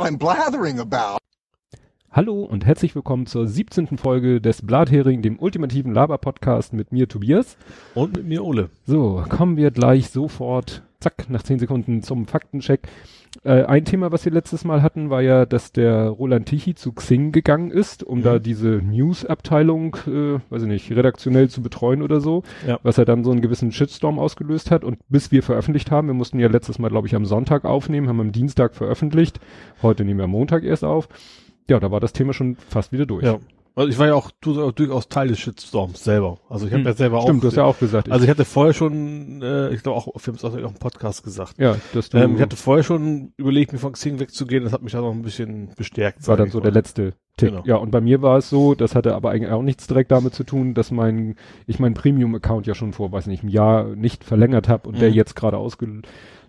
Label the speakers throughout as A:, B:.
A: what I'm blathering about.
B: Hallo und herzlich willkommen zur 17. Folge des Blathering, dem ultimativen Laber-Podcast mit mir Tobias.
C: Und mit mir Ole.
B: So, kommen wir gleich sofort, zack, nach 10 Sekunden zum Faktencheck. Äh, ein Thema, was wir letztes Mal hatten, war ja, dass der Roland Tichy zu Xing gegangen ist, um
C: Mhm.
B: da diese News-Abteilung, äh, weiß ich nicht, redaktionell zu betreuen oder so,
C: Ja.
B: was er dann so einen gewissen Shitstorm ausgelöst hat. Und bis wir veröffentlicht haben, wir mussten ja letztes Mal, glaube ich, am Sonntag aufnehmen, haben am Dienstag veröffentlicht, heute nehmen wir am Montag erst auf. Ja, da war das Thema schon fast wieder durch.
C: Ja. Also ich war ja auch du- durchaus Teil des Shitstorms selber. Also ich habe
B: Hm.
C: ja selber
B: Stimmt,
C: auch.
B: du hast ja auch gesagt.
C: also ich hatte vorher schon, äh, ich glaube auch, wir haben es auch im Podcast gesagt.
B: ja, dass du,
C: Ähm, ich hatte vorher schon überlegt, mir von Xing wegzugehen. Das hat mich dann noch ein bisschen bestärkt.
B: war dann so
C: mal.
B: der letzte Tick.
C: Genau.
B: Ja, und bei mir war es so, das hatte aber eigentlich auch nichts direkt damit zu tun, dass mein, ich meinen Premium-Account ja schon vor, weiß nicht, einem Jahr nicht verlängert habe und der
C: Mhm.
B: jetzt gerade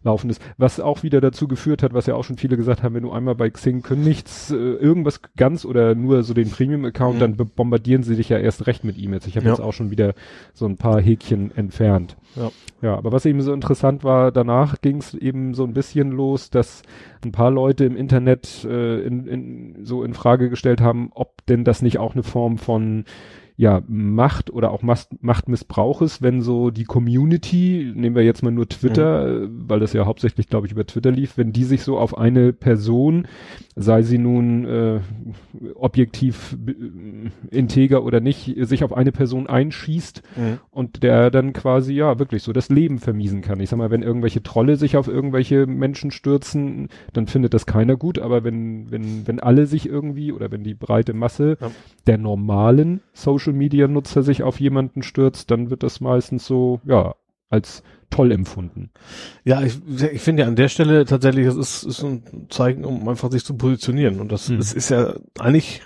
B: ausgelaufen ist. Was auch wieder dazu geführt hat, was ja auch schon viele gesagt haben, wenn du einmal bei Xing kündigst, äh, irgendwas ganz oder nur so den Premium-Account,
C: Mhm.
B: dann bombardieren sie dich ja erst recht mit E-Mails. Ich habe
C: Ja.
B: jetzt auch schon wieder so ein paar Häkchen entfernt.
C: Ja.
B: Ja, aber was eben so interessant war, danach ging es eben so ein bisschen los, dass ein paar Leute im Internet äh, in, in, so in Frage gestellt haben, ob denn das nicht auch eine Form von ja, Macht oder auch Machtmissbrauch ist, wenn so die Community, nehmen wir jetzt mal nur Twitter, äh, weil das ja hauptsächlich, glaube ich, über Twitter lief, wenn die sich so auf eine Person, sei sie nun äh, objektiv äh, integer oder nicht, sich auf eine Person einschießt,
C: Mhm.
B: und der dann quasi ja wirklich so das Leben vermiesen kann. Ich sag mal, wenn irgendwelche Trolle sich auf irgendwelche Menschen stürzen, dann findet das keiner gut, aber wenn wenn wenn alle sich irgendwie oder wenn die breite Masse
C: Ja.
B: der normalen Social Media Nutzer sich auf jemanden stürzt, dann wird das meistens so ja als toll empfunden.
C: Ja, ich, ich finde ja an der Stelle tatsächlich, es ist, ist ein Zeichen, um einfach sich zu positionieren. Und das,
B: Hm.
C: das ist ja eigentlich,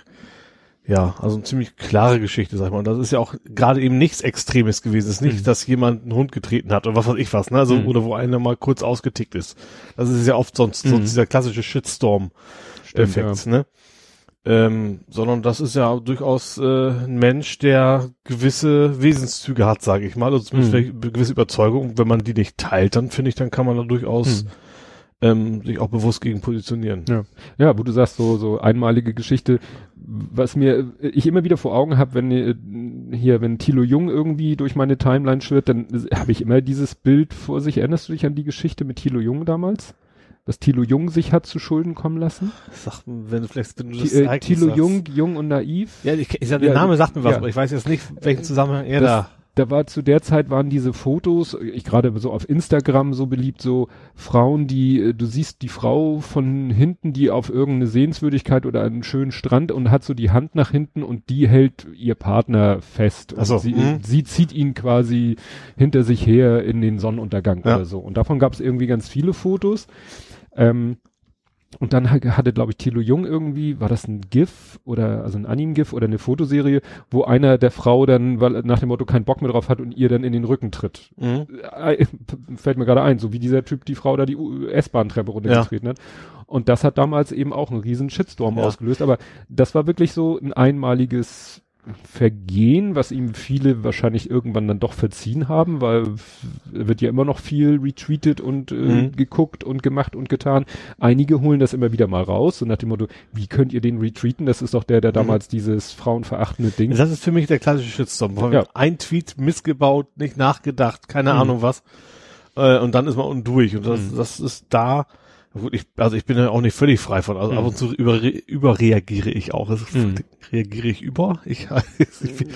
C: ja, also eine ziemlich klare Geschichte, sag ich mal. Und das ist ja auch gerade eben nichts Extremes gewesen. Es ist nicht,
B: Hm.
C: dass jemand einen Hund getreten hat oder was weiß ich was, ne? Also,
B: Hm.
C: oder wo einer mal kurz ausgetickt ist. Das ist ja oft sonst, sonst dieser klassische Shitstorm-Effekt, ne? Ähm, sondern das ist ja durchaus äh, ein Mensch, der gewisse Wesenszüge hat, sage ich mal, oder zumindest
B: Hm.
C: vielleicht gewisse Überzeugung. Wenn man die nicht teilt, dann finde ich, dann kann man da durchaus
B: Hm.
C: ähm, sich auch bewusst gegen positionieren.
B: Ja. Ja, wo du sagst, so, so einmalige Geschichte, was mir, äh, ich immer wieder vor Augen habe, wenn äh, hier, wenn Thilo Jung irgendwie durch meine Timeline schwirrt, dann habe ich immer dieses Bild vor sich. Erinnerst du dich an die Geschichte mit Thilo Jung damals? Dass Thilo Jung sich hat zu Schulden kommen lassen?
C: Sag, wenn du vielleicht, wenn du das
B: äh, Thilo
C: sagst.
B: Jung, Jung und naiv.
C: Ja, ich, ich sag, der
B: Ja,
C: Name sagt mir was,
B: ja.
C: aber ich weiß jetzt nicht, welchen Zusammenhang er
B: Das-
C: da.
B: Da war zu der Zeit waren diese Fotos, ich gerade so auf Instagram so beliebt, so Frauen, die, äh, du siehst die Frau von hinten, die auf irgendeine Sehenswürdigkeit oder einen schönen Strand und hat so die Hand nach hinten und die hält ihr Partner fest. Und
C: Ach so,
B: sie,
C: mhm.
B: sie zieht ihn quasi hinter sich her in den Sonnenuntergang
C: Ja.
B: oder so. Und davon gab es irgendwie ganz viele Fotos. Ähm, und dann ha- hatte, glaube ich, Thilo Jung irgendwie, war das ein GIF oder also ein Anime-GIF oder eine Fotoserie, wo einer der Frau dann, weil nach dem Motto keinen Bock mehr drauf hat und ihr dann in den Rücken tritt.
C: Mhm.
B: Äh, Fällt mir gerade ein, so wie dieser Typ die Frau da die S-Bahn-Treppe runtergetreten hat. Und das hat damals eben auch einen riesen Shitstorm
C: Ja.
B: ausgelöst. Aber das war wirklich so ein einmaliges Vergehen, was ihm viele wahrscheinlich irgendwann dann doch verziehen haben, weil wird ja immer noch viel retweetet und äh,
C: Mhm.
B: geguckt und gemacht und getan. Einige holen das immer wieder mal raus, so nach dem Motto, wie könnt ihr den retweeten? Das ist doch der, der damals dieses frauenverachtende Ding.
C: Das ist für mich der klassische Shitstorm.
B: Ja.
C: Ein Tweet missgebaut, nicht nachgedacht, keine
B: Mhm.
C: Ahnung was. Äh, und dann ist man unten durch. Und das,
B: Mhm.
C: das ist da, ich, also ich bin ja auch nicht völlig frei von. Also
B: Mhm.
C: ab und zu über, überreagiere ich auch. Also,
B: Mhm.
C: Reagiere ich über? Ich, ich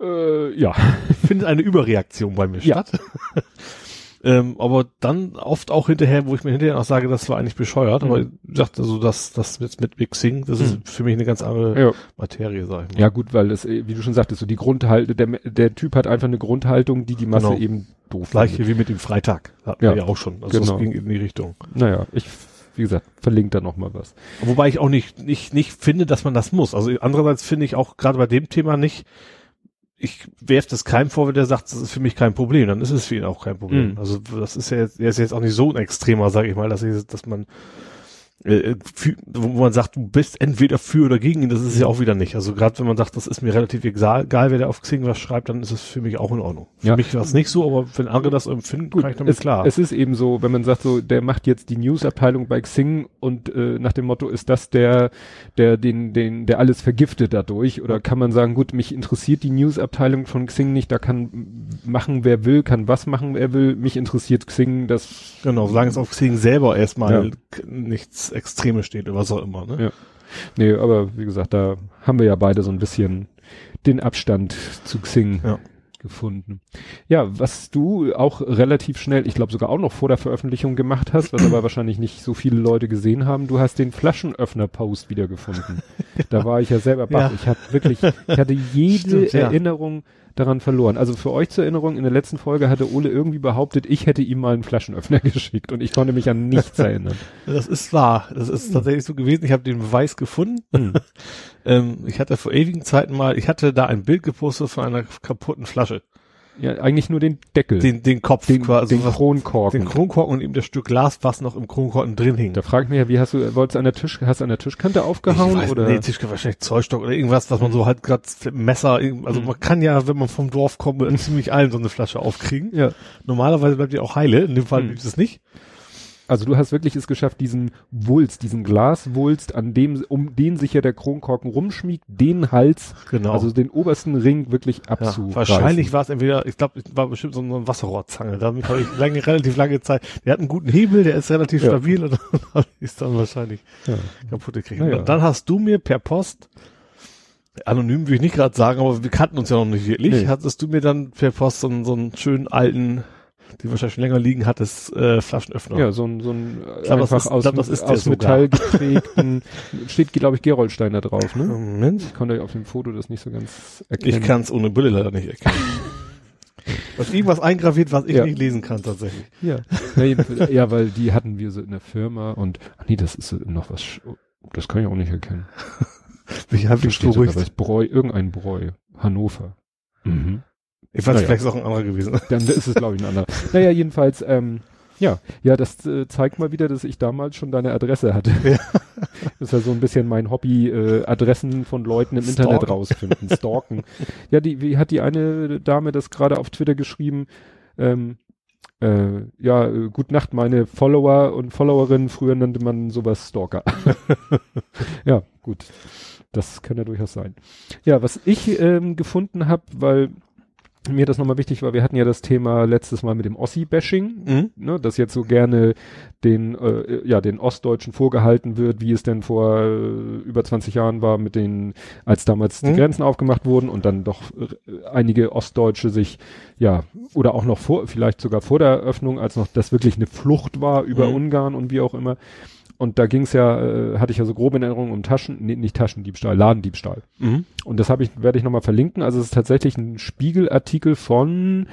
B: Äh, ja.
C: findet eine Überreaktion bei mir
B: Ja.
C: statt. ähm, aber dann oft auch hinterher, wo ich mir hinterher auch sage, das war eigentlich bescheuert, aber ich dachte also, das, das jetzt mit Mixing, das
B: Mhm.
C: ist für mich eine ganz andere
B: ja.
C: Materie, sag ich mal.
B: Ja gut, weil es, äh, wie du schon sagtest, so die Grundhaltung, der, der Typ hat einfach eine Grundhaltung, die die Masse
C: Genau.
B: eben doof
C: Gleiche
B: findet.
C: wie mit dem Freitag. Hatten
B: Ja.
C: wir ja auch schon. Also
B: Genau.
C: das ging in die Richtung.
B: Naja, ich, wie gesagt, verlinke da noch mal was.
C: Wobei ich auch nicht, nicht, nicht finde, dass man das muss. Also andererseits finde ich auch gerade bei dem Thema nicht, ich werfe das keinem vor, wenn der sagt, das ist für mich kein Problem, dann ist es für ihn auch kein Problem.
B: Mhm.
C: Also das ist ja jetzt, er ist jetzt auch nicht so ein Extremer, sage ich mal, dass, ich, dass man äh, für, wo man sagt, du bist entweder für oder gegen ihn, das ist ja auch wieder nicht. Also gerade wenn man sagt, das ist mir relativ egal, wer da auf Xing was schreibt, dann ist es für mich auch in Ordnung. Für
B: Ja.
C: mich war es nicht so, aber wenn andere das empfinden,
B: Gut,
C: kann ich damit
B: es,
C: klar.
B: es ist eben so, wenn man sagt so, der macht jetzt die Newsabteilung bei Xing und äh, nach dem Motto ist das der, der den, den, der alles vergiftet dadurch oder kann man sagen, gut, mich interessiert die Newsabteilung von Xing nicht, da kann machen wer will, kann was machen wer will, mich interessiert Xing, das
C: genau, solange es auf Xing selber erstmal
B: Ja.
C: k- nichts Extremes steht oder was auch immer, ne?
B: Ja. Nee, aber wie gesagt, da haben wir ja beide so ein bisschen den Abstand zu Xing
C: Ja.
B: gefunden. Ja, was du auch relativ schnell, ich glaube sogar auch noch vor der Veröffentlichung gemacht hast, was aber wahrscheinlich nicht so viele Leute gesehen haben, du hast den Flaschenöffner-Post wiedergefunden. Da war ich ja selber baff.
C: Ja.
B: Ich hatte wirklich, ich hatte jede
C: Stimmt, ja.
B: Daran verloren. Also für euch zur Erinnerung, in der letzten Folge hatte Ole irgendwie behauptet, ich hätte ihm mal einen Flaschenöffner geschickt und ich konnte mich an nichts erinnern.
C: Das ist wahr. Das ist tatsächlich so gewesen. Ich habe den Beweis gefunden. ähm, ich hatte vor ewigen Zeiten mal, ich hatte da ein Bild gepostet von einer kaputten Flasche.
B: Ja, eigentlich nur den Deckel.
C: Den, den Kopf
B: den,
C: quasi.
B: den
C: was-
B: Kronkorken.
C: den Kronkorken und eben das Stück Glas, was noch im Kronkorken drin hing.
B: da fragt mich ja, wie hast du, wolltest du an der Tisch, hast du an der Tischkante aufgehauen
C: ich weiß,
B: oder?
C: Nee, Tischke wahrscheinlich Zollstock oder irgendwas, was man so halt gerade Messer, also
B: Mhm.
C: man kann ja, wenn man vom Dorf kommt, in ziemlich allen so eine Flasche aufkriegen.
B: ja.
C: Normalerweise bleibt die auch heile, in dem Fall
B: Mhm.
C: gibt es nicht.
B: Also du hast wirklich es geschafft, diesen Wulst, diesen Glaswulst, an dem, um den sich ja der Kronkorken rumschmiegt, den Hals,
C: Genau.
B: also den obersten Ring wirklich
C: ja,
B: abzureißen.
C: wahrscheinlich war es entweder, ich glaube, es war bestimmt so eine Wasserrohrzange. Damit habe ich lange, relativ lange Zeit. Der hat einen guten Hebel, der ist relativ
B: Ja.
C: stabil und dann ist dann wahrscheinlich
B: Ja.
C: kaputt gekriegt.
B: Naja.
C: Und dann hast du mir per Post, anonym will ich nicht gerade sagen, aber wir kannten uns ja noch nicht wirklich,
B: Nee.
C: hattest du mir dann per Post so, so einen schönen alten, den wahrscheinlich schon länger liegen hattest, äh, Flaschenöffner.
B: Ja, so ein, so ein äh,
C: glaub, das
B: einfach
C: ist-
B: aus,
C: glaub, ist
B: aus. Metall geprägten, steht glaube ich Gerolstein da drauf, ne?
C: Moment.
B: Ich konnte auf dem Foto das nicht so ganz erkennen.
C: Ich kann es ohne Brille leider nicht erkennen. Was irgendwas eingraviert, was ich
B: Ja.
C: nicht lesen kann tatsächlich.
B: Ja. Ja, weil die hatten wir so in der Firma und, ach nee, das ist so noch was, das kann ich auch nicht erkennen.
C: Ich
B: sogar
C: beruhigt.
B: was, Bräu, irgendein Bräu, Hannover. Mhm.
C: Ich weiß,
B: Naja.
C: vielleicht ist auch ein anderer gewesen.
B: Dann ist es, glaube ich, ein anderer. Naja, jedenfalls, ähm, ja, ja, das äh, zeigt mal wieder, dass ich damals schon deine Adresse hatte.
C: Ja.
B: Das ist ja so ein bisschen mein Hobby, äh, Adressen von Leuten im Internet
C: Stalken.
B: rausfinden, stalken. Ja, die, wie hat die eine Dame das gerade auf Twitter geschrieben? Ähm, äh, ja, äh, gut Nacht, meine Follower und Followerinnen, früher nannte man sowas Stalker. ja, gut. Das kann ja durchaus sein. Ja, was ich ähm, gefunden habe, weil mir das nochmal wichtig war, wir hatten ja das Thema letztes Mal mit dem Ossi-Bashing,
C: Mhm.
B: ne, dass jetzt so gerne den, äh, ja, den Ostdeutschen vorgehalten wird, wie es denn vor äh, über 20 Jahren war mit den, als damals die
C: Mhm.
B: Grenzen aufgemacht wurden und dann doch äh, einige Ostdeutsche sich, ja, oder auch noch vor, vielleicht sogar vor der Eröffnung, als noch das wirklich eine Flucht war über
C: Mhm.
B: Ungarn und wie auch immer. Und da ging es ja, äh, hatte ich ja so grobe in Erinnerung um Taschen, nee, nicht Taschendiebstahl, Ladendiebstahl.
C: Mhm.
B: Und das habe ich, werde ich nochmal verlinken. Also es ist tatsächlich ein Spiegelartikel von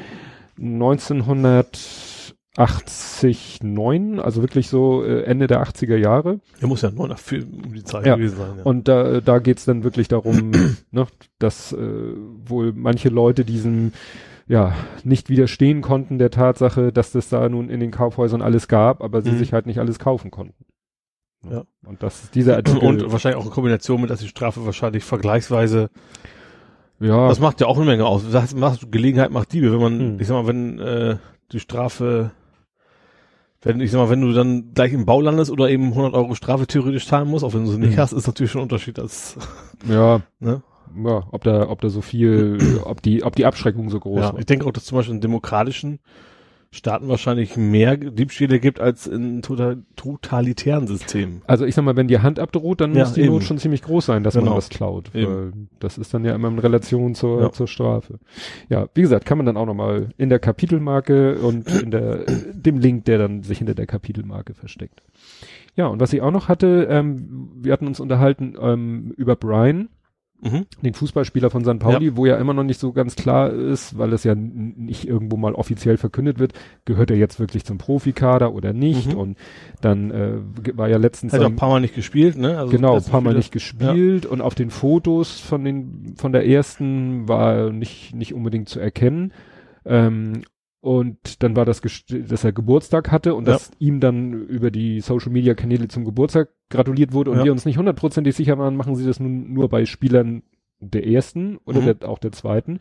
B: 1989, also wirklich so äh, Ende der 80er Jahre.
C: Er muss ja nur nach viel um die Zeit
B: Ja.
C: gewesen sein. Ja.
B: Und da, da geht's dann wirklich darum, ne, dass äh, wohl manche Leute diesem ja nicht widerstehen konnten der Tatsache, dass das da nun in den Kaufhäusern alles gab, aber sie
C: Mhm.
B: sich halt nicht alles kaufen konnten.
C: Ja.
B: Und das ist dieser Artikel.
C: und wahrscheinlich auch in Kombination mit, dass die Strafe wahrscheinlich vergleichsweise,
B: ja,
C: das macht ja auch eine Menge aus. Du sagst, machst, Gelegenheit macht Diebe. Wenn man,
B: Mhm.
C: ich sag mal, wenn äh, die Strafe, wenn, ich sag mal, wenn du dann gleich im Bau landest oder eben 100 Euro Strafe theoretisch zahlen musst, auch wenn du sie nicht
B: Mhm.
C: hast, ist natürlich schon ein Unterschied als,
B: ja,
C: ne?
B: ja, ob da, ob da so viel, ob die, ob die Abschreckung so groß
C: Ja,
B: war.
C: ich denke auch, dass zum Beispiel in demokratischen Staaten wahrscheinlich mehr Diebstähle gibt als in total, totalitären Systemen.
B: Also ich sag mal, wenn die Hand abdroht, dann
C: Ja,
B: muss die
C: eben.
B: Not schon ziemlich groß sein, dass
C: Genau.
B: man was klaut. Weil das ist dann ja immer in Relation zur,
C: Ja.
B: zur Strafe. Ja, wie gesagt, kann man dann auch nochmal in der Kapitelmarke und in der, dem Link, der dann sich hinter der Kapitelmarke versteckt. Ja, und was ich auch noch hatte, ähm, wir hatten uns unterhalten ähm, über Brian,
C: Mhm.
B: den Fußballspieler von St. Pauli, wo ja immer noch nicht so ganz klar ist, weil es ja nicht irgendwo mal offiziell verkündet wird, gehört er jetzt wirklich zum Profikader oder nicht.
C: Mhm.
B: Und dann äh, war ja letztens
C: Hat auch ein paar Mal nicht gespielt, ne? Also
B: genau, ein paar Mal
C: Spiele-
B: nicht gespielt und auf den Fotos von den von der ersten war nicht nicht unbedingt zu erkennen. Ähm, Und dann war das, dass er Geburtstag hatte und ja. dass ihm dann über die Social Media Kanäle zum Geburtstag gratuliert wurde und ja. wir uns nicht hundertprozentig sicher waren, machen sie das nun nur bei Spielern der ersten oder mhm. der, auch der zweiten.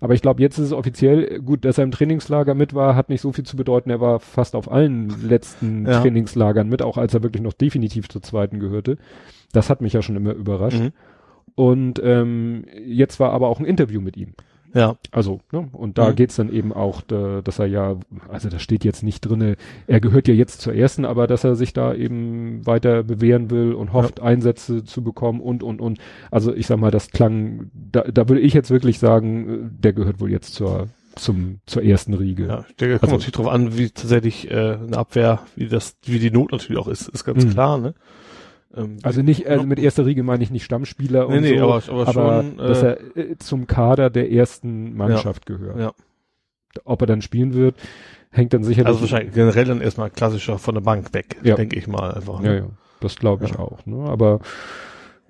B: Aber ich glaube, jetzt ist es offiziell gut, dass er im Trainingslager mit war, hat nicht so viel zu bedeuten. Er war fast auf allen letzten ja. Trainingslagern mit, auch als er wirklich noch definitiv zur zweiten gehörte. Das hat mich ja schon immer überrascht. Mhm. Und ähm, jetzt war aber auch ein Interview mit ihm.
C: Ja.
B: Also, ne? Und da mhm. geht's dann eben auch, da, dass er ja, also da steht jetzt nicht drinne, er gehört ja jetzt zur ersten, aber dass er sich da eben weiter bewähren will und hofft, ja. Einsätze zu bekommen und, und, und. Also ich sag mal, das klang, da, da würde ich jetzt wirklich sagen, der gehört wohl jetzt zur, zum, zur ersten Riege.
C: Ja, der kommt also, natürlich drauf an, wie tatsächlich äh, eine Abwehr, wie das, wie die Not natürlich auch ist, ist ganz mhm. klar, ne?
B: Ähm, also nicht, also mit erster Riege meine ich nicht Stammspieler nee, und nee, so, aber, aber, aber schon, dass äh, er äh, zum Kader der ersten Mannschaft ja, gehört. Ja. Ob er dann spielen wird, hängt dann sicherlich.
C: Also wahrscheinlich generell dann erstmal klassischer von der Bank weg, ja. denke ich mal einfach.
B: Ne? Ja, ja, das glaube ich ja. auch. Ne? Aber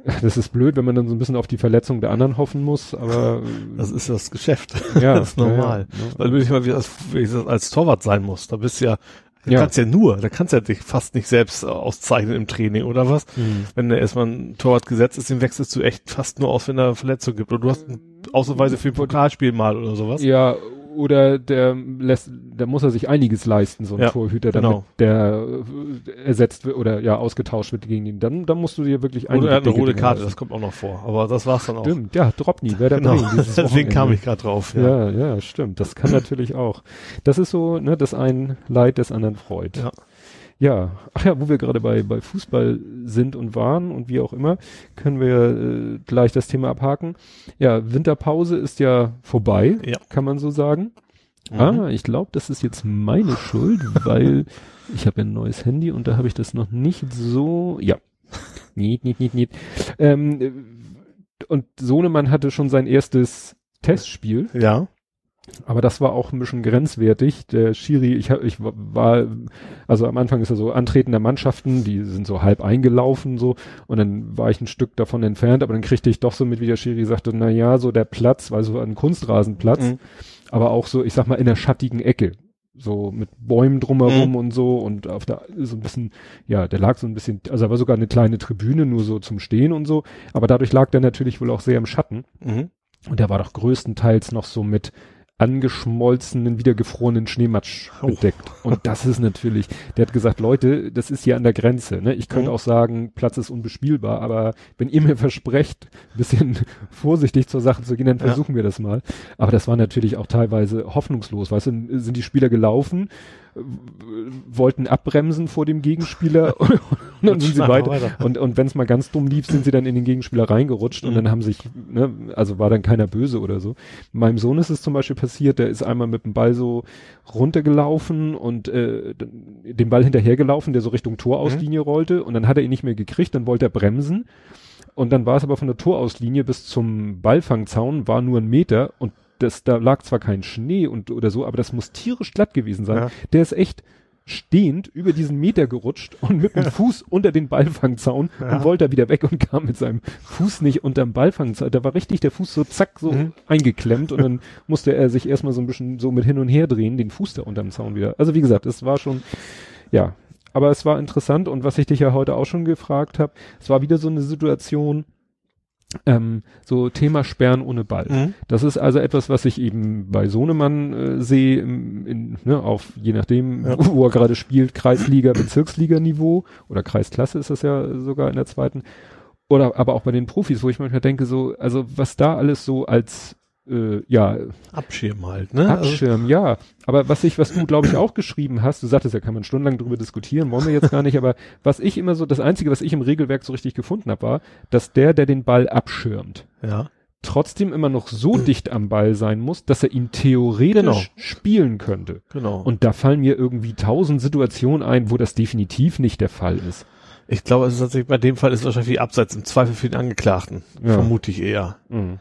B: das ist blöd, wenn man dann so ein bisschen auf die Verletzung der anderen hoffen muss, aber.
C: Das ist das Geschäft. Ja. das ist normal. Ja, ja. Weil du nicht mal wie als, wie als Torwart sein musst. Da bist du ja Du ja. kannst ja nur, da kannst ja dich fast nicht selbst auszeichnen im Training oder was. Mhm. Wenn da erstmal ein Torwart gesetzt ist, den wechselst du echt fast nur aus, wenn da Verletzung gibt. Oder du hast Ausweise für ein Pokalspiel mal oder sowas.
B: Ja, oder der lässt, da muss er sich einiges leisten, so ein ja, Torhüter, damit genau. der äh, ersetzt wird oder ja ausgetauscht wird gegen ihn. Dann, dann musst du dir wirklich
C: Oder er hat eine rote Karte, das kommt auch noch vor. Aber das war's dann auch.
B: Stimmt, ja, Dropney, wer da
C: genau. Deswegen kam ich gerade drauf.
B: Ja. ja, ja, stimmt. Das kann natürlich auch. Das ist so, ne, das ein Leid des anderen freut. Ja. Ja, ach ja, wo wir gerade bei, bei Fußball sind und waren und wie auch immer, können wir äh, gleich das Thema abhaken. Ja, Winterpause ist ja vorbei, ja. kann man so sagen. Mhm. Ah, ich glaube, das ist jetzt meine Schuld, weil ich habe ein neues Handy und da habe ich das noch nicht so. Ja. Niet, niet, niet, niet. Ähm, und Sohnemann hatte schon sein erstes Testspiel.
C: Ja.
B: Aber das war auch ein bisschen grenzwertig. Der Schiri, ich, ich war, also am Anfang ist er so Antreten der Mannschaften, die sind so halb eingelaufen so und dann war ich ein Stück davon entfernt, aber dann kriegte ich doch so mit, wie der Schiri sagte, na ja, so der Platz, weil so ein Kunstrasenplatz, mhm. aber auch so, ich sag mal, in der schattigen Ecke. So mit Bäumen drumherum mhm. und so und auf der, so ein bisschen, ja, der lag so ein bisschen, also da war sogar eine kleine Tribüne nur so zum Stehen und so, aber dadurch lag der natürlich wohl auch sehr im Schatten. Mhm. Und der war doch größtenteils noch so mit angeschmolzenen, wiedergefrorenen Schneematsch oh. bedeckt. Und das ist natürlich, der hat gesagt, Leute, das ist hier an der Grenze. Ne? Ich könnte mhm. auch sagen, Platz ist unbespielbar, aber wenn ihr mir versprecht, ein bisschen vorsichtig zur Sache zu gehen, dann versuchen ja. wir das mal. Aber das war natürlich auch teilweise hoffnungslos. Weißt du, sind die Spieler gelaufen, wollten abbremsen vor dem Gegenspieler und dann sind sie weiter. weiter. Und, und wenn es mal ganz dumm lief, sind sie dann in den Gegenspieler reingerutscht mhm. und dann haben sich, ne, also war dann keiner böse oder so. Meinem Sohn ist es zum Beispiel passiert, der ist einmal mit dem Ball so runtergelaufen und äh, den Ball hinterhergelaufen, der so Richtung Torauslinie mhm. rollte und dann hat er ihn nicht mehr gekriegt, dann wollte er bremsen. Und dann war es aber von der Torauslinie bis zum Ballfangzaun war nur ein Meter und das, da lag zwar kein Schnee und oder so, aber das muss tierisch glatt gewesen sein. Ja. Der ist echt stehend über diesen Meter gerutscht und mit dem. Fuß unter den Ballfangzaun ja. und wollte da wieder weg und kam mit seinem Fuß nicht unterm Ballfangzaun. Da war richtig der Fuß so zack so mhm. eingeklemmt und dann musste er sich erstmal so ein bisschen so mit hin und her drehen, den Fuß da unterm Zaun wieder. Also wie gesagt, es war schon, ja, aber es war interessant und was ich dich ja heute auch schon gefragt habe, es war wieder so eine Situation, ähm, so Thema Sperren ohne Ball. Mhm. Das ist also etwas, was ich eben bei Sohnemann äh, sehe, im, in, ne, auf je nachdem, ja. wo er gerade spielt, Kreisliga, Bezirksliga-Niveau oder Kreisklasse ist das ja sogar in der zweiten. Oder aber auch bei den Profis, wo ich manchmal denke, so, also was da alles so als äh, ja.
C: Abschirm halt, ne?
B: Abschirm, also, ja. Aber was ich, was du, glaube ich, auch geschrieben hast, du sagtest ja, kann man stundenlang drüber diskutieren, wollen wir jetzt gar nicht, aber was ich immer so, das Einzige, was ich im Regelwerk so richtig gefunden habe, war, dass der, der den Ball abschirmt,
C: ja.
B: trotzdem immer noch so dicht am Ball sein muss, dass er ihn theoretisch genau. spielen könnte.
C: Genau.
B: Und da fallen mir irgendwie tausend Situationen ein, wo das definitiv nicht der Fall ist.
C: Ich glaube, es ist tatsächlich, bei dem Fall ist wahrscheinlich abseits im Zweifel für den Angeklagten. Ja. Vermute ich eher. Mhm.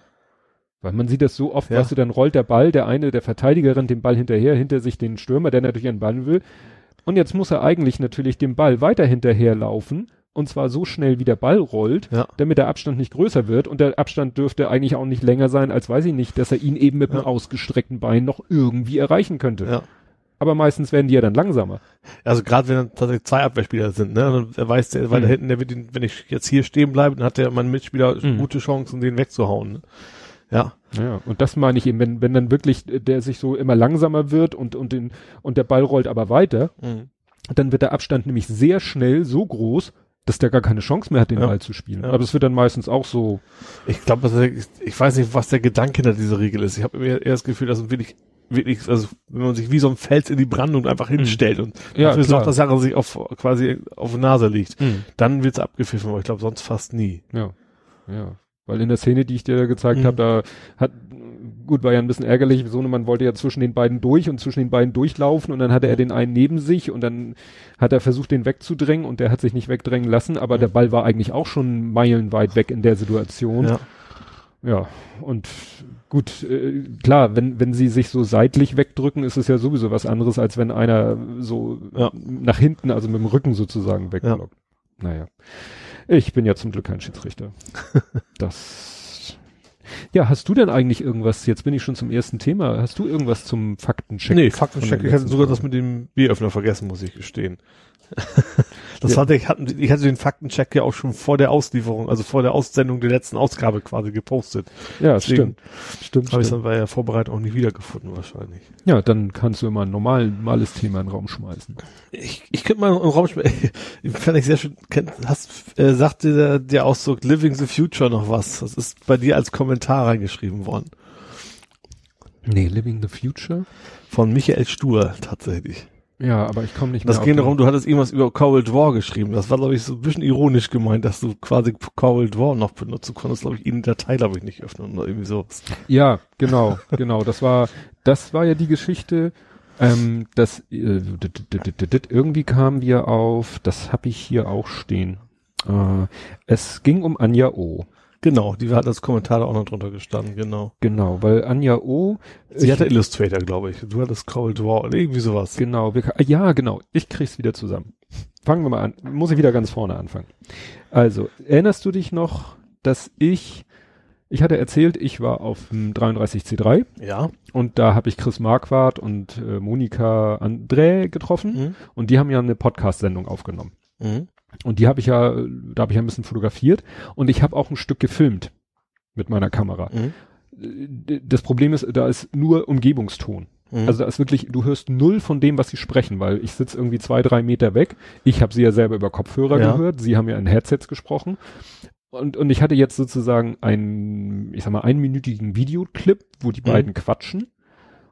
B: Weil man sieht das so oft, ja. weißt du, dann rollt der Ball, der eine der Verteidigerin den Ball hinterher, hinter sich den Stürmer, der natürlich einen Ball will. Und jetzt muss er eigentlich natürlich dem Ball weiter hinterherlaufen, und zwar so schnell wie der Ball rollt, ja. damit der Abstand nicht größer wird und der Abstand dürfte eigentlich auch nicht länger sein, als weiß ich nicht, dass er ihn eben mit ja. einem ausgestreckten Bein noch irgendwie erreichen könnte. Ja. Aber meistens werden die ja dann langsamer.
C: Also gerade wenn dann tatsächlich zwei Abwehrspieler sind, ne? Und er weiß, der, weil mhm. da hinten, der wird ihn, wenn ich jetzt hier stehen bleibe, dann hat der mein Mitspieler mhm. gute Chancen, den wegzuhauen. Ne?
B: Ja. Ja, und das meine ich eben, wenn, wenn dann wirklich der sich so immer langsamer wird und, und den, und der Ball rollt aber weiter, mhm. dann wird der Abstand nämlich sehr schnell so groß, dass der gar keine Chance mehr hat, den ja. Ball zu spielen. Ja. Aber es wird dann meistens auch so.
C: Ich glaube, ich weiß nicht, was der Gedanke hinter dieser Regel ist. Ich habe eher das Gefühl, dass wirklich, wirklich, also wenn man sich wie so ein Fels in die Brandung einfach mhm. hinstellt und ja, dafür sorgt, dass Sache sich auf quasi auf die Nase liegt, mhm. dann wird's abgepfiffen, aber ich glaube sonst fast nie.
B: Ja. Ja. Weil in der Szene, die ich dir gezeigt mhm. habe, da hat gut, war ja ein bisschen ärgerlich. Sohnemann wollte ja zwischen den beiden durch und zwischen den beiden durchlaufen und dann hatte er den einen neben sich und dann hat er versucht, den wegzudrängen und der hat sich nicht wegdrängen lassen, aber der Ball war eigentlich auch schon meilenweit weg in der Situation. Ja, ja und gut, äh, klar, wenn, wenn sie sich so seitlich wegdrücken, ist es ja sowieso was anderes, als wenn einer so ja. nach hinten, also mit dem Rücken sozusagen wegblockt. Ja. Naja. Ich bin ja zum Glück kein Schiedsrichter. das ja, hast du denn eigentlich irgendwas, jetzt bin ich schon zum ersten Thema, hast du irgendwas zum Faktencheck?
C: Nee, Faktencheck, ich hatte sogar das mit dem Bieröffner vergessen, muss ich gestehen. das ja. hatte ich, hatten, ich hatte den Faktencheck ja auch schon vor der Auslieferung, also vor der Aussendung der letzten Ausgabe quasi gepostet.
B: Ja, Deswegen stimmt. Stimmt.
C: Habe ich dann bei der Vorbereitung auch nicht wiedergefunden wahrscheinlich.
B: Ja, dann kannst du immer ein normales Thema in den Raum schmeißen.
C: Ich, ich könnte mal in den Raum schmeißen. Fand ich sehr schön. Hast, äh, sagte der, der Ausdruck Living the Future noch was? Das ist bei dir als Kommentar reingeschrieben worden.
B: Nee, Living the Future?
C: Von Michael Stur tatsächlich.
B: Ja, aber ich komme nicht
C: mehr. Das ging darum, du hattest irgendwas über Cold War geschrieben. Das war, glaube ich, so ein bisschen ironisch gemeint, dass du quasi Cold War noch benutzen konntest, glaube ich, ihn Datei, glaube ich, nicht öffnen oder irgendwie sowas.
B: Ja, genau, genau. Das war, das war ja die Geschichte, ähm, dass äh, irgendwie kamen wir auf, das habe ich hier auch stehen. Äh, es ging um Anja O.
C: Genau, die hat als Kommentar auch noch drunter gestanden, genau.
B: Genau, weil Anja O.
C: Sie hatte Illustrator, glaube ich. Du hattest Cold War oder irgendwie sowas.
B: Genau, wir, ja, genau. Ich krieg's wieder zusammen. Fangen wir mal an. Muss ich wieder ganz vorne anfangen. Also, erinnerst du dich noch, dass ich, ich hatte erzählt, ich war auf dem 33C3.
C: Ja.
B: Und da habe ich Chris Marquardt und äh, Monika André getroffen. Mhm. Und die haben ja eine Podcast-Sendung aufgenommen. Mhm. Und die habe ich ja, da habe ich ja ein bisschen fotografiert und ich habe auch ein Stück gefilmt mit meiner Kamera. Mhm. Das Problem ist, da ist nur Umgebungston. Mhm. Also da ist wirklich, du hörst null von dem, was sie sprechen, weil ich sitze irgendwie zwei, drei Meter weg. Ich habe sie ja selber über Kopfhörer ja. gehört, sie haben ja in Headsets gesprochen. Und, und ich hatte jetzt sozusagen einen, ich sag mal, einminütigen Videoclip, wo die mhm. beiden quatschen.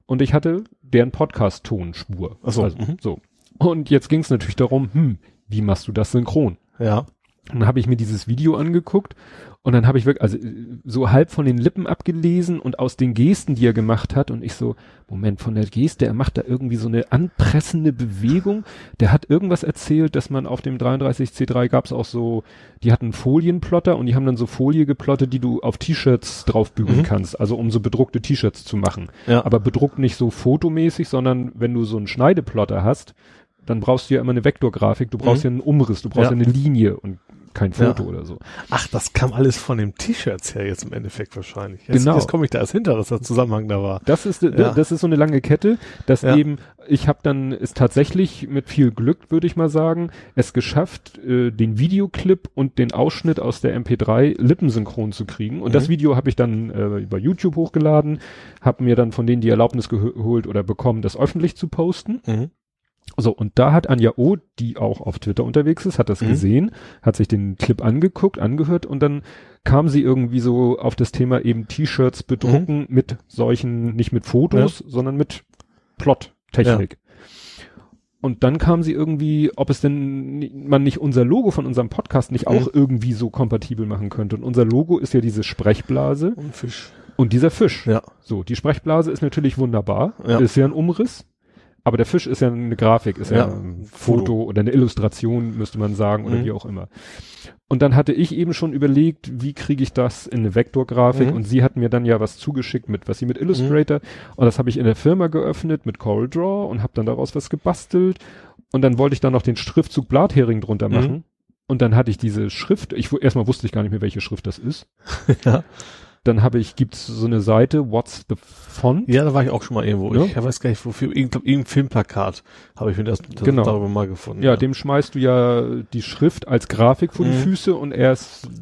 B: Und ich hatte deren Podcast-Tonspur.
C: so.
B: Also, mhm. so. Und jetzt ging es natürlich darum, hm, wie machst du das synchron?
C: Ja.
B: Und dann habe ich mir dieses Video angeguckt und dann habe ich wirklich, also so halb von den Lippen abgelesen und aus den Gesten, die er gemacht hat und ich so, Moment, von der Geste, er macht da irgendwie so eine anpressende Bewegung. Der hat irgendwas erzählt, dass man auf dem 33C3 gab es auch so, die hatten Folienplotter und die haben dann so Folie geplottet, die du auf T-Shirts draufbügeln mhm. kannst, also um so bedruckte T-Shirts zu machen. Ja. Aber bedruckt nicht so fotomäßig, sondern wenn du so einen Schneideplotter hast, dann brauchst du ja immer eine Vektorgrafik, du brauchst mhm. ja einen Umriss, du brauchst ja. ja, eine Linie und kein Foto ja. oder so.
C: Ach, das kam alles von dem T-Shirts her jetzt im Endeffekt wahrscheinlich. Jetzt,
B: genau.
C: Jetzt komme ich da als hinter, dass der Zusammenhang da war.
B: Das ist, ja. das ist so eine lange Kette, dass ja. eben, ich habe dann es tatsächlich mit viel Glück, würde ich mal sagen, es geschafft, äh, den Videoclip und den Ausschnitt aus der MP3 lippensynchron zu kriegen. Und mhm. das Video habe ich dann äh, über YouTube hochgeladen, habe mir dann von denen die Erlaubnis geholt oder bekommen, das öffentlich zu posten. Mhm. So, und da hat Anja O, die auch auf Twitter unterwegs ist, hat das mhm. gesehen, hat sich den Clip angeguckt, angehört und dann kam sie irgendwie so auf das Thema eben T-Shirts bedrucken mhm. mit solchen, nicht mit Fotos, ja. sondern mit Plot-Technik. Ja. Und dann kam sie irgendwie, ob es denn man nicht unser Logo von unserem Podcast nicht auch mhm. irgendwie so kompatibel machen könnte. Und unser Logo ist ja diese Sprechblase.
C: Und Fisch.
B: Und dieser Fisch.
C: Ja.
B: So, die Sprechblase ist natürlich wunderbar. Ja. Ist ja ein Umriss. Aber der Fisch ist ja eine Grafik, ist ja, ja ein Foto, Foto, oder eine Illustration, müsste man sagen, oder mhm. wie auch immer. Und dann hatte ich eben schon überlegt, wie kriege ich das in eine Vektorgrafik? Mhm. Und sie hat mir dann ja was zugeschickt mit, was sie mit Illustrator. Mhm. Und das habe ich in der Firma geöffnet mit CorelDRAW und habe dann daraus was gebastelt. Und dann wollte ich dann noch den Schriftzug Blathering drunter mhm. machen. und dann hatte ich diese Schrift, ich erstmal wusste ich gar nicht mehr, welche Schrift das ist. ja. Dann habe ich, gibt's so eine Seite, What's the Font?
C: Ja, da war ich auch schon mal irgendwo. Ja? Ich weiß gar nicht, wofür, irgendein, irgendein Filmplakat habe ich mir das, das
B: genau.
C: darüber mal gefunden.
B: Ja, ja, dem schmeißt du ja die Schrift als Grafik vor mhm. die Füße und er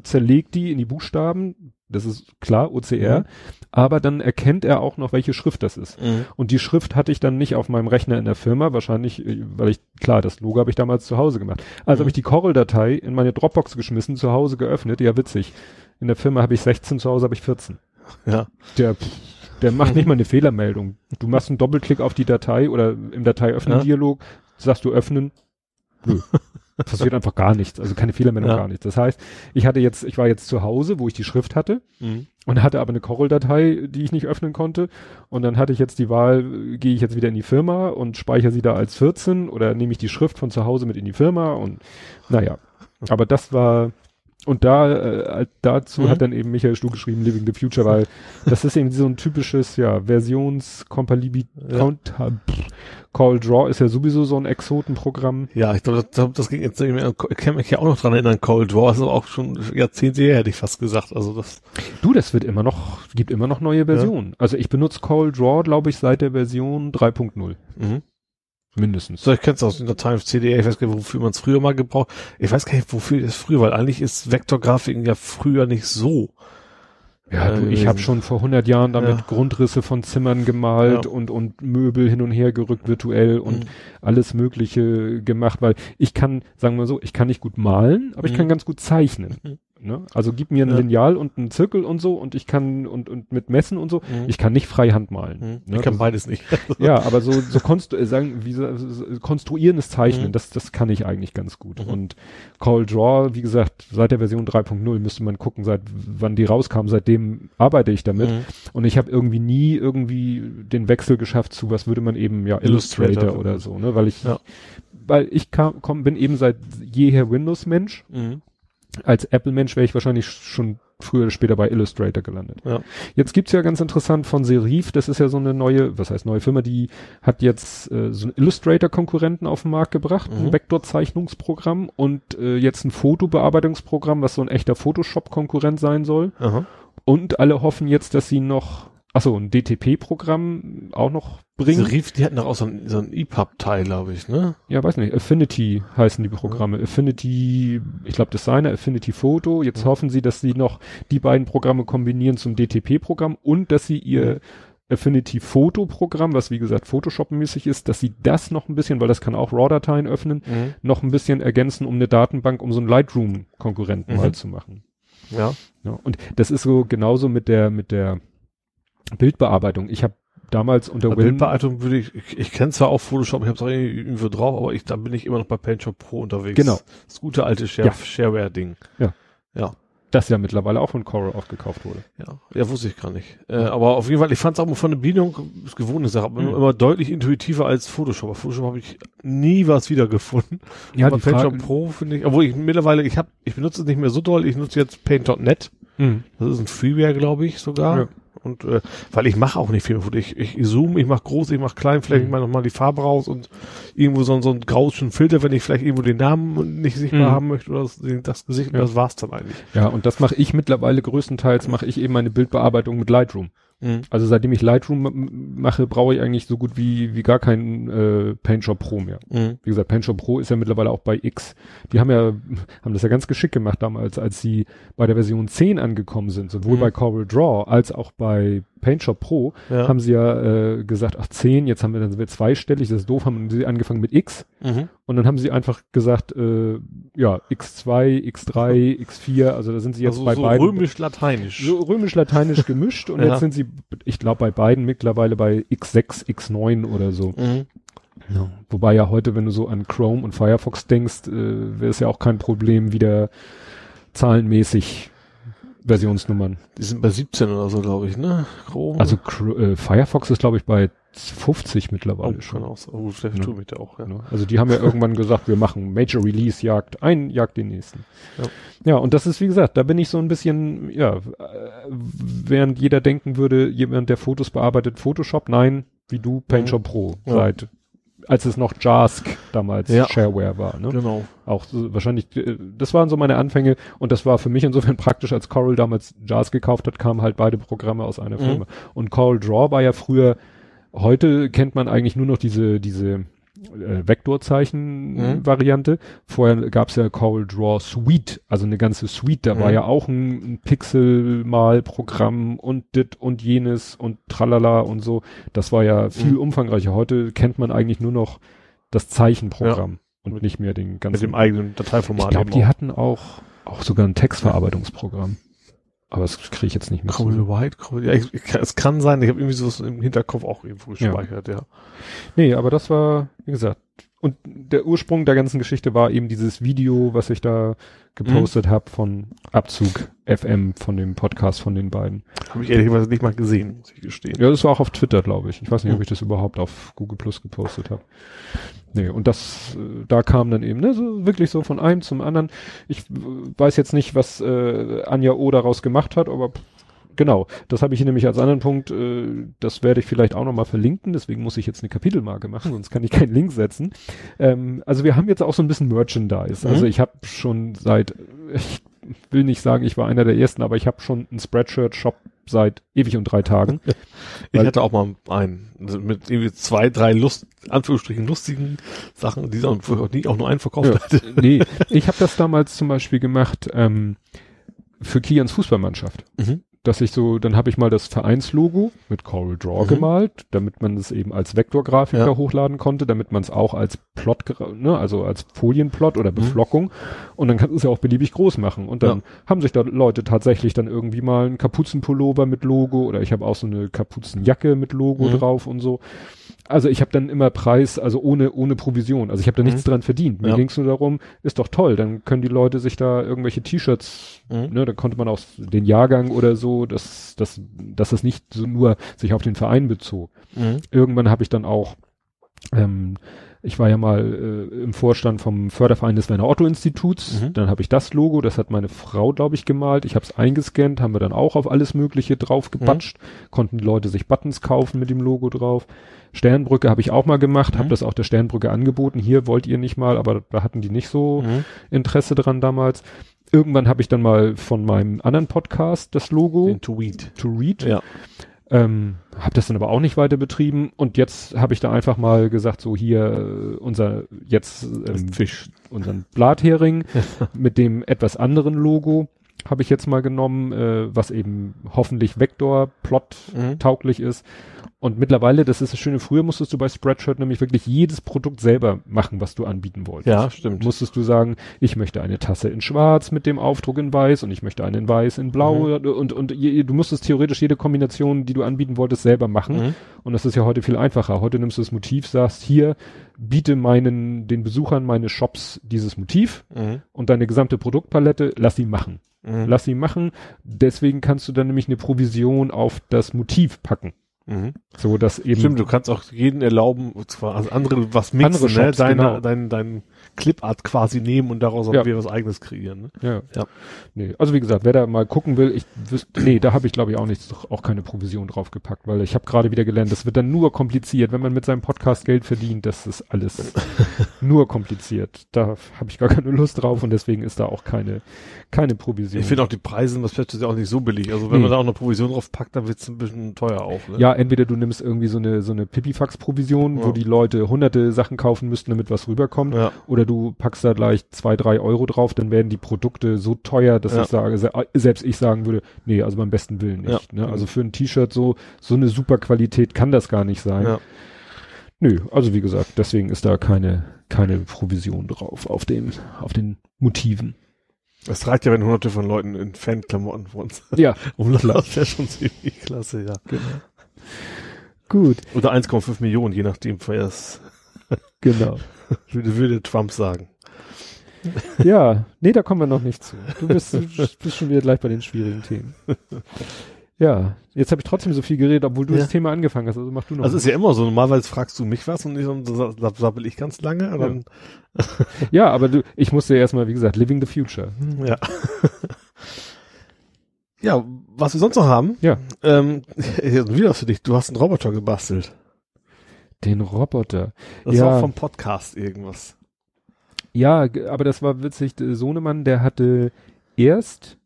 B: zerlegt die in die Buchstaben. Das ist klar, OCR. Mhm. Aber dann erkennt er auch noch, welche Schrift das ist. Mhm. Und die Schrift hatte ich dann nicht auf meinem Rechner in der Firma, wahrscheinlich, äh, weil ich, klar, das Logo habe ich damals zu Hause gemacht. Also mhm. habe ich die Corel-Datei in meine Dropbox geschmissen, zu Hause geöffnet. Ja, witzig. In der Firma habe ich 16, zu Hause habe ich 14.
C: Ja.
B: Der, der macht nicht mal eine Fehlermeldung. Du machst einen Doppelklick auf die Datei oder im Datei öffnen Dialog, sagst du öffnen. Nö. passiert einfach gar nichts. Also keine Fehlermeldung, ja. gar nichts. Das heißt, ich hatte jetzt, ich war jetzt zu Hause, wo ich die Schrift hatte mhm. und hatte aber eine Corel-Datei, die ich nicht öffnen konnte. Und dann hatte ich jetzt die Wahl, gehe ich jetzt wieder in die Firma und speichere sie da als 14 oder nehme ich die Schrift von zu Hause mit in die Firma und naja. Aber das war, und da äh, dazu mhm. hat dann eben Michael Stuh geschrieben Living the Future, weil das ist eben so ein typisches ja Versionskompatibilität. Ja. Call Draw ist ja sowieso so ein Exotenprogramm.
C: Ja, ich glaube, das, das ging jetzt, ich kann mich ja auch noch dran erinnern, Call Draw ist auch schon Jahrzehnte her, hätte ich fast gesagt. Also das.
B: Du, das wird immer noch, gibt immer noch neue Versionen. Ja. Also ich benutze Call Draw, glaube ich, seit der Version 3.0. Mhm. Mindestens.
C: So, ich kenne es aus der Time CDA, ich weiß gar nicht, wofür man es früher mal gebraucht. Ich weiß gar nicht, wofür es früher, weil eigentlich ist Vektorgrafiken ja früher nicht so.
B: Ja, du, ich habe schon vor 100 Jahren damit ja. Grundrisse von Zimmern gemalt ja. und und Möbel hin und her gerückt virtuell und mhm. alles Mögliche gemacht, weil ich kann, sagen wir so, ich kann nicht gut malen, aber mhm. ich kann ganz gut zeichnen. Mhm. Ne? Also gib mir ein ja. Lineal und einen Zirkel und so und ich kann und und mit Messen und so. Mhm. Ich kann nicht freihand malen.
C: Mhm. Ne? Ich kann beides nicht.
B: ja, aber so so konstru äh, sagen wie so, konstruierendes Zeichnen, mhm. das das kann ich eigentlich ganz gut. Mhm. Und Call Draw, wie gesagt, seit der Version 3.0 müsste man gucken, seit wann die rauskam. Seitdem arbeite ich damit mhm. und ich habe irgendwie nie irgendwie den Wechsel geschafft zu was würde man eben ja Illustrator, Illustrator oder so, ne, weil ich ja. weil ich kam, komm, bin eben seit jeher Windows Mensch. Mhm als Apple-Mensch wäre ich wahrscheinlich schon früher oder später bei Illustrator gelandet. Ja. Jetzt gibt's ja ganz interessant von Serif, das ist ja so eine neue, was heißt neue Firma, die hat jetzt äh, so ein Illustrator-Konkurrenten auf den Markt gebracht, mhm. ein Vektorzeichnungsprogramm und äh, jetzt ein Fotobearbeitungsprogramm, was so ein echter Photoshop-Konkurrent sein soll. Aha. Und alle hoffen jetzt, dass sie noch Achso, ein DTP-Programm auch noch bringen.
C: Serif, die hatten doch auch so ein, so ein EPUB-Teil, glaube ich, ne?
B: Ja, weiß nicht. Affinity heißen die Programme. Ja. Affinity, ich glaube Designer, Affinity Photo. Jetzt ja. hoffen sie, dass sie noch die beiden Programme kombinieren zum DTP-Programm und dass sie ihr ja. Affinity Photo Programm, was wie gesagt Photoshop-mäßig ist, dass sie das noch ein bisschen, weil das kann auch RAW-Dateien öffnen, mhm. noch ein bisschen ergänzen, um eine Datenbank, um so einen Lightroom-Konkurrenten mhm. mal zu machen.
C: Ja.
B: ja. Und das ist so genauso mit der, mit der Bildbearbeitung. Ich habe damals unter
C: Win Bildbearbeitung würde ich, ich, ich kenne zwar auch Photoshop, ich habe es auch irgendwie drauf, aber ich, da bin ich immer noch bei PaintShop Pro unterwegs.
B: Genau.
C: Das gute alte Share, ja. Shareware-Ding.
B: Ja. Ja. Das ja mittlerweile auch von Coral aufgekauft wurde.
C: Ja, ja, wusste ich gar nicht. Äh, aber auf jeden Fall, ich fand es auch mal von der Bedienung, das gewohnte Sache, mhm. immer deutlich intuitiver als Photoshop. Bei Photoshop habe ich nie was wiedergefunden. Ja, aber PaintShop Pro finde ich, obwohl ich mittlerweile, ich habe, ich benutze es nicht mehr so doll, ich nutze jetzt Paint.net. Mhm. Das ist ein Freeware, glaube ich, sogar. Ja. Und äh, weil ich mache auch nicht viel mehr Ich, ich zoome, ich mache groß, ich mache klein, vielleicht mhm. ich mache nochmal die Farbe raus und irgendwo so, so ein grauschen Filter, wenn ich vielleicht irgendwo den Namen nicht sichtbar mhm. haben möchte oder das, das Gesicht, ja. das war's dann eigentlich.
B: Ja, und das mache ich mittlerweile größtenteils, mache ich eben meine Bildbearbeitung mit Lightroom. Mhm. Also seitdem ich Lightroom mache, brauche ich eigentlich so gut wie, wie gar keinen äh, PaintShop Pro mehr. Mhm. Wie gesagt, PaintShop Pro ist ja mittlerweile auch bei X. Die haben ja, haben das ja ganz geschickt gemacht damals, als sie bei der Version 10 angekommen sind, sowohl mhm. bei Coral Draw als auch bei PaintShop Pro, ja. haben sie ja äh, gesagt, ach 10, jetzt haben wir dann sind wir zweistellig, das ist doof, haben sie angefangen mit X mhm. und dann haben sie einfach gesagt, äh, ja, X2, X3, X4, also da sind sie jetzt also bei so beiden.
C: römisch-lateinisch.
B: So römisch-lateinisch gemischt und ja. jetzt sind sie, ich glaube, bei beiden mittlerweile bei X6, X9 oder so. Mhm. Ja. Wobei ja heute, wenn du so an Chrome und Firefox denkst, äh, wäre es ja auch kein Problem, wieder zahlenmäßig Versionsnummern.
C: Die sind bei 17 oder so, glaube ich, ne?
B: Chrome. Also äh, Firefox ist, glaube ich, bei 50 mittlerweile
C: oh, schon. Auch, oh, vielleicht ja. mit auch, ja. ja.
B: Also die haben ja irgendwann gesagt, wir machen Major Release Jagd, ein Jagd den nächsten. Ja. ja, und das ist, wie gesagt, da bin ich so ein bisschen, ja, äh, während jeder denken würde, jemand, der Fotos bearbeitet, Photoshop, nein, wie du, PaintShop mhm. Pro, seit als es noch JASC damals ja. Shareware war. Ne?
C: Genau.
B: Auch so, wahrscheinlich, äh, das waren so meine Anfänge und das war für mich insofern praktisch, als Coral damals JASC gekauft hat, kamen halt beide Programme aus einer mhm. Firma. Und Coral Draw war ja früher, heute kennt man eigentlich nur noch diese, diese äh, Vektorzeichen-Variante. Mhm. Vorher gab's ja Coral Draw Suite, also eine ganze Suite. Da mhm. war ja auch ein, ein Pixel-Mal-Programm und dit und jenes und tralala und so. Das war ja viel mhm. umfangreicher. Heute kennt man eigentlich nur noch das Zeichenprogramm ja. und nicht mehr den ganzen.
C: Mit dem eigenen Dateiformat.
B: Ich glaube, die hatten auch, auch sogar ein Textverarbeitungsprogramm. Aber das kriege ich jetzt nicht mehr.
C: Crowley White, Crowley, ja, ich, ich, es kann sein, ich habe irgendwie sowas im Hinterkopf auch irgendwo gespeichert, ja. ja.
B: Nee, aber das war, wie gesagt, und der Ursprung der ganzen Geschichte war eben dieses Video, was ich da gepostet mhm. habe von Abzug FM, von dem Podcast von den beiden.
C: Habe ich ehrlicherweise nicht mal gesehen, muss ich gestehen.
B: Ja, das war auch auf Twitter, glaube ich. Ich weiß nicht, mhm. ob ich das überhaupt auf Google Plus gepostet habe. Nee, und das, äh, da kam dann eben, ne, so wirklich so von einem zum anderen. Ich weiß jetzt nicht, was äh, Anja O daraus gemacht hat, aber Genau, das habe ich hier nämlich als anderen Punkt, äh, das werde ich vielleicht auch nochmal verlinken, deswegen muss ich jetzt eine Kapitelmarke machen, sonst kann ich keinen Link setzen. Ähm, also wir haben jetzt auch so ein bisschen Merchandise. Mhm. Also ich habe schon seit, ich will nicht sagen, ich war einer der ersten, aber ich habe schon einen Spreadshirt-Shop seit ewig und drei Tagen.
C: ich hatte auch mal einen also mit irgendwie zwei, drei Lust, Anführungsstrichen lustigen Sachen, die auch, nie, auch nur einen verkauft ja, hatte.
B: nee, ich habe das damals zum Beispiel gemacht ähm, für Kians Fußballmannschaft. Mhm dass ich so, dann habe ich mal das Vereinslogo mit Coral Draw mhm. gemalt, damit man es eben als Vektorgrafiker ja. hochladen konnte, damit man es auch als Plot, ne, also als Folienplot oder mhm. Beflockung mhm. und dann kann es ja auch beliebig groß machen. Und dann ja. haben sich da Leute tatsächlich dann irgendwie mal einen Kapuzenpullover mit Logo oder ich habe auch so eine Kapuzenjacke mit Logo mhm. drauf und so also ich habe dann immer Preis, also ohne ohne Provision. Also ich habe da nichts mhm. dran verdient. Mir ja. ging es nur darum, ist doch toll, dann können die Leute sich da irgendwelche T-Shirts, mhm. ne, da konnte man auch den Jahrgang oder so, dass dass dass es nicht so nur sich auf den Verein bezog. Mhm. Irgendwann habe ich dann auch ähm, ich war ja mal äh, im Vorstand vom Förderverein des Werner Otto Instituts. Mhm. Dann habe ich das Logo, das hat meine Frau, glaube ich, gemalt. Ich habe es eingescannt, haben wir dann auch auf alles Mögliche drauf gebatscht. Mhm. Konnten die Leute sich Buttons kaufen mit dem Logo drauf. Sternbrücke habe ich auch mal gemacht, mhm. habe das auch der Sternbrücke angeboten. Hier wollt ihr nicht mal, aber da hatten die nicht so mhm. Interesse dran damals. Irgendwann habe ich dann mal von meinem anderen Podcast das Logo.
C: Den to Read.
B: To Read. Ja. Ähm, habe das dann aber auch nicht weiter betrieben und jetzt habe ich da einfach mal gesagt, so hier äh, unser jetzt ähm, Fisch, unseren Blathering mit dem etwas anderen Logo habe ich jetzt mal genommen, äh, was eben hoffentlich Vektor-Plot mhm. tauglich ist und mittlerweile, das ist das Schöne, früher musstest du bei Spreadshirt nämlich wirklich jedes Produkt selber machen, was du anbieten wolltest.
C: Ja, stimmt.
B: Musstest du sagen, ich möchte eine Tasse in schwarz mit dem Aufdruck in weiß und ich möchte einen in weiß in blau mhm. und, und je, du musstest theoretisch jede Kombination, die du anbieten wolltest, selber machen. Mhm. Und das ist ja heute viel einfacher. Heute nimmst du das Motiv, sagst, hier, biete meinen, den Besuchern meines Shops dieses Motiv mhm. und deine gesamte Produktpalette, lass sie machen. Mhm. Lass sie machen. Deswegen kannst du dann nämlich eine Provision auf das Motiv packen. Mhm. So, dass eben.
C: Stimmt, du kannst auch jeden erlauben, zwar also andere was mixen, andere ne? Shops, ne? Deine, genau. dein, dein Clipart quasi nehmen und daraus auch ja. wieder was eigenes kreieren. Ne?
B: Ja. ja. Nee, also wie gesagt, wer da mal gucken will, ich wüsste, nee, da habe ich glaube ich auch nichts, auch keine Provision draufgepackt, weil ich habe gerade wieder gelernt, das wird dann nur kompliziert, wenn man mit seinem Podcast Geld verdient, das ist alles nur kompliziert. Da habe ich gar keine Lust drauf und deswegen ist da auch keine, keine Provision.
C: Ich finde auch die Preise, was Fetches ja auch nicht so billig. Also wenn nee. man da auch eine Provision drauf packt, dann wird es ein bisschen teuer auch.
B: Ne? Ja, entweder du nimmst irgendwie so eine so eine Pipifax-Provision, ja. wo die Leute hunderte Sachen kaufen müssten, damit was rüberkommt, ja. oder du packst da gleich zwei, drei Euro drauf, dann werden die Produkte so teuer, dass ja. ich sage, selbst ich sagen würde, nee, also beim besten Willen nicht. Ne? Also für ein T-Shirt so so eine super Qualität kann das gar nicht sein. Nö, also wie gesagt, deswegen ist da keine keine Provision drauf auf dem auf den Motiven.
C: Es reicht ja, wenn hunderte von Leuten in Fanklamotten von uns
B: ja.
C: rumlaufen. Das wäre schon ziemlich klasse, ja.
B: Genau. Gut.
C: Oder 1,5 Millionen, je nachdem, wer es
B: genau.
C: würde, würde Trump sagen.
B: Ja, nee, da kommen wir noch nicht zu. Du bist, du bist schon wieder gleich bei den schwierigen Themen. Ja, jetzt habe ich trotzdem so viel geredet, obwohl du ja. das Thema angefangen hast. Also mach du noch.
C: Also ist ja immer so. Normalerweise fragst du mich was und ich und so sabbel ich ganz lange. Ja. Dann
B: ja, aber du, ich musste ja erstmal, wie gesagt, living the future.
C: Ja. ja, was wir sonst noch haben.
B: Ja.
C: Ähm, wieder für dich. Du hast einen Roboter gebastelt.
B: Den Roboter.
C: Das ja. war vom Podcast irgendwas.
B: Ja, aber das war witzig. Sohnemann, der hatte erst,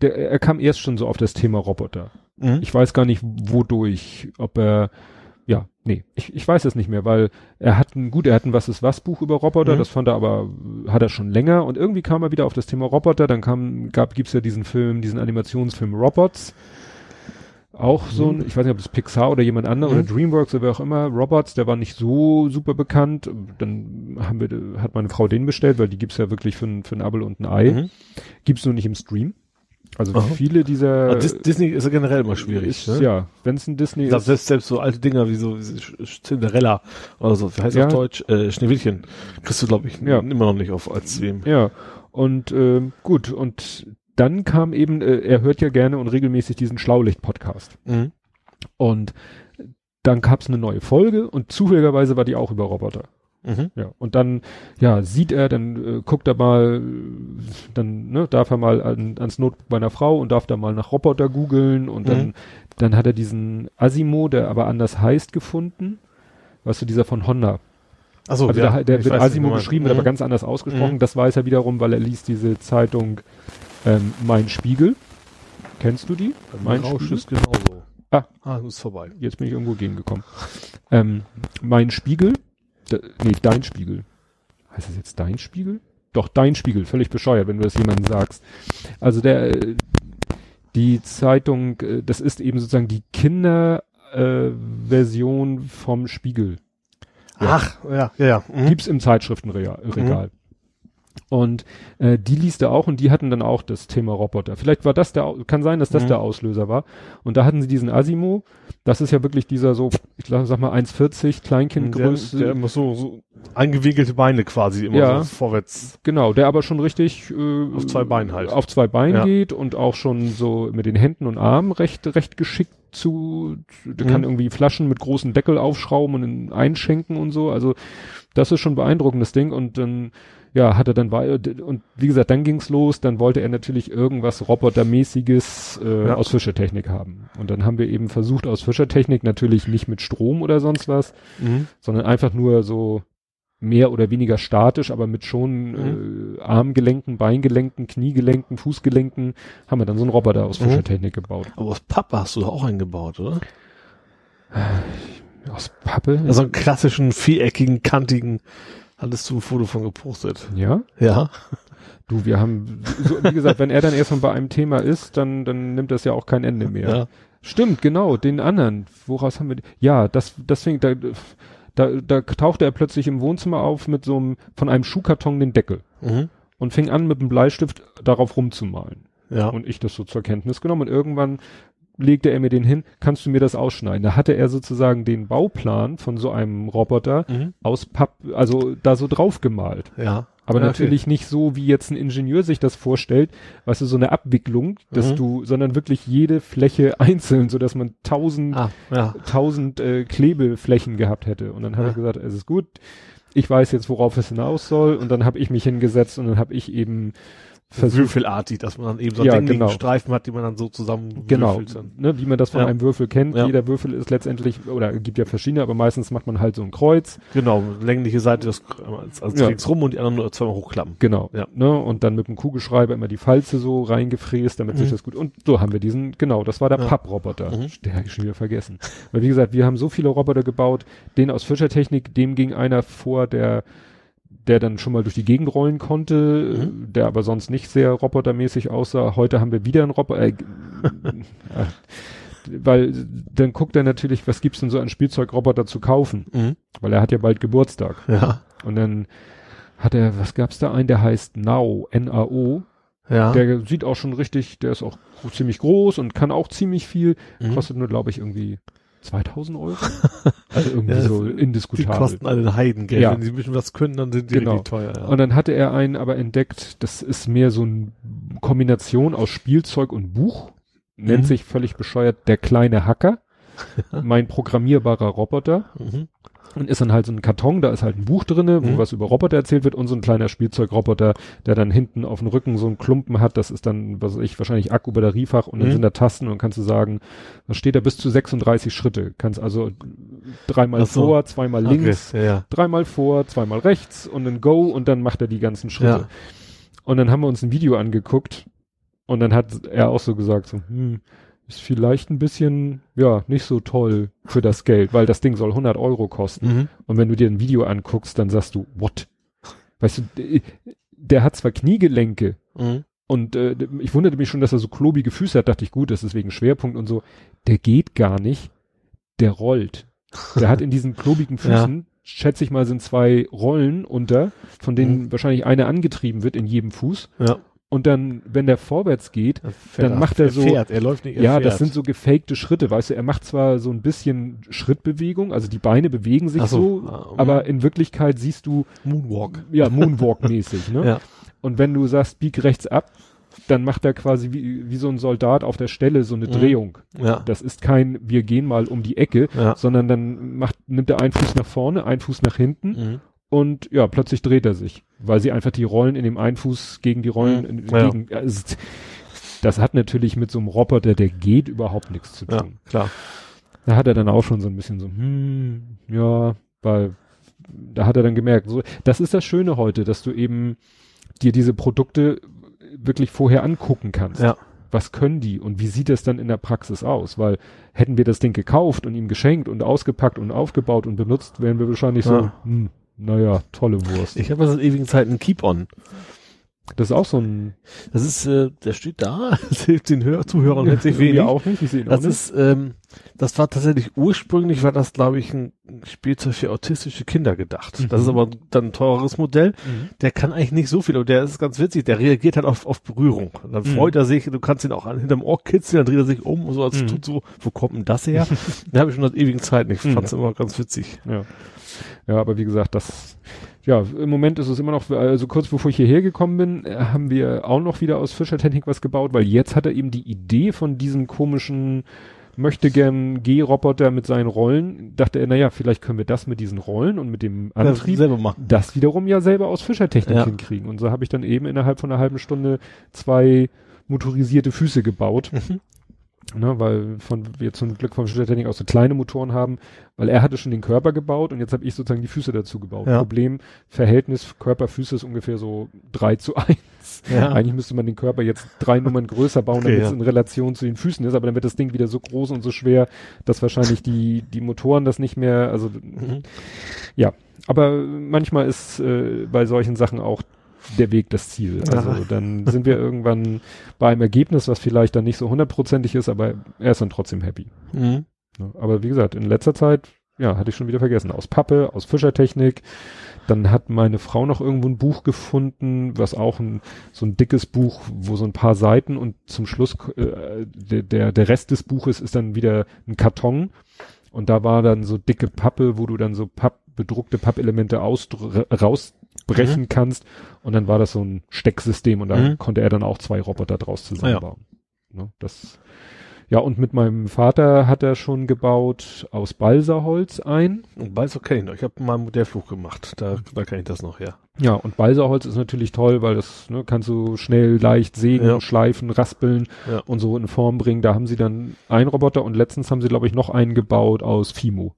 B: der, er kam erst schon so auf das Thema Roboter. Mhm. Ich weiß gar nicht, wodurch, ob er, ja, nee, ich, ich weiß es nicht mehr, weil er hat ein, gut, er hat ein Was ist was Buch über Roboter, mhm. das fand er aber, hat er schon länger und irgendwie kam er wieder auf das Thema Roboter, dann kam, gab, gibt's ja diesen Film, diesen Animationsfilm Robots, auch so ein, mhm. ich weiß nicht, ob es Pixar oder jemand anderes mhm. oder Dreamworks oder wer auch immer, Robots, der war nicht so super bekannt. Dann haben wir, hat meine Frau den bestellt, weil die gibt's ja wirklich für, ein, für ein Abel und ein Ei. Mhm. Gibt's nur nicht im Stream. Also Aha. viele dieser.
C: Aber Disney ist ja generell immer schwierig.
B: Ist, ne? Ja, wenn es ein Disney
C: ist. Selbst, selbst so alte Dinger wie so Cinderella oder so, wie heißt ja. auf Deutsch? Äh, Schneewittchen. Kriegst du, glaube ich, ja. immer noch nicht auf als Stream.
B: Ja. Und äh, gut, und dann kam eben, äh, er hört ja gerne und regelmäßig diesen Schlaulicht-Podcast. Mhm. Und dann gab's eine neue Folge und zufälligerweise war die auch über Roboter. Mhm. Ja, und dann, ja, sieht er, dann äh, guckt er mal, dann ne, darf er mal an, ans Notebook meiner Frau und darf da mal nach Roboter googeln und mhm. dann, dann hat er diesen Asimo, der aber anders heißt, gefunden. Weißt du, dieser von Honda.
C: Also
B: ja, der, der wird Asimo geschrieben, mhm. aber ganz anders ausgesprochen. Mhm. Das weiß er wiederum, weil er liest diese Zeitung ähm, Mein Spiegel. Kennst du die?
C: Mein Rausch ist genauso.
B: Ah, ah, ist vorbei. Jetzt bin ich irgendwo gegengekommen. Ähm, mein Spiegel. De, nee, dein Spiegel. Heißt das jetzt dein Spiegel? Doch, dein Spiegel. Völlig bescheuert, wenn du das jemandem sagst. Also der, äh, die Zeitung, äh, das ist eben sozusagen die Kinderversion äh, vom Spiegel.
C: Ja. Ach, ja, ja, ja.
B: Mhm. Gibt's im Zeitschriftenregal. Mhm. Und äh, die liest er auch und die hatten dann auch das Thema Roboter. Vielleicht war das der, kann sein, dass das mhm. der Auslöser war. Und da hatten sie diesen Asimo. Das ist ja wirklich dieser so, ich sag mal 1,40 Kleinkindgröße.
C: Der, der immer so, so eingewiegelte Beine quasi immer ja, so vorwärts.
B: Genau, der aber schon richtig
C: äh, auf zwei Beinen halt.
B: Auf zwei Beinen ja. geht und auch schon so mit den Händen und Armen recht recht geschickt zu, der mhm. kann irgendwie Flaschen mit großen Deckel aufschrauben und einschenken und so. Also das ist schon beeindruckendes Ding und dann ja, hat er dann weiter, und wie gesagt, dann ging's los, dann wollte er natürlich irgendwas Robotermäßiges äh, ja. aus Fischertechnik haben. Und dann haben wir eben versucht, aus Fischertechnik natürlich nicht mit Strom oder sonst was, mhm. sondern einfach nur so mehr oder weniger statisch, aber mit schon mhm. äh, Armgelenken, Beingelenken, Kniegelenken, Fußgelenken, haben wir dann so einen Roboter aus mhm. Fischertechnik gebaut.
C: Aber aus Pappe hast du auch einen gebaut, oder?
B: Aus Pappe?
C: Also einen klassischen, viereckigen, kantigen Hattest du ein Foto von gepostet?
B: Ja?
C: Ja.
B: Du, wir haben, so, wie gesagt, wenn er dann erstmal bei einem Thema ist, dann, dann nimmt das ja auch kein Ende mehr. Ja. Stimmt, genau, den anderen. Woraus haben wir, ja, das, deswegen, da, da, da tauchte er plötzlich im Wohnzimmer auf mit so einem, von einem Schuhkarton den Deckel. Mhm. Und fing an mit einem Bleistift darauf rumzumalen. Ja. Und ich das so zur Kenntnis genommen und irgendwann legte er mir den hin, kannst du mir das ausschneiden? Da hatte er sozusagen den Bauplan von so einem Roboter mhm. aus Papp, also da so drauf gemalt.
C: Ja.
B: Aber ja, natürlich okay. nicht so, wie jetzt ein Ingenieur sich das vorstellt, weißt du, so eine Abwicklung, dass mhm. du, sondern wirklich jede Fläche einzeln, so dass man tausend, ah, ja. tausend äh, Klebeflächen gehabt hätte. Und dann habe ja. ich gesagt, es ist gut, ich weiß jetzt, worauf es hinaus soll. Und dann habe ich mich hingesetzt und dann habe ich eben
C: Würfelartig, dass man dann eben so
B: ja, genau.
C: Streifen hat, die man dann so zusammen
B: genau, ne, wie man das von ja. einem Würfel kennt. Ja. Jeder Würfel ist letztendlich, oder gibt ja verschiedene, aber meistens macht man halt so ein Kreuz.
C: Genau, längliche Seite das als, als ja. rum und die anderen nur zweimal hochklappen.
B: Genau, ja. ne, und dann mit dem Kugelschreiber immer die Falze so reingefräst, damit mhm. sich das gut, und so haben wir diesen, genau, das war der ja. Papproboter. Mhm. Der habe ich schon wieder vergessen. Weil wie gesagt, wir haben so viele Roboter gebaut, den aus Fischertechnik, dem ging einer vor, der der dann schon mal durch die Gegend rollen konnte, mhm. der aber sonst nicht sehr robotermäßig aussah. Heute haben wir wieder einen Roboter. Äh, äh, weil dann guckt er natürlich, was gibt's denn so an Spielzeugroboter zu kaufen? Mhm. Weil er hat ja bald Geburtstag.
C: Ja.
B: Und dann hat er, was gab's da einen, der heißt Nao, N-A-O. Ja. Der sieht auch schon richtig, der ist auch ziemlich groß und kann auch ziemlich viel, mhm. kostet nur, glaube ich, irgendwie 2000 Euro? Also irgendwie ja, so indiskutabel.
C: Die kosten alle Heidengeld. Ja. Wenn sie ein bisschen was können, dann sind die genau. richtig teuer. Ja.
B: Und dann hatte er einen aber entdeckt, das ist mehr so eine Kombination aus Spielzeug und Buch. Nennt mhm. sich völlig bescheuert der kleine Hacker. mein programmierbarer Roboter. Mhm und ist dann halt so ein Karton, da ist halt ein Buch drinne, wo mhm. was über Roboter erzählt wird und so ein kleiner Spielzeugroboter, der dann hinten auf dem Rücken so einen Klumpen hat, das ist dann, was weiß ich, wahrscheinlich Akku-Batteriefach und dann mhm. sind da Tasten und kannst du sagen, was steht da bis zu 36 Schritte, kannst also dreimal so. vor, zweimal okay. links, ja. dreimal vor, zweimal rechts und dann Go und dann macht er die ganzen Schritte. Ja. Und dann haben wir uns ein Video angeguckt und dann hat er auch so gesagt, so, hm, ist vielleicht ein bisschen, ja, nicht so toll für das Geld, weil das Ding soll 100 Euro kosten. Mhm. Und wenn du dir ein Video anguckst, dann sagst du, what? Weißt du, der hat zwar Kniegelenke mhm. und äh, ich wunderte mich schon, dass er so klobige Füße hat, dachte ich, gut, das ist wegen Schwerpunkt und so. Der geht gar nicht, der rollt. Der hat in diesen klobigen Füßen, ja. schätze ich mal, sind zwei Rollen unter, von denen mhm. wahrscheinlich eine angetrieben wird in jedem Fuß. Ja und dann, wenn der vorwärts geht, dann macht er, er so,
C: fährt, er läuft nicht,
B: er ja, fährt. das sind so gefakte Schritte, weißt du, er macht zwar so ein bisschen Schrittbewegung, also die Beine bewegen sich so, so ah, aber in Wirklichkeit siehst du
C: Moonwalk.
B: Ja, Moonwalk-mäßig, ne? Ja. Und wenn du sagst, bieg rechts ab, dann macht er quasi wie, wie so ein Soldat auf der Stelle so eine mhm. Drehung. Ja. Das ist kein, wir gehen mal um die Ecke, ja. sondern dann macht, nimmt er einen Fuß nach vorne, einen Fuß nach hinten mhm und ja, plötzlich dreht er sich, weil sie einfach die Rollen in dem einen Fuß gegen die Rollen, mhm. ja. gegen, also, das hat natürlich mit so einem Roboter, der geht, überhaupt nichts zu tun.
C: Ja, klar.
B: Da hat er dann auch schon so ein bisschen so, hm, ja, weil da hat er dann gemerkt, so, das ist das Schöne heute, dass du eben dir diese Produkte wirklich vorher angucken kannst. Ja. Was können die und wie sieht das dann in der Praxis aus? Weil hätten wir das Ding gekauft und ihm geschenkt und ausgepackt und aufgebaut und benutzt, wären wir wahrscheinlich ja. so, hm, naja, tolle Wurst.
C: Ich habe seit ewigen Zeiten Keep-On.
B: Das ist auch so ein.
C: Das ist, äh, der steht da. Das hilft den Hör Zuhörern letztlich wenig.
B: auch nicht. Ich sehe ihn
C: das auch ist, nicht. ähm, das war tatsächlich ursprünglich war das, glaube ich, ein Spielzeug für autistische Kinder gedacht. Mhm. Das ist aber dann ein teureres Modell. Mhm. Der kann eigentlich nicht so viel, aber der ist ganz witzig. Der reagiert halt auf, auf Berührung. Und dann mhm. freut er sich. Du kannst ihn auch an, hinterm Ohr kitzeln, dann dreht er sich um und so als mhm. tut so. Wo kommt denn das her? den habe ich schon seit ewigen Zeiten. Ich fand es immer ganz witzig.
B: Ja. Ja, aber wie gesagt, das, ja, im Moment ist es immer noch, also kurz bevor ich hierher gekommen bin, äh, haben wir auch noch wieder aus Fischertechnik was gebaut, weil jetzt hat er eben die Idee von diesem komischen, möchte gern G-Roboter mit seinen Rollen, dachte er, naja, vielleicht können wir das mit diesen Rollen und mit dem Antrieb,
C: das,
B: das wiederum ja selber aus Fischertechnik ja. hinkriegen. Und so habe ich dann eben innerhalb von einer halben Stunde zwei motorisierte Füße gebaut. Mhm. Ne, weil von wir zum Glück vom Technik auch so kleine Motoren haben, weil er hatte schon den Körper gebaut und jetzt habe ich sozusagen die Füße dazu gebaut. Ja. Problem, Verhältnis Körper-Füße ist ungefähr so drei zu eins. Ja. Eigentlich müsste man den Körper jetzt drei Nummern größer bauen, damit okay, es in Relation zu den Füßen ist, aber dann wird das Ding wieder so groß und so schwer, dass wahrscheinlich die, die Motoren das nicht mehr, also mhm. ja. Aber manchmal ist äh, bei solchen Sachen auch der Weg das Ziel. Also ja. dann sind wir irgendwann bei einem Ergebnis, was vielleicht dann nicht so hundertprozentig ist, aber er ist dann trotzdem happy. Mhm. Aber wie gesagt, in letzter Zeit, ja, hatte ich schon wieder vergessen. Aus Pappe, aus Fischertechnik. Dann hat meine Frau noch irgendwo ein Buch gefunden, was auch ein, so ein dickes Buch, wo so ein paar Seiten und zum Schluss äh, der, der, der Rest des Buches ist dann wieder ein Karton. Und da war dann so dicke Pappe, wo du dann so Papp, bedruckte Pappelemente raus brechen mhm. kannst. Und dann war das so ein Stecksystem und da mhm. konnte er dann auch zwei Roboter draus zusammenbauen. Ja. Ne, das, ja, und mit meinem Vater hat er schon gebaut aus Balsaholz ein.
C: Und Balsa kenne ich noch. Ich habe mal einen Modellflug gemacht. Da, da kenne ich das noch, ja.
B: Ja, und Balsaholz ist natürlich toll, weil das ne, kannst du schnell, leicht sägen, ja. schleifen, raspeln ja. und so in Form bringen. Da haben sie dann einen Roboter und letztens haben sie, glaube ich, noch einen gebaut aus Fimo.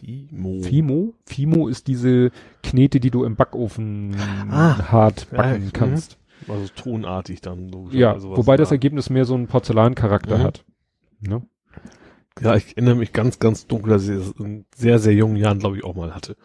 B: Fimo. Fimo? Fimo ist diese Knete, die du im Backofen ah, hart backen ja, mhm. kannst.
C: Also tonartig dann.
B: Ja, wobei das Ergebnis mehr so einen Porzellancharakter mhm. hat. Ne?
C: Ja, ich erinnere mich ganz, ganz dunkel, dass ich es in sehr, sehr jungen Jahren, glaube ich, auch mal hatte.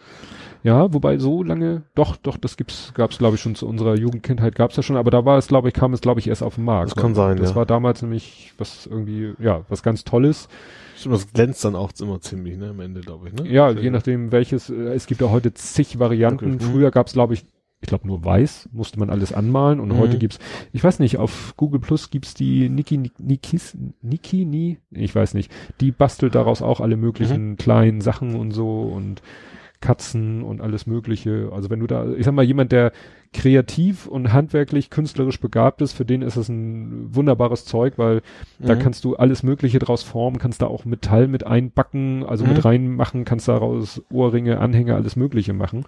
B: Ja, wobei so lange, doch, doch, das gibt's, gab's, glaube ich, schon zu unserer Jugendkindheit gab's ja schon, aber da war es, glaube ich, kam es, glaube ich, erst auf den Markt.
C: Das kann sein,
B: Das
C: ja.
B: war damals nämlich was irgendwie, ja, was ganz Tolles.
C: Stimmt, das glänzt dann auch immer ziemlich, ne, am Ende, glaube ich, ne?
B: Ja, je nachdem welches, äh, es gibt ja heute zig Varianten. Okay. Mhm. Früher gab's, glaube ich, ich glaube nur weiß, musste man alles anmalen und mhm. heute gibt's, ich weiß nicht, auf Google Plus gibt's die Niki, Nikis, Niki, nie, ich weiß nicht, die bastelt daraus auch alle möglichen mhm. kleinen Sachen und so und Katzen und alles mögliche. Also wenn du da, ich sag mal, jemand, der kreativ und handwerklich, künstlerisch begabt ist, für den ist es ein wunderbares Zeug, weil mhm. da kannst du alles Mögliche draus formen, kannst da auch Metall mit einbacken, also mhm. mit reinmachen, kannst daraus Ohrringe, Anhänger, alles Mögliche machen.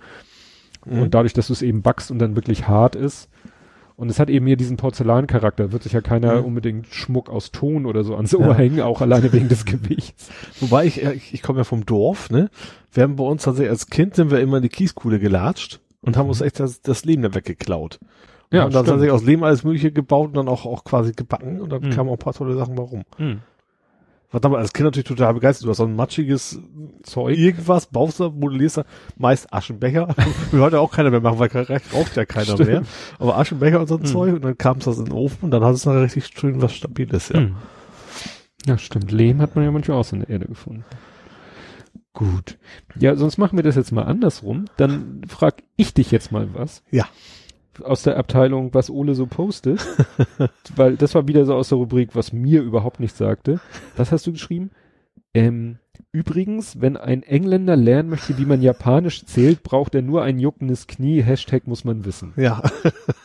B: Mhm. Und dadurch, dass du es eben backst und dann wirklich hart ist Und es hat eben hier diesen Porzellancharakter. Wird sich ja keiner mhm. unbedingt Schmuck aus Ton oder so ans Ohr ja. hängen, auch alleine wegen des Gewichts.
C: Wobei ich, ich, ich komme ja vom Dorf, ne? Wir haben bei uns tatsächlich als Kind sind wir immer in die Kieskuhle gelatscht und haben uns echt das, das Leben da weggeklaut. Und ja, haben dann tatsächlich aus Leben alles Mögliche gebaut und dann auch, auch quasi gebacken und dann mhm. kamen auch ein paar tolle Sachen warum. Mhm. War damals als Kind natürlich total begeistert. Du hast so ein matschiges Zeug, irgendwas, baust du, modellierst du, meist Aschenbecher. Will heute auch keiner mehr machen, weil recht braucht ja keiner Stimmt. mehr. Aber Aschenbecher und so ein mhm. Zeug und dann kam es das in den Ofen und dann hat es nachher richtig schön was Stabiles, ja. Mhm.
B: Ja, stimmt. Lehm hat man ja manchmal auch in der Erde gefunden. Gut. Ja, sonst machen wir das jetzt mal andersrum. Dann frag ich dich jetzt mal was.
C: Ja
B: aus der Abteilung, was Ole so postet, weil das war wieder so aus der Rubrik, was mir überhaupt nicht sagte. Was hast du geschrieben? Ähm, Übrigens, wenn ein Engländer lernen möchte, wie man Japanisch zählt, braucht er nur ein juckendes Knie. Hashtag muss man wissen.
C: Ja.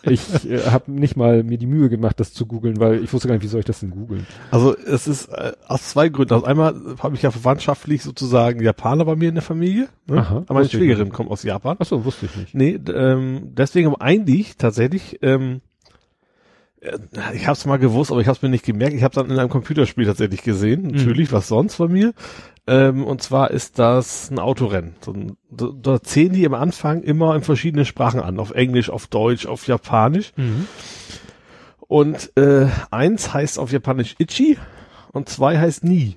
B: ich äh, habe nicht mal mir die Mühe gemacht, das zu googeln, weil ich wusste gar nicht, wie soll ich das denn googeln.
C: Also es ist äh, aus zwei Gründen. Also einmal habe ich ja verwandtschaftlich sozusagen Japaner bei mir in der Familie. Ne? Aha, Aber meine Schwägerin kommt aus Japan.
B: Ach so, wusste ich nicht.
C: Nee, ähm, deswegen eigentlich tatsächlich ähm, äh, ich habe es mal gewusst, aber ich habe es mir nicht gemerkt. Ich habe es dann in einem Computerspiel tatsächlich gesehen. Natürlich, mhm. was sonst von mir. Ähm, und zwar ist das ein Autorennen. So, da, da zählen die am Anfang immer in verschiedene Sprachen an. Auf Englisch, auf Deutsch, auf Japanisch. Mhm. Und äh, eins heißt auf Japanisch Ichi und zwei heißt Nie.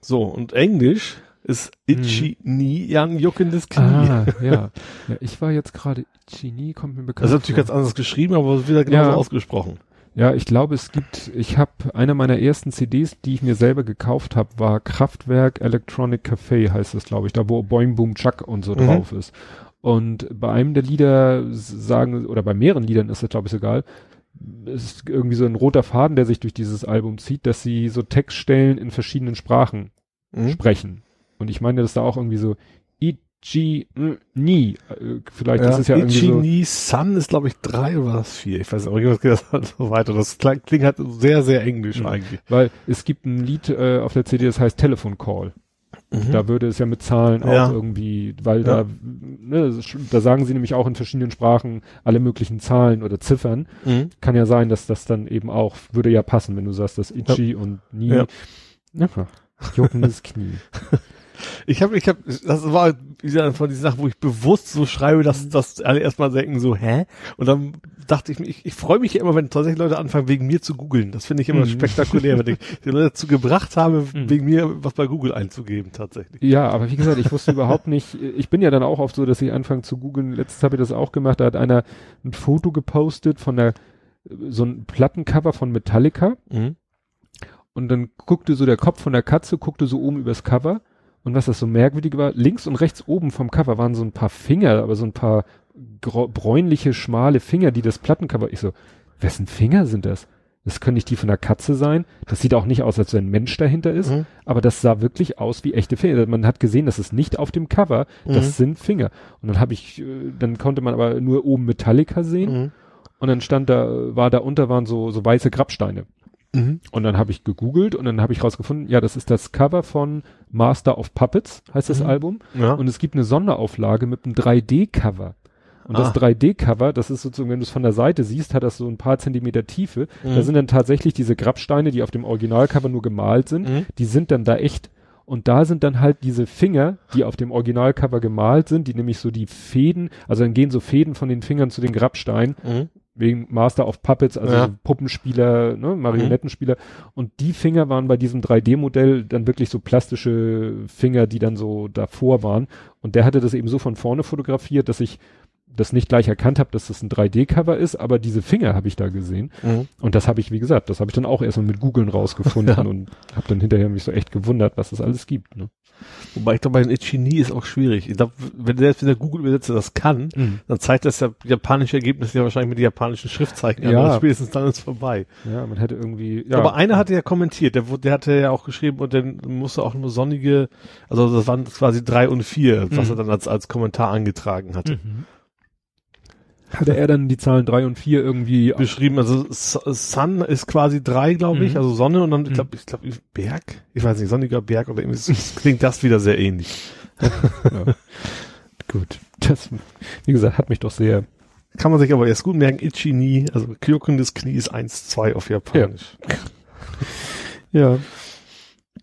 C: So, und Englisch ist Ichi mhm. Nie ja ein juckendes Knie. Ah,
B: ja. ja. Ich war jetzt gerade Ichi Nie, kommt mir bekannt
C: Das ist natürlich vor. ganz anders geschrieben, aber wieder genauso ja. ausgesprochen.
B: Ja, ich glaube, es gibt, ich habe eine meiner ersten CDs, die ich mir selber gekauft habe, war Kraftwerk Electronic Café, heißt es, glaube ich, da wo Boing Boom Chuck und so mhm. drauf ist. Und bei einem der Lieder sagen, oder bei mehreren Liedern ist es, glaube ich, egal, ist irgendwie so ein roter Faden, der sich durch dieses Album zieht, dass sie so Textstellen in verschiedenen Sprachen mhm. sprechen. Und ich meine, dass da auch irgendwie so Ichi Ni. Vielleicht
C: ja, ist es ja Ichi irgendwie so. Ni San ist glaube ich drei oder was vier. Ich weiß nicht, aber das halt so weiter. Das klingt, klingt halt sehr sehr englisch mhm. eigentlich.
B: Weil es gibt ein Lied äh, auf der CD, das heißt Telefon Call. Mhm. Da würde es ja mit Zahlen ja. auch irgendwie, weil ja. da, ne, da sagen sie nämlich auch in verschiedenen Sprachen alle möglichen Zahlen oder Ziffern. Mhm. Kann ja sein, dass das dann eben auch, würde ja passen, wenn du sagst, das Ichi ja. und Ni. Ja. Ja, juckendes Knie.
C: Ich habe, ich habe, das war wieder von diesen Sachen, wo ich bewusst so schreibe, dass, dass alle erstmal denken so, hä? Und dann dachte ich mir, ich, ich freue mich ja immer, wenn tatsächlich Leute anfangen, wegen mir zu googeln. Das finde ich immer mhm. spektakulär, wenn ich die Leute dazu gebracht habe, mhm. wegen mir was bei Google einzugeben, tatsächlich.
B: Ja, aber wie gesagt, ich wusste überhaupt nicht, ich bin ja dann auch oft so, dass ich anfange zu googeln. Letztes habe ich das auch gemacht, da hat einer ein Foto gepostet von der, so ein Plattencover von Metallica. Mhm. Und dann guckte so der Kopf von der Katze, guckte so oben übers Cover und was das so merkwürdig war, links und rechts oben vom Cover waren so ein paar Finger, aber so ein paar bräunliche, schmale Finger, die das Plattencover, ich so, wessen Finger sind das? Das können nicht die von der Katze sein. Das sieht auch nicht aus, als wenn ein Mensch dahinter ist. Mhm. Aber das sah wirklich aus wie echte Finger. Man hat gesehen, das ist nicht auf dem Cover. Das mhm. sind Finger. Und dann habe ich, äh, dann konnte man aber nur oben Metallica sehen. Mhm. Und dann stand da, war da unter waren so, so weiße Grabsteine. Mhm. Und dann habe ich gegoogelt und dann habe ich rausgefunden, ja, das ist das Cover von Master of Puppets, heißt das mhm. Album. Ja. Und es gibt eine Sonderauflage mit einem 3D-Cover. Und ah. das 3D-Cover, das ist sozusagen, wenn du es von der Seite siehst, hat das so ein paar Zentimeter Tiefe. Mhm. Da sind dann tatsächlich diese Grabsteine, die auf dem Originalcover nur gemalt sind, mhm. die sind dann da echt. Und da sind dann halt diese Finger, die auf dem Originalcover gemalt sind, die nämlich so die Fäden, also dann gehen so Fäden von den Fingern zu den Grabsteinen. Mhm wegen Master of Puppets, also ja. Puppenspieler, ne, Marionettenspieler. Mhm. Und die Finger waren bei diesem 3D-Modell dann wirklich so plastische Finger, die dann so davor waren. Und der hatte das eben so von vorne fotografiert, dass ich das nicht gleich erkannt habe, dass das ein 3D-Cover ist, aber diese Finger habe ich da gesehen. Mhm. Und das habe ich, wie gesagt, das habe ich dann auch erstmal mit Googeln rausgefunden ja. und habe dann hinterher mich so echt gewundert, was es alles gibt. Ne?
C: Wobei ich glaube, bei den Ichini ist auch schwierig. Ich glaube, wenn selbst wenn der Google-Übersetzer das kann, mhm. dann zeigt das ja japanische Ergebnisse ja wahrscheinlich mit den japanischen Schriftzeichen
B: ja.
C: an. Spätestens dann ist vorbei.
B: Ja, man hätte irgendwie.
C: Ja. Aber einer hatte ja kommentiert, der, der hatte ja auch geschrieben und dann musste auch nur sonnige, also das waren quasi drei und vier, mhm. was er dann als, als Kommentar angetragen hatte. Mhm
B: hatte er dann die Zahlen drei und vier irgendwie
C: beschrieben. Also Sun ist quasi drei, glaube ich, mhm. also Sonne und dann, ich glaube, mhm. ich glaube, Berg, ich weiß nicht, sonniger Berg oder irgendwie, klingt das wieder sehr ähnlich.
B: ja. Gut. Das, wie gesagt, hat mich doch sehr
C: Kann man sich aber erst gut merken, Ichi ni, also des Knie ist 1, 2 auf Japanisch.
B: Ja. ja.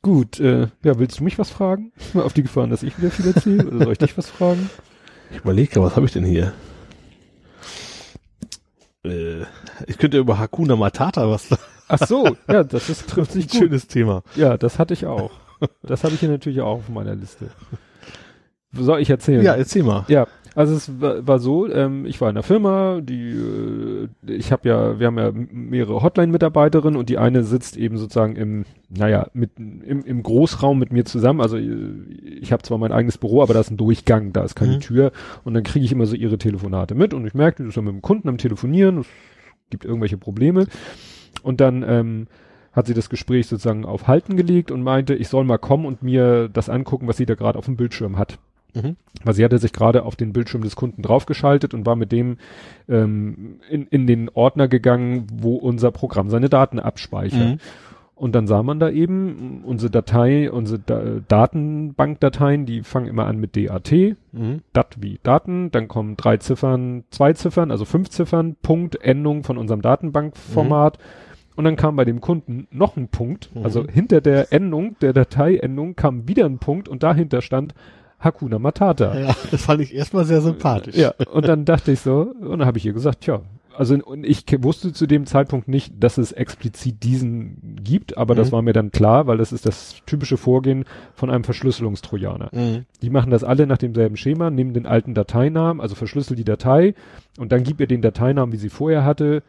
B: Gut, äh, ja, willst du mich was fragen? Auf die Gefahren, dass ich wieder viel erzähle? Oder soll ich dich was fragen?
C: Ich überlege, was habe ich denn hier? Äh, ich könnte über Hakuna Matata was
B: Ach so, ja, das ist, trifft sich
C: gut. Schönes Thema.
B: Ja, das hatte ich auch. Das habe ich hier natürlich auch auf meiner Liste. Soll ich erzählen?
C: Ja, erzähl mal.
B: Ja, also es war, war so, ähm, ich war in der Firma, die, äh, ich habe ja, wir haben ja mehrere Hotline-Mitarbeiterinnen und die eine sitzt eben sozusagen im, naja, mit im, im Großraum mit mir zusammen. Also ich habe zwar mein eigenes Büro, aber da ist ein Durchgang, da ist keine mhm. Tür und dann kriege ich immer so ihre Telefonate mit und ich merke, die ist ja mit dem Kunden am Telefonieren, es gibt irgendwelche Probleme und dann ähm, hat sie das Gespräch sozusagen auf Halten gelegt und meinte, ich soll mal kommen und mir das angucken, was sie da gerade auf dem Bildschirm hat. Mhm. Weil sie hatte sich gerade auf den Bildschirm des Kunden draufgeschaltet und war mit dem ähm, in, in den Ordner gegangen, wo unser Programm seine Daten abspeichert. Mhm. Und dann sah man da eben unsere Datei, unsere da Datenbankdateien, die fangen immer an mit DAT, mhm. Dat wie Daten, dann kommen drei Ziffern, zwei Ziffern, also fünf Ziffern, Punkt, Endung von unserem Datenbankformat. Mhm. Und dann kam bei dem Kunden noch ein Punkt, also mhm. hinter der Endung, der Dateiendung kam wieder ein Punkt und dahinter stand Hakuna Matata.
C: Ja, das fand ich erstmal sehr sympathisch.
B: Ja, und dann dachte ich so, und dann habe ich ihr gesagt, tja, also und ich wusste zu dem Zeitpunkt nicht, dass es explizit diesen gibt, aber mhm. das war mir dann klar, weil das ist das typische Vorgehen von einem Verschlüsselungstrojaner. Mhm. Die machen das alle nach demselben Schema, nehmen den alten Dateinamen, also verschlüssel die Datei und dann gib ihr den Dateinamen, wie sie vorher hatte,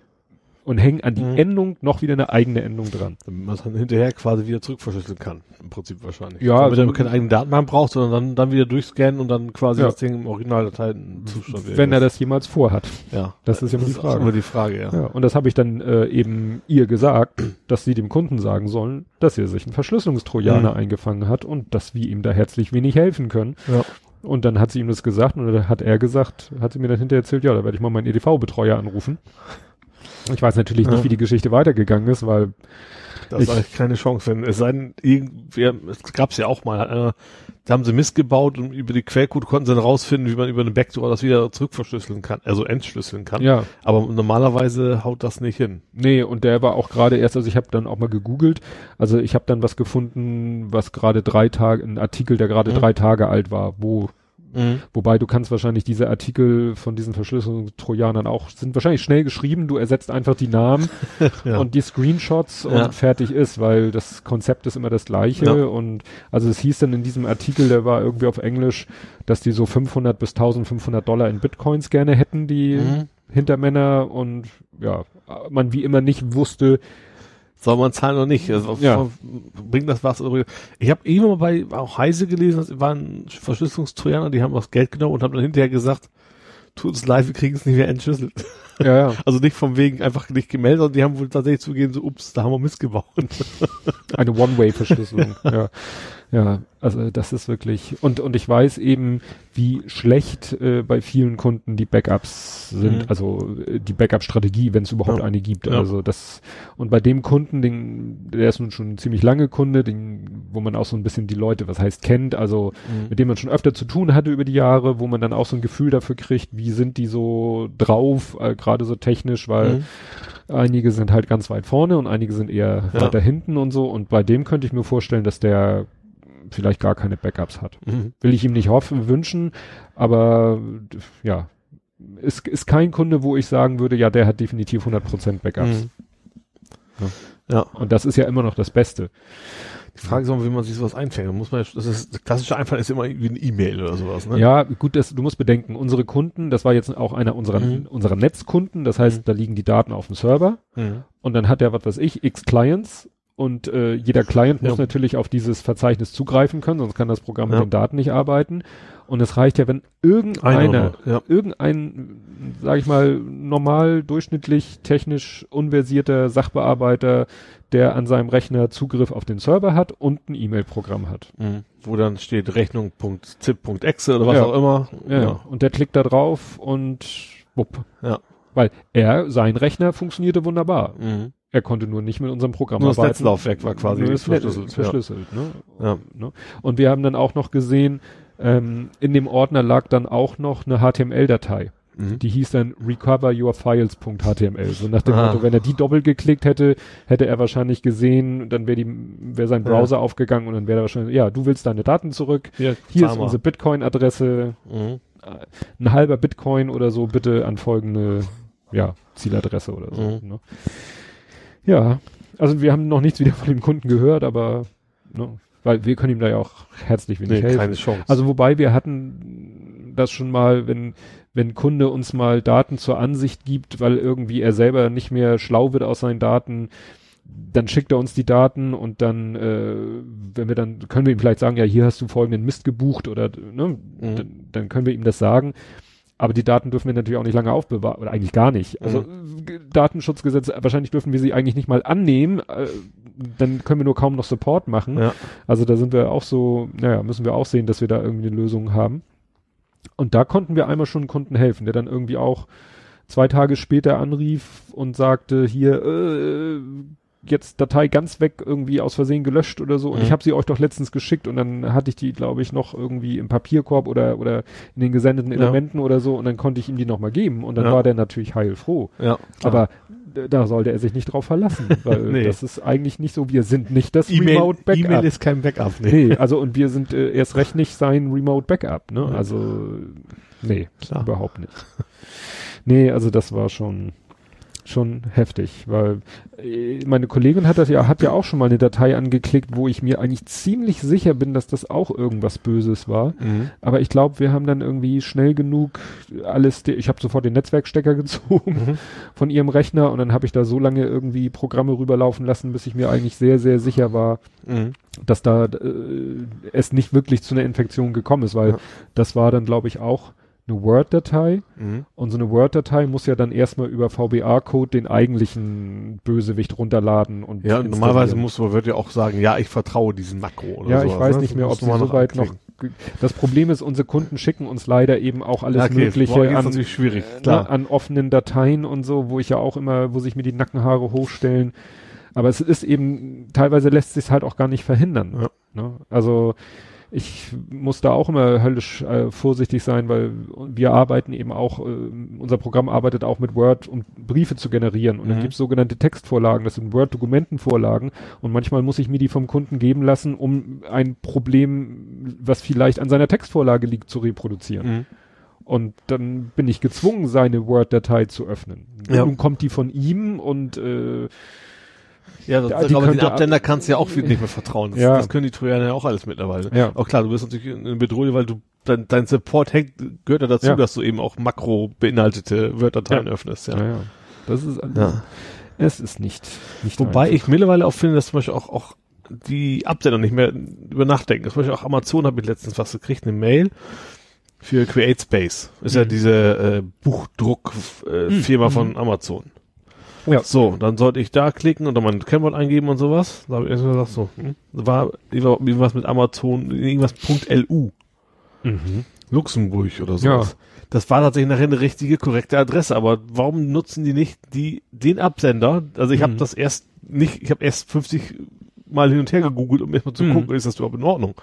B: und hängen an die mhm. Endung noch wieder eine eigene Endung dran.
C: Damit man es dann hinterher quasi wieder zurückverschlüsseln kann. Im Prinzip wahrscheinlich.
B: Ja.
C: Damit also, man keine eigenen Datenbank braucht, sondern dann, dann wieder durchscannen und dann quasi ja. das Ding im Originaldateienzustand
B: Wenn er das jemals vorhat.
C: Ja.
B: Das ist ja
C: immer
B: die Frage.
C: immer die Frage, ja. ja.
B: Und das habe ich dann äh, eben ihr gesagt, dass sie dem Kunden sagen sollen, dass er sich einen Verschlüsselungstrojaner mhm. eingefangen hat und dass wir ihm da herzlich wenig helfen können. Ja. Und dann hat sie ihm das gesagt und dann hat er gesagt, hat sie mir dann hinterher erzählt, ja, da werde ich mal meinen EDV-Betreuer anrufen. Ich weiß natürlich nicht, wie die Geschichte weitergegangen ist, weil
C: da ist eigentlich keine Chance, wenn es sei denn, irgendwer, es gab's ja auch mal, äh, da haben sie missgebaut und über die Quellcode konnten sie dann rausfinden, wie man über eine Backdoor das wieder zurückverschlüsseln kann, also entschlüsseln kann.
B: Ja.
C: Aber normalerweise haut das nicht hin.
B: Nee, und der war auch gerade erst, also ich habe dann auch mal gegoogelt, also ich habe dann was gefunden, was gerade drei Tage, ein Artikel, der gerade mhm. drei Tage alt war, wo Mhm. Wobei du kannst wahrscheinlich diese Artikel von diesen Verschlüsselungstrojanern auch, sind wahrscheinlich schnell geschrieben, du ersetzt einfach die Namen ja. und die Screenshots und ja. fertig ist, weil das Konzept ist immer das gleiche ja. und also es hieß dann in diesem Artikel, der war irgendwie auf Englisch, dass die so 500 bis 1500 Dollar in Bitcoins gerne hätten, die mhm. Hintermänner und ja, man wie immer nicht wusste,
C: soll man zahlen oder nicht? Also, ja. Bringt das was? Ich habe mal bei auch Heise gelesen, das waren Verschlüsselungstrojaner, die haben das Geld genommen und haben dann hinterher gesagt, tut uns leid, wir kriegen es nicht mehr entschlüsselt.
B: Ja, ja.
C: Also nicht vom wegen einfach nicht gemeldet, sondern die haben wohl tatsächlich zugegeben, so, ups, da haben wir missgebaut.
B: Eine One-Way-Verschlüsselung, ja. Ja, also das ist wirklich und und ich weiß eben, wie schlecht äh, bei vielen Kunden die Backups sind, mhm. also äh, die Backup-Strategie, wenn es überhaupt ja. eine gibt. Ja. Also das und bei dem Kunden, den, der ist nun schon ziemlich lange Kunde, den, wo man auch so ein bisschen die Leute, was heißt kennt, also mhm. mit dem man schon öfter zu tun hatte über die Jahre, wo man dann auch so ein Gefühl dafür kriegt, wie sind die so drauf, äh, gerade so technisch, weil mhm. einige sind halt ganz weit vorne und einige sind eher ja. weiter hinten und so. Und bei dem könnte ich mir vorstellen, dass der vielleicht gar keine Backups hat. Mhm. Will ich ihm nicht hoffen, wünschen, aber ja, ist, ist kein Kunde, wo ich sagen würde, ja, der hat definitiv 100% Backups. Mhm. Ja. ja. Und das ist ja immer noch das Beste.
C: Die Frage ist auch, wie man sich sowas einfängt. Da muss man, das ist, das klassische Einfall ist immer irgendwie eine E-Mail oder sowas, ne?
B: Ja, gut, das, du musst bedenken, unsere Kunden, das war jetzt auch einer unserer, mhm. unserer Netzkunden, das heißt, mhm. da liegen die Daten auf dem Server mhm. und dann hat er, was weiß ich, x Clients und äh, jeder Client ja. muss natürlich auf dieses Verzeichnis zugreifen können, sonst kann das Programm ja. mit den Daten nicht arbeiten. Und es reicht ja, wenn irgendeiner, ja. irgendein, sage ich mal, normal, durchschnittlich, technisch unversierter Sachbearbeiter, der an seinem Rechner Zugriff auf den Server hat und ein E-Mail-Programm hat.
C: Mhm. Wo dann steht Rechnung.zip.exe oder was auch immer.
B: Ja. ja. Und der klickt da drauf und wupp. Ja. Weil er, sein Rechner funktionierte wunderbar. Mhm. Er konnte nur nicht mit unserem Programm
C: nur arbeiten. Das Netzlaufwerk war quasi
B: nur verschlüsselt. verschlüsselt ja. Ne? Ja. Ne? Und wir haben dann auch noch gesehen, ähm, in dem Ordner lag dann auch noch eine HTML-Datei. Mhm. Die hieß dann recoveryourfiles.html. So nach dem Motto, wenn er die doppelt geklickt hätte, hätte er wahrscheinlich gesehen, dann wäre die, wäre sein Browser ja. aufgegangen und dann wäre er wahrscheinlich, ja, du willst deine Daten zurück. Ja, Hier ist unsere Bitcoin-Adresse. Mhm. Ein halber Bitcoin oder so, bitte an folgende, ja, Zieladresse oder so. Mhm. Ne? Ja, also wir haben noch nichts wieder von dem Kunden gehört, aber ne, weil wir können ihm da ja auch herzlich wenig nee, helfen. Keine Chance. Also wobei wir hatten das schon mal, wenn wenn Kunde uns mal Daten zur Ansicht gibt, weil irgendwie er selber nicht mehr schlau wird aus seinen Daten, dann schickt er uns die Daten und dann, äh, wenn wir dann, können wir ihm vielleicht sagen, ja, hier hast du folgenden Mist gebucht oder ne, mhm. dann, dann können wir ihm das sagen. Aber die Daten dürfen wir natürlich auch nicht lange aufbewahren, oder eigentlich gar nicht. Also mhm. Datenschutzgesetz, wahrscheinlich dürfen wir sie eigentlich nicht mal annehmen, äh, dann können wir nur kaum noch Support machen. Ja. Also da sind wir auch so, naja, müssen wir auch sehen, dass wir da irgendwie eine Lösung haben. Und da konnten wir einmal schon einen Kunden helfen, der dann irgendwie auch zwei Tage später anrief und sagte, hier, äh, jetzt Datei ganz weg irgendwie aus Versehen gelöscht oder so. Und mhm. ich habe sie euch doch letztens geschickt und dann hatte ich die, glaube ich, noch irgendwie im Papierkorb oder oder in den gesendeten Elementen ja. oder so und dann konnte ich ihm die nochmal geben und dann ja. war der natürlich heilfroh. Ja, Aber da sollte er sich nicht drauf verlassen, weil nee. das ist eigentlich nicht so, wir sind nicht das
C: e Remote Backup. E-Mail ist kein Backup.
B: Nee. nee, also und wir sind äh, erst recht nicht sein Remote Backup, ne? Also nee, Klar. überhaupt nicht. Nee, also das war schon schon heftig, weil äh, meine Kollegin hat das ja, hat ja auch schon mal eine Datei angeklickt, wo ich mir eigentlich ziemlich sicher bin, dass das auch irgendwas Böses war. Mhm. Aber ich glaube, wir haben dann irgendwie schnell genug alles, ich habe sofort den Netzwerkstecker gezogen mhm. von ihrem Rechner und dann habe ich da so lange irgendwie Programme rüberlaufen lassen, bis ich mir eigentlich sehr, sehr sicher war, mhm. dass da äh, es nicht wirklich zu einer Infektion gekommen ist, weil ja. das war dann, glaube ich, auch eine Word-Datei mhm. und so eine Word-Datei muss ja dann erstmal über VBA-Code den eigentlichen Bösewicht runterladen und
C: ja normalerweise muss man wird ja auch sagen ja ich vertraue diesem Makro
B: oder ja ich weiß ne? nicht mehr ob sie so weit noch das Problem ist unsere Kunden schicken uns leider eben auch alles okay, mögliche
C: an, schwierig,
B: äh, ne, an offenen Dateien und so wo ich ja auch immer wo sich mir die Nackenhaare hochstellen aber es ist eben teilweise lässt sich halt auch gar nicht verhindern ja. ne? also ich muss da auch immer höllisch äh, vorsichtig sein, weil wir arbeiten eben auch, äh, unser Programm arbeitet auch mit Word, um Briefe zu generieren. Und mhm. dann gibt es sogenannte Textvorlagen, das sind Word-Dokumentenvorlagen. Und manchmal muss ich mir die vom Kunden geben lassen, um ein Problem, was vielleicht an seiner Textvorlage liegt, zu reproduzieren. Mhm. Und dann bin ich gezwungen, seine Word-Datei zu öffnen. Ja. Nun kommt die von ihm und äh,
C: ja, das, ja, aber den Absender kannst du ja auch viel nicht mehr vertrauen. Das, ja. das können die Trojaner ja auch alles mittlerweile. Ja. Auch klar, du bist natürlich in Bedrohung, weil du dein, dein Support hängt, gehört ja dazu, ja. dass du eben auch makro beinhaltete Word-Dateien ja. öffnest. Ja. ja, ja.
B: Das ist ja. es ist nicht, nicht
C: Wobei einfach. ich mittlerweile auch finde, dass zum Beispiel auch, auch die Absender nicht mehr über nachdenken. Zum Beispiel auch Amazon habe ich letztens was gekriegt, eine Mail für CreateSpace. Ist mhm. ja diese äh, Buchdruckfirma äh, mhm. von Amazon. Ja. So, dann sollte ich da klicken und dann mein Kennwort eingeben und sowas. Da habe ich erstmal gesagt, so, hm, war irgendwas mit Amazon, irgendwas .lu. Mhm. Luxemburg oder sowas. Ja. Das war tatsächlich nachher eine richtige, korrekte Adresse, aber warum nutzen die nicht die, den Absender? Also ich mhm. habe das erst nicht, ich habe erst 50 Mal hin und her gegoogelt, um erstmal zu mhm. gucken, ist das überhaupt in Ordnung?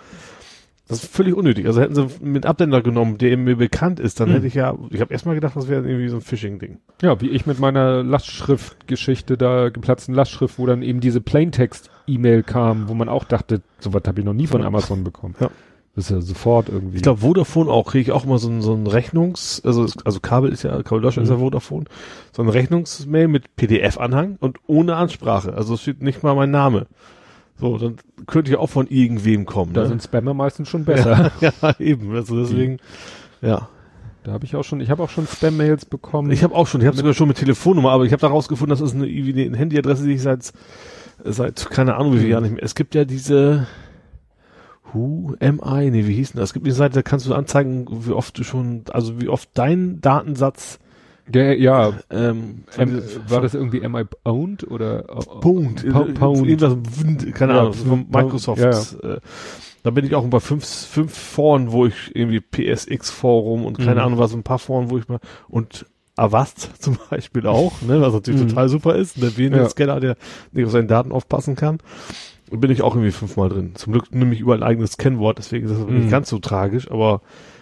C: Das ist völlig unnötig. Also hätten sie mit Absender genommen, der mir bekannt ist, dann hm. hätte ich ja, ich habe erstmal gedacht, das wäre irgendwie so ein Phishing-Ding.
B: Ja, wie ich mit meiner Lastschrift-Geschichte da geplatzten Lastschrift, wo dann eben diese Plaintext-E-Mail kam, wo man auch dachte, sowas habe ich noch nie von Amazon bekommen. Ja. Das ist ja sofort irgendwie.
C: Ich glaube, Vodafone auch, kriege ich auch mal so ein, so ein Rechnungs, also, also Kabel ist ja, Kabel Deutschland mhm. ist ja Vodafone, so ein Rechnungsmail mit PDF-Anhang und ohne Ansprache. Also es steht nicht mal mein Name. So, dann könnte ja auch von irgendwem kommen.
B: Da ne? sind Spammer meistens schon besser.
C: Ja, ja eben. Also deswegen, ja.
B: Da habe ich auch schon, ich habe auch schon Spam-Mails bekommen.
C: Ich habe auch schon, ich habe sogar schon mit Telefonnummer, aber ich habe da rausgefunden, das ist eine, eine Handyadresse, die ich seit, seit keine Ahnung wie viele Jahren nicht mehr. Es gibt ja diese Who am I? Nee, wie hieß denn das? Es gibt eine Seite, da kannst du anzeigen, wie oft du schon, also wie oft dein Datensatz
B: der, ja, ähm, M, war das irgendwie Am I Owned oder
C: Pound, Pound. Irgendwas, keine Ahnung, von Microsoft. Ja, ja. Äh, da bin ich auch bei fünf, fünf Foren, wo ich irgendwie PSX Forum und keine mhm. Ahnung was, ein paar Foren, wo ich mal und Avast zum Beispiel auch, ne, was natürlich mhm. total super ist, der VNet-Scanner, der nicht auf seinen Daten aufpassen kann. Bin ich auch irgendwie fünfmal drin. Zum Glück nehme ich überall ein eigenes Kennwort, deswegen ist das mhm. nicht ganz so tragisch, aber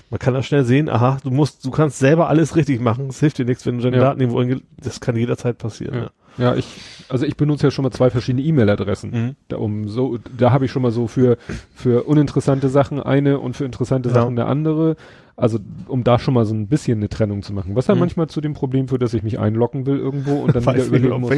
C: Man kann da schnell sehen, aha, du musst, du kannst selber alles richtig machen. Es hilft dir nichts, wenn du deine ja. Daten irgendwo, das kann jederzeit passieren.
B: Ja. ja. Ja, ich, also ich benutze ja schon mal zwei verschiedene E-Mail-Adressen. Mhm. Da, um so, da habe ich schon mal so für, für uninteressante Sachen eine und für interessante. Sachen eine andere. Also um da schon mal so ein bisschen eine Trennung zu machen. Was dann mhm. manchmal zu dem Problem führt, dass ich mich einloggen will irgendwo und dann wieder überlegen muss.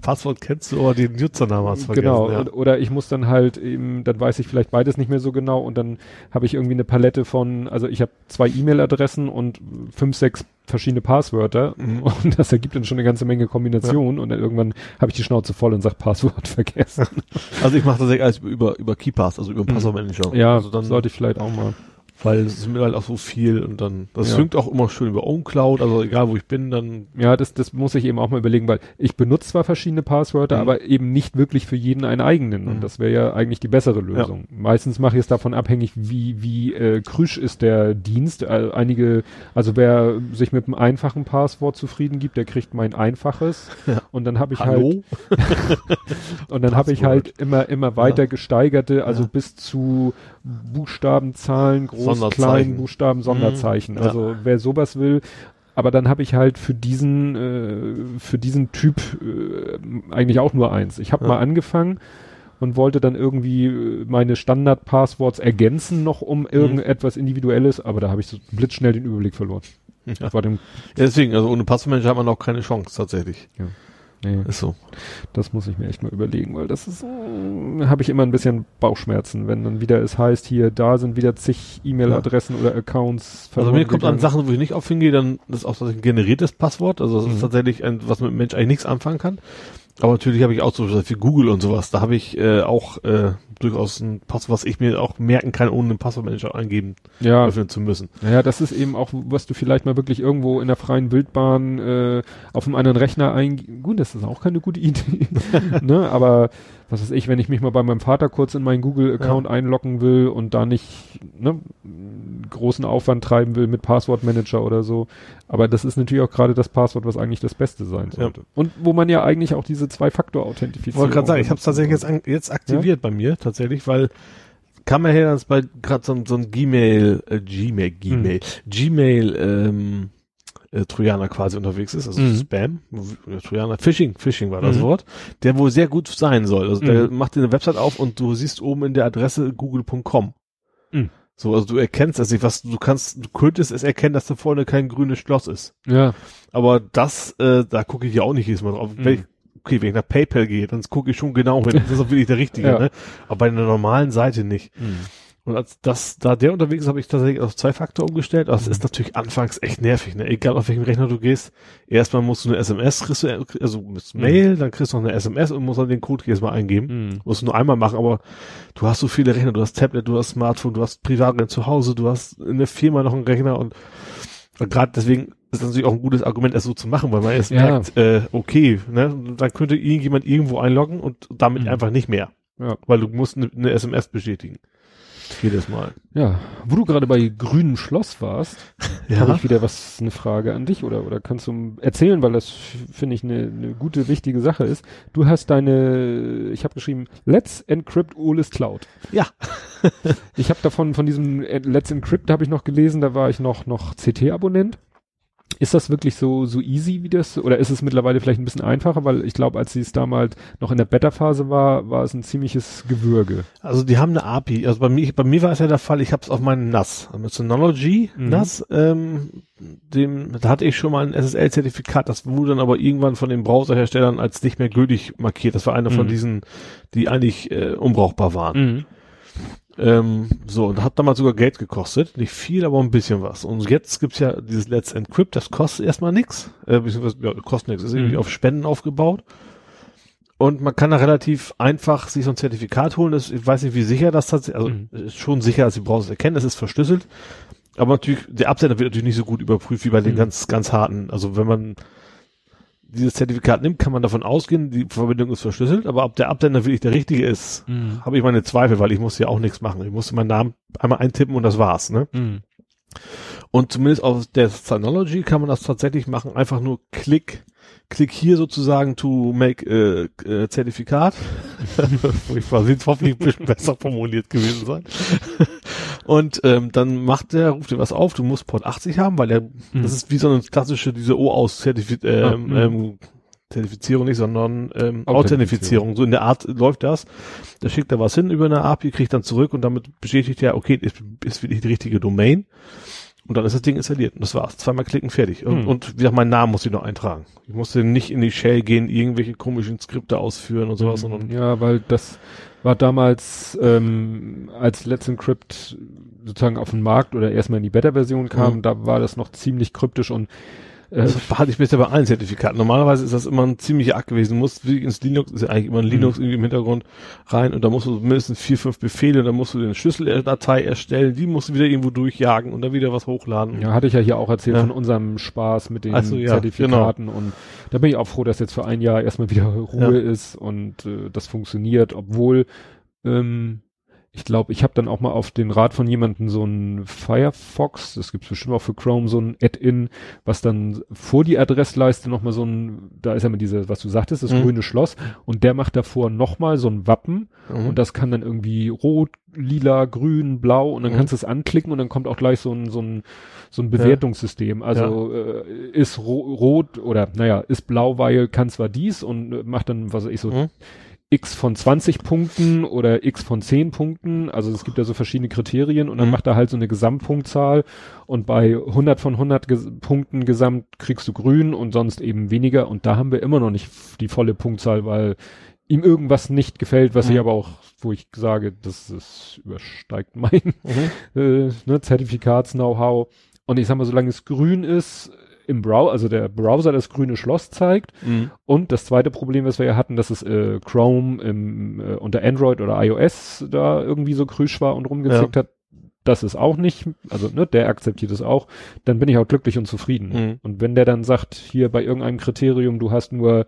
C: Passwort kennst du, aber den Nutzernamen hast
B: vergessen. Genau, ja. oder ich muss dann halt eben, dann weiß ich vielleicht beides nicht mehr so genau und dann habe ich irgendwie eine Palette von, also ich habe zwei E-Mail-Adressen und fünf, sechs verschiedene Passwörter mhm. und das ergibt dann schon eine ganze Menge Kombinationen ja. und dann irgendwann habe ich die Schnauze voll und sag Passwort vergessen.
C: Also ich mache das alles über über KeyPass, also über den mhm. Passwortmanager.
B: Ja,
C: also
B: dann sollte ich vielleicht auch mal
C: weil es ist mir halt auch so viel und dann, das ja. auch immer schön über OwnCloud, also egal wo ich bin, dann.
B: Ja, das, das muss ich eben auch mal überlegen, weil ich benutze zwar verschiedene Passwörter, mhm. aber eben nicht wirklich für jeden einen eigenen mhm. und das wäre ja eigentlich die bessere Lösung. Ja. Meistens mache ich es davon abhängig, wie, wie äh, krüsch ist der Dienst. Äh, einige, also wer sich mit einem einfachen Passwort zufrieden gibt, der kriegt mein einfaches ja. und dann habe ich Hallo? halt und dann habe ich halt immer, immer weiter gesteigerte, also bis zu Buchstaben, Zahlen, groß, klein, Buchstaben, Sonderzeichen. Mhm, ja. Also wer sowas will, aber dann habe ich halt für diesen äh, für diesen Typ äh, eigentlich auch nur eins. Ich habe ja. mal angefangen und wollte dann irgendwie äh, meine Standard-Passworts ergänzen noch um mhm. irgendetwas Individuelles, aber da habe ich so blitzschnell den Überblick verloren.
C: Ja. deswegen, also ohne Passwortmanager hat man auch keine Chance tatsächlich.
B: Ja. Nee. Ist so. Das muss ich mir echt mal überlegen, weil das ist, äh, habe ich immer ein bisschen Bauchschmerzen, wenn dann wieder es heißt, hier, da sind wieder zig E-Mail-Adressen ja. oder Accounts.
C: Also mir kommt an Sachen, wo ich nicht auf hingehe, dann das ist auch ein generiertes Passwort, also das mhm. ist tatsächlich ein, was mit Mensch eigentlich nichts anfangen kann. Aber natürlich habe ich auch so wie Google und sowas. Da habe ich äh, auch äh, durchaus ein Passwort, was ich mir auch merken kann, ohne einen Passwortmanager eingeben
B: ja. öffnen zu müssen. Ja, das ist eben auch, was du vielleicht mal wirklich irgendwo in der freien Wildbahn äh, auf einem anderen Rechner eingeben. Gut, das ist auch keine gute Idee. ne? Aber was weiß ich, wenn ich mich mal bei meinem Vater kurz in meinen Google-Account ja. einloggen will und da nicht ne, großen Aufwand treiben will mit Passwortmanager oder so. Aber das ist natürlich auch gerade das Passwort, was eigentlich das Beste sein sollte. Ja. Und wo man ja eigentlich auch diese Zwei-Faktor-Authentifizierung. Ich
C: wollte gerade sagen, ich habe es tatsächlich jetzt, an, jetzt aktiviert ja? bei mir tatsächlich, weil kam mir her, dass bei gerade so, so ein Gmail, äh, Gmail, Gmail, hm. Gmail, ähm, äh, Trojaner quasi unterwegs ist, also mhm. Spam, Trojaner, Phishing, Phishing war das mhm. Wort, der wohl sehr gut sein soll. Also der mhm. macht dir eine Website auf und du siehst oben in der Adresse google.com. Mhm. So, also du erkennst nicht, was du kannst, du könntest es erkennen, dass da vorne kein grünes Schloss ist.
B: Ja.
C: Aber das, äh, da gucke ich ja auch nicht jedes Mal drauf. Mhm. Wenn ich, okay, wenn ich nach PayPal gehe, dann gucke ich schon genau hin. Das ist auch wirklich der richtige, ja. ne? Aber bei einer normalen Seite nicht. Mhm. Und als das, da der unterwegs ist, habe ich tatsächlich auf zwei Faktor umgestellt. Das mhm. ist natürlich anfangs echt nervig, ne? Egal auf welchem Rechner du gehst. Erstmal musst du eine SMS, kriegst du, also mit mhm. Mail, dann kriegst du noch eine SMS und musst dann den Code jedes Mal eingeben. Mhm. Musst du nur einmal machen, aber du hast so viele Rechner, du hast Tablet, du hast Smartphone, du hast Privatrechner zu Hause, du hast in der Firma noch einen Rechner und, und gerade deswegen ist das natürlich auch ein gutes Argument, es so zu machen, weil man erst ja. merkt, äh, okay, ne, dann könnte irgendjemand irgendwo einloggen und damit mhm. einfach nicht mehr. Ja. Weil du musst eine, eine SMS bestätigen. Jedes Mal.
B: Ja, wo du gerade bei grünem Schloss warst, ja. habe ich wieder was, eine Frage an dich oder, oder kannst du erzählen, weil das finde ich eine, eine gute, wichtige Sache ist. Du hast deine, ich habe geschrieben, Let's Encrypt Olis Cloud.
C: Ja.
B: ich habe davon, von diesem Let's Encrypt habe ich noch gelesen, da war ich noch, noch CT-Abonnent. Ist das wirklich so, so easy wie das? Oder ist es mittlerweile vielleicht ein bisschen einfacher? Weil ich glaube, als sie es damals noch in der Beta-Phase war, war es ein ziemliches Gewürge.
C: Also die haben eine API. Also bei mir, bei mir war es ja der Fall, ich habe es auf meinen NAS, mit Synology mhm. NAS, ähm, dem, da hatte ich schon mal ein SSL-Zertifikat, das wurde dann aber irgendwann von den Browserherstellern als nicht mehr gültig markiert. Das war einer mhm. von diesen, die eigentlich äh, unbrauchbar waren. Mhm. Ähm, so, und hat damals sogar Geld gekostet. Nicht viel, aber ein bisschen was. Und jetzt gibt's ja dieses Let's Encrypt, das kostet erstmal nix. Äh, beziehungsweise, ja, kostet nichts. Ist irgendwie mhm. auf Spenden aufgebaut. Und man kann da relativ einfach sich so ein Zertifikat holen. Das, ich weiß nicht, wie sicher das tatsächlich, also mhm. ist schon sicher, dass die Browser erkennen, es ist verschlüsselt. Aber natürlich, der Absender wird natürlich nicht so gut überprüft wie bei den mhm. ganz, ganz harten. Also wenn man dieses Zertifikat nimmt, kann man davon ausgehen, die Verbindung ist verschlüsselt, aber ob der Absender wirklich der richtige ist, mhm. habe ich meine Zweifel, weil ich musste ja auch nichts machen. Ich musste meinen Namen einmal eintippen und das war's, ne? Mhm. Und zumindest auf der Synology kann man das tatsächlich machen, einfach nur Klick, Klick hier sozusagen to make äh, äh, Zertifikat. ich war hoffentlich ein bisschen besser formuliert gewesen sein. Und ähm, dann macht der, ruft dir was auf, du musst Port 80 haben, weil er, mhm. das ist wie so eine klassische, diese O-Aus-Zertifizierung, ähm, ah, ähm, Zertifizierung nicht, sondern ähm, Authentifizierung. So in der Art läuft das. Da schickt er was hin über eine API, kriegt dann zurück und damit bestätigt er, okay, ist, ist wirklich die richtige Domain. Und dann ist das Ding installiert. Und das war's. Zweimal klicken, fertig. Und, hm. und wie gesagt, meinen Namen muss ich noch eintragen. Ich musste nicht in die Shell gehen, irgendwelche komischen Skripte ausführen und sowas. Hm. Sondern
B: ja, weil das war damals, ähm, als Let's Encrypt sozusagen auf den Markt oder erstmal in die Beta-Version kam, hm. da war das noch ziemlich kryptisch und
C: äh, hatte ich bisher bei allen Zertifikaten. Normalerweise ist das immer ein ziemlicher Akt gewesen. Du musst wie ins Linux, ist ja eigentlich immer ein Linux mhm. irgendwie im Hintergrund rein und da musst du mindestens vier, fünf Befehle, dann musst du den Schlüsseldatei erstellen, die musst du wieder irgendwo durchjagen und dann wieder was hochladen.
B: Ja, hatte ich ja hier auch erzählt ja. von unserem Spaß mit den so, ja, Zertifikaten genau. und da bin ich auch froh, dass jetzt für ein Jahr erstmal wieder Ruhe ja. ist und äh, das funktioniert, obwohl ähm, ich glaube, ich habe dann auch mal auf den Rat von jemandem so ein Firefox, das gibt's bestimmt auch für Chrome, so ein Add-in, was dann vor die Adressleiste nochmal so ein, da ist ja immer diese, was du sagtest, das mhm. grüne Schloss und der macht davor nochmal so ein Wappen mhm. und das kann dann irgendwie rot, lila, grün, blau und dann mhm. kannst du es anklicken und dann kommt auch gleich so ein, so ein, so ein Bewertungssystem. Also ja. äh, ist ro rot oder naja, ist blau, weil kann zwar dies und macht dann, was weiß ich so, mhm x von 20 Punkten oder x von 10 Punkten. Also es gibt ja so verschiedene Kriterien und dann mhm. macht er halt so eine Gesamtpunktzahl und bei 100 von 100 Ges Punkten gesamt kriegst du grün und sonst eben weniger und da haben wir immer noch nicht die volle Punktzahl, weil ihm irgendwas nicht gefällt, was mhm. ich aber auch, wo ich sage, das, das übersteigt mein mhm. äh, ne, Zertifikats-Know-how. Und ich sag mal, solange es grün ist, im Browser, also der Browser das grüne Schloss zeigt. Mhm. Und das zweite Problem, was wir ja hatten, dass es äh, Chrome im, äh, unter Android oder iOS da irgendwie so krüsch war und rumgezickt ja. hat. Das ist auch nicht, also ne, der akzeptiert es auch, dann bin ich auch glücklich und zufrieden. Mhm. Und wenn der dann sagt, hier bei irgendeinem Kriterium, du hast nur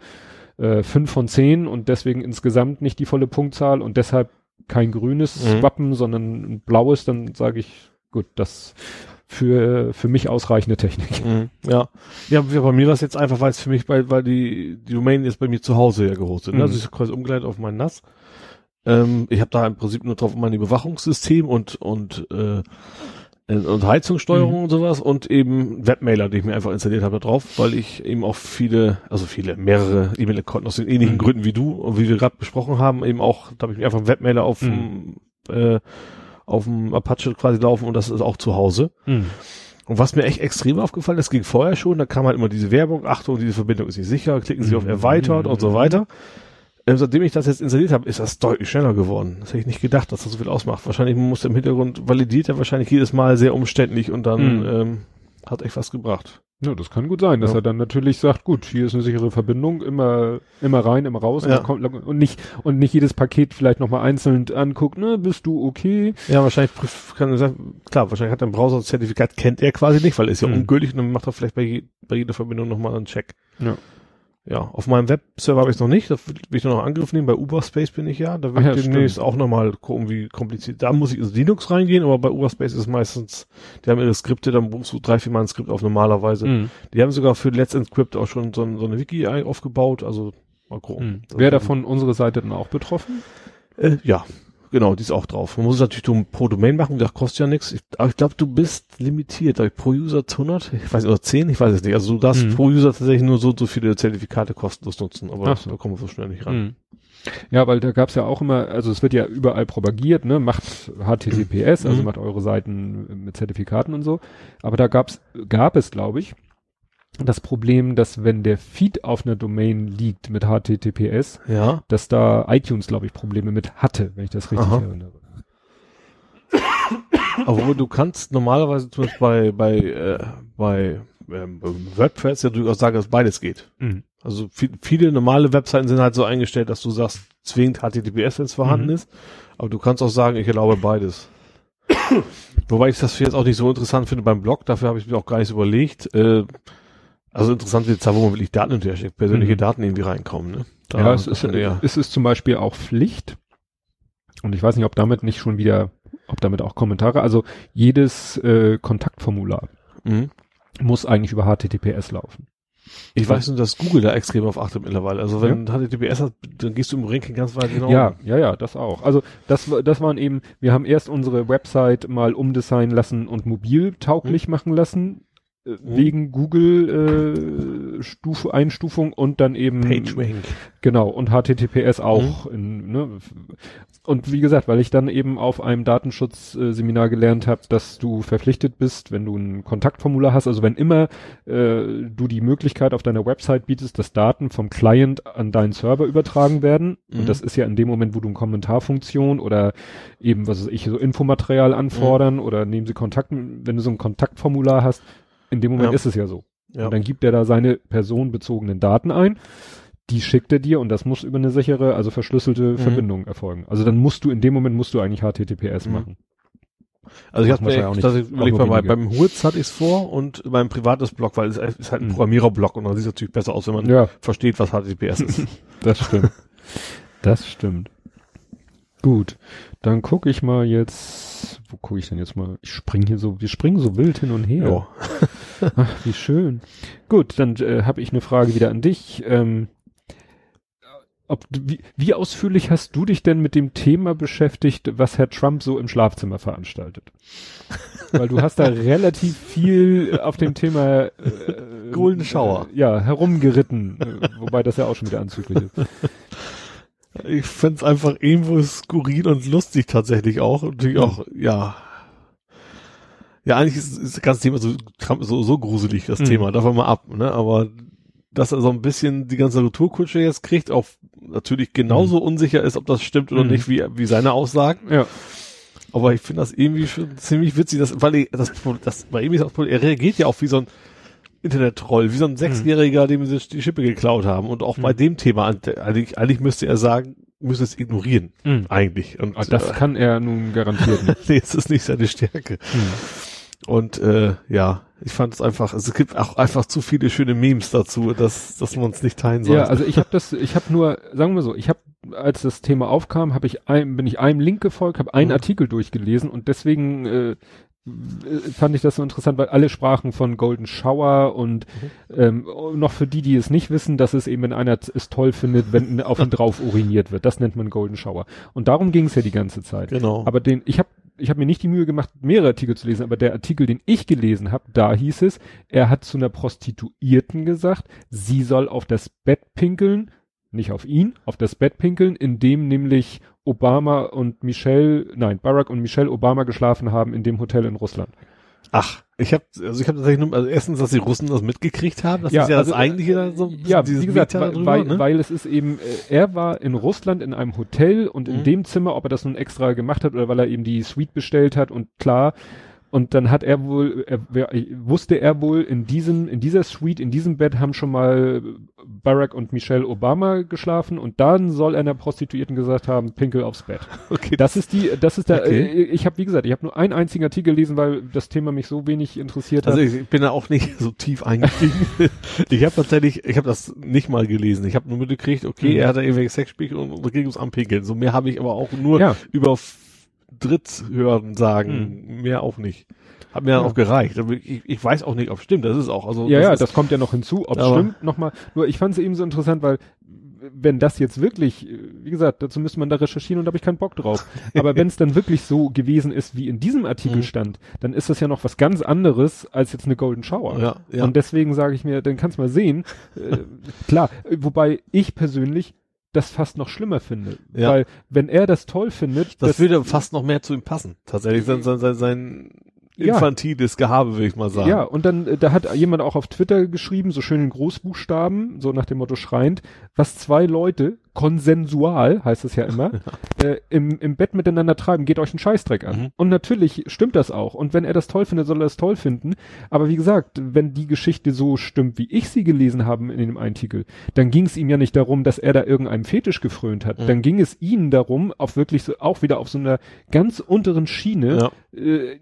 B: äh, fünf von zehn und deswegen insgesamt nicht die volle Punktzahl und deshalb kein grünes mhm. Wappen, sondern ein blaues, dann sage ich, gut, das für, für mich ausreichende Technik.
C: Mhm, ja. Ja, bei mir war es jetzt einfach, weil es für mich, weil, weil die, die Domain ist bei mir zu Hause ja gehostet. Ne? Mhm. Also ich quasi umgeleitet auf mein NAS. Ähm, ich habe da im Prinzip nur drauf mein Überwachungssystem und, und, äh, und Heizungssteuerung mhm. und sowas und eben Webmailer, die ich mir einfach installiert habe, drauf, weil ich eben auch viele, also viele, mehrere E-Mail-Konten aus den ähnlichen mhm. Gründen wie du und wie wir gerade besprochen haben, eben auch, da habe ich mir einfach einen Webmailer auf mhm. äh, auf dem Apache quasi laufen und das ist auch zu Hause. Mhm. Und was mir echt extrem aufgefallen ist, ging vorher schon, da kam halt immer diese Werbung, Achtung, diese Verbindung ist nicht sicher, klicken Sie mhm. auf Erweitert mhm. und so weiter. Ähm, seitdem ich das jetzt installiert habe, ist das deutlich schneller geworden. Das hätte ich nicht gedacht, dass das so viel ausmacht. Wahrscheinlich muss im Hintergrund validiert er wahrscheinlich jedes Mal sehr umständlich und dann mhm. ähm, hat echt was gebracht.
B: Ja, das kann gut sein, dass ja. er dann natürlich sagt, gut, hier ist eine sichere Verbindung, immer, immer rein, immer raus ja. und, kommt, und nicht, und nicht jedes Paket vielleicht nochmal einzeln anguckt, ne, bist du okay?
C: Ja, wahrscheinlich kann er sagen, klar, wahrscheinlich hat er ein Browser-Zertifikat, kennt er quasi nicht, weil er ist ja mhm. ungültig und dann macht er vielleicht bei, je, bei jeder Verbindung nochmal einen Check. Ja. Ja, auf meinem Webserver habe ich es noch nicht. Da will ich noch Angriff nehmen. Bei Uberspace bin ich ja. Da will ich demnächst auch nochmal gucken, wie kompliziert. Da muss ich ins Linux reingehen, aber bei Uberspace ist meistens, die haben ihre Skripte, dann buchst du drei, vier Mal ein Skript auf normalerweise. Mhm. Die haben sogar für Let's Encrypt auch schon so, so eine Wiki aufgebaut. Also mal gucken.
B: Mhm. Wäre davon unsere Seite dann auch betroffen?
C: Äh, ja, Genau, die ist auch drauf. Man muss es natürlich pro Domain machen, das kostet ja nichts. Aber ich glaube, du bist limitiert. Pro User 100, ich weiß nicht, oder 10, ich weiß es nicht. Also du darfst mhm. pro User tatsächlich nur so, so viele Zertifikate kostenlos nutzen. Aber das, da kommen wir so schnell nicht ran. Mhm.
B: Ja, weil da gab's ja auch immer, also es wird ja überall propagiert, ne, macht HTTPS, also mhm. macht eure Seiten mit Zertifikaten und so. Aber da gab's, gab es, glaube ich, das Problem, dass wenn der Feed auf einer Domain liegt mit HTTPS, ja. dass da iTunes, glaube ich, Probleme mit hatte, wenn ich das richtig Aha. erinnere.
C: Aber du kannst normalerweise zumindest bei, bei, äh, bei ähm, WordPress ja durchaus sagen, dass beides geht. Mhm. Also viel, viele normale Webseiten sind halt so eingestellt, dass du sagst, zwingend HTTPS, wenn es vorhanden mhm. ist. Aber du kannst auch sagen, ich erlaube beides. Wobei ich das jetzt auch nicht so interessant finde beim Blog, dafür habe ich mir auch gar nicht überlegt. Äh, also interessant wird es wo man wirklich Daten hinterher persönliche mhm. Daten irgendwie reinkommen. Ne?
B: Da ja, es ist, ja. es ist zum Beispiel auch Pflicht. Und ich weiß nicht, ob damit nicht schon wieder, ob damit auch Kommentare, also jedes äh, Kontaktformular mhm. muss eigentlich über HTTPS laufen.
C: Ich weiß nur, dass Google da extrem auf achtet mittlerweile. Also wenn ja. HTTPS hat, dann gehst du im Ranking ganz weit
B: genau. Ja, ja, ja, das auch. Also das, das waren eben, wir haben erst unsere Website mal umdesignen lassen und mobil tauglich hm. machen lassen äh, mhm. wegen Google äh, Stufe Einstufung und dann eben
C: PageRank.
B: Genau und HTTPS auch mhm. in, ne, und wie gesagt, weil ich dann eben auf einem Datenschutzseminar gelernt habe, dass du verpflichtet bist, wenn du ein Kontaktformular hast, also wenn immer äh, du die Möglichkeit auf deiner Website bietest, dass Daten vom Client an deinen Server übertragen werden mhm. und das ist ja in dem Moment, wo du eine Kommentarfunktion oder eben was weiß ich so Infomaterial anfordern mhm. oder nehmen sie Kontakt, wenn du so ein Kontaktformular hast, in dem Moment ja. ist es ja so. Ja. Und dann gibt er da seine personenbezogenen Daten ein. Die schickt er dir und das muss über eine sichere, also verschlüsselte mhm. Verbindung erfolgen. Also dann musst du in dem Moment musst du eigentlich HTTPS mhm. machen.
C: Also ich habe ja auch nicht, das überleg mal, bei, beim Hurz hatte ich es vor und beim privates Blog, weil es ist halt ein mhm. Programmiererblock und dann sieht es natürlich besser aus, wenn man ja. versteht, was HTTPS ist.
B: das stimmt. das stimmt. Gut, dann gucke ich mal jetzt, wo gucke ich denn jetzt mal? Ich spring hier so, wir springen so wild hin und her. Ja. Ach, wie schön. Gut, dann äh, habe ich eine Frage wieder an dich. Ähm, ob, wie, wie ausführlich hast du dich denn mit dem Thema beschäftigt, was Herr Trump so im Schlafzimmer veranstaltet? Weil du hast da relativ viel auf dem Thema äh,
C: Golden Shower.
B: Äh, ja, herumgeritten, äh, wobei das ja auch schon wieder anzüglich ist.
C: Ich find's einfach irgendwo skurril und lustig tatsächlich auch. Natürlich auch, ja. Ja, eigentlich ist, ist das ganze Thema so, so, so gruselig, das mhm. Thema. Davon mal ab, ne? Aber dass er so ein bisschen die ganze Retourkutsche jetzt kriegt, auch natürlich genauso mhm. unsicher ist, ob das stimmt oder mhm. nicht, wie, wie seine Aussagen.
B: Ja.
C: Aber ich finde das irgendwie schon ziemlich witzig, dass, weil ich, das, das, bei ihm ist auch, er reagiert ja auch wie so ein, Internet-Troll, wie so ein Sechsjähriger, dem sie die Schippe geklaut haben. Und auch mhm. bei dem Thema, eigentlich, eigentlich müsste er sagen, müsste es ignorieren, mhm. eigentlich.
B: Und, Aber das äh, kann er nun garantiert
C: nicht. nee, es ist nicht seine Stärke. Mhm. Und äh, ja, ich fand es einfach, also es gibt auch einfach zu viele schöne Memes dazu, dass, dass man es nicht teilen soll.
B: Ja, also ich habe das, ich habe nur, sagen wir so, ich habe, als das Thema aufkam, habe ich ein, bin ich einem Link gefolgt, habe einen mhm. Artikel durchgelesen und deswegen äh, fand ich das so interessant, weil alle sprachen von Golden Shower und mhm. ähm, noch für die, die es nicht wissen, dass es eben, wenn einer es toll findet, wenn auf ihn drauf uriniert wird. Das nennt man Golden Shower. Und darum ging es ja die ganze Zeit.
C: Genau.
B: Aber den, ich habe ich hab mir nicht die Mühe gemacht, mehrere Artikel zu lesen, aber der Artikel, den ich gelesen habe, da hieß es, er hat zu einer Prostituierten gesagt, sie soll auf das Bett pinkeln, nicht auf ihn, auf das Bett pinkeln, in dem nämlich Obama und Michelle, nein, Barack und Michelle Obama geschlafen haben in dem Hotel in Russland.
C: Ach, ich habe also ich habe tatsächlich nur, also erstens, dass die Russen das mitgekriegt haben, das
B: ja,
C: ist ja
B: also,
C: das eigentliche da so
B: ja, wie gesagt, darüber, weil, ne? weil es ist eben äh, er war in Russland in einem Hotel und in mhm. dem Zimmer, ob er das nun extra gemacht hat oder weil er eben die Suite bestellt hat und klar und dann hat er wohl, er, wusste er wohl, in diesem, in dieser Suite, in diesem Bett haben schon mal Barack und Michelle Obama geschlafen und dann soll einer Prostituierten gesagt haben, Pinkel aufs Bett. Okay. Das ist die, das ist der, okay. äh, ich habe wie gesagt, ich habe nur einen einzigen Artikel gelesen, weil das Thema mich so wenig interessiert
C: also
B: hat.
C: Also ich bin da auch nicht so tief eingestiegen. ich habe tatsächlich, ich habe das nicht mal gelesen. Ich habe nur mitgekriegt, okay, mhm. er hat da irgendwelche Sexspiele und, und ging ums Anpinkeln. So mehr habe ich aber auch nur ja. über Dritthören sagen, hm. mehr auch nicht. Hat mir dann auch gereicht. Ich, ich weiß auch nicht, ob es stimmt. Das ist auch, also.
B: Ja, das ja, das kommt ja noch hinzu. Ob es stimmt, nochmal. Nur ich fand es eben so interessant, weil wenn das jetzt wirklich, wie gesagt, dazu müsste man da recherchieren und da habe ich keinen Bock drauf. Aber wenn es dann wirklich so gewesen ist, wie in diesem Artikel mhm. stand, dann ist das ja noch was ganz anderes als jetzt eine Golden Shower.
C: Ja, ja.
B: Und deswegen sage ich mir, dann kannst du mal sehen. äh, klar, wobei ich persönlich das fast noch schlimmer finde. Ja. Weil wenn er das toll findet.
C: Das, das würde fast noch mehr zu ihm passen. Tatsächlich sein, sein, sein, sein infantiles ja. Gehabe, will ich mal sagen.
B: Ja, und dann, äh, da hat jemand auch auf Twitter geschrieben, so schön in Großbuchstaben, so nach dem Motto schreiend, was zwei Leute konsensual, heißt es ja immer, äh, im, im Bett miteinander treiben, geht euch einen Scheißdreck an. Mhm. Und natürlich stimmt das auch. Und wenn er das toll findet, soll er das toll finden. Aber wie gesagt, wenn die Geschichte so stimmt, wie ich sie gelesen habe in dem Eintitel, dann ging es ihm ja nicht darum, dass er da irgendeinem Fetisch gefrönt hat. Mhm. Dann ging es ihnen darum, auf wirklich so, auch wieder auf so einer ganz unteren Schiene, ja, äh,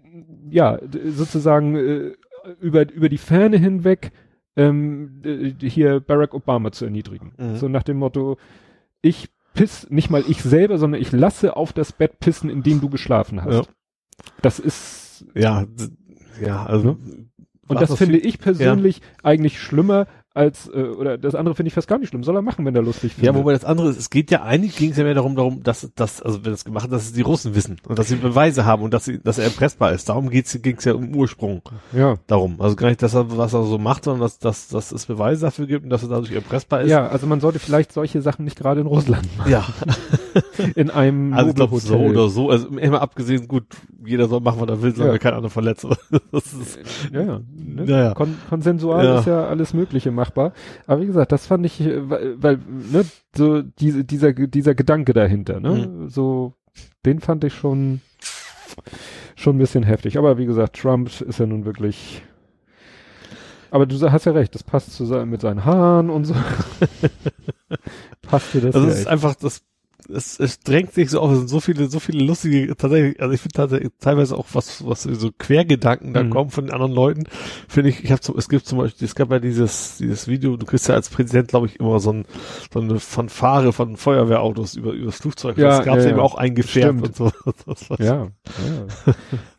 B: ja sozusagen äh, über, über die Ferne hinweg ähm, hier Barack Obama zu erniedrigen. Mhm. So nach dem Motto, ich piss, nicht mal ich selber, sondern ich lasse auf das Bett pissen, in dem du geschlafen hast. Ja. Das ist.
C: Ja, ja, also.
B: Ne? Und das finde ich persönlich ja. eigentlich schlimmer, als, äh, oder das andere finde ich fast gar nicht schlimm. Soll er machen, wenn er lustig
C: findet. Ja, wobei das andere ist, es geht ja eigentlich, ging es ja mehr darum, darum, dass, dass, also wenn es gemacht, dass es die Russen wissen und dass sie Beweise haben und dass sie, dass er erpressbar ist. Darum geht's, ging's ja um Ursprung.
B: Ja.
C: Darum. Also gar nicht, dass er, was er so macht, sondern dass, dass, dass es Beweise dafür gibt und dass er dadurch erpressbar ist.
B: Ja, also man sollte vielleicht solche Sachen nicht gerade in Russland
C: machen. Ja.
B: in einem
C: Also ich glaube so oder so, also immer abgesehen, gut, jeder soll machen, was er will, solange ja. kein anderer verletzt.
B: das ist, ja, ja. Ne? ja, ja. Kon konsensual ja. ist ja alles Mögliche machbar. Aber wie gesagt, das fand ich, äh, weil, weil ne, so diese, dieser, dieser Gedanke dahinter, ne, mhm. so, den fand ich schon, schon ein bisschen heftig. Aber wie gesagt, Trump ist ja nun wirklich, aber du hast ja recht, das passt zusammen mit seinen Haaren und so.
C: passt dir das Also es ist einfach, das es, es drängt sich so auf, es sind so viele, so viele lustige, tatsächlich, also ich finde tatsächlich teilweise auch was, was so Quergedanken da mhm. kommen von den anderen Leuten, finde ich, ich habe es gibt zum Beispiel, es gab ja dieses, dieses Video, du kriegst ja als Präsident, glaube ich, immer so, ein, so eine Fanfare von Feuerwehrautos über, über das Flugzeug,
B: ja,
C: das gab es
B: ja,
C: eben auch eingefärbt
B: und so. ja, ja.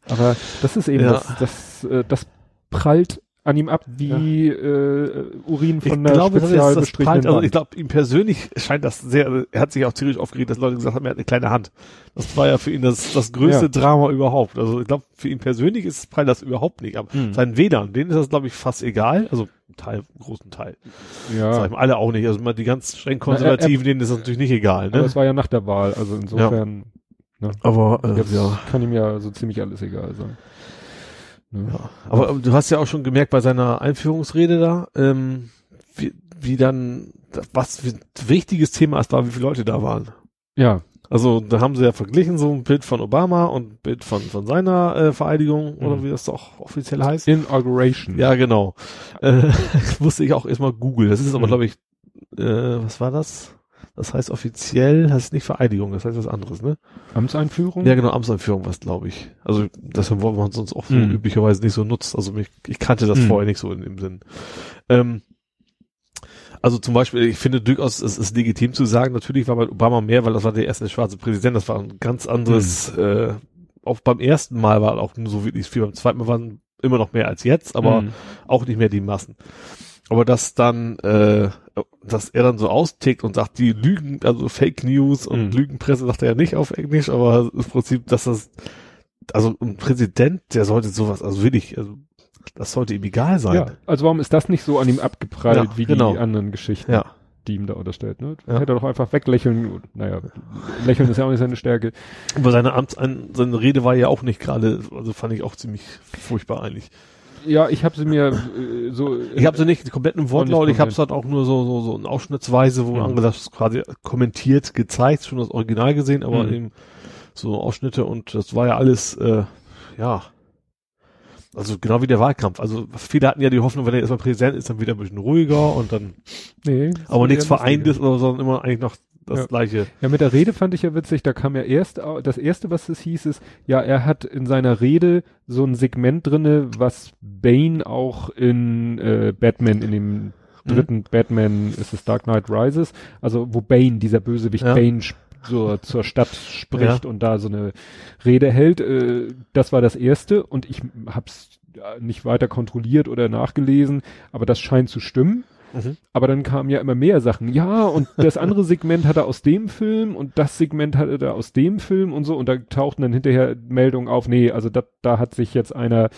B: Aber das ist eben, ja. das, das, äh, das prallt an ihm ab wie ja. äh, Urin von ich der glaube, spezial das
C: das Also ich glaube, ihm persönlich scheint das sehr, er hat sich auch tierisch aufgeregt, dass Leute gesagt haben, er hat eine kleine Hand. Das war ja für ihn das, das größte ja. Drama überhaupt. Also ich glaube, für ihn persönlich ist es prall das überhaupt nicht. Aber mhm. seinen Wählern, denen ist das, glaube ich, fast egal. Also Teil, großen Teil.
B: Ja.
C: Sag ich mal, alle auch nicht. Also mal die ganz streng Konservativen, Na, er, denen ist das natürlich nicht egal. Ne?
B: Aber es war ja nach der Wahl, also insofern.
C: Ja. Ne? Aber
B: äh, ja. kann ihm ja so ziemlich alles egal sein.
C: Ne? Ja. Aber du hast ja auch schon gemerkt bei seiner Einführungsrede da, ähm, wie, wie dann, was ein wichtiges Thema es war, wie viele Leute da waren.
B: Ja.
C: Also da haben sie ja verglichen, so ein Bild von Obama und ein Bild von, von seiner äh, Vereidigung mhm. oder wie das auch offiziell heißt.
B: Inauguration.
C: Ja, genau. Äh, wusste ich auch erstmal Google. Das ist aber, mhm. glaube ich, äh, was war das? Das heißt offiziell heißt nicht Vereidigung, das heißt was anderes, ne?
B: Amtseinführung?
C: Ja, genau, Amtseinführung was, glaube ich. Also das wollen wir sonst auch so mm. üblicherweise nicht so nutzt. Also mich, ich kannte das mm. vorher nicht so in dem Sinn. Ähm, also zum Beispiel, ich finde durchaus, es ist legitim zu sagen, natürlich war bei Obama mehr, weil das war der erste schwarze Präsident, das war ein ganz anderes, mm. äh, auch beim ersten Mal war auch nur so wirklich viel, beim zweiten Mal waren immer noch mehr als jetzt, aber auch nicht mehr die Massen. Aber dass dann, äh, dass er dann so austickt und sagt, die Lügen, also Fake News und mhm. Lügenpresse sagt er ja nicht auf Englisch, aber im Prinzip, dass das, also ein Präsident, der sollte sowas, also wirklich, also das sollte ihm egal sein. Ja,
B: also warum ist das nicht so an ihm abgeprallt ja, wie genau. die anderen Geschichten?
C: Ja.
B: Die ihm da unterstellt, ne? Ja. Hätte er doch einfach weglächeln. Naja, lächeln ist ja auch nicht seine Stärke.
C: Aber seine Amts, seine Rede war ja auch nicht gerade, also fand ich auch ziemlich furchtbar eigentlich.
B: Ja, ich habe sie mir äh, so.
C: Ich habe sie nicht komplett im Wortlaut, ich habe es halt auch nur so so so in Ausschnittsweise, wo mhm. angesagt quasi kommentiert, gezeigt, schon das Original gesehen, aber mhm. eben so Ausschnitte und das war ja alles, äh, ja. Also genau wie der Wahlkampf. Also viele hatten ja die Hoffnung, wenn er erstmal Präsident ist, dann wieder ein bisschen ruhiger und dann.
B: Nee.
C: Aber nichts Vereintes oder so, sondern immer eigentlich noch das
B: ja.
C: gleiche.
B: Ja, mit der Rede fand ich ja witzig, da kam ja erst, das erste, was es hieß, ist, ja, er hat in seiner Rede so ein Segment drinne, was Bane auch in äh, Batman, in dem mhm. dritten mhm. Batman, ist es Dark Knight Rises, also wo Bane, dieser Bösewicht ja. Bane so zur Stadt spricht ja. und da so eine Rede hält. Äh, das war das erste und ich hab's nicht weiter kontrolliert oder nachgelesen, aber das scheint zu stimmen. Mhm. Aber dann kamen ja immer mehr Sachen. Ja, und das andere Segment hat er aus dem Film und das Segment hat er aus dem Film und so. Und da tauchten dann hinterher Meldungen auf, nee, also da, da hat sich jetzt einer,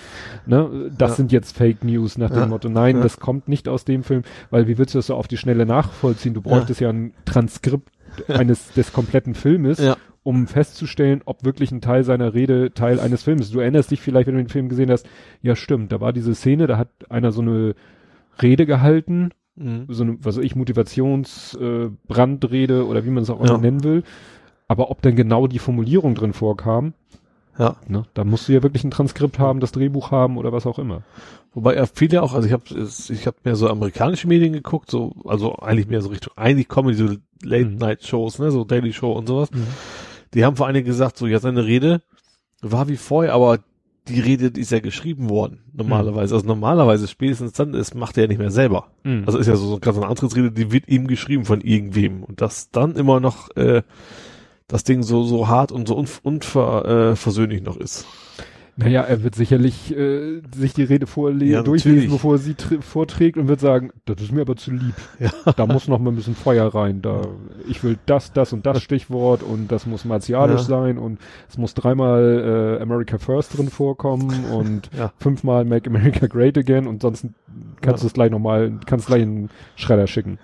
B: ne, das ja. sind jetzt Fake News nach dem ja. Motto, nein, ja. das kommt nicht aus dem Film, weil wie würdest du das so auf die Schnelle nachvollziehen? Du bräuchtest ja, ein Transkript eines des kompletten Filmes, ja. um festzustellen, ob wirklich ein Teil seiner Rede Teil eines Films ist. Du erinnerst dich vielleicht, wenn du den Film gesehen hast, ja stimmt, da war diese Szene, da hat einer so eine Rede gehalten Mhm. So eine, was weiß ich, Motivationsbrandrede äh, oder wie man es auch ja. nennen will. Aber ob denn genau die Formulierung drin vorkam,
C: ja.
B: Ne, da musst du ja wirklich ein Transkript haben, das Drehbuch haben oder was auch immer.
C: Wobei er viele auch, also ich habe ich hab mehr so amerikanische Medien geguckt, so also eigentlich mehr so Richtung, eigentlich kommen diese Late mhm. Night Shows, ne, so Daily Show und sowas. Mhm. Die haben vor allen Dingen gesagt, so ja seine Rede war wie vorher, aber die Rede ist ja geschrieben worden, normalerweise. Mhm. Also normalerweise spätestens dann ist, macht er ja nicht mehr selber. Mhm. Also ist ja so, so ganz eine Antrittsrede, die wird ihm geschrieben von irgendwem. Und dass dann immer noch äh, das Ding so, so hart und so unversöhnlich äh, noch ist.
B: Naja, er wird sicherlich äh, sich die Rede vorlesen, ja, durchlesen, bevor er sie vorträgt und wird sagen, das ist mir aber zu lieb. Ja. Da muss noch mal ein bisschen Feuer rein. Da ich will das, das und das Stichwort und das muss martialisch ja. sein und es muss dreimal äh, America First drin vorkommen und ja. fünfmal Make America Great Again und sonst kannst du es gleich nochmal, kannst gleich einen Schredder schicken.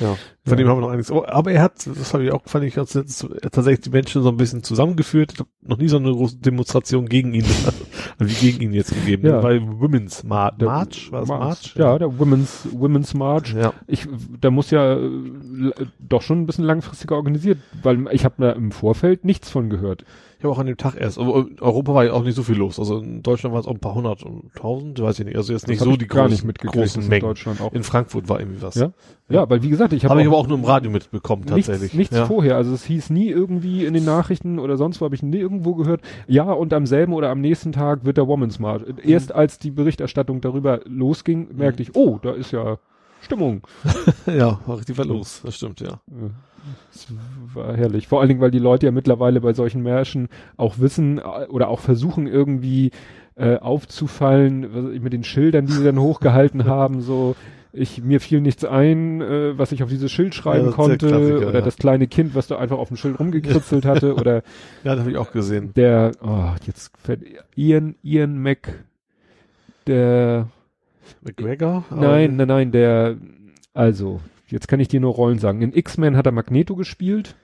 B: Ja.
C: Von dem haben wir noch einiges. Oh, aber er hat, das habe ich auch, fand ich ganz nett, tatsächlich die Menschen so ein bisschen zusammengeführt. Ich habe noch nie so eine große Demonstration gegen ihn, wie gegen ihn jetzt gegeben. Ja. Weil Women's Mar der March,
B: war es March? March? Ja, der Women's, Women's March. Ja. Ich, der muss ja äh, doch schon ein bisschen langfristiger organisiert, weil ich habe da im Vorfeld nichts von gehört.
C: Ich habe auch an dem Tag erst, aber Europa war ja auch nicht so viel los. Also in Deutschland war es auch ein paar hundert und tausend, weiß ich nicht. Also jetzt nicht so die
B: gar großen, nicht großen
C: Mengen. In Deutschland auch. In Frankfurt war irgendwie was.
B: Ja, ja, weil wie gesagt, ich habe
C: hab ich aber auch nur im Radio mitbekommen tatsächlich.
B: Nichts, nichts ja. vorher. Also es hieß nie irgendwie in den Nachrichten oder sonst wo habe ich nie irgendwo gehört. Ja, und am selben oder am nächsten Tag wird der Woman's March. Erst mhm. als die Berichterstattung darüber losging, merkte mhm. ich, oh, da ist ja Stimmung.
C: ja, war richtig was los. Das stimmt, ja. ja.
B: Das war herrlich. Vor allen Dingen, weil die Leute ja mittlerweile bei solchen Märschen auch wissen äh, oder auch versuchen irgendwie äh, aufzufallen, mit den Schildern, die sie dann hochgehalten haben, so ich mir fiel nichts ein, äh, was ich auf dieses Schild schreiben ja, konnte oder ja. das kleine Kind, was da einfach auf dem Schild rumgekritzelt hatte oder
C: ja, das habe ich auch gesehen.
B: Der oh, jetzt fällt Ian Ian Mac der
C: McGregor?
B: Nein, nein, nein, der also Jetzt kann ich dir nur Rollen sagen. In X-Men hat er Magneto gespielt.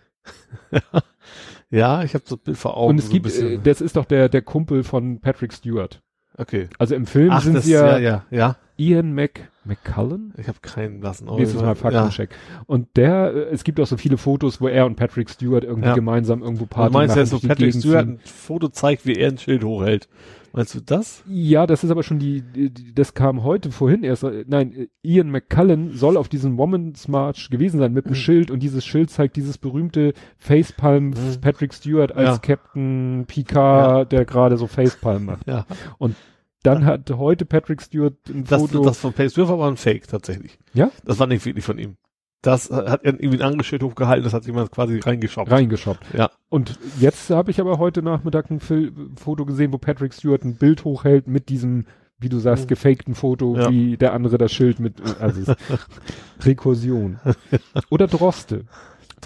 C: ja, ich habe so Bild vor Augen.
B: Und es so gibt, äh, das ist doch der, der Kumpel von Patrick Stewart.
C: Okay.
B: Also im Film Ach, sind sie
C: ja, ja, ja.
B: Ian Mc, McCullen?
C: Ich habe keinen lassen.
B: Nächstes Mal Faktencheck. Ja. Und der, äh, es gibt auch so viele Fotos, wo er und Patrick Stewart irgendwie ja. gemeinsam irgendwo
C: Party machen. Du meinst, machen, dass so Patrick Stewart ein Foto zeigt, wie er ein Schild hochhält? Meinst du das?
B: Ja, das ist aber schon die, die das kam heute vorhin erst. Nein, Ian McCullen soll auf diesem Woman's March gewesen sein mit dem mhm. Schild und dieses Schild zeigt dieses berühmte Facepalm mhm. Patrick Stewart als ja. Captain Picard, ja. der gerade so Facepalm macht. Ja. Und dann hat heute Patrick Stewart
C: ein das, Foto. Das von Patrick Stewart war aber ein Fake tatsächlich.
B: Ja?
C: Das war nicht wirklich von ihm. Das hat irgendwie ein anderes Schild hochgehalten, das hat jemand quasi reingeschoppt.
B: Reingeschoppt.
C: Ja.
B: Und jetzt habe ich aber heute Nachmittag ein Fil Foto gesehen, wo Patrick Stewart ein Bild hochhält mit diesem, wie du sagst, mhm. gefakten Foto, ja. wie der andere das Schild mit, also Rekursion. Oder Droste.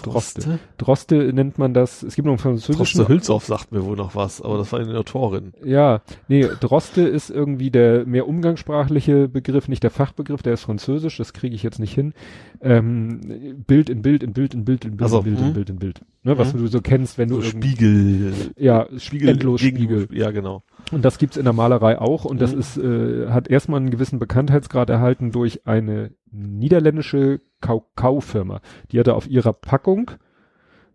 B: Droste. Droste nennt man das, es gibt noch einen französischen.
C: Droste Hülshoff sagt mir wohl noch was, aber das war eine Autorin.
B: Ja, nee, Droste ist irgendwie der mehr umgangssprachliche Begriff, nicht der Fachbegriff, der ist französisch, das kriege ich jetzt nicht hin. Ähm, Bild in Bild in Bild in Bild in Bild also, in Bild in hm? Bild in Bild. Ne, was hm? du so kennst, wenn du
C: so Spiegel.
B: Ja, Spiegel, endlos Spiegel.
C: Ja, genau.
B: Und das gibt's in der Malerei auch und das mhm. ist äh, hat erstmal einen gewissen Bekanntheitsgrad erhalten durch eine niederländische Kakaofirma. Die hatte auf ihrer Packung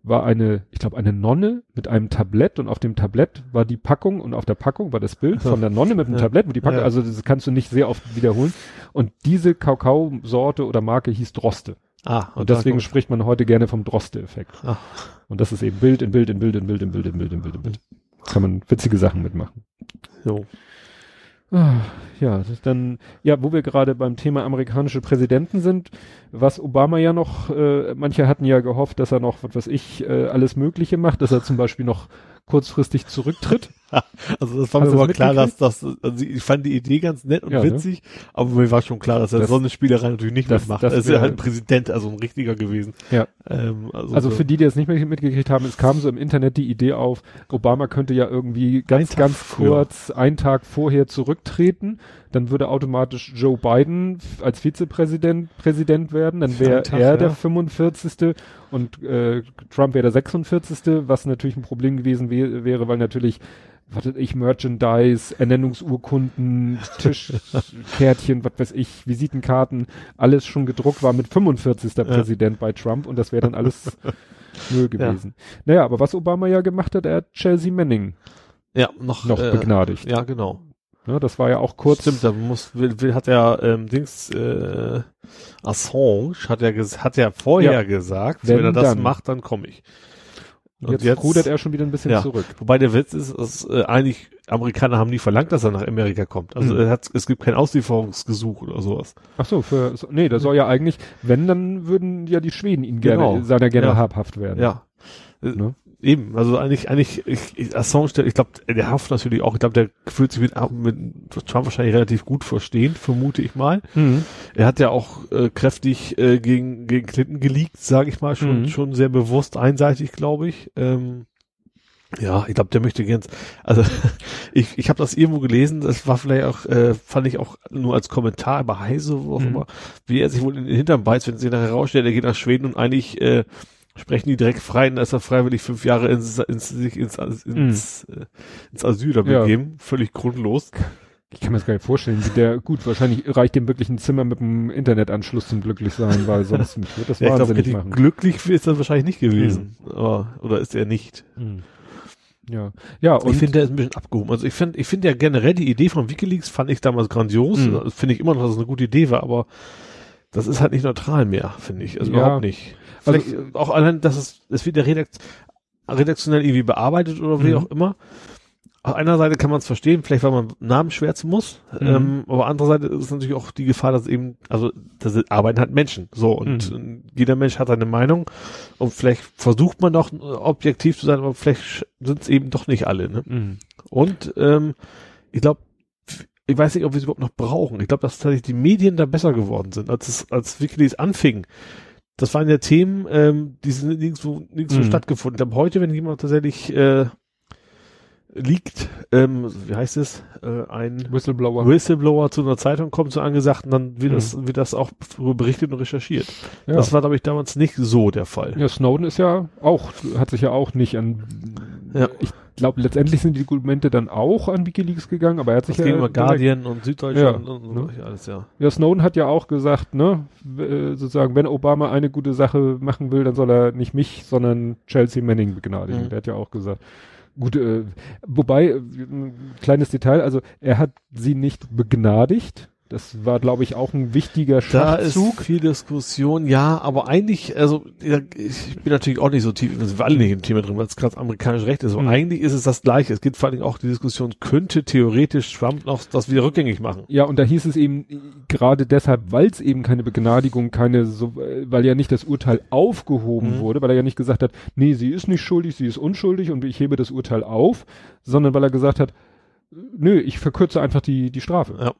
B: war eine, ich glaube, eine Nonne mit einem Tablett und auf dem Tablett war die Packung und auf der Packung war das Bild von der Nonne mit dem ja. Tablett, wo die Packung, ja. also das kannst du nicht sehr oft wiederholen. Und diese Kakaosorte oder Marke hieß Droste. Ah, und, und deswegen spricht man heute gerne vom Droste-Effekt. Ah. Und das ist eben Bild in Bild in Bild in Bild in Bild in Bild in Bild in Bild. Kann man witzige Sachen mitmachen.
C: So.
B: Ah, ja, dann, ja, wo wir gerade beim Thema amerikanische Präsidenten sind, was Obama ja noch, äh, manche hatten ja gehofft, dass er noch, was weiß ich, äh, alles Mögliche macht, dass er zum Beispiel noch kurzfristig zurücktritt.
C: also das war Hast mir aber klar, dass das, also ich fand die Idee ganz nett und ja, ne? witzig, ne? aber mir war schon klar, dass er das, so eine Spielerei natürlich nicht das, mitmacht. Das er ist ja halt ein Präsident, also ein richtiger gewesen.
B: Ja. Ähm, also, also so für die, die das nicht mehr mitgekriegt haben, es kam so im Internet die Idee auf, Obama könnte ja irgendwie ganz, ganz kurz einen Tag vorher zurücktreten, dann würde automatisch Joe Biden als Vizepräsident Präsident werden, dann wäre er ja. der 45. und äh, Trump wäre der 46., was natürlich ein Problem gewesen wär, wäre, weil natürlich was weiß ich, Merchandise, Ernennungsurkunden, Tischkärtchen, was weiß ich, Visitenkarten, alles schon gedruckt war mit 45. Ja. Präsident bei Trump und das wäre dann alles Müll gewesen. Ja. Naja, aber was Obama ja gemacht hat, er hat Chelsea Manning
C: ja, noch,
B: noch äh, begnadigt.
C: Ja, genau.
B: Ja, das war ja auch kurz.
C: Stimmt, da muss, will, will, hat ja ähm, Dings äh, Assange hat ja hat ja vorher ja, gesagt, wenn, wenn er das dann. macht, dann komme ich.
B: Und jetzt, jetzt rudert er schon wieder ein bisschen ja, zurück.
C: Wobei der Witz ist, dass äh, eigentlich Amerikaner haben nie verlangt, dass er nach Amerika kommt. Also mhm. er hat, es gibt kein Auslieferungsgesuch oder sowas.
B: Ach so, für nee, da soll ja eigentlich, wenn dann würden ja die Schweden ihn gerne genau. seiner gerne ja. habhaft werden.
C: Ja. Ne? Eben, also eigentlich, eigentlich, ich, ich, Assange, ich glaube, der hofft natürlich auch, ich glaube, der fühlt sich mit, mit Trump wahrscheinlich relativ gut verstehen, vermute ich mal. Mhm. Er hat ja auch äh, kräftig äh, gegen, gegen Clinton geleakt, sage ich mal, schon, mhm. schon sehr bewusst einseitig, glaube ich. Ähm, ja, ich glaube, der möchte ganz, also ich, ich habe das irgendwo gelesen, das war vielleicht auch, äh, fand ich auch nur als Kommentar bei Heise, wo auch mhm. immer, wie er sich wohl in den Hintern beißt, wenn sie nachher rausstellt, er geht nach Schweden und eigentlich äh, sprechen die direkt frei, dass er freiwillig fünf Jahre ins, ins, ins, ins, äh, ins Asyl da begeben, ja. völlig grundlos.
B: Ich kann mir das gar nicht vorstellen, wie der, gut, wahrscheinlich reicht dem wirklich ein Zimmer mit einem Internetanschluss zum glücklich sein, weil sonst wird das ja, wahnsinnig
C: glaub, machen. Glücklich ist er wahrscheinlich nicht gewesen, mhm. aber, oder ist er nicht. Mhm.
B: Ja, ja.
C: Und ich finde, der ist ein bisschen abgehoben. Also ich finde, ich finde ja generell die Idee von WikiLeaks fand ich damals grandios. Mhm. Finde ich immer noch, dass es eine gute Idee war, aber das ist halt nicht neutral mehr, finde ich. Also ja. überhaupt nicht. Vielleicht also, auch allein, dass es, es wird ja redakt redaktionell irgendwie bearbeitet oder wie mhm. auch immer auf einer Seite kann man es verstehen, vielleicht weil man Namen schwärzen muss, mhm. ähm, aber andererseits ist natürlich auch die Gefahr, dass eben, also das arbeiten halt Menschen, so und mhm. jeder Mensch hat seine Meinung und vielleicht versucht man doch objektiv zu sein, aber vielleicht sind es eben doch nicht alle. Ne? Mhm. Und ähm, ich glaube, ich weiß nicht, ob wir es überhaupt noch brauchen. Ich glaube, dass tatsächlich die Medien da besser geworden sind, als es, als Wikileaks anfing. Das waren ja Themen, ähm, die sind nirgendwo, nirgendwo mhm. stattgefunden. Ich glaube, heute, wenn jemand tatsächlich äh, liegt, ähm, wie heißt es, äh, ein
B: Whistleblower.
C: Whistleblower zu einer Zeitung kommt, so angesagt, und dann wird mhm. das, wird das auch berichtet und recherchiert. Ja. Das war, glaube ich, damals nicht so der Fall.
B: Ja, Snowden ist ja auch, hat sich ja auch nicht an, ja. ich glaube, letztendlich sind die Dokumente dann auch an Wikileaks gegangen, aber er hat sich
C: das ja. Ging Guardian und Süddeutschland
B: ja, und, und ne? alles, ja. Ja, Snowden hat ja auch gesagt, ne, äh, sozusagen, wenn Obama eine gute Sache machen will, dann soll er nicht mich, sondern Chelsea Manning begnadigen. Mhm. Der hat ja auch gesagt, Gut, äh, wobei, äh, kleines Detail, also er hat sie nicht begnadigt, das war, glaube ich, auch ein wichtiger
C: Schachzug. Da ist viel Diskussion, ja, aber eigentlich, also ich bin natürlich auch nicht so tief, wir sind alle nicht im Thema drin, weil es gerade amerikanisch Recht ist, aber mhm. eigentlich ist es das Gleiche. Es gibt vor allem auch die Diskussion, könnte theoretisch Trump noch das wieder rückgängig machen.
B: Ja, und da hieß es eben gerade deshalb, weil es eben keine Begnadigung, keine, so, weil ja nicht das Urteil aufgehoben mhm. wurde, weil er ja nicht gesagt hat, nee, sie ist nicht schuldig, sie ist unschuldig und ich hebe das Urteil auf, sondern weil er gesagt hat, nö, ich verkürze einfach die, die Strafe. Ja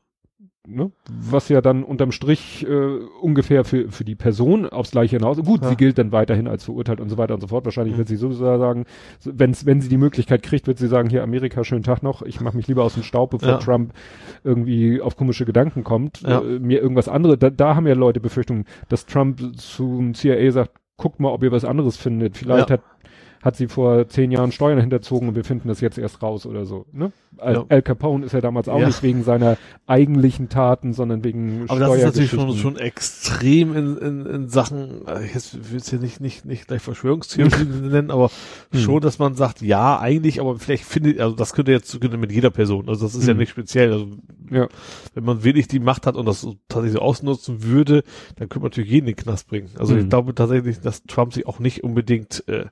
B: ne? was ja dann unterm Strich äh, ungefähr für, für die Person aufs Gleiche hinaus. Gut, ja. sie gilt dann weiterhin als verurteilt und so weiter und so fort. Wahrscheinlich mhm. wird sie so sagen, wenn's, wenn sie die Möglichkeit kriegt, wird sie sagen, hier Amerika, schönen Tag noch, ich mache mich lieber aus dem Staub, bevor ja. Trump irgendwie auf komische Gedanken kommt. Ja. Äh, mir irgendwas anderes. Da, da haben ja Leute Befürchtungen, dass Trump zum CIA sagt, guckt mal, ob ihr was anderes findet. Vielleicht hat hat sie vor zehn Jahren Steuern hinterzogen und wir finden das jetzt erst raus oder so. Ne? Al, ja. Al Capone ist ja damals auch ja. nicht wegen seiner eigentlichen Taten, sondern wegen
C: Aber das ist natürlich schon, schon extrem in, in, in Sachen, äh, ich will es hier nicht, nicht, nicht gleich Verschwörungstheorien nennen, aber hm. schon, dass man sagt, ja, eigentlich, aber vielleicht findet, also das könnte jetzt könnte mit jeder Person, also das ist hm. ja nicht speziell. Also ja. wenn man wirklich die Macht hat und das tatsächlich so ausnutzen würde, dann könnte man natürlich jeden in den Knast bringen. Also hm. ich glaube tatsächlich, dass Trump sich auch nicht unbedingt äh,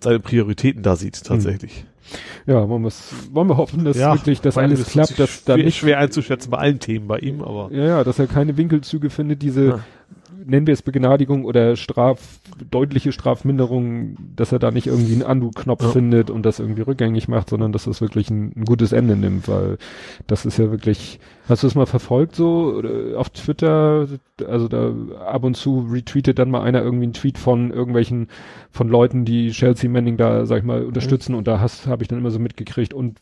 C: seine Prioritäten da sieht, tatsächlich.
B: Ja, wollen, wir's, wollen wir hoffen, dass ja, wirklich das alles klappt, dass
C: da nicht schwer einzuschätzen bei allen Themen bei ihm, aber
B: ja, ja, dass er keine Winkelzüge findet, diese ja nennen wir es Begnadigung oder Straf, deutliche Strafminderung, dass er da nicht irgendwie einen Undo-Knopf ja. findet und das irgendwie rückgängig macht, sondern dass das wirklich ein, ein, gutes Ende nimmt, weil das ist ja wirklich, hast du es mal verfolgt so auf Twitter, also da ab und zu retweetet dann mal einer irgendwie einen Tweet von irgendwelchen, von Leuten, die Chelsea Manning da, sag ich mal, unterstützen mhm. und da hast, habe ich dann immer so mitgekriegt und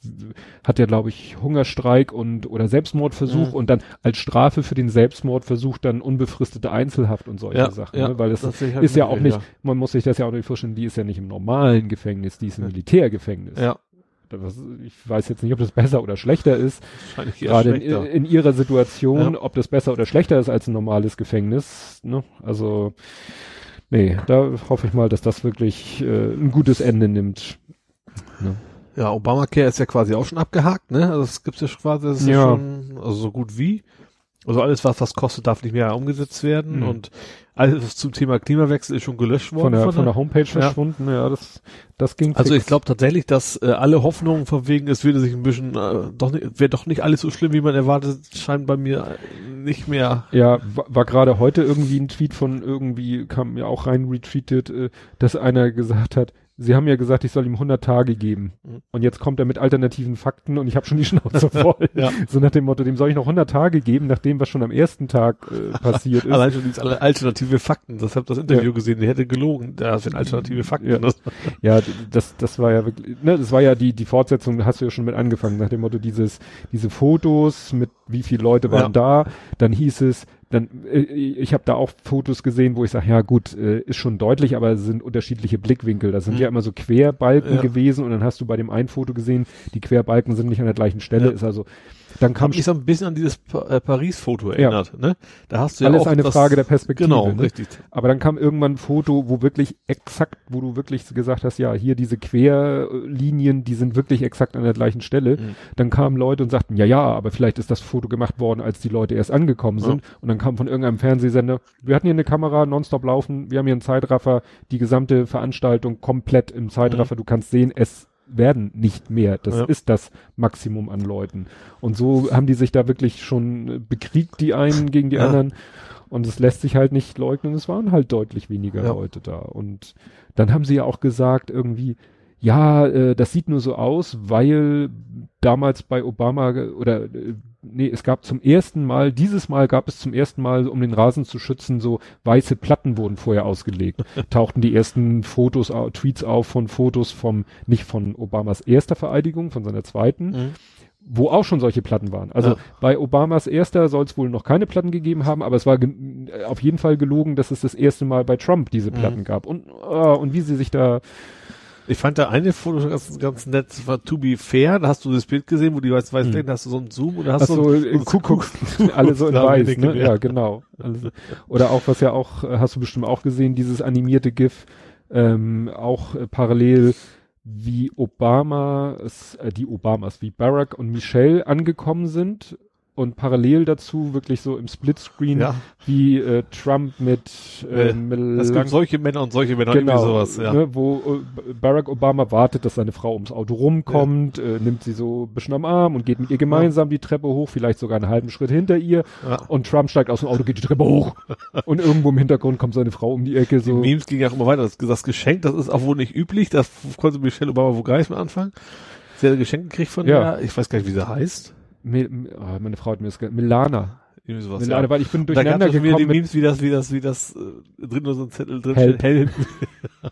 B: hat ja, glaube ich, Hungerstreik und oder Selbstmordversuch mhm. und dann als Strafe für den Selbstmordversuch dann unbefristete Einzelhaft Haft und solche ja, Sachen, ja, ne? weil das, das halt ist ja auch nicht, ja. man muss sich das ja auch nicht vorstellen, die ist ja nicht im normalen Gefängnis, die ist im Militärgefängnis. Ja. Ich weiß jetzt nicht, ob das besser oder schlechter ist. Gerade in, in, ihrer Situation, ob das besser oder schlechter ist als ein normales Gefängnis. Ne? Also, nee, da hoffe ich mal, dass das wirklich äh, ein gutes Ende nimmt.
C: Ne? Ja, Obamacare ist ja quasi auch schon abgehakt, ne? Also das gibt's ja quasi, das ist ja. schon, also so gut wie. Also alles, was das kostet, darf nicht mehr umgesetzt werden mhm. und alles zum Thema Klimawechsel ist schon gelöscht worden.
B: Von der, von, von der Homepage verschwunden, ja. ja, das, das ging.
C: Also fix. ich glaube tatsächlich, dass äh, alle Hoffnungen von wegen, es würde sich ein bisschen, äh, doch nicht, wäre doch nicht alles so schlimm, wie man erwartet, scheint bei mir äh, nicht mehr.
B: Ja, war, war gerade heute irgendwie ein Tweet von irgendwie, kam mir auch rein retweetet, äh, dass einer gesagt hat, Sie haben ja gesagt, ich soll ihm 100 Tage geben. Mhm. Und jetzt kommt er mit alternativen Fakten und ich habe schon die Schnauze voll. ja. So nach dem Motto, dem soll ich noch 100 Tage geben, nachdem was schon am ersten Tag äh, passiert ist.
C: Allein schon diese alternative Fakten. Das habe das Interview ja. gesehen. Der hätte gelogen. Da sind alternative Fakten.
B: Ja, ja das, das war ja wirklich, ne, das war ja die, die Fortsetzung, hast du ja schon mit angefangen, nach dem Motto, dieses, diese Fotos mit wie viele Leute waren ja. da. Dann hieß es, dann äh, ich habe da auch Fotos gesehen, wo ich sage, ja gut, äh, ist schon deutlich, aber es sind unterschiedliche Blickwinkel. Das sind mhm. ja immer so Querbalken ja. gewesen und dann hast du bei dem einen Foto gesehen, die Querbalken sind nicht an der gleichen Stelle, ja. ist also dann kam
C: ich so ein bisschen an dieses pa äh, Paris-Foto erinnert. Ja. Ne?
B: Da hast du ja alles eine Frage der Perspektive.
C: Genau, ne? richtig.
B: Aber dann kam irgendwann ein Foto, wo wirklich exakt, wo du wirklich gesagt hast, ja, hier diese Querlinien, die sind wirklich exakt an der gleichen Stelle. Mhm. Dann kamen Leute und sagten, ja, ja, aber vielleicht ist das Foto gemacht worden, als die Leute erst angekommen sind. Ja. Und dann kam von irgendeinem Fernsehsender, wir hatten hier eine Kamera nonstop laufen, wir haben hier einen Zeitraffer, die gesamte Veranstaltung komplett im Zeitraffer. Mhm. Du kannst sehen, es werden nicht mehr. Das ja. ist das Maximum an Leuten. Und so haben die sich da wirklich schon bekriegt, die einen gegen die ja. anderen. Und es lässt sich halt nicht leugnen, es waren halt deutlich weniger ja. Leute da. Und dann haben sie ja auch gesagt, irgendwie, ja, äh, das sieht nur so aus, weil damals bei Obama oder äh, nee, es gab zum ersten Mal, dieses Mal gab es zum ersten Mal, um den Rasen zu schützen, so weiße Platten wurden vorher ausgelegt. Tauchten die ersten Fotos, Tweets auf von Fotos vom, nicht von Obamas erster Vereidigung, von seiner zweiten, mhm. wo auch schon solche Platten waren. Also ja. bei Obamas erster soll es wohl noch keine Platten gegeben haben, aber es war auf jeden Fall gelogen, dass es das erste Mal bei Trump diese Platten mhm. gab. Und, uh, und wie sie sich da
C: ich fand da eine Foto ganz, ganz nett, das war To Be Fair, da hast du das Bild gesehen, wo die weiß, weiß hm. hast du so einen Zoom oder hast
B: Ach so, du so, so Kuckuck, alle so in weiß, ne? Ja, genau. Also, oder auch, was ja auch, hast du bestimmt auch gesehen, dieses animierte GIF, ähm, auch äh, parallel wie Obama, äh, die Obamas, wie Barack und Michelle angekommen sind und parallel dazu wirklich so im Splitscreen ja. wie äh, Trump mit
C: äh, äh, Es gibt solche Männer und solche Männer
B: genau, sowas, ja. Ne, wo äh, Barack Obama wartet, dass seine Frau ums Auto rumkommt, ja. äh, nimmt sie so ein bisschen am Arm und geht mit ihr gemeinsam die Treppe hoch, vielleicht sogar einen halben Schritt hinter ihr und Trump steigt aus dem Auto, geht die Treppe hoch und irgendwo im Hintergrund kommt seine Frau um die Ecke. So.
C: Die Memes gingen ja auch immer weiter. Das, das Geschenk, das ist auch wohl nicht üblich, das konnte Michelle Obama wohl gar nicht mehr anfangen. Sie hat ein Geschenk gekriegt von ja. der, ich weiß gar nicht, wie sie heißt.
B: Mil, oh, meine Frau hat mir das Milana.
C: Irgendwie sowas, Milana, ja. weil ich bin durcheinander da gekommen. Wieder die Memes, wie das, wie das, wie das äh, drin nur so ein Zettel drin
B: Help. Help.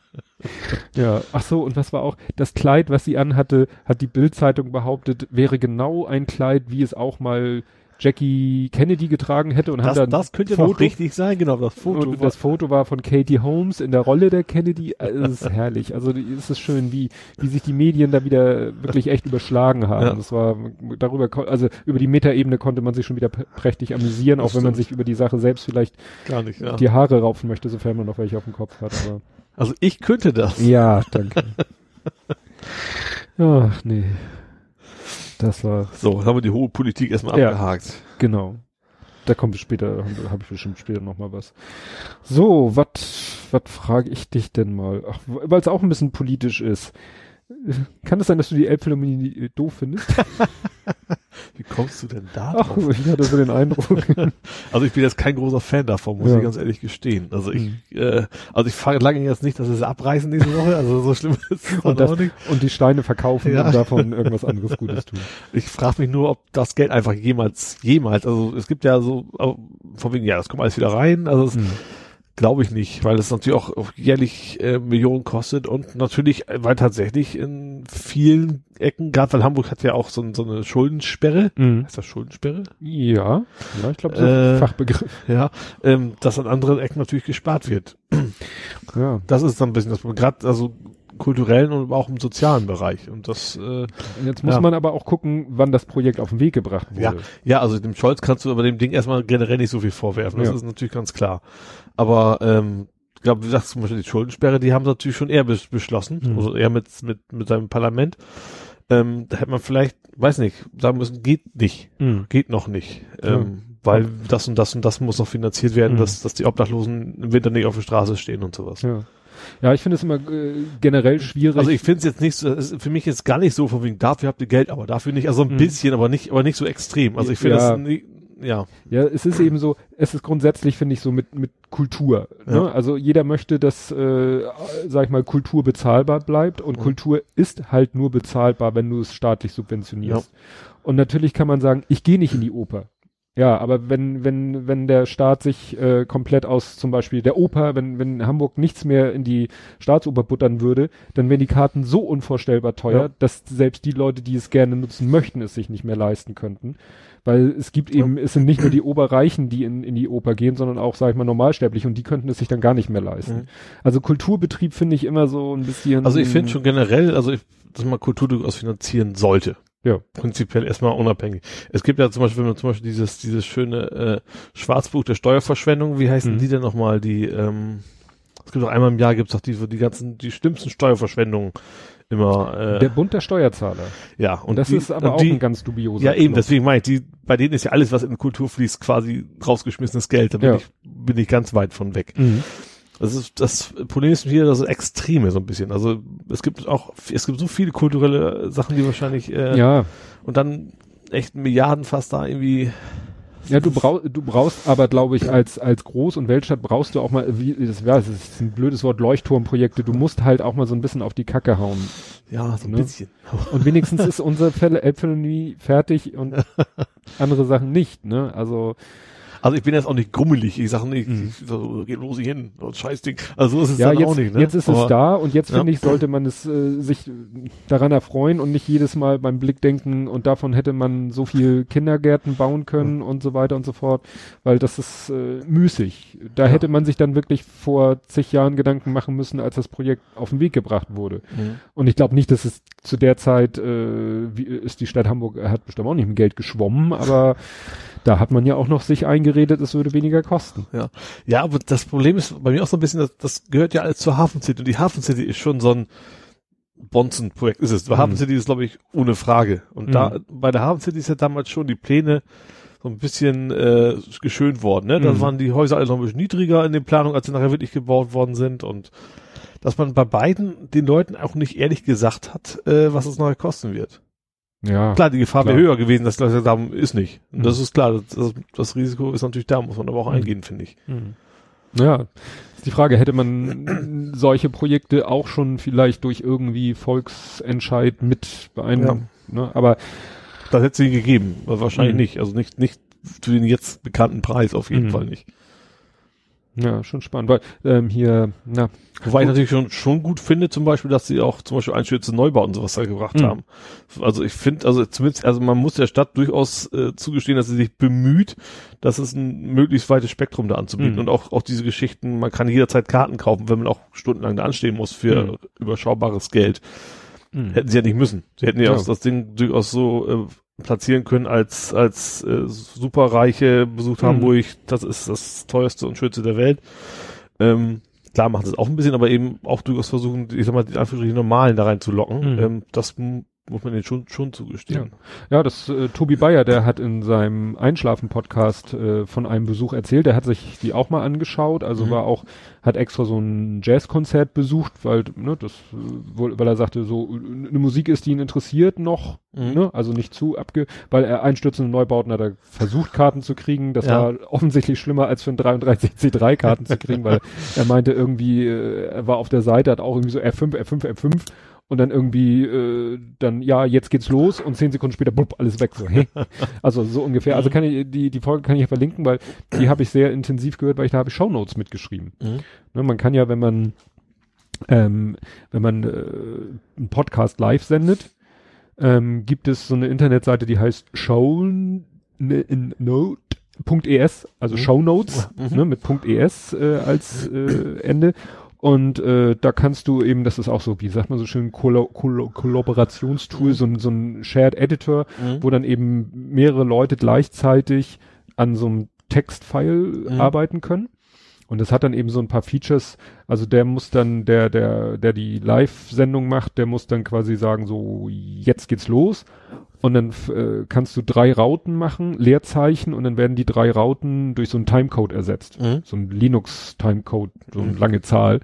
B: ja, ach so, und was war auch, das Kleid, was sie anhatte, hat die Bildzeitung behauptet, wäre genau ein Kleid, wie es auch mal Jackie Kennedy getragen hätte und
C: das,
B: hat dann
C: das könnte Foto, noch richtig sein, genau, das Foto.
B: Und das Foto war von Katie Holmes in der Rolle der Kennedy. Also, es ist herrlich. Also es ist schön, wie, wie sich die Medien da wieder wirklich echt überschlagen haben. Ja. Das war darüber, also über die Metaebene konnte man sich schon wieder prächtig amüsieren, das auch wenn man sich über die Sache selbst vielleicht
C: Gar nicht, ja.
B: die Haare raufen möchte, sofern man noch welche auf dem Kopf hat. Aber
C: also ich könnte das.
B: Ja, danke. Ach, nee. Das war.
C: So, haben wir die hohe Politik erstmal ja, abgehakt.
B: Genau. Da kommt später, habe hab ich bestimmt später nochmal was. So, was was frage ich dich denn mal? Ach, weil es auch ein bisschen politisch ist. Kann es sein, dass du die Elbphilharmonie doof findest?
C: Wie kommst du denn da
B: drauf? Ach, ich hatte so den Eindruck.
C: also ich bin jetzt kein großer Fan davon, muss ja. ich ganz ehrlich gestehen. Also ich, mhm. äh, also ich lange jetzt nicht, dass es abreißen diese Woche, also so schlimm ist es
B: und, das, nicht. und die Steine verkaufen ja. und davon irgendwas anderes Gutes tun.
C: Ich frage mich nur, ob das Geld einfach jemals, jemals, also es gibt ja so, von wegen, ja, das kommt alles wieder rein, also es, mhm Glaube ich nicht, weil es natürlich auch jährlich äh, Millionen kostet und natürlich, äh, weil tatsächlich in vielen Ecken, gerade weil Hamburg hat ja auch so, so eine Schuldenssperre.
B: Mhm.
C: Ist das Schuldenssperre?
B: Ja, ja ich glaube, so
C: äh, Fachbegriff. Ja, ähm, dass an anderen Ecken natürlich gespart wird. ja. Das ist dann ein bisschen das Problem. Gerade, also kulturellen und auch im sozialen Bereich. Und das äh,
B: jetzt muss ja. man aber auch gucken, wann das Projekt auf den Weg gebracht wurde.
C: Ja, ja, also dem Scholz kannst du aber dem Ding erstmal generell nicht so viel vorwerfen. Das ja. ist natürlich ganz klar. Aber ähm, ich glaube, wie gesagt, zum Beispiel die Schuldensperre, die haben natürlich schon eher bes beschlossen, mhm. also eher mit, mit, mit seinem Parlament. Ähm, da hätte man vielleicht, weiß nicht, sagen müssen, geht nicht, mhm. geht noch nicht. Ähm, weil das und das und das muss noch finanziert werden, mhm. dass, dass die Obdachlosen im Winter nicht auf der Straße stehen und sowas.
B: Ja. Ja, ich finde es immer äh, generell schwierig.
C: Also ich finde es jetzt nicht so, für mich jetzt gar nicht so von wegen, dafür habt ihr Geld, aber dafür nicht, also ein mhm. bisschen, aber nicht, aber nicht so extrem. Also ich finde
B: ja.
C: das nicht, ja.
B: Ja, es ist eben so, es ist grundsätzlich, finde ich, so mit, mit Kultur. Ne? Ja. Also jeder möchte, dass, äh, sag ich mal, Kultur bezahlbar bleibt und mhm. Kultur ist halt nur bezahlbar, wenn du es staatlich subventionierst. Ja. Und natürlich kann man sagen, ich gehe nicht in die Oper. Ja, aber wenn, wenn, wenn der Staat sich äh, komplett aus zum Beispiel der Oper, wenn, wenn Hamburg nichts mehr in die Staatsoper buttern würde, dann wären die Karten so unvorstellbar teuer, ja. dass selbst die Leute, die es gerne nutzen möchten, es sich nicht mehr leisten könnten. Weil es gibt eben, ja. es sind nicht nur die Oberreichen, die in, in die Oper gehen, sondern auch, sag ich mal, normalsterblich und die könnten es sich dann gar nicht mehr leisten. Mhm. Also Kulturbetrieb finde ich immer so ein bisschen.
C: Also ich finde schon generell, also ich, dass man Kultur durchaus finanzieren sollte. Ja. Prinzipiell erstmal unabhängig. Es gibt ja zum Beispiel, wenn man zum Beispiel dieses, dieses schöne äh, Schwarzbuch der Steuerverschwendung, wie heißen mhm. die denn nochmal? Die, ähm, es gibt doch einmal im Jahr gibt's doch die, die ganzen, die schlimmsten Steuerverschwendungen immer.
B: Äh, der Bund der Steuerzahler.
C: Ja,
B: und das die, ist aber auch die, ein ganz dubioser.
C: Ja, eben, deswegen meine ich, die, bei denen ist ja alles, was in Kultur fließt, quasi rausgeschmissenes Geld. Da bin, ja. ich, bin ich ganz weit von weg. Mhm. Das ist, das Problem ist hier das Extreme so ein bisschen. Also es gibt auch, es gibt so viele kulturelle Sachen, die wahrscheinlich, äh,
B: ja.
C: und dann echt Milliarden fast da irgendwie.
B: Ja, du brauchst, du brauchst aber, glaube ich, als, als Groß- und Weltstadt brauchst du auch mal, wie, das, ja, das ist ein blödes Wort, Leuchtturmprojekte. Du musst halt auch mal so ein bisschen auf die Kacke hauen.
C: Ja, so ein ne? bisschen.
B: Und wenigstens ist unser Elbphilharmonie fertig und andere Sachen nicht, ne? Also,
C: also ich bin jetzt auch nicht grummelig. Ich sage nicht, mhm. so, geht los hin, so Scheißding. Also so ist es
B: ja,
C: dann
B: jetzt,
C: auch nicht. Ne?
B: Jetzt ist Aber, es da und jetzt ja. finde ich, sollte man es äh, sich daran erfreuen und nicht jedes Mal beim Blick denken und davon hätte man so viel Kindergärten bauen können mhm. und so weiter und so fort, weil das ist äh, müßig. Da ja. hätte man sich dann wirklich vor zig Jahren Gedanken machen müssen, als das Projekt auf den Weg gebracht wurde. Mhm. Und ich glaube nicht, dass es zu der Zeit, äh, wie ist die Stadt Hamburg, hat bestimmt auch nicht mit Geld geschwommen, aber da hat man ja auch noch sich eingeredet, es würde weniger kosten.
C: Ja, ja aber das Problem ist bei mir auch so ein bisschen, das, das gehört ja alles zur Hafen City und die Hafen City ist schon so ein Bonzen-Projekt ist es. Mhm. Hafen City ist, glaube ich, ohne Frage. Und mhm. da, bei der Hafen City ist ja damals schon die Pläne so ein bisschen äh, geschönt worden. Ne? Da mhm. waren die Häuser alle noch ein bisschen niedriger in den Planungen, als sie nachher wirklich gebaut worden sind. Und dass man bei beiden den Leuten auch nicht ehrlich gesagt hat, äh, was es nachher kosten wird.
B: Ja.
C: Klar, die Gefahr wäre höher gewesen, dass das da ist nicht. Und mhm. das ist klar, das, das, Risiko ist natürlich da, muss man aber auch mhm. eingehen, finde ich.
B: Mhm. Ja, ist die Frage, hätte man solche Projekte auch schon vielleicht durch irgendwie Volksentscheid mit beeinflusst, ja. ne? aber
C: das hätte sie gegeben, wahrscheinlich mhm. nicht, also nicht, nicht zu den jetzt bekannten Preis auf jeden mhm. Fall nicht.
B: Ja, schon spannend, weil ähm, hier, na.
C: Wobei ich natürlich schon, schon gut finde, zum Beispiel, dass sie auch zum Beispiel Einstürze Neubauten sowas da gebracht mhm. haben. Also ich finde, also zumindest, also man muss der Stadt durchaus äh, zugestehen, dass sie sich bemüht, dass es ein möglichst weites Spektrum da anzubieten mhm. und auch, auch diese Geschichten, man kann jederzeit Karten kaufen, wenn man auch stundenlang da anstehen muss für mhm. überschaubares Geld. Mhm. Hätten sie ja nicht müssen. Sie hätten ja, ja. Auch das Ding durchaus so äh, platzieren können als als äh, superreiche besucht mhm. Hamburg, das ist das teuerste und schönste der Welt. Ähm, klar macht es auch ein bisschen, aber eben auch durchaus versuchen, ich sag mal, die die normalen da reinzulocken. Mhm. Ähm, das muss man denen schon, schon zugestehen.
B: Ja, ja das äh, Tobi Bayer, der hat in seinem Einschlafen-Podcast äh, von einem Besuch erzählt. Der hat sich die auch mal angeschaut, also mhm. war auch, hat extra so ein Jazzkonzert besucht, weil, ne, das, weil er sagte, so eine Musik ist, die ihn interessiert noch, mhm. ne, also nicht zu abge, weil er einstürzende Neubauten hat er versucht, Karten zu kriegen. Das ja. war offensichtlich schlimmer als für ein 33 C3 Karten zu kriegen, weil er meinte irgendwie, äh, er war auf der Seite, hat auch irgendwie so R5, R5, R5 und dann irgendwie äh, dann ja jetzt geht's los und zehn Sekunden später blub, alles weg so hey. also so ungefähr also kann ich die die Folge kann ich ja verlinken weil die habe ich sehr intensiv gehört weil ich da habe ich Shownotes mitgeschrieben mhm. ne, man kann ja wenn man ähm, wenn man äh, einen Podcast live sendet ähm, gibt es so eine Internetseite die heißt show note.es also mhm. Shownotes mhm. ne, mit .es äh, als äh, Ende und äh, da kannst du eben, das ist auch so, wie sagt man so schön, Koll Koll Kollaborationstool, mhm. so, ein so ein Shared Editor, mhm. wo dann eben mehrere Leute gleichzeitig an so einem Textfile mhm. arbeiten können. Und das hat dann eben so ein paar Features. Also der muss dann, der, der, der die Live-Sendung macht, der muss dann quasi sagen, so, jetzt geht's los. Und dann äh, kannst du drei Rauten machen, Leerzeichen, und dann werden die drei Rauten durch so einen Timecode ersetzt. Mhm. So ein Linux-Timecode, so eine mhm. lange Zahl.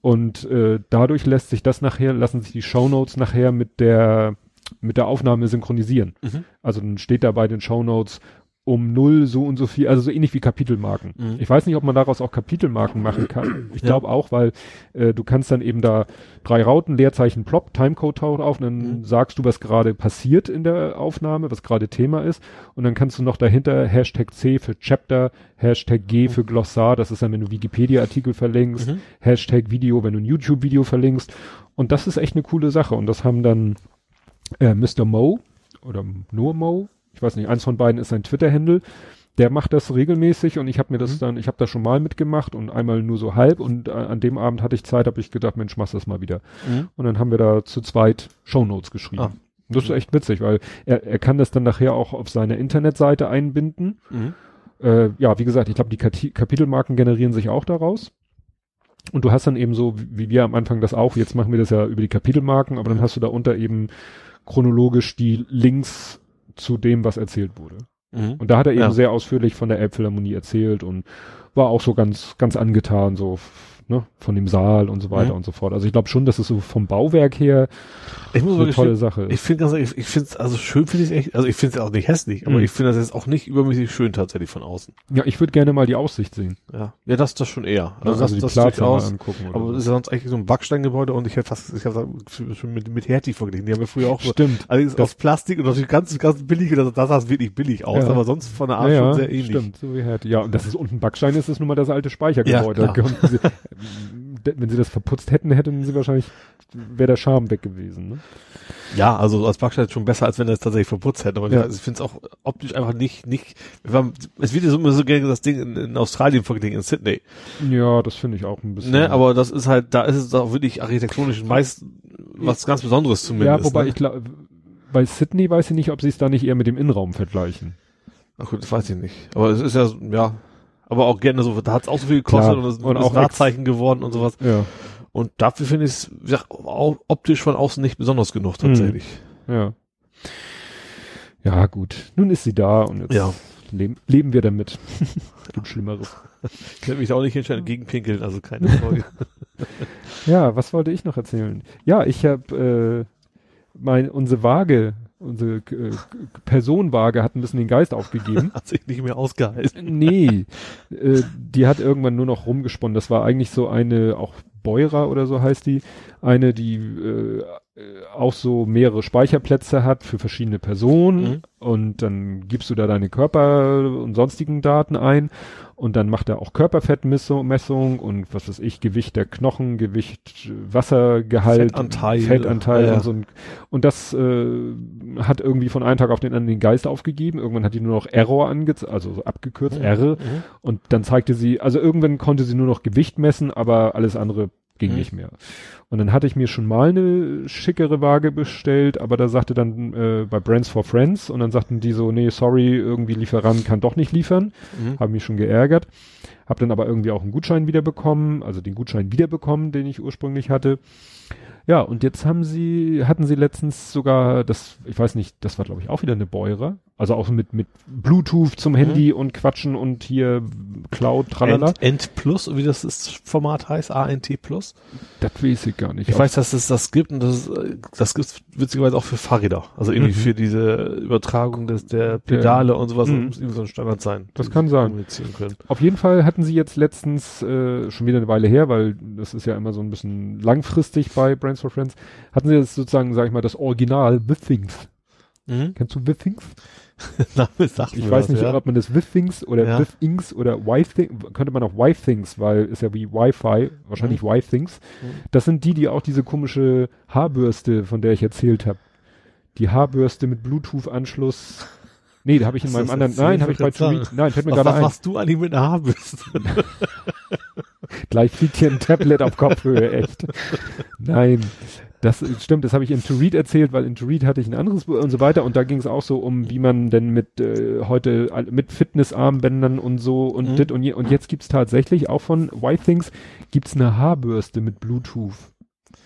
B: Und äh, dadurch lässt sich das nachher, lassen sich die Shownotes nachher mit der mit der Aufnahme synchronisieren. Mhm. Also dann steht da bei den Shownotes um null so und so viel, also so ähnlich wie Kapitelmarken. Mhm. Ich weiß nicht, ob man daraus auch Kapitelmarken machen kann. Ich glaube ja. auch, weil äh, du kannst dann eben da drei Rauten, Leerzeichen plop, Timecode taucht auf und dann mhm. sagst du, was gerade passiert in der Aufnahme, was gerade Thema ist und dann kannst du noch dahinter Hashtag C für Chapter, Hashtag G mhm. für Glossar, das ist dann, wenn du Wikipedia-Artikel verlinkst, mhm. Hashtag Video, wenn du ein YouTube-Video verlinkst und das ist echt eine coole Sache und das haben dann äh, Mr. Mo oder nur Mo, ich weiß nicht, eins von beiden ist sein Twitter-Handle. Der macht das regelmäßig und ich habe mir das mhm. dann, ich habe das schon mal mitgemacht und einmal nur so halb und äh, an dem Abend hatte ich Zeit, habe ich gedacht, Mensch, mach's das mal wieder. Mhm. Und dann haben wir da zu zweit Shownotes geschrieben. Ah. Das ist echt witzig, weil er, er kann das dann nachher auch auf seine Internetseite einbinden. Mhm. Äh, ja, wie gesagt, ich glaube, die Kati Kapitelmarken generieren sich auch daraus. Und du hast dann eben so, wie wir am Anfang das auch, jetzt machen wir das ja über die Kapitelmarken, aber dann hast du da unter eben chronologisch die Links zu dem, was erzählt wurde. Mhm. Und da hat er eben ja. sehr ausführlich von der Elbphilharmonie erzählt und war auch so ganz, ganz angetan, so ne, von dem Saal und so weiter mhm. und so fort. Also ich glaube schon, dass es so vom Bauwerk her
C: ich muss eine tolle Sache ist. Ich finde ganz ich, ich finde es also schön finde ich echt, also ich finde es auch nicht hässlich, aber mhm. ich finde das jetzt auch nicht übermäßig schön tatsächlich von außen.
B: Ja, ich würde gerne mal die Aussicht sehen.
C: Ja, ja, das das schon eher.
B: Also, also das, das durchaus. Angucken
C: aber das ist ja sonst eigentlich so ein Backsteingebäude und ich hätte fast, ich habe schon mit mit Hertie verglichen. Die haben wir früher auch.
B: Stimmt.
C: So, allerdings aus Plastik und natürlich ganz ganz billig. Das, das sah wirklich billig aus, ja. aber sonst von der Art ja, schon sehr ähnlich. Stimmt,
B: so wie Hertie. Ja, und das ist unten Backstein ist, ist nun mal das alte Speichergebäude. Ja, wenn sie das verputzt hätten, hätten sie wahrscheinlich, wäre der Charme weg gewesen. Ne?
C: Ja, also als Backstein schon besser, als wenn er es tatsächlich verputzt hätte. Aber ja. ich finde es auch optisch einfach nicht, nicht, es wird ja so immer so gerne das Ding in, in Australien verglichen, in Sydney.
B: Ja, das finde ich auch ein bisschen.
C: Ne, aber das ist halt, da ist es auch wirklich architektonisch meist was ganz Besonderes zumindest.
B: Ja, wobei ne? ich glaube, bei Sydney weiß ich nicht, ob sie es da nicht eher mit dem Innenraum vergleichen.
C: Ach gut, das weiß ich nicht. Aber es ist ja, ja, aber auch gerne so, da hat es auch so viel gekostet Klar. und es ist auch Wahrzeichen geworden und sowas.
B: Ja.
C: Und dafür finde ich es ja, optisch von außen nicht besonders genug tatsächlich.
B: Hm. Ja. Ja, gut. Nun ist sie da und jetzt ja. leben, leben wir damit. Gibt Schlimmeres.
C: Ich werde mich auch nicht entscheiden gegen Pinkeln, also keine Sorge.
B: ja, was wollte ich noch erzählen? Ja, ich habe äh, mein unsere Waage unsere äh, Personenwaage hat ein bisschen den Geist aufgegeben.
C: hat sich nicht mehr ausgehalten.
B: Nee, äh, die hat irgendwann nur noch rumgesponnen. Das war eigentlich so eine, auch Beurer oder so heißt die, eine, die äh, auch so mehrere Speicherplätze hat für verschiedene Personen mhm. und dann gibst du da deine Körper und sonstigen Daten ein und dann macht er auch Körperfettmessung und was weiß ich, Gewicht der Knochen, Gewicht, Wassergehalt,
C: Fettanteil,
B: Fettanteil ja. und so. Und das äh, hat irgendwie von einem Tag auf den anderen den Geist aufgegeben. Irgendwann hat die nur noch Error angezeigt, also so abgekürzt, mhm. R. Mhm. Und dann zeigte sie, also irgendwann konnte sie nur noch Gewicht messen, aber alles andere ging mhm. nicht mehr. Und dann hatte ich mir schon mal eine schickere Waage bestellt, aber da sagte dann äh, bei Brands for Friends und dann sagten die so, nee, sorry, irgendwie Lieferant kann doch nicht liefern. Mhm. Haben mich schon geärgert. Hab dann aber irgendwie auch einen Gutschein wiederbekommen, also den Gutschein wiederbekommen, den ich ursprünglich hatte. Ja, und jetzt haben sie, hatten sie letztens sogar, das, ich weiß nicht, das war glaube ich auch wieder eine Beurer, also auch mit, mit Bluetooth zum mhm. Handy und Quatschen und hier Cloud, tralala.
C: Ent, Ent Plus, wie das, das Format heißt, ANT Plus?
B: Das weiß ich gar nicht.
C: Ich auch. weiß, dass es das gibt und das, das gibt's witzigerweise auch für Fahrräder. Also irgendwie mhm. für diese Übertragung des, der Pedale der, und sowas, mhm. muss irgendwie so ein Standard sein.
B: Das kann sein. Auf jeden Fall hatten sie jetzt letztens, äh, schon wieder eine Weile her, weil das ist ja immer so ein bisschen langfristig bei Brands for Friends, hatten sie jetzt sozusagen, sag ich mal, das Original The Things. Mhm. Kennst du The Things?
C: Name sagt
B: Ich weiß was, nicht, ja. ob man das Withings oder ja. Withings oder Wi-Things, könnte man auch Wi-Things, weil ist ja wie Wi-Fi, wahrscheinlich mhm. Wi-Things. Mhm. Das sind die, die auch diese komische Haarbürste, von der ich erzählt habe. Die Haarbürste mit Bluetooth-Anschluss. Nee, da habe ich in meinem anderen, nein, habe ich bei Tweet, nein, fällt mir gerade ein. Was
C: machst du eigentlich mit einer Haarbürste?
B: Gleich fliegt hier ein Tablet auf Kopfhöhe, echt. Nein. Das stimmt, das habe ich in To Read erzählt, weil in To Read hatte ich ein anderes Buch und so weiter und da ging es auch so um, wie man denn mit äh, heute mit Fitnessarmbändern und so und mhm. dit und, je, und jetzt gibt's tatsächlich auch von White Things gibt's eine Haarbürste mit Bluetooth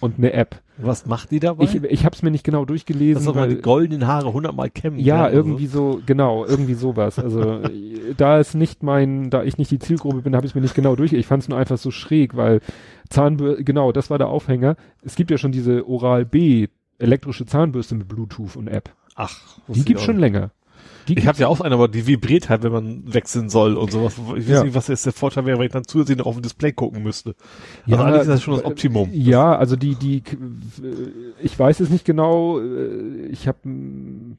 B: und eine App.
C: Was macht die dabei?
B: Ich, ich habe es mir nicht genau durchgelesen.
C: Dass weil, die goldenen Haare hundertmal kämmen.
B: Ja, irgendwie so. so, genau, irgendwie sowas. Also da ist nicht mein, da ich nicht die Zielgruppe bin, habe ich es mir nicht genau durch. Ich fand es nur einfach so schräg, weil Zahnbürste, genau, das war der Aufhänger. Es gibt ja schon diese Oral B elektrische Zahnbürste mit Bluetooth und App.
C: Ach,
B: die gibt's schon länger.
C: Die ich habe ja auch eine, aber die vibriert halt, wenn man wechseln soll und sowas. Ich weiß ja. nicht, was jetzt der Vorteil wäre, wenn ich dann zusätzlich noch auf dem Display gucken müsste.
B: Also ja, eigentlich ist das schon das Optimum. Ja, also die, die, ich weiß es nicht genau. Äh, ich habe,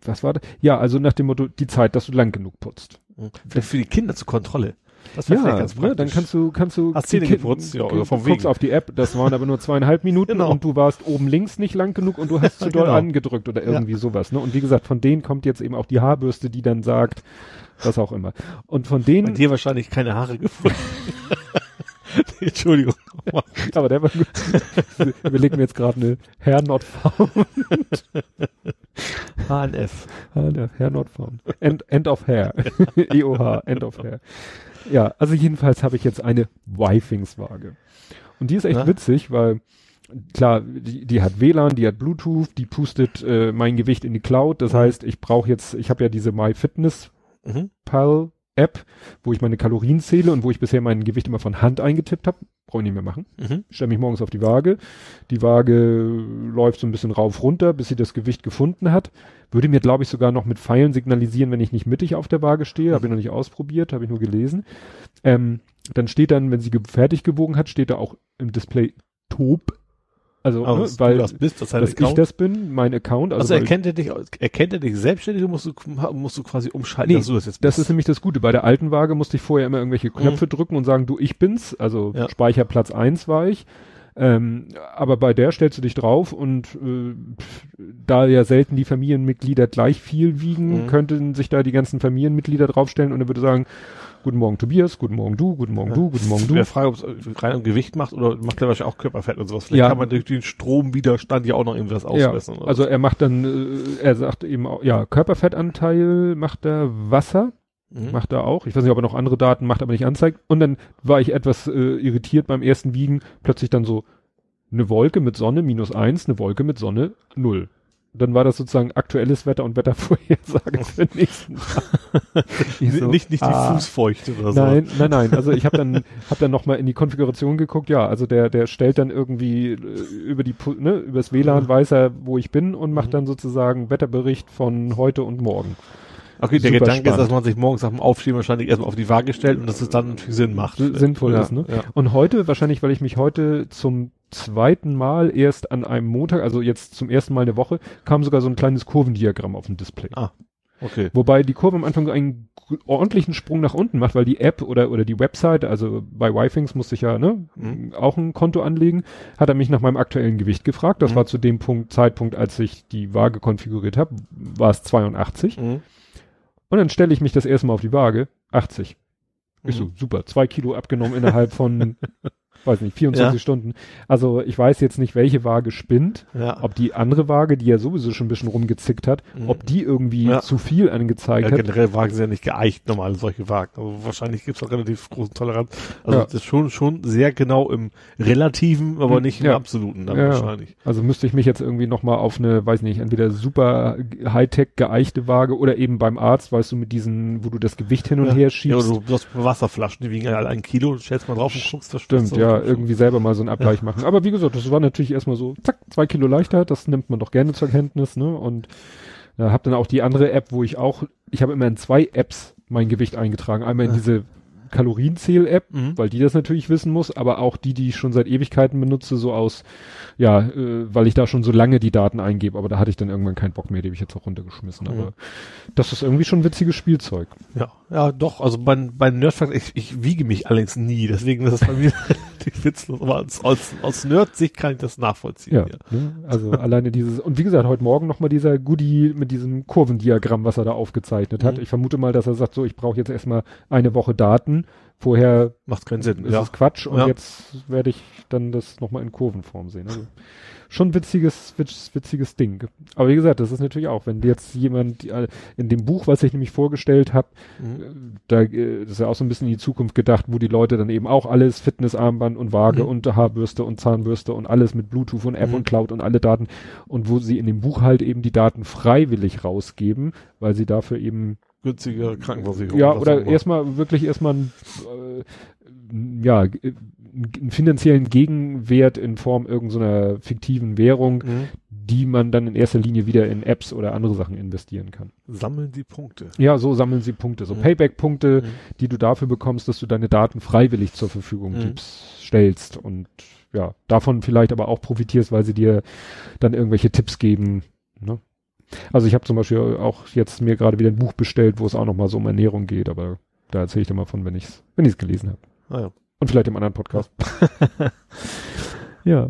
B: was war das? Ja, also nach dem Motto, die Zeit, dass du lang genug putzt.
C: Vielleicht für die Kinder zur Kontrolle.
B: Das wäre ja, ganz ne, dann kannst du, kannst du,
C: Hast Zähne geputzt, ja, oder
B: vom guckst auf die App, das waren aber nur zweieinhalb Minuten genau. und du warst oben links nicht lang genug und du hast zu doll genau. angedrückt oder irgendwie ja. sowas, ne? Und wie gesagt, von denen kommt jetzt eben auch die Haarbürste, die dann sagt, was auch immer. Und von denen. Bei
C: dir wahrscheinlich keine Haare gefunden. Entschuldigung.
B: Aber der war gut. Wir legen jetzt gerade eine Hair Not Found.
C: HNF.
B: HNF, Hair Not Found. End, end of Hair. EOH, End of Hair. Ja, also jedenfalls habe ich jetzt eine Wifings-Waage. Und die ist echt Na? witzig, weil klar, die, die hat WLAN, die hat Bluetooth, die pustet äh, mein Gewicht in die Cloud. Das mhm. heißt, ich brauche jetzt, ich habe ja diese MyFitnessPal mhm. App, wo ich meine Kalorien zähle und wo ich bisher mein Gewicht immer von Hand eingetippt habe. Brauche ich nicht mehr machen. Mhm. Stelle mich morgens auf die Waage. Die Waage läuft so ein bisschen rauf runter, bis sie das Gewicht gefunden hat. Würde mir, glaube ich, sogar noch mit Pfeilen signalisieren, wenn ich nicht mittig auf der Waage stehe. Habe ich noch nicht ausprobiert, habe ich nur gelesen. Ähm, dann steht dann, wenn sie ge fertig gewogen hat, steht da auch im Display Top also,
C: ne, weil das bist,
B: das dass ich das bin, mein Account.
C: Also, also erkennt er dich, erkennt er dich selbstständig, musst du, musst du quasi umschalten,
B: nee, dass du das jetzt bist. Das ist nämlich das Gute. Bei der alten Waage musste ich vorher immer irgendwelche Knöpfe mhm. drücken und sagen, du, ich bin's. Also ja. Speicherplatz eins war ich. Ähm, aber bei der stellst du dich drauf und äh, da ja selten die Familienmitglieder gleich viel wiegen, mhm. könnten sich da die ganzen Familienmitglieder draufstellen und er würde sagen, Guten Morgen Tobias, guten Morgen du, guten Morgen du, guten Morgen du.
C: Ich frage, ob es rein um Gewicht macht oder macht er wahrscheinlich auch Körperfett und sowas. Vielleicht ja. kann man durch den Stromwiderstand ja auch noch irgendwas ausmessen.
B: Ja, also er macht dann, äh, er sagt eben auch, ja, Körperfettanteil macht er Wasser, mhm. macht er auch. Ich weiß nicht, ob er noch andere Daten macht, aber nicht anzeigt. Und dann war ich etwas äh, irritiert beim ersten Wiegen, plötzlich dann so eine Wolke mit Sonne minus eins, eine Wolke mit Sonne null dann war das sozusagen aktuelles Wetter und Wettervorhersage für den nächsten
C: Tag. so, nicht nicht ah, die Fußfeuchte oder
B: so. Nein, nein, nein. Also ich habe dann hab dann noch mal in die Konfiguration geguckt. Ja, also der der stellt dann irgendwie äh, über die ne, übers WLAN weiß er, wo ich bin und macht mhm. dann sozusagen Wetterbericht von heute und morgen.
C: Okay, der Gedanke spannend. ist, dass man sich morgens nach dem Aufstehen wahrscheinlich erstmal auf die Waage stellt und dass es dann Sinn macht.
B: Sinnvoll ja, ist, ne? Ja. Und heute, wahrscheinlich, weil ich mich heute zum zweiten Mal erst an einem Montag, also jetzt zum ersten Mal eine Woche, kam sogar so ein kleines Kurvendiagramm auf dem Display.
C: Ah. Okay.
B: Wobei die Kurve am Anfang einen ordentlichen Sprung nach unten macht, weil die App oder, oder die Website, also bei Wifings musste ich ja ne, mhm. auch ein Konto anlegen, hat er mich nach meinem aktuellen Gewicht gefragt. Das mhm. war zu dem Punkt, Zeitpunkt, als ich die Waage konfiguriert habe, war es 82. Mhm. Und dann stelle ich mich das erste Mal auf die Waage, 80. Ich so, mhm. super, zwei Kilo abgenommen innerhalb von weiß nicht, 24 ja. Stunden. Also ich weiß jetzt nicht, welche Waage spinnt, ja. ob die andere Waage, die ja sowieso schon ein bisschen rumgezickt hat, mhm. ob die irgendwie ja. zu viel angezeigt ja,
C: hat. Generell Wagen sind ja nicht geeicht, normal solche Wagen. Also wahrscheinlich gibt es auch relativ großen Toleranz. Also das ist schon, schon sehr genau im Relativen, aber hm, nicht im Absoluten dann wahrscheinlich.
B: Also müsste ich mich jetzt irgendwie nochmal auf eine, weiß nicht, entweder super Hightech geeichte Waage oder eben beim Arzt, weißt du, mit diesen, wo du das Gewicht hin und her schiebst.
C: Ja, du hast Wasserflaschen, die wiegen ja ein Kilo, stellst mal drauf und guckst,
B: das stimmt, ja irgendwie selber mal so einen Abgleich ja. machen. Aber wie gesagt, das war natürlich erstmal so, zack, zwei Kilo leichter, das nimmt man doch gerne zur Kenntnis, ne? Und ja, äh, habe dann auch die andere App, wo ich auch, ich habe immer in zwei Apps mein Gewicht eingetragen. Einmal in diese Kalorienzähl-App, mhm. weil die das natürlich wissen muss, aber auch die, die ich schon seit Ewigkeiten benutze, so aus, ja, äh, weil ich da schon so lange die Daten eingebe, aber da hatte ich dann irgendwann keinen Bock mehr, die habe ich jetzt auch runtergeschmissen. Mhm. Aber das ist irgendwie schon ein witziges Spielzeug.
C: Ja, ja, doch, also bei, bei Nerdfakt, ich, ich wiege mich allerdings nie, deswegen ist es bei mir relativ witzlos, aber als, als, aus Nerd-Sicht kann ich das nachvollziehen.
B: Ja, ja. Ne? also alleine dieses, und wie gesagt, heute Morgen nochmal dieser Goodie mit diesem Kurvendiagramm, was er da aufgezeichnet hat. Mhm. Ich vermute mal, dass er sagt, so, ich brauche jetzt erstmal eine Woche Daten Vorher
C: macht keinen Sinn.
B: Ist ja. es Quatsch und ja. jetzt werde ich dann das nochmal in Kurvenform sehen. Also schon witziges, witz, witziges Ding. Aber wie gesagt, das ist natürlich auch, wenn jetzt jemand in dem Buch, was ich nämlich vorgestellt habe, mhm. da äh, ist ja auch so ein bisschen in die Zukunft gedacht, wo die Leute dann eben auch alles Fitnessarmband und Waage mhm. und Haarbürste und Zahnbürste und alles mit Bluetooth und App mhm. und Cloud und alle Daten und wo sie in dem Buch halt eben die Daten freiwillig rausgeben, weil sie dafür eben
C: günstige Krankenversicherung.
B: Ja, oder erstmal wirklich erstmal äh, ja, einen finanziellen Gegenwert in Form irgendeiner fiktiven Währung, mhm. die man dann in erster Linie wieder in Apps oder andere Sachen investieren kann.
C: Sammeln die Punkte.
B: Ja, so sammeln sie Punkte, so mhm. Payback-Punkte, mhm. die du dafür bekommst, dass du deine Daten freiwillig zur Verfügung mhm. gibst, stellst und ja, davon vielleicht aber auch profitierst, weil sie dir dann irgendwelche Tipps geben. Ne? Also ich habe zum Beispiel auch jetzt mir gerade wieder ein Buch bestellt, wo es auch nochmal so um Ernährung geht, aber da erzähle ich dir mal von, wenn ich es wenn ich's gelesen habe. Ah, ja. Und vielleicht im anderen Podcast. ja.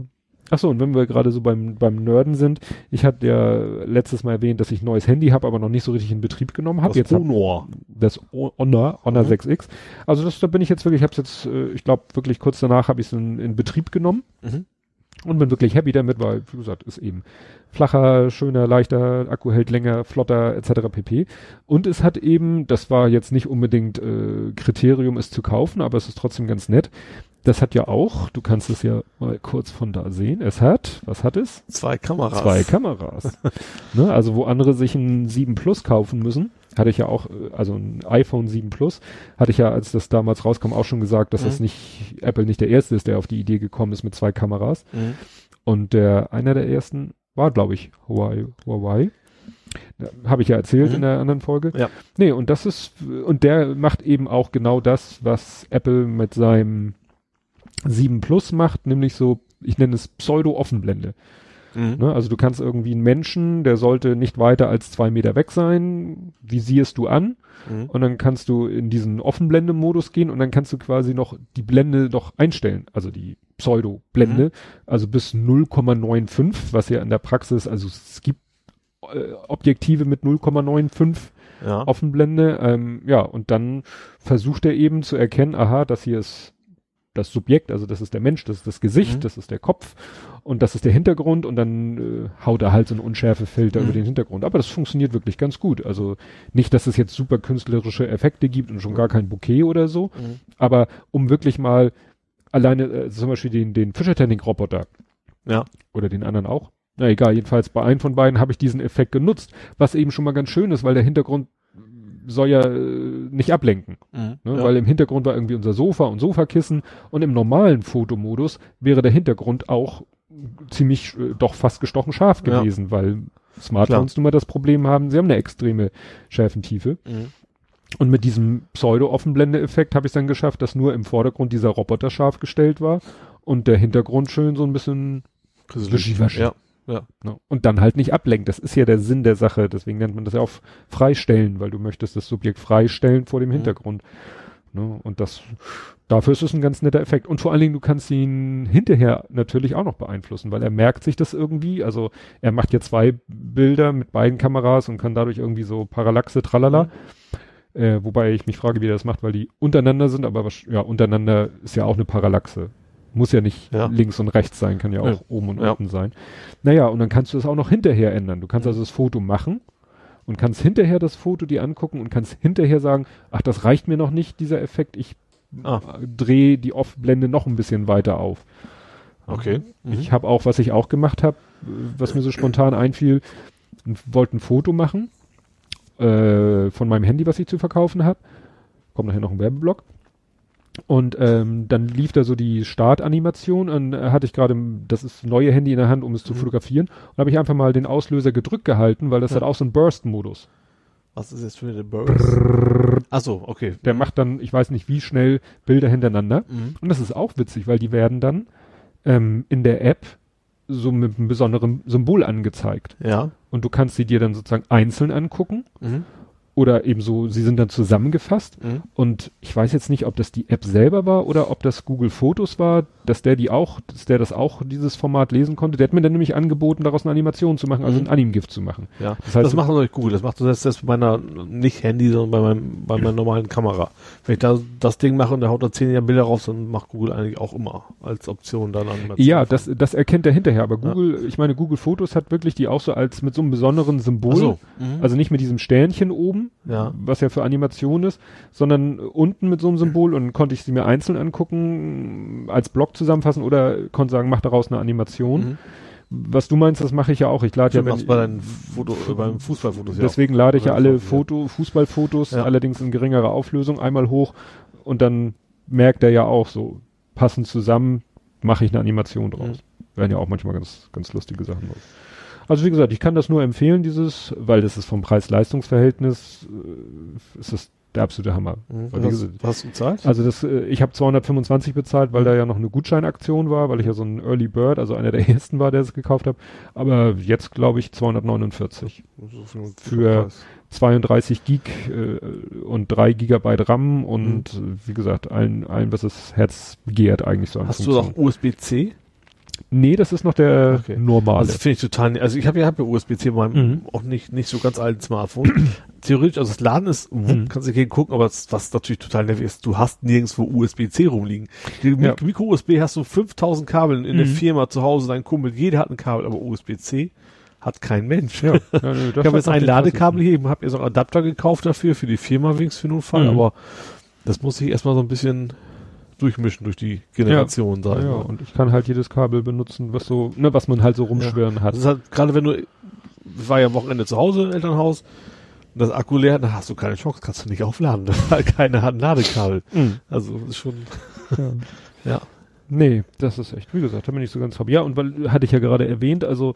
B: Ach so, und wenn wir gerade so beim, beim Nerden sind, ich hatte ja letztes Mal erwähnt, dass ich ein neues Handy habe, aber noch nicht so richtig in Betrieb genommen habe.
C: Das jetzt Honor.
B: Das Honor, Honor mhm. 6X. Also das, da bin ich jetzt wirklich, ich habe es jetzt, äh, ich glaube wirklich kurz danach habe ich es in, in Betrieb genommen. Mhm. Und bin wirklich happy damit, weil, wie gesagt, ist eben flacher, schöner, leichter, Akku hält länger, flotter, etc. pp. Und es hat eben, das war jetzt nicht unbedingt äh, Kriterium, es zu kaufen, aber es ist trotzdem ganz nett. Das hat ja auch, du kannst es ja mal kurz von da sehen, es hat, was hat es?
C: Zwei Kameras.
B: Zwei Kameras. ne, also wo andere sich ein 7 Plus kaufen müssen, hatte ich ja auch, äh, also ein iPhone 7 Plus, hatte ich ja, als das damals rauskam, auch schon gesagt, dass mhm. das nicht, Apple nicht der erste ist, der auf die Idee gekommen ist mit zwei Kameras. Mhm. Und der, einer der ersten war, glaube ich, Huawei. Huawei. Habe ich ja erzählt mhm. in der anderen Folge.
C: Ja.
B: Nee, und das ist, und der macht eben auch genau das, was Apple mit seinem 7 Plus macht, nämlich so, ich nenne es Pseudo-Offenblende. Mhm. Ne, also du kannst irgendwie einen Menschen, der sollte nicht weiter als zwei Meter weg sein, visierst du an mhm. und dann kannst du in diesen Offenblende-Modus gehen und dann kannst du quasi noch die Blende noch einstellen, also die Pseudo-Blende, mhm. also bis 0,95, was ja in der Praxis, also es gibt äh, Objektive mit 0,95 ja. Offenblende, ähm, ja, und dann versucht er eben zu erkennen, aha, das hier ist das Subjekt, also das ist der Mensch, das ist das Gesicht, mhm. das ist der Kopf und das ist der Hintergrund und dann äh, haut er halt so einen Unschärfefilter mhm. über den Hintergrund. Aber das funktioniert wirklich ganz gut. Also nicht, dass es jetzt super künstlerische Effekte gibt und schon gar kein Bouquet oder so, mhm. aber um wirklich mal alleine äh, zum Beispiel den, den Fischertanning-Roboter
C: ja.
B: oder den anderen auch. Na egal, jedenfalls bei einem von beiden habe ich diesen Effekt genutzt, was eben schon mal ganz schön ist, weil der Hintergrund soll ja äh, nicht ablenken. Mhm, ne? ja. Weil im Hintergrund war irgendwie unser Sofa und Sofakissen und im normalen Fotomodus wäre der Hintergrund auch ziemlich äh, doch fast gestochen scharf gewesen, ja. weil Smartphones nun mal das Problem haben, sie haben eine extreme Schärfentiefe. Mhm. Und mit diesem Pseudo-Offenblende-Effekt habe ich dann geschafft, dass nur im Vordergrund dieser Roboter scharf gestellt war und der Hintergrund schön so ein bisschen
C: ja. Ja.
B: Ne? Und dann halt nicht ablenkt. Das ist ja der Sinn der Sache. Deswegen nennt man das ja auch freistellen, weil du möchtest das Subjekt freistellen vor dem mhm. Hintergrund. Ne? Und das, dafür ist es ein ganz netter Effekt. Und vor allen Dingen, du kannst ihn hinterher natürlich auch noch beeinflussen, weil er merkt sich das irgendwie. Also er macht ja zwei Bilder mit beiden Kameras und kann dadurch irgendwie so Parallaxe, tralala. Mhm. Äh, wobei ich mich frage, wie er das macht, weil die untereinander sind, aber ja, untereinander ist ja auch eine Parallaxe. Muss ja nicht ja. links und rechts sein, kann ja auch ja. oben und unten sein. Naja, und dann kannst du das auch noch hinterher ändern. Du kannst also das Foto machen und kannst hinterher das Foto dir angucken und kannst hinterher sagen, ach, das reicht mir noch nicht, dieser Effekt. Ich ah. drehe die Off-Blende noch ein bisschen weiter auf.
C: Okay.
B: Mhm. Ich habe auch, was ich auch gemacht habe, was mir so spontan einfiel, wollte ein Foto machen äh, von meinem Handy, was ich zu verkaufen habe. Kommt nachher noch ein Werbeblock. Und ähm, dann lief da so die Startanimation und äh, hatte ich gerade das ist neue Handy in der Hand, um es zu mhm. fotografieren. Und habe ich einfach mal den Auslöser gedrückt gehalten, weil das ja. hat auch so einen Burst-Modus.
C: Was ist jetzt für eine Burst? Brrr. Ach so, okay.
B: Der macht dann, ich weiß nicht wie schnell, Bilder hintereinander. Mhm. Und das ist auch witzig, weil die werden dann ähm, in der App so mit einem besonderen Symbol angezeigt.
C: Ja.
B: Und du kannst sie dir dann sozusagen einzeln angucken. Mhm oder eben so, sie sind dann zusammengefasst mhm. und ich weiß jetzt nicht, ob das die App selber war oder ob das Google Fotos war, dass der die auch, dass der das auch dieses Format lesen konnte. Der hat mir dann nämlich angeboten, daraus eine Animation zu machen, also mhm. ein Anim-Gift zu machen.
C: Ja, das, heißt, das macht natürlich Google, das macht das jetzt bei meiner, nicht Handy, sondern bei meinem, bei meiner normalen Kamera. Wenn ich da das Ding mache und der haut da zehn Jahre Bilder raus, dann macht Google eigentlich auch immer als Option dann
B: Animation. Ja, das, das erkennt er hinterher, aber Google, ja. ich meine, Google Fotos hat wirklich die auch so als mit so einem besonderen Symbol, so. mhm. also nicht mit diesem Sternchen oben,
C: ja.
B: was ja für Animation ist, sondern unten mit so einem Symbol und konnte ich sie mir einzeln angucken, als Blog zusammenfassen oder konnte sagen, mach daraus eine Animation. Mhm. Was du meinst, das mache ich ja auch. Ich lade ja
C: wenn, bei deinen Foto, beim Fußballfotos
B: ja Deswegen lade ich ja alle Foto, Fußballfotos, ja. allerdings in geringerer Auflösung, einmal hoch und dann merkt er ja auch so, passend zusammen, mache ich eine Animation draus. Mhm. Werden ja auch manchmal ganz, ganz lustige Sachen draus. Also wie gesagt, ich kann das nur empfehlen, dieses, weil das ist vom Preis-Leistungs-Verhältnis, äh, ist das der absolute Hammer.
C: Mhm. Was, was hast du bezahlt?
B: Also das, äh, ich habe 225 bezahlt, weil da ja noch eine Gutscheinaktion war, weil ich ja so ein Early Bird, also einer der ersten war, der es gekauft hat. Aber jetzt glaube ich 249 für 32 Gig äh, und 3 Gigabyte RAM und mhm. wie gesagt allen, allen was das Herz begehrt eigentlich so.
C: Hast du auch USB-C?
B: Nee, das ist noch der okay. normale.
C: Also finde ich total, also ich habe ja, hab ja USB-C bei meinem mhm. auch nicht, nicht so ganz alten Smartphone. Theoretisch, also das Laden ist, mhm. kannst du gegen gucken, aber das, was natürlich total nervig ist, du hast nirgendwo USB-C rumliegen. Ja. Micro-USB hast du 5000 Kabeln in mhm. der Firma zu Hause, dein Kumpel, jeder hat ein Kabel, aber USB-C hat kein Mensch. Ja, ja, nee, ich habe jetzt ein Ladekabel hier, habe mir so einen Adapter gekauft dafür, für die Firma wenigstens für den Fall, mhm. aber das muss ich erstmal so ein bisschen durchmischen durch die Generation
B: ja, sein. Ja, und ich kann halt jedes Kabel benutzen, was so, ne, was man halt so rumschwirren ja. hat.
C: Das ist halt, gerade wenn du, ich war ja am Wochenende zu Hause im Elternhaus, und das Akku leer, dann hast du keine Chance, kannst du nicht aufladen, weil keiner hat Ladekabel. Mhm. Also, ist schon,
B: ja. ja. Nee, das ist echt, wie gesagt, da bin ich so ganz happy. Ja, und weil, hatte ich ja gerade erwähnt, also,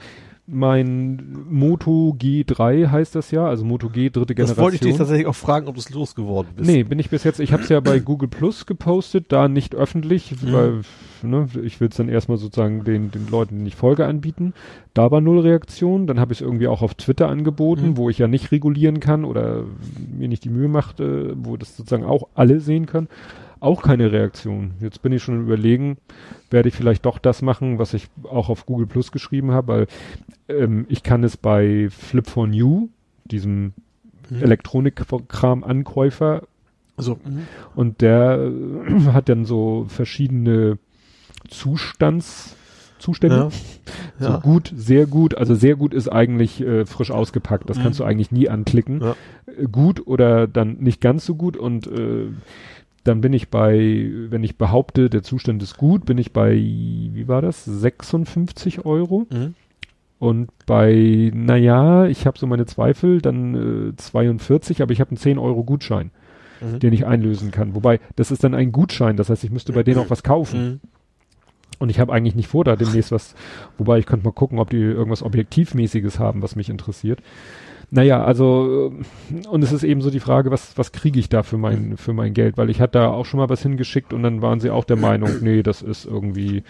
B: mein Moto G3 heißt das ja, also Moto G dritte Generation. Das wollte ich
C: dich tatsächlich auch fragen, ob du es losgeworden bist.
B: Nee, bin ich bis jetzt. Ich habe es ja bei Google Plus gepostet, da nicht öffentlich, mhm. weil ne, ich will es dann erstmal sozusagen den, den Leuten nicht Folge anbieten. Da war null Reaktion. Dann habe ich es irgendwie auch auf Twitter angeboten, mhm. wo ich ja nicht regulieren kann oder mir nicht die Mühe machte, wo das sozusagen auch alle sehen können auch keine Reaktion. Jetzt bin ich schon überlegen, werde ich vielleicht doch das machen, was ich auch auf Google Plus geschrieben habe, weil ähm, ich kann es bei Flip 4 New, diesem mhm. Elektronikkram-Ankäufer, also, mhm. und der äh, hat dann so verschiedene Zustands Zustände. Ja. So ja. gut, sehr gut. Also sehr gut ist eigentlich äh, frisch ausgepackt. Das mhm. kannst du eigentlich nie anklicken. Ja. Äh, gut oder dann nicht ganz so gut und äh, dann bin ich bei, wenn ich behaupte, der Zustand ist gut, bin ich bei, wie war das, 56 Euro. Mhm. Und bei, naja, ich habe so meine Zweifel, dann äh, 42, aber ich habe einen 10 Euro Gutschein, mhm. den ich einlösen kann. Wobei, das ist dann ein Gutschein, das heißt, ich müsste bei denen auch was kaufen. Mhm. Und ich habe eigentlich nicht vor, da demnächst was, wobei ich könnte mal gucken, ob die irgendwas Objektivmäßiges haben, was mich interessiert. Naja, also äh, und es ist eben so die Frage, was was kriege ich da für mein für mein Geld, weil ich hatte da auch schon mal was hingeschickt und dann waren sie auch der Meinung, nee, das ist irgendwie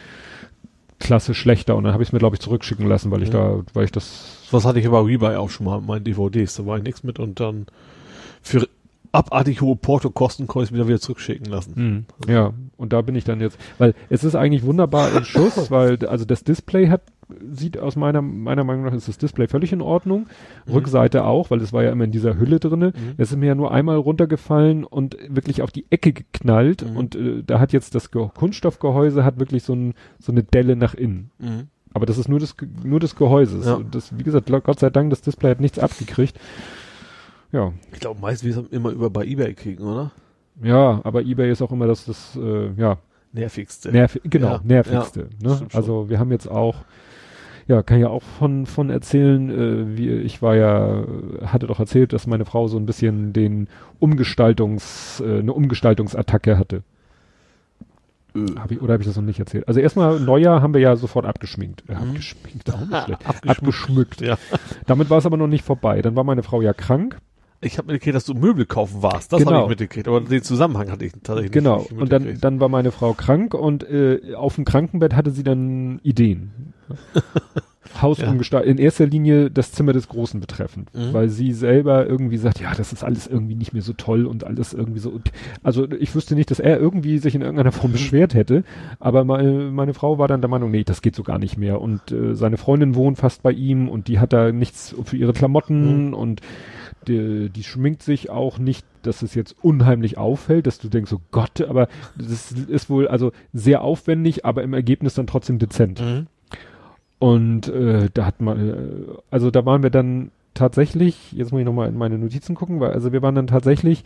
B: klasse schlechter und dann habe ich es mir glaube ich zurückschicken lassen, weil ich ja. da weil ich das
C: was hatte ich aber Rebuy auch schon mal mit meinen DVDs, da war ich nichts mit und dann für abartig hohe Portokosten konnte ich wieder wieder zurückschicken lassen.
B: Mhm. Ja, und da bin ich dann jetzt, weil es ist eigentlich wunderbar in Schuss, weil also das Display hat sieht aus meiner meiner Meinung nach ist das Display völlig in Ordnung, mhm. Rückseite auch, weil es war ja immer in dieser Hülle drinne. Mhm. Es ist mir ja nur einmal runtergefallen und wirklich auf die Ecke geknallt mhm. und äh, da hat jetzt das Ge Kunststoffgehäuse hat wirklich so ein so eine Delle nach innen. Mhm. Aber das ist nur das nur des Gehäuses. Ja. Das wie gesagt, Gott sei Dank das Display hat nichts abgekriegt.
C: Ja. Ich glaube meistens wir immer über bei eBay kriegen, oder?
B: Ja, aber eBay ist auch immer das, das äh, ja.
C: Nervigste.
B: Nerv genau, ja, nervigste. Ja, ne? Also wir haben jetzt auch, ja, kann ja auch von, von erzählen, äh, wie ich war ja, hatte doch erzählt, dass meine Frau so ein bisschen den Umgestaltungs, äh, eine Umgestaltungsattacke hatte. Äh. Hab ich, oder habe ich das noch nicht erzählt? Also erstmal Neujahr haben wir ja sofort abgeschminkt. Äh, mhm. Abgeschminkt, auch nicht schlecht. abgeschmückt. abgeschmückt. Ja. Damit war es aber noch nicht vorbei. Dann war meine Frau ja krank.
C: Ich habe mitgekriegt, dass du Möbel kaufen warst. Das
B: genau. habe
C: ich mitgekriegt. Aber den Zusammenhang hatte ich tatsächlich
B: genau. nicht Genau. Und dann, dann war meine Frau krank und äh, auf dem Krankenbett hatte sie dann Ideen. Haus ja. umgestaltet, in erster Linie das Zimmer des Großen betreffend, mhm. weil sie selber irgendwie sagt, ja, das ist alles irgendwie nicht mehr so toll und alles irgendwie so. Also ich wüsste nicht, dass er irgendwie sich in irgendeiner Form mhm. beschwert hätte, aber meine, meine Frau war dann der Meinung, nee, das geht so gar nicht mehr. Und äh, seine Freundin wohnt fast bei ihm und die hat da nichts für ihre Klamotten mhm. und die, die schminkt sich auch nicht, dass es jetzt unheimlich auffällt, dass du denkst, oh Gott, aber das ist wohl also sehr aufwendig, aber im Ergebnis dann trotzdem dezent. Mhm. Und äh, da hat man, äh, also da waren wir dann tatsächlich, jetzt muss ich nochmal in meine Notizen gucken, weil also wir waren dann tatsächlich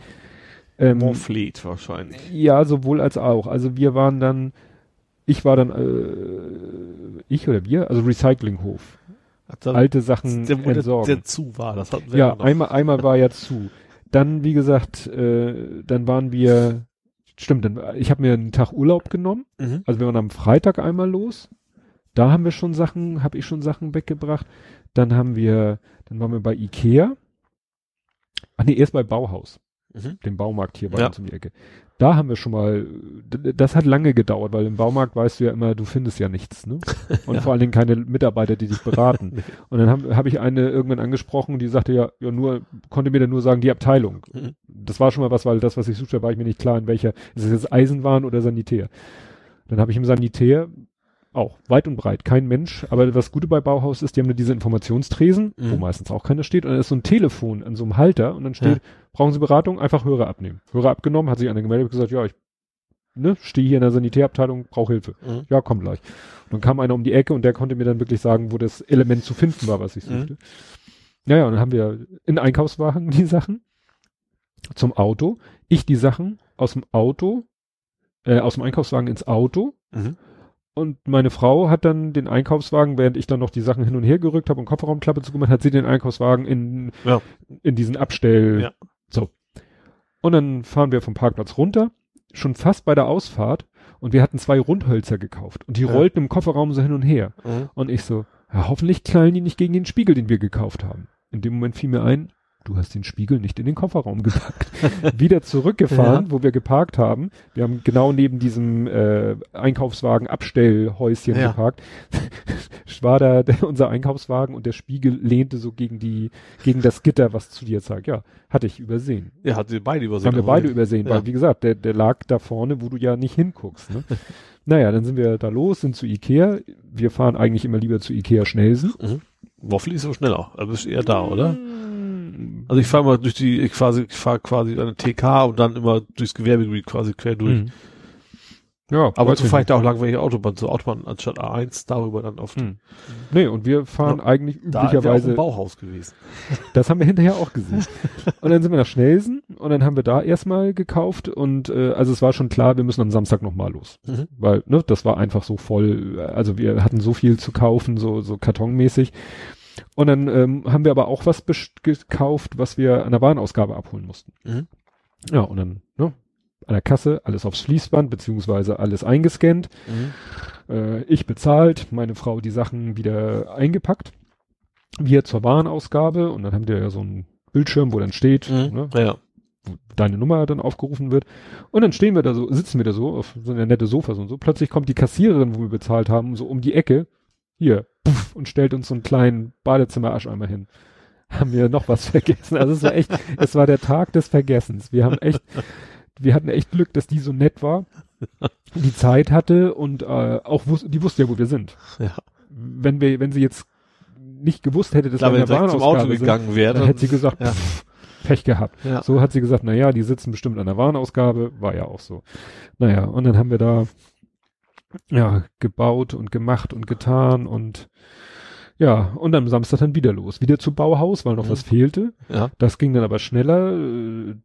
C: ähm, Morfleet wahrscheinlich.
B: Ja, sowohl als auch. Also wir waren dann, ich war dann, äh, ich oder wir, also Recyclinghof. Dann, alte Sachen
C: der, entsorgen. Der, der zu war, das
B: hatten wir Ja, ja einmal, einmal war ja zu. Dann, wie gesagt, äh, dann waren wir, stimmt, dann, ich habe mir einen Tag Urlaub genommen. Mhm. Also wir waren am Freitag einmal los. Da haben wir schon Sachen, habe ich schon Sachen weggebracht. Dann haben wir, dann waren wir bei Ikea. Ach nee, erst bei Bauhaus. Mhm. Dem Baumarkt hier bei ja. uns um die Ecke. Da haben wir schon mal, das hat lange gedauert, weil im Baumarkt weißt du ja immer, du findest ja nichts, ne? Und ja. vor allen Dingen keine Mitarbeiter, die dich beraten. nee. Und dann habe hab ich eine irgendwann angesprochen, die sagte ja, ja nur, konnte mir dann nur sagen, die Abteilung. Mhm. Das war schon mal was, weil das, was ich suchte, war ich mir nicht klar, in welcher, ist es jetzt Eisenwahn oder Sanitär? Dann habe ich im Sanitär auch weit und breit, kein Mensch. Aber das Gute bei Bauhaus ist, die haben nur diese Informationstresen, mhm. wo meistens auch keiner steht, und dann ist so ein Telefon an so einem Halter und dann steht, ja. brauchen Sie Beratung? Einfach Hörer abnehmen. Hörer abgenommen, hat sich einer gemeldet und gesagt, ja, ich ne, stehe hier in der Sanitärabteilung, brauche Hilfe. Mhm. Ja, komm gleich. Und dann kam einer um die Ecke und der konnte mir dann wirklich sagen, wo das Element zu finden war, was ich mhm. suchte. Mhm. Naja, und dann haben wir in Einkaufswagen die Sachen zum Auto. Ich die Sachen aus dem Auto, äh, aus dem Einkaufswagen ins Auto. Mhm und meine Frau hat dann den Einkaufswagen, während ich dann noch die Sachen hin und her gerückt habe und Kofferraumklappe zugemacht, hat sie den Einkaufswagen in, ja. in diesen Abstell. Ja. So. Und dann fahren wir vom Parkplatz runter, schon fast bei der Ausfahrt, und wir hatten zwei Rundhölzer gekauft. Und die ja. rollten im Kofferraum so hin und her. Mhm. Und ich so, ja, hoffentlich knallen die nicht gegen den Spiegel, den wir gekauft haben. In dem Moment fiel mir ein, du hast den Spiegel nicht in den Kofferraum gepackt. Wieder zurückgefahren, ja. wo wir geparkt haben. Wir haben genau neben diesem äh, Einkaufswagen Abstellhäuschen ja. geparkt. War da der, unser Einkaufswagen und der Spiegel lehnte so gegen die, gegen das Gitter, was zu dir zeigt. Ja, hatte ich übersehen.
C: Ja, hat sie beide übersehen.
B: Haben wir beide übersehen, ja. weil wie gesagt, der, der lag da vorne, wo du ja nicht hinguckst. Ne? naja, dann sind wir da los, sind zu Ikea. Wir fahren eigentlich immer lieber zu Ikea Schnellsen.
C: Mhm. Waffel ist so schneller, aber bist eher da, oder? Mm also ich fahre mal durch die, ich quasi, ich fahre quasi eine TK und dann immer durchs Gewerbegebiet quasi quer durch. Mhm. Ja, aber so fahre ich da auch langweilige Autobahn, so Autobahn anstatt A1, darüber dann oft. Hm.
B: Nee, und wir fahren ja, eigentlich üblicherweise. Da
C: auch Bauhaus gewesen.
B: Das haben wir hinterher auch gesehen. und dann sind wir nach Schnelsen und dann haben wir da erstmal gekauft und äh, also es war schon klar, wir müssen am Samstag nochmal los. Mhm. Weil, ne, das war einfach so voll, also wir hatten so viel zu kaufen, so, so kartonmäßig. Und dann ähm, haben wir aber auch was gekauft, was wir an der Warenausgabe abholen mussten. Mhm. Ja, und dann, ne, an der Kasse, alles aufs Fließband, beziehungsweise alles eingescannt. Mhm. Äh, ich bezahlt, meine Frau die Sachen wieder eingepackt. Wir zur Warenausgabe und dann haben wir ja so einen Bildschirm, wo dann steht, mhm. ne, ja. wo deine Nummer dann aufgerufen wird. Und dann stehen wir da so, sitzen wir da so auf so einer nette Sofas und so. Plötzlich kommt die Kassiererin, wo wir bezahlt haben, so um die Ecke. Hier, puff, und stellt uns so einen kleinen Badezimmer-Ascheimer hin. Haben wir noch was vergessen. Also es war echt, es war der Tag des Vergessens. Wir haben echt, wir hatten echt Glück, dass die so nett war, die Zeit hatte und äh, auch wus die wusste ja, wo wir sind. Ja. Wenn wir, wenn sie jetzt nicht gewusst hätte, dass
C: Klar, wir in der zum Auto gegangen wäre,
B: dann hätte sie gesagt, ja. pff, Pech gehabt. Ja. So hat sie gesagt, na ja, die sitzen bestimmt an der Warenausgabe, war ja auch so. Naja, und dann haben wir da ja, gebaut und gemacht und getan und ja, und am Samstag dann wieder los. Wieder zu Bauhaus, weil noch mhm. was fehlte. Ja. Das ging dann aber schneller.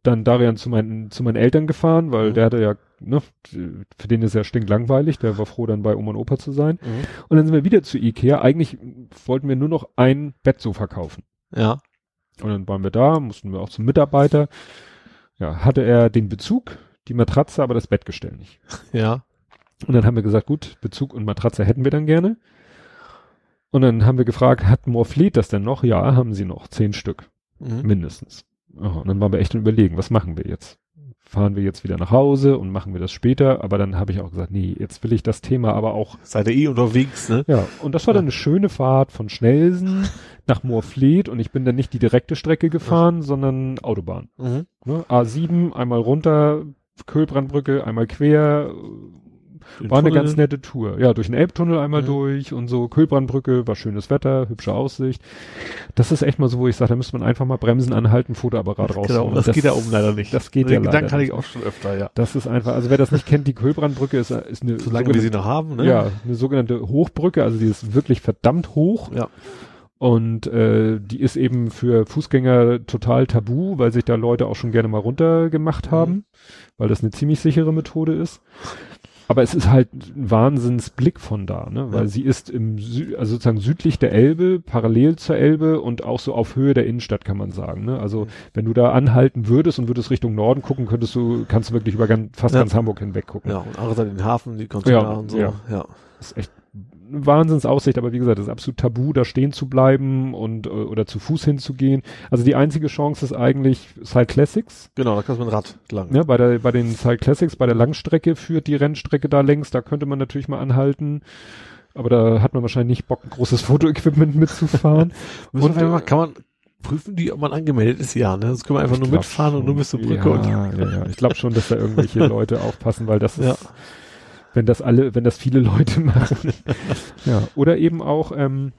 B: Dann Darian zu meinen, zu meinen Eltern gefahren, weil mhm. der hatte ja, ne, für den ist ja stinklangweilig. Der war froh, dann bei Oma und Opa zu sein. Mhm. Und dann sind wir wieder zu Ikea. Eigentlich wollten wir nur noch ein Bettsofa kaufen.
C: Ja.
B: Und dann waren wir da, mussten wir auch zum Mitarbeiter. Ja, hatte er den Bezug, die Matratze, aber das Bettgestell nicht.
C: Ja.
B: Und dann haben wir gesagt, gut, Bezug und Matratze hätten wir dann gerne. Und dann haben wir gefragt, hat Morfleet das denn noch? Ja, haben sie noch. Zehn Stück. Mhm. Mindestens. Oh, und dann waren wir echt überlegen, was machen wir jetzt? Fahren wir jetzt wieder nach Hause und machen wir das später? Aber dann habe ich auch gesagt, nee, jetzt will ich das Thema aber auch.
C: Seid ihr eh unterwegs, ne?
B: Ja, und das war ja. dann eine schöne Fahrt von Schnelsen nach Moorfleet und ich bin dann nicht die direkte Strecke gefahren, mhm. sondern Autobahn. Mhm. Ne? A7, einmal runter, Kölbrandbrücke, einmal quer, war eine ganz nette Tour. Ja, durch den Elbtunnel einmal ja. durch und so Kühlbrandbrücke, war schönes Wetter, hübsche Aussicht. Das ist echt mal so, wo ich sage, da müsste man einfach mal bremsen, anhalten, Fotoapparat raus.
C: Genau, das, das, geht ja oben leider nicht.
B: Das geht Den ja
C: leider Gedanken kann ich auch schon öfter, ja.
B: Das ist einfach, also wer das nicht kennt, die Kühlbrandbrücke ist, ist eine,
C: solange wir sie noch haben, ne?
B: Ja, eine sogenannte Hochbrücke, also die ist wirklich verdammt hoch.
C: Ja.
B: Und äh, die ist eben für Fußgänger total tabu, weil sich da Leute auch schon gerne mal runtergemacht haben, mhm. weil das eine ziemlich sichere Methode ist. Aber es ist halt ein Wahnsinnsblick von da, ne? Weil ja. sie ist im Sü also sozusagen südlich der Elbe, parallel zur Elbe und auch so auf Höhe der Innenstadt, kann man sagen. Ne? Also wenn du da anhalten würdest und würdest Richtung Norden gucken, könntest du, kannst du wirklich über ganz, fast ja. ganz Hamburg hinweg gucken.
C: Ja, und andere den Hafen, die Konzerne ja, und so. Ja. ja.
B: Das ist echt eine Wahnsinnsaussicht, aber wie gesagt, das ist absolut tabu, da stehen zu bleiben und äh, oder zu Fuß hinzugehen. Also die einzige Chance ist eigentlich Cycle Classics.
C: Genau, da kannst du mit Rad lang.
B: Ja, bei der bei den Cycle Classics, bei der Langstrecke führt die Rennstrecke da längs, da könnte man natürlich mal anhalten. Aber da hat man wahrscheinlich nicht Bock, ein großes Fotoequipment mitzufahren.
C: und mal, kann man prüfen die, ob man angemeldet ist? Ja, ne? Das können wir einfach nur mitfahren schon. und nur bis zur Brücke.
B: Ja, und ja, ja. Ich glaube schon, dass da irgendwelche Leute aufpassen, weil das ist, ja. Wenn das alle, wenn das viele Leute machen. ja. Oder eben auch, ähm,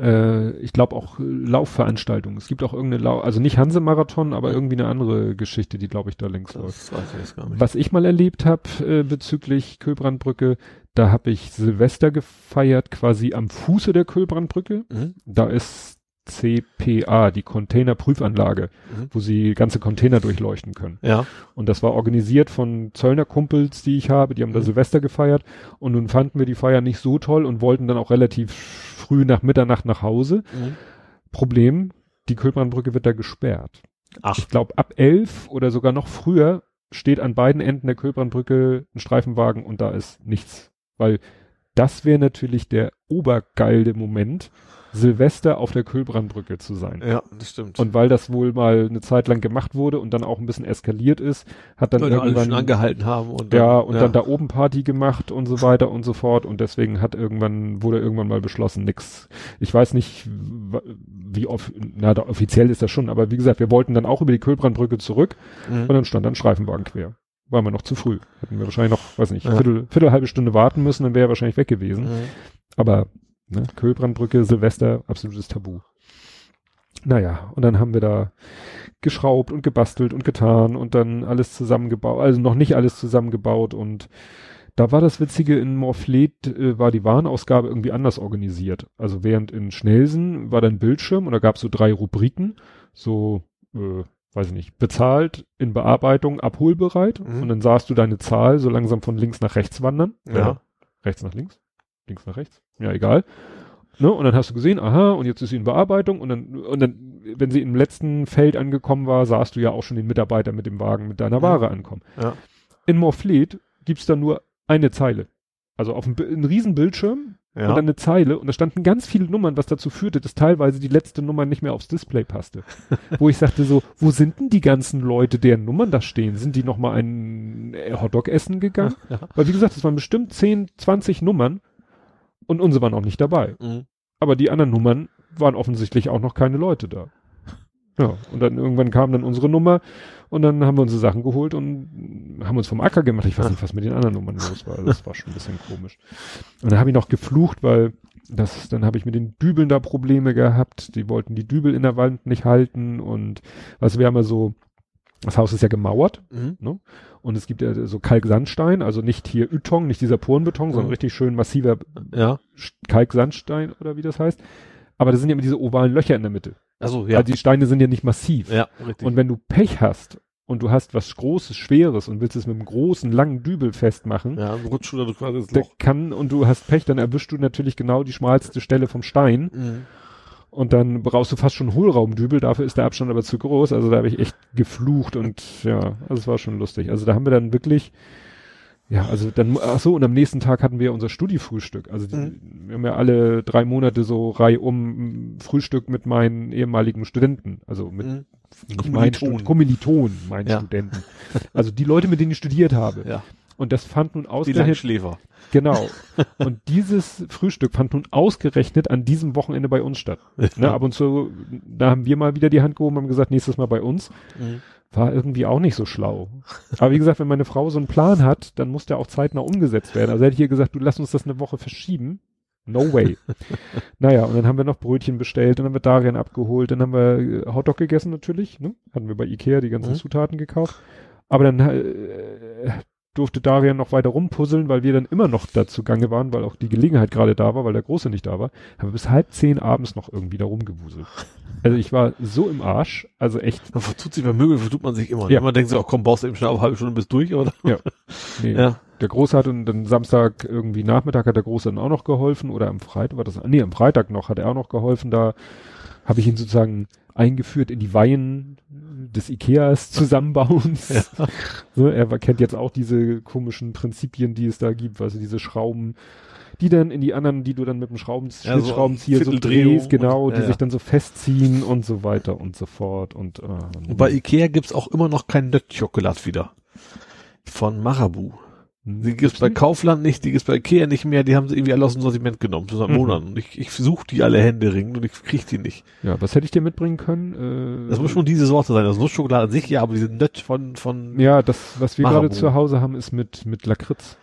B: äh, ich glaube auch Laufveranstaltungen. Es gibt auch irgendeine Lau also nicht Hanse-Marathon, aber irgendwie eine andere Geschichte, die glaube ich da links das läuft. Weiß ich jetzt gar nicht. Was ich mal erlebt habe äh, bezüglich Köbrandbrücke, da habe ich Silvester gefeiert, quasi am Fuße der Köbrandbrücke. Mhm. Da ist CPA, die Containerprüfanlage, mhm. wo sie ganze Container durchleuchten können.
C: Ja.
B: Und das war organisiert von Zöllner Kumpels, die ich habe, die haben mhm. da Silvester gefeiert und nun fanden wir die Feier nicht so toll und wollten dann auch relativ früh nach Mitternacht nach Hause. Mhm. Problem, die Kölbrandbrücke wird da gesperrt. Ach. Ich glaube, ab elf oder sogar noch früher steht an beiden Enden der Kölbrandbrücke ein Streifenwagen und da ist nichts. Weil das wäre natürlich der obergeilde Moment, Silvester auf der Kühlbrandbrücke zu sein.
C: Ja, das stimmt.
B: Und weil das wohl mal eine Zeit lang gemacht wurde und dann auch ein bisschen eskaliert ist, hat dann
C: Leute irgendwann
B: angehalten haben und dann, ja und ja. dann da oben Party gemacht und so weiter und so fort und deswegen hat irgendwann wurde irgendwann mal beschlossen nix. Ich weiß nicht wie off, na da offiziell ist das schon, aber wie gesagt, wir wollten dann auch über die Kühlbrandbrücke zurück mhm. und dann stand dann Streifenwagen quer. War wir noch zu früh. Hätten wir wahrscheinlich noch, weiß nicht, ja. Viertel, Viertel halbe Stunde warten müssen, dann wäre er wahrscheinlich weg gewesen. Mhm. Aber Ne? Kölbrandbrücke, Silvester, absolutes Tabu. Naja, und dann haben wir da geschraubt und gebastelt und getan und dann alles zusammengebaut, also noch nicht alles zusammengebaut und da war das Witzige, in Morfleet äh, war die Warenausgabe irgendwie anders organisiert. Also während in Schnelsen war dann Bildschirm und da gab es so drei Rubriken, so, äh, weiß ich nicht, bezahlt, in Bearbeitung, abholbereit mhm. und dann sahst du deine Zahl so langsam von links nach rechts wandern.
C: Ja.
B: Rechts nach links links nach rechts, ja egal. Ne? Und dann hast du gesehen, aha, und jetzt ist sie in Bearbeitung und dann, und dann, wenn sie im letzten Feld angekommen war, sahst du ja auch schon den Mitarbeiter mit dem Wagen mit deiner Ware ankommen.
C: Ja.
B: In Morfleet gibt's da nur eine Zeile. Also auf einem, einem riesen Bildschirm ja. und dann eine Zeile und da standen ganz viele Nummern, was dazu führte, dass teilweise die letzte Nummer nicht mehr aufs Display passte. wo ich sagte so, wo sind denn die ganzen Leute, deren Nummern da stehen? Sind die nochmal ein Hotdog essen gegangen? Ja. Weil wie gesagt, es waren bestimmt 10, 20 Nummern und unsere waren auch nicht dabei. Mhm. Aber die anderen Nummern waren offensichtlich auch noch keine Leute da. Ja, und dann irgendwann kam dann unsere Nummer und dann haben wir unsere Sachen geholt und haben uns vom Acker gemacht. Ich weiß nicht, was mit den anderen Nummern los war. Das war schon ein bisschen komisch. Und dann habe ich noch geflucht, weil das, dann habe ich mit den Dübeln da Probleme gehabt. Die wollten die Dübel in der Wand nicht halten und was wir haben ja so, das Haus ist ja gemauert, mhm. ne? Und es gibt ja so Kalksandstein, also nicht hier Ytong, nicht dieser Porenbeton, mhm. sondern richtig schön massiver
C: ja.
B: Kalksandstein oder wie das heißt. Aber da sind ja immer diese ovalen Löcher in der Mitte.
C: Also ja.
B: Also die Steine sind ja nicht massiv.
C: Ja, richtig.
B: Und wenn du Pech hast und du hast was Großes, Schweres und willst es mit einem großen, langen Dübel festmachen,
C: ja, rutscht du da quasi
B: das Loch. kann und du hast Pech, dann erwischst du natürlich genau die schmalste Stelle vom Stein. Mhm. Und dann brauchst du fast schon Hohlraumdübel, dafür ist der Abstand aber zu groß. Also da habe ich echt geflucht und ja, also es war schon lustig. Also da haben wir dann wirklich, ja, also dann, ach so, und am nächsten Tag hatten wir unser Studiefrühstück. Also die, mhm. wir haben ja alle drei Monate so Reihe um Frühstück mit meinen ehemaligen Studenten. Also mit mhm.
C: Kommilitonen,
B: Kommilitonen, meinen ja. Studenten. Also die Leute, mit denen ich studiert habe.
C: Ja.
B: Und das fand nun
C: ausgerechnet. Die Langschläfer.
B: Genau. Und dieses Frühstück fand nun ausgerechnet an diesem Wochenende bei uns statt. Ja. Ne, ab und zu, da haben wir mal wieder die Hand gehoben und haben gesagt, nächstes Mal bei uns. Mhm. War irgendwie auch nicht so schlau. Aber wie gesagt, wenn meine Frau so einen Plan hat, dann muss der auch zeitnah umgesetzt werden. Also hätte ich ihr gesagt, du lass uns das eine Woche verschieben. No way. naja, und dann haben wir noch Brötchen bestellt, dann haben wir Darien abgeholt, dann haben wir äh, Hotdog gegessen natürlich, ne? Hatten wir bei Ikea die ganzen mhm. Zutaten gekauft. Aber dann äh, durfte Darian noch weiter rumpuzzeln, weil wir dann immer noch dazu gange waren, weil auch die Gelegenheit gerade da war, weil der Große nicht da war, haben wir bis halb zehn abends noch irgendwie da rumgewuselt. Also ich war so im Arsch, also echt.
C: Man vertut sich bei Möbel, vertut man sich immer. Ja. Man denkt sich auch, komm, baust du eben schnell auf halbe Stunde bis durch, oder?
B: Ja. Nee. ja. Der Große hat und dann Samstag irgendwie Nachmittag hat der Große dann auch noch geholfen oder am Freitag war das, nee, am Freitag noch hat er auch noch geholfen, da habe ich ihn sozusagen eingeführt in die Weihen des Ikeas Zusammenbauens. Ja. Ne, er kennt jetzt auch diese komischen Prinzipien, die es da gibt, also diese Schrauben, die dann in die anderen, die du dann mit dem Schrauben, ja, so Schraubenzieher so drehst, genau, und, die ja, sich dann so festziehen und so weiter und so fort. Und, äh,
C: und bei Ikea gibt's auch immer noch kein Nötchokolad wieder. Von Marabu. Die gibt's bei Kaufland nicht, die gibt's bei Ikea nicht mehr, die haben sie irgendwie alle aus dem Sortiment genommen, so seit mhm. Monaten. Und ich, ich suche die alle Hände ringen und ich krieg die nicht.
B: Ja, was hätte ich dir mitbringen können?
C: Äh, das muss schon diese Sorte sein. Also Nussschokolade an sich, ja, aber diese Nötch von, von.
B: Ja, das, was wir gerade zu Hause haben, ist mit, mit Lakritz.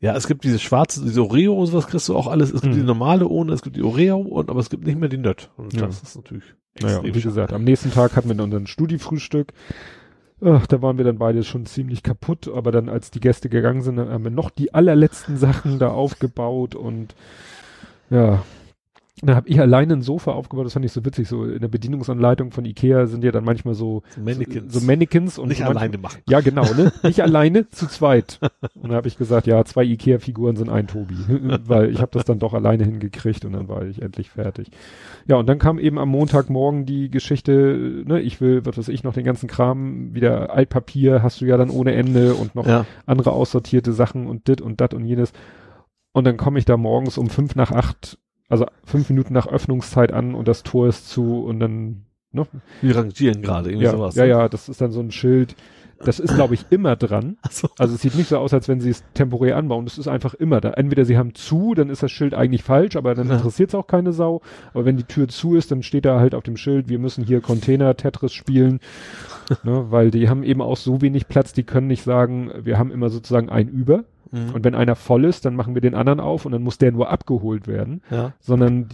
C: Ja, es gibt diese schwarze, diese Oreo und sowas kriegst du auch alles. Es gibt mhm. die normale ohne, es gibt die Oreo und, aber es gibt nicht mehr die Nöt. Und ja. das ist natürlich.
B: Naja, wie gesagt, am nächsten Tag hatten wir dann unser Studi-Frühstück. Ach, da waren wir dann beide schon ziemlich kaputt, aber dann, als die Gäste gegangen sind, dann haben wir noch die allerletzten Sachen da aufgebaut und ja, dann habe ich alleine ein Sofa aufgebaut, das fand ich so witzig, so in der Bedienungsanleitung von Ikea sind ja dann manchmal so Mannequins, so, so Mannequins und
C: nicht
B: so
C: alleine machen.
B: Ja, genau, ne? Nicht alleine, zu zweit. Und dann habe ich gesagt, ja, zwei Ikea Figuren sind ein Tobi, weil ich habe das dann doch alleine hingekriegt und dann war ich endlich fertig. Ja, und dann kam eben am Montagmorgen die Geschichte, ne, ich will, was weiß ich, noch den ganzen Kram, wieder Altpapier hast du ja dann ohne Ende und noch ja. andere aussortierte Sachen und dit und dat und jenes. Und dann komme ich da morgens um fünf nach acht also fünf Minuten nach Öffnungszeit an und das Tor ist zu und dann, ne?
C: Wir rangieren gerade, irgendwie
B: ja,
C: sowas.
B: Ja, ne? ja, das ist dann so ein Schild. Das ist, glaube ich, immer dran. So. Also es sieht nicht so aus, als wenn sie es temporär anbauen. Das ist einfach immer da. Entweder sie haben zu, dann ist das Schild eigentlich falsch, aber dann ja. interessiert es auch keine Sau. Aber wenn die Tür zu ist, dann steht da halt auf dem Schild, wir müssen hier Container Tetris spielen. ne, weil die haben eben auch so wenig Platz, die können nicht sagen, wir haben immer sozusagen ein Über. Mhm. Und wenn einer voll ist, dann machen wir den anderen auf und dann muss der nur abgeholt werden. Ja. Sondern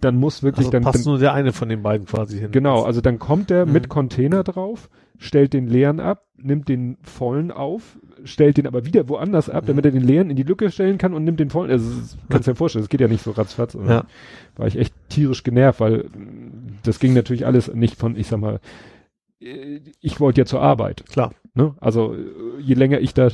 B: dann muss wirklich
C: also
B: dann.
C: Passt dann, nur der eine von den beiden quasi hin.
B: Genau, also dann kommt der mhm. mit Container drauf, stellt den leeren ab, nimmt den vollen auf, stellt den aber wieder woanders ab, mhm. damit er den leeren in die Lücke stellen kann und nimmt den vollen. Also kannst dir ja vorstellen, das geht ja nicht so ratzfatz. Ja. War ich echt tierisch genervt, weil das ging natürlich alles nicht von, ich sag mal, äh, ich wollte ja zur Arbeit.
C: Klar.
B: Ne? Also je länger ich da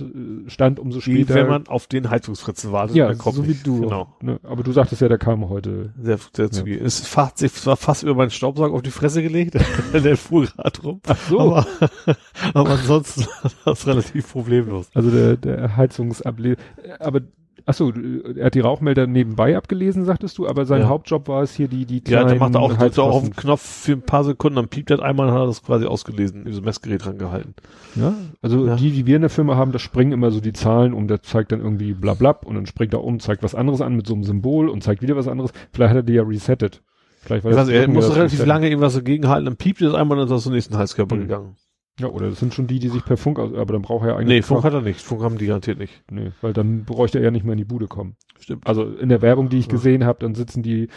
B: stand, umso später.
C: Wie wenn man auf den Heizungsfritzen wartet.
B: Ja, so wie du. Genau. Ne? Aber du sagtest ja, der kam heute.
C: Sehr, sehr ja. zügig. Es fast, sich war fast über meinen Staubsauger auf die Fresse gelegt. der fuhr gerade rum.
B: Ach so.
C: Aber, aber ansonsten war das relativ problemlos.
B: Also der, der Heizungsable, aber Ach so, er hat die Rauchmelder nebenbei abgelesen, sagtest du, aber sein ja. Hauptjob war es hier die die
C: kleinen Ja, der macht auch, drückt auch auf den Knopf für ein paar Sekunden, dann piept er einmal und hat er das quasi ausgelesen, dieses Messgerät dran gehalten.
B: Ja, also ja. die, die wir in der Firma haben, da springen immer so die Zahlen um, der zeigt dann irgendwie bla bla und dann springt er um, zeigt was anderes an mit so einem Symbol und zeigt wieder was anderes. Vielleicht hat er die ja resettet. Vielleicht
C: war das, also er muss relativ lange irgendwas dagegen halten, dann piept es einmal und dann ist er zum nächsten Heizkörper mhm. gegangen.
B: Ja, oder das sind schon die, die sich per Funk, aus, aber dann braucht er ja eigentlich.
C: Nee, Funk hat er nicht. Funk haben die garantiert nicht.
B: Nee, weil dann bräuchte er ja nicht mehr in die Bude kommen.
C: Stimmt.
B: Also in der Werbung, die ich ja. gesehen habe, dann sitzen die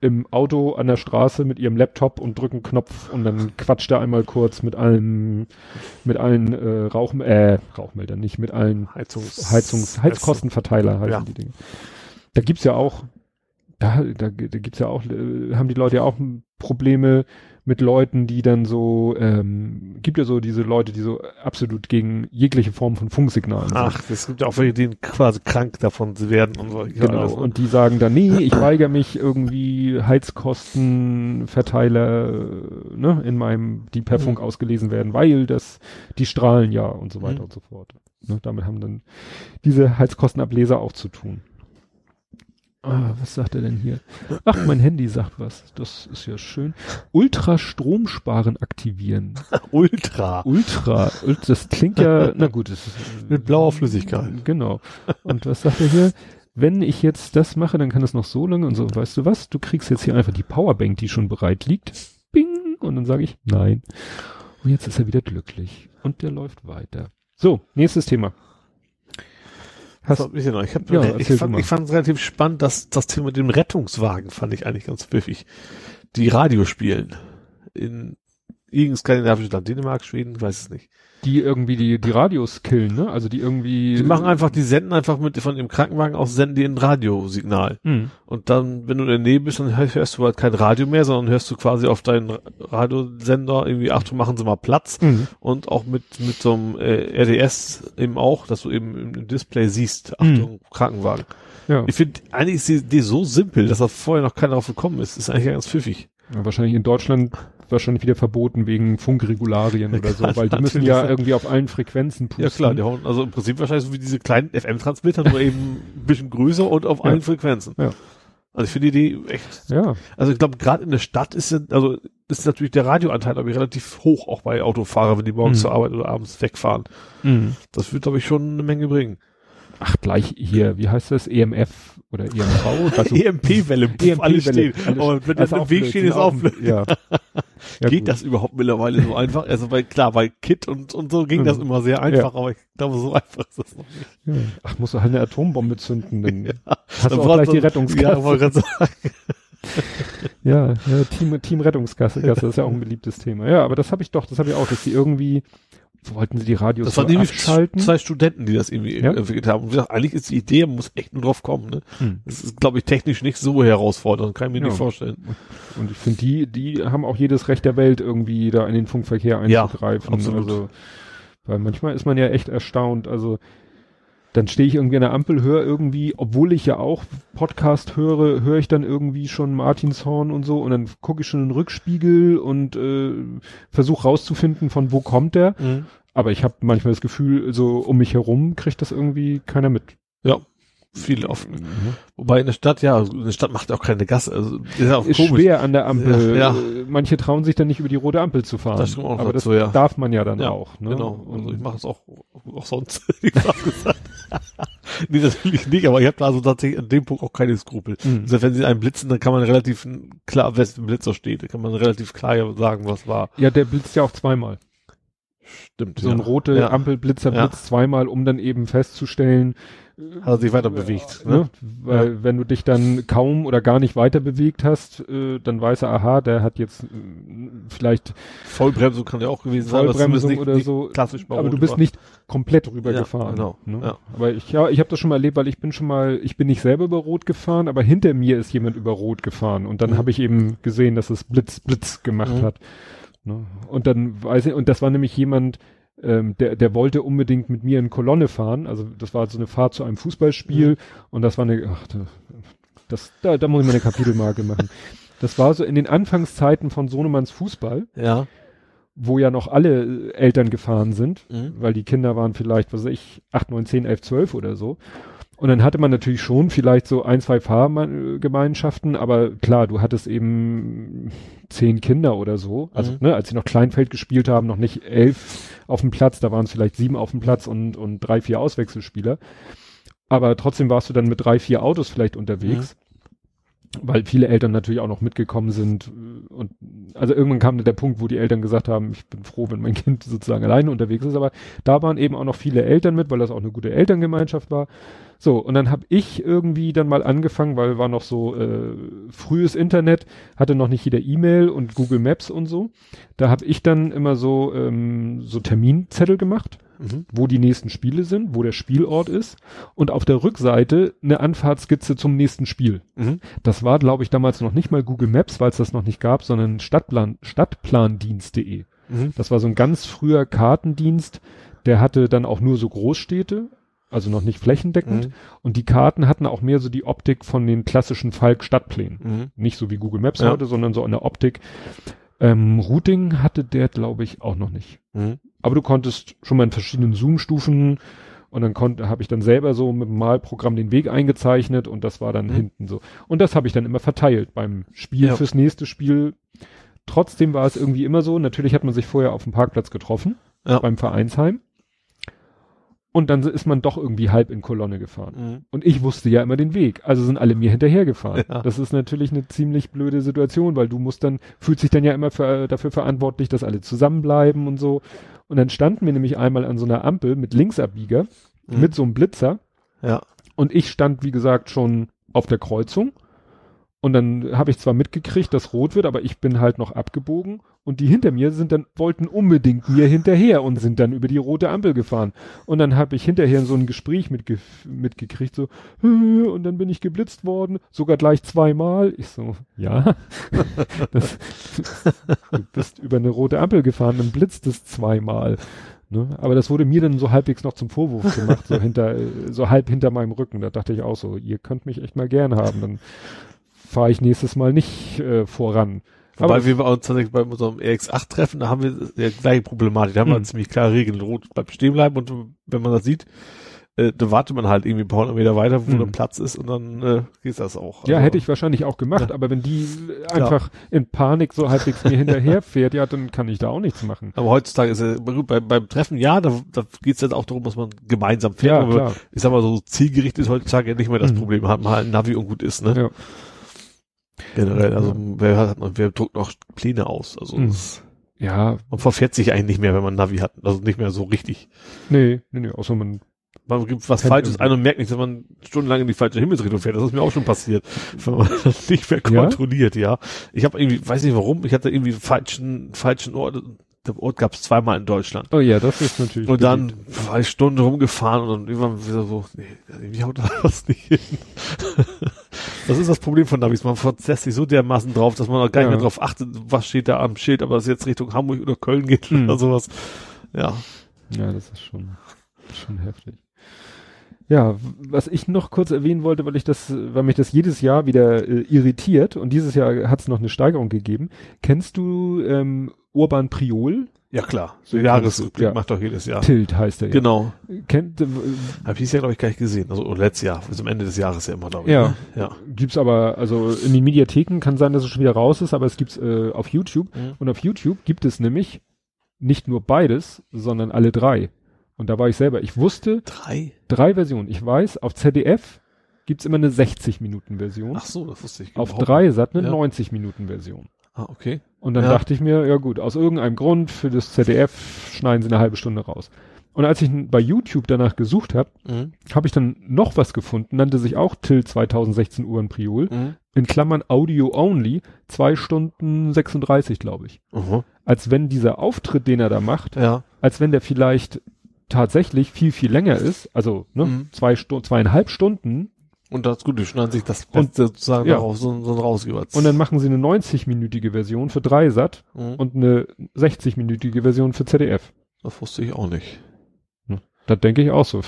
B: im Auto an der Straße mit ihrem Laptop und drücken Knopf und dann quatscht er einmal kurz mit allen, mit allen äh, Rauch, äh, Rauchmeldern, nicht mit allen Heizungs, Heizungs Heizkostenverteiler heißen ja. die Dinge. Da gibt's ja auch, da, da, da gibt's ja auch, äh, haben die Leute ja auch Probleme, mit Leuten, die dann so, ähm, gibt ja so diese Leute, die so absolut gegen jegliche Form von Funksignalen sind.
C: Ach, es gibt auch welche, die quasi krank davon werden und so.
B: Genau, alles, und die sagen dann, nee, ich weigere mich irgendwie Heizkostenverteiler, ne, in meinem, die per mhm. Funk ausgelesen werden, weil das, die strahlen ja und so weiter mhm. und so fort. Ne, damit haben dann diese Heizkostenableser auch zu tun. Ah, was sagt er denn hier? Ach, mein Handy sagt was. Das ist ja schön. Ultra-Stromsparen aktivieren.
C: Ultra.
B: Ultra. Das klingt ja, na gut. Das
C: ist, Mit blauer Flüssigkeit.
B: Genau. Und was sagt er hier? Wenn ich jetzt das mache, dann kann es noch so lange und so. Weißt du was? Du kriegst jetzt hier einfach die Powerbank, die schon bereit liegt. Bing. Und dann sage ich nein. Und jetzt ist er wieder glücklich. Und der läuft weiter. So, nächstes Thema.
C: Hast, ich, noch. ich, hab, ja, ich, fand, ich fand es relativ spannend, dass das Thema mit dem Rettungswagen fand ich eigentlich ganz pfiffig. Die Radiospielen in irgendein skandinavisches Land, Dänemark, Schweden, weiß es nicht
B: die irgendwie die, die Radios killen, ne? Also die irgendwie.
C: Die machen einfach, die senden einfach mit von dem Krankenwagen aus, senden die ein Radiosignal.
B: Mhm.
C: Und dann, wenn du in der Nähe bist, dann hörst du halt kein Radio mehr, sondern hörst du quasi auf deinen Radiosender irgendwie, Achtung, machen Sie mal Platz. Mhm. Und auch mit, mit so einem äh, RDS eben auch, dass du eben im Display siehst, Achtung, mhm. Krankenwagen. Ja. Ich finde, eigentlich ist die Idee so simpel, dass da vorher noch keiner drauf gekommen ist. Ist eigentlich ganz pfiffig.
B: Ja, wahrscheinlich in Deutschland wahrscheinlich wieder verboten wegen Funkregularien oder so, weil die müssen ja sein. irgendwie auf allen Frequenzen
C: pusten. Ja klar, die hauen, also im Prinzip wahrscheinlich so wie diese kleinen FM-Transmitter, nur eben ein bisschen größer und auf ja. allen Frequenzen. Ja. Also ich finde die echt. Ja. Also ich glaube, gerade in der Stadt ist also ist natürlich der Radioanteil aber relativ hoch, auch bei Autofahrern, wenn die morgens mhm. zur Arbeit oder abends wegfahren. Mhm. Das wird, glaube ich, schon eine Menge bringen.
B: Ach, gleich hier, wie heißt das? EMF oder EMV?
C: Also, EMP-Welle, EMP alles steht. Aber wenn das im Weg steht, ist auch blöd. Ja. ja. Geht gut. das überhaupt mittlerweile so einfach? Also bei, klar, bei Kit und, und so ging mhm. das immer sehr einfach, ja. aber ich glaube, so einfach ist das noch
B: nicht. Ja. Ach, musst du halt eine Atombombe zünden, dann ja. hast dann du auch gleich die Rettungskasse. Ja, ja, ja, Team, Team Rettungskasse, das ist ja auch ein beliebtes Thema. Ja, aber das habe ich doch, das habe ich auch, dass die irgendwie wollten sie die Radios
C: Das waren nämlich abschalten? zwei Studenten, die das irgendwie ja? entwickelt haben. Und gesagt, eigentlich ist die Idee, man muss echt nur drauf kommen. Ne? Hm. Das ist, glaube ich, technisch nicht so herausfordernd, kann ich mir ja. nicht vorstellen.
B: Und ich finde, die, die haben auch jedes Recht der Welt, irgendwie da in den Funkverkehr einzugreifen. Ja, absolut. Also, weil manchmal ist man ja echt erstaunt. Also dann stehe ich irgendwie an der Ampel, höre irgendwie, obwohl ich ja auch Podcast höre, höre ich dann irgendwie schon Martinshorn und so und dann gucke ich schon in den Rückspiegel und äh, versuche rauszufinden, von wo kommt der. Mhm. Aber ich habe manchmal das Gefühl, so um mich herum kriegt das irgendwie keiner mit.
C: Ja, viel oft. Mhm. Wobei in der Stadt, ja, eine Stadt macht auch keine Gasse. Also
B: ist, ja auch ist schwer an der Ampel. Ja, ja. Manche trauen sich dann nicht über die rote Ampel zu fahren. Das auch Aber das so, ja. darf man ja dann ja, auch. Ne?
C: Genau. Also ich mache es auch, auch sonst. nee, natürlich nicht, aber ich habe also tatsächlich an dem Punkt auch keine Skrupel. Mhm. Also wenn sie einen blitzen, dann kann man relativ klar, wenn ein Blitzer steht, kann man relativ klar sagen, was war.
B: Ja, der blitzt ja auch zweimal.
C: Stimmt.
B: So ein rote ja. Ampelblitzer ja. blitzt zweimal, um dann eben festzustellen,
C: hat er sich weiter bewegt.
B: Ne? Weil ja. wenn du dich dann kaum oder gar nicht weiter bewegt hast, äh, dann weiß er, aha, der hat jetzt äh, vielleicht
C: Vollbremsung kann ja auch gewesen
B: sein. Vollbremsung oder nicht so.
C: Klassisch
B: aber du bist war. nicht komplett rübergefahren. Ja, genau. Ne? Ja. Aber ich ja, ich habe das schon mal erlebt, weil ich bin schon mal, ich bin nicht selber über Rot gefahren, aber hinter mir ist jemand über Rot gefahren und dann mhm. habe ich eben gesehen, dass es Blitz Blitz gemacht mhm. hat. Ne? Und dann weiß ich, und das war nämlich jemand, ähm, der, der wollte unbedingt mit mir in Kolonne fahren. Also das war so eine Fahrt zu einem Fußballspiel mhm. und das war eine, ach, das, da, da muss ich mal eine Kapitelmarke machen. Das war so in den Anfangszeiten von Sonemanns Fußball.
C: Ja.
B: Wo ja noch alle Eltern gefahren sind, mhm. weil die Kinder waren vielleicht, was weiß ich, 8, 9, 10, 11, 12 oder so. Und dann hatte man natürlich schon vielleicht so ein, zwei Fahrgemeinschaften, aber klar, du hattest eben zehn Kinder oder so. Also, mhm. ne, als sie noch Kleinfeld gespielt haben, noch nicht elf auf dem Platz, da waren es vielleicht sieben auf dem Platz und, und drei, vier Auswechselspieler. Aber trotzdem warst du dann mit drei, vier Autos vielleicht unterwegs. Mhm weil viele Eltern natürlich auch noch mitgekommen sind und also irgendwann kam der Punkt, wo die Eltern gesagt haben, ich bin froh, wenn mein Kind sozusagen alleine unterwegs ist, aber da waren eben auch noch viele Eltern mit, weil das auch eine gute Elterngemeinschaft war. So, und dann habe ich irgendwie dann mal angefangen, weil war noch so äh, frühes Internet, hatte noch nicht jeder E-Mail und Google Maps und so. Da habe ich dann immer so ähm, so Terminzettel gemacht mhm. wo die nächsten Spiele sind, wo der Spielort ist und auf der Rückseite eine Anfahrtskizze zum nächsten Spiel. Mhm. Das war, glaube ich, damals noch nicht mal Google Maps, weil es das noch nicht gab, sondern Stadtplan, Stadtplandienst.de. Mhm. Das war so ein ganz früher Kartendienst, der hatte dann auch nur so Großstädte, also noch nicht flächendeckend. Mhm. Und die Karten hatten auch mehr so die Optik von den klassischen Falk-Stadtplänen. Mhm. Nicht so wie Google Maps ja. heute, sondern so eine Optik. Ähm, Routing hatte der, glaube ich, auch noch nicht. Mhm. Aber du konntest schon mal in verschiedenen Zoom-Stufen und dann konnte, habe ich dann selber so mit dem Malprogramm den Weg eingezeichnet und das war dann mhm. hinten so. Und das habe ich dann immer verteilt beim Spiel ja. fürs nächste Spiel. Trotzdem war es irgendwie immer so, natürlich hat man sich vorher auf dem Parkplatz getroffen, ja. beim Vereinsheim. Und dann ist man doch irgendwie halb in Kolonne gefahren. Mhm. Und ich wusste ja immer den Weg. Also sind alle mir hinterher gefahren. Ja. Das ist natürlich eine ziemlich blöde Situation, weil du musst dann, fühlt sich dann ja immer für, dafür verantwortlich, dass alle zusammenbleiben und so. Und dann standen wir nämlich einmal an so einer Ampel mit Linksabbieger, mhm. mit so einem Blitzer.
C: Ja.
B: Und ich stand, wie gesagt, schon auf der Kreuzung und dann habe ich zwar mitgekriegt, dass rot wird, aber ich bin halt noch abgebogen und die hinter mir sind dann, wollten unbedingt mir hinterher und sind dann über die rote Ampel gefahren. Und dann habe ich hinterher so ein Gespräch mitge mitgekriegt, so, und dann bin ich geblitzt worden, sogar gleich zweimal. Ich so, ja, das, du bist über eine rote Ampel gefahren, dann blitzt es zweimal. Ne? Aber das wurde mir dann so halbwegs noch zum Vorwurf gemacht, so hinter, so halb hinter meinem Rücken. Da dachte ich auch so, ihr könnt mich echt mal gern haben. Dann fahre ich nächstes Mal nicht äh, voran.
C: Wobei aber wir bei uns tatsächlich bei unserem RX8-Treffen, da haben wir die gleiche Problematik. Da haben wir mhm. ziemlich klare Regeln. Rot bleibt stehen bleiben und wenn man das sieht, äh, da wartet man halt irgendwie ein paar hundert Meter weiter, wo mhm. dann Platz ist und dann äh, geht das auch.
B: Ja, also, hätte ich wahrscheinlich auch gemacht, ja. aber wenn die einfach Klar. in Panik so halbwegs mir hinterherfährt, ja, dann kann ich da auch nichts machen.
C: Aber heutzutage ist ja, bei, beim Treffen, ja, da, da geht es dann auch darum, dass man gemeinsam fährt. Ja, aber klar. ich sag mal so, zielgerichtet ist heutzutage ja nicht mehr das mhm. Problem, hat man halt ein Navi und gut ist, ne? Ja. Generell, also wer hat, wer druckt noch Pläne aus, also mhm. ja. Man verfährt sich eigentlich nicht mehr, wenn man Navi hat. Also nicht mehr so richtig.
B: Nee, nee, nee, außer man
C: man gibt was Falsches ein und merkt nicht, dass man stundenlang in die falsche Himmelsrichtung fährt. Das ist mir auch schon passiert, wenn man das nicht mehr kontrolliert, ja. ja. Ich habe irgendwie, weiß nicht warum, ich hatte irgendwie falschen, falschen Ort. Der Ort gab es zweimal in Deutschland.
B: Oh ja, das ist natürlich.
C: Und dann beliebt. war ich Stunden rumgefahren und dann irgendwann wieder so, nee, irgendwie haut das nicht hin. Das ist das Problem von Navis. Man versetzt sich so dermaßen drauf, dass man auch gar ja. nicht mehr drauf achtet, was steht da am Schild, aber es jetzt Richtung Hamburg oder Köln geht mhm. oder sowas. Ja.
B: Ja, das ist schon, schon heftig. Ja, was ich noch kurz erwähnen wollte, weil ich das, weil mich das jedes Jahr wieder äh, irritiert und dieses Jahr hat es noch eine Steigerung gegeben. Kennst du ähm, Urban Priol?
C: Ja klar, so Jahresrückblick ja. macht doch jedes Jahr.
B: Tilt heißt er
C: ja. Genau.
B: Kennt, äh,
C: Hab ich ja glaube ich gar nicht gesehen, also letztes Jahr, bis am Ende des Jahres ja immer glaube
B: ich. Ja. Ne? ja. Gibt's aber, also in den Mediatheken kann sein, dass es schon wieder raus ist, aber es gibt's äh, auf YouTube mhm. und auf YouTube gibt es nämlich nicht nur beides, sondern alle drei. Und da war ich selber. Ich wusste.
C: Drei?
B: Drei Versionen. Ich weiß, auf ZDF gibt's immer eine 60-Minuten-Version.
C: Ach so, das wusste ich.
B: Auf drei Sat eine ja. 90-Minuten-Version.
C: Ah, okay.
B: Und dann ja. dachte ich mir, ja gut, aus irgendeinem Grund für das ZDF schneiden sie eine halbe Stunde raus. Und als ich bei YouTube danach gesucht habe, mhm. habe ich dann noch was gefunden, nannte sich auch Till 2016 Uhren Priol, mhm. in Klammern Audio Only, zwei Stunden 36, glaube ich. Mhm. Als wenn dieser Auftritt, den er da macht,
C: ja.
B: als wenn der vielleicht tatsächlich viel, viel länger ist, also ne, mhm. zwei Stunden, zweieinhalb Stunden.
C: Und das gut, die schneiden sich das und, sozusagen ja. darauf so, so rausgewärts.
B: Und dann machen sie eine 90-minütige Version für Dreisat mhm. und eine 60-minütige Version für ZDF.
C: Das wusste ich auch nicht.
B: Da denke ich auch so.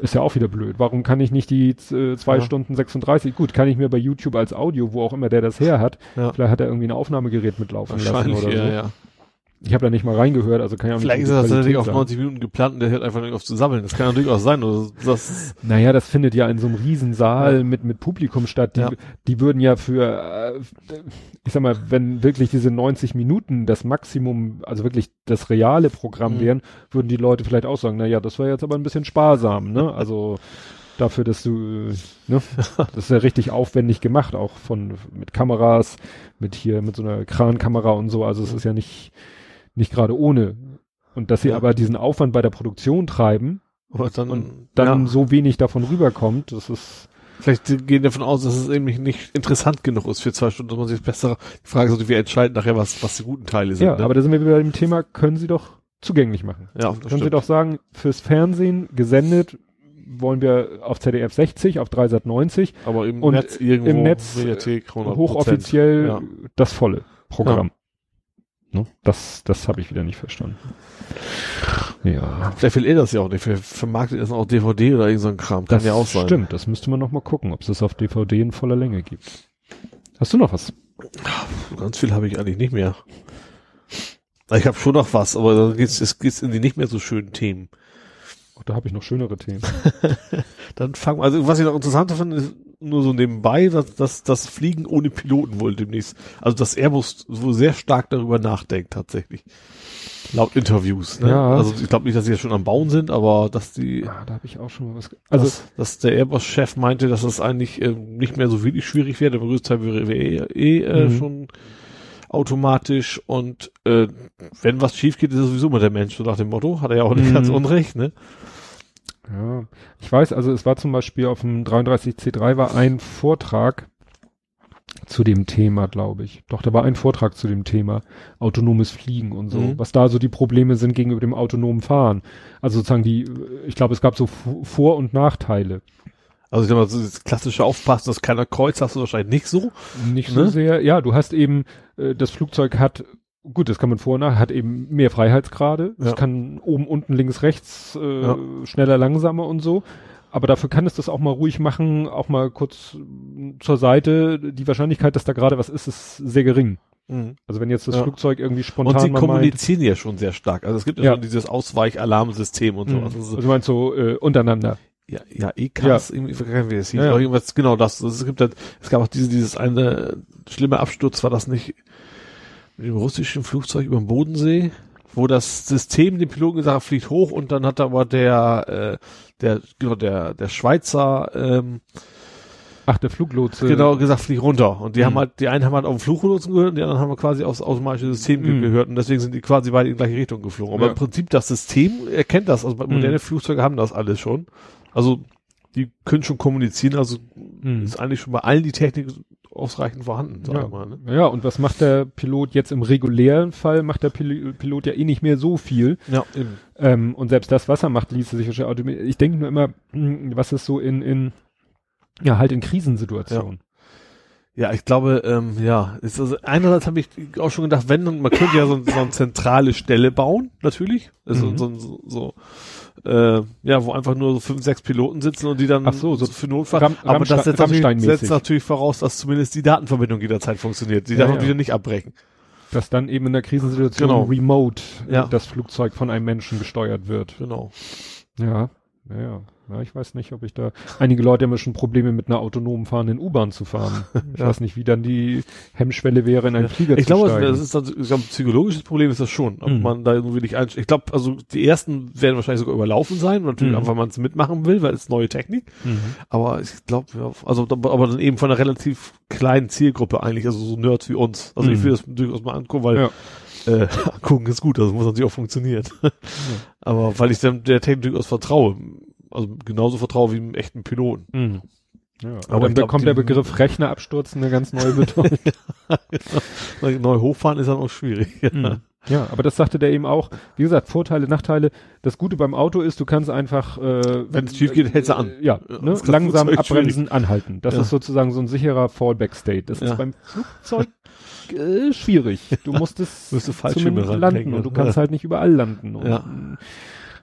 B: Ist ja auch wieder blöd. Warum kann ich nicht die äh, zwei ja. Stunden 36? Gut, kann ich mir bei YouTube als Audio, wo auch immer der das her hat, ja. vielleicht hat er irgendwie ein Aufnahmegerät mitlaufen lassen oder
C: ja,
B: so.
C: Ja.
B: Ich habe da nicht mal reingehört, also kann ja
C: Vielleicht ist das natürlich auf 90 Minuten geplant und der hört einfach nicht auf zu sammeln. Das kann natürlich auch sein. Oder das
B: naja, das findet ja in so einem Riesensaal ja. mit, mit Publikum statt. Die, ja. die würden ja für, äh, ich sag mal, wenn wirklich diese 90 Minuten das Maximum, also wirklich das reale Programm mhm. wären, würden die Leute vielleicht auch sagen, naja, das war jetzt aber ein bisschen sparsam, ne? Also dafür, dass du, ne, das ist ja richtig aufwendig gemacht, auch von mit Kameras, mit hier, mit so einer Krankamera und so. Also es ist ja nicht nicht gerade ohne. Und dass sie ja. aber diesen Aufwand bei der Produktion treiben
C: dann,
B: und dann ja. so wenig davon rüberkommt, das ist.
C: Vielleicht gehen davon aus, dass es eben nicht interessant genug ist für zwei Stunden, dass man sich besser die Frage sollte, wir entscheiden nachher, was, was die guten Teile sind.
B: Ja, ne? aber da sind wir wieder bei dem Thema, können sie doch zugänglich machen.
C: Ja,
B: können stimmt. sie doch sagen, fürs Fernsehen gesendet wollen wir auf ZDF 60, auf Dreisat 90.
C: Aber im
B: und
C: Netz
B: irgendwo im Netz hochoffiziell ja. das volle Programm. Ne? Das, das habe ich wieder nicht verstanden.
C: Ja. Vielleicht will er das ja auch nicht. Vermarktet das auch DVD oder irgend so ein Kram. Kann
B: das
C: ja auch sein.
B: Stimmt, das müsste man noch mal gucken, ob es das auf DVD in voller Länge gibt. Hast du noch was?
C: Ganz viel habe ich eigentlich nicht mehr. Ich habe schon noch was, aber dann geht's, es geht's in die nicht mehr so schönen Themen.
B: Oh, da habe ich noch schönere Themen.
C: dann fangen wir, also was ich noch interessanter finde, ist, nur so nebenbei, dass, dass das Fliegen ohne Piloten wohl demnächst, also dass Airbus so sehr stark darüber nachdenkt tatsächlich. Laut Interviews. Ne? Ja. Also ich glaube nicht, dass sie jetzt schon am Bauen sind, aber dass die.
B: Ah, da habe ich auch schon mal was.
C: Also dass, dass der Airbus-Chef meinte, dass das eigentlich äh, nicht mehr so wirklich schwierig wäre. Der größte Teil wäre eh, eh äh, mhm. schon automatisch und äh, wenn was schief geht, ist es sowieso mal der Mensch. So nach dem Motto hat er ja auch nicht mhm. ganz unrecht. Ne?
B: Ja, ich weiß, also es war zum Beispiel auf dem 33C3 war ein Vortrag zu dem Thema, glaube ich. Doch, da war ein Vortrag zu dem Thema autonomes Fliegen und so, mhm. was da so die Probleme sind gegenüber dem autonomen Fahren. Also sozusagen die, ich glaube, es gab so Vor- und Nachteile.
C: Also ich sag mal, so das klassische Aufpassen, dass keiner kreuzt, hast du wahrscheinlich nicht so.
B: Nicht ne? so sehr. Ja, du hast eben, äh, das Flugzeug hat Gut, das kann man vor nach, hat eben mehr Freiheitsgrade. Es kann oben, unten, links, rechts, äh, ja. schneller, langsamer und so. Aber dafür kann es das auch mal ruhig machen, auch mal kurz zur Seite. Die Wahrscheinlichkeit, dass da gerade was ist, ist sehr gering. Mhm. Also wenn jetzt das ja. Flugzeug irgendwie spontan Und
C: sie kommunizieren meint, ja schon sehr stark. Also es gibt ja, ja. schon dieses Ausweichalarmsystem und so.
B: Mhm. Also, also du meinst so äh, untereinander?
C: Ja, ja, ECAS, ja. irgendwie verkennen wir das hieß. Ja, irgendwas, genau das. Also es gibt halt, es gab auch diese, dieses eine schlimme Absturz, war das nicht mit dem russischen Flugzeug über dem Bodensee? wo das System dem Piloten gesagt hat, fliegt hoch und dann hat aber der, äh, der, genau, der, der Schweizer, ähm,
B: Ach, der Fluglotse.
C: Genau, gesagt, flieg runter. Und die mhm. haben halt, die einen haben halt auf den Fluglotsen gehört und die anderen haben quasi aufs automatische System mhm. gehört und deswegen sind die quasi beide in die gleiche Richtung geflogen. Aber ja. im Prinzip das System erkennt das, also moderne mhm. Flugzeuge haben das alles schon. Also, die können schon kommunizieren, also mhm. ist eigentlich schon bei allen die Technik ausreichend vorhanden,
B: sag ja. mal. Ne? Ja, und was macht der Pilot jetzt im regulären Fall? Macht der Pil Pilot ja eh nicht mehr so viel. Ja, eben. Ähm, und selbst das, was er macht, ließe sich wahrscheinlich automatisch. Ich denke nur immer, hm, was ist so in, in, ja, halt in Krisensituationen.
C: Ja. ja ich glaube, ähm, ja, ist also einerseits habe ich auch schon gedacht, wenn man könnte ja so, so eine zentrale Stelle bauen, natürlich, also mhm. so, so, so äh, ja, wo einfach nur so fünf, sechs Piloten sitzen und die dann
B: Ach so, so
C: für Notfall. Ram, aber das setzt natürlich, setzt natürlich voraus, dass zumindest die Datenverbindung jederzeit funktioniert. Die ja, darf man ja. wieder nicht abbrechen.
B: Dass dann eben in der Krisensituation genau. remote ja. das Flugzeug von einem Menschen gesteuert wird.
C: Genau.
B: Ja, ja, ja. Ja, ich weiß nicht, ob ich da, einige Leute haben ja schon Probleme mit einer autonom fahrenden U-Bahn zu fahren. Ich ja. weiß nicht, wie dann die Hemmschwelle wäre, in einen ja. Flieger
C: ich
B: zu
C: glaube, steigen. Das ist also, ich glaube, psychologisches Problem ist das schon, ob mhm. man da irgendwie nicht einsteigt. Ich glaube, also die ersten werden wahrscheinlich sogar überlaufen sein, natürlich mhm. einfach, weil man es mitmachen will, weil es neue Technik. Mhm. Aber ich glaube, ja, also, aber dann eben von einer relativ kleinen Zielgruppe eigentlich, also so Nerds wie uns. Also ich mhm. will das durchaus mal angucken, weil ja. äh, gucken ist gut, also muss natürlich auch funktionieren. Aber weil ich dem, der Technik durchaus vertraue also genauso vertraue wie einem echten Piloten.
B: Mhm. Ja, aber, dann bekommt der Begriff Rechnerabsturz eine ganz neue Bedeutung.
C: genau. Neu hochfahren ist dann auch schwierig.
B: Mhm. Ja, aber das sagte der eben auch. Wie gesagt, Vorteile, Nachteile. Das Gute beim Auto ist, du kannst einfach, äh,
C: wenn es schief geht, hältst du an.
B: Ja, ne, langsam abbremsen, schwierig. anhalten. Das ja. ist sozusagen so ein sicherer Fallback-State. Das ja. ist beim Flugzeug äh, schwierig. Du musst es
C: zumindest
B: landen und du kannst halt nicht überall landen. Und,
C: ja.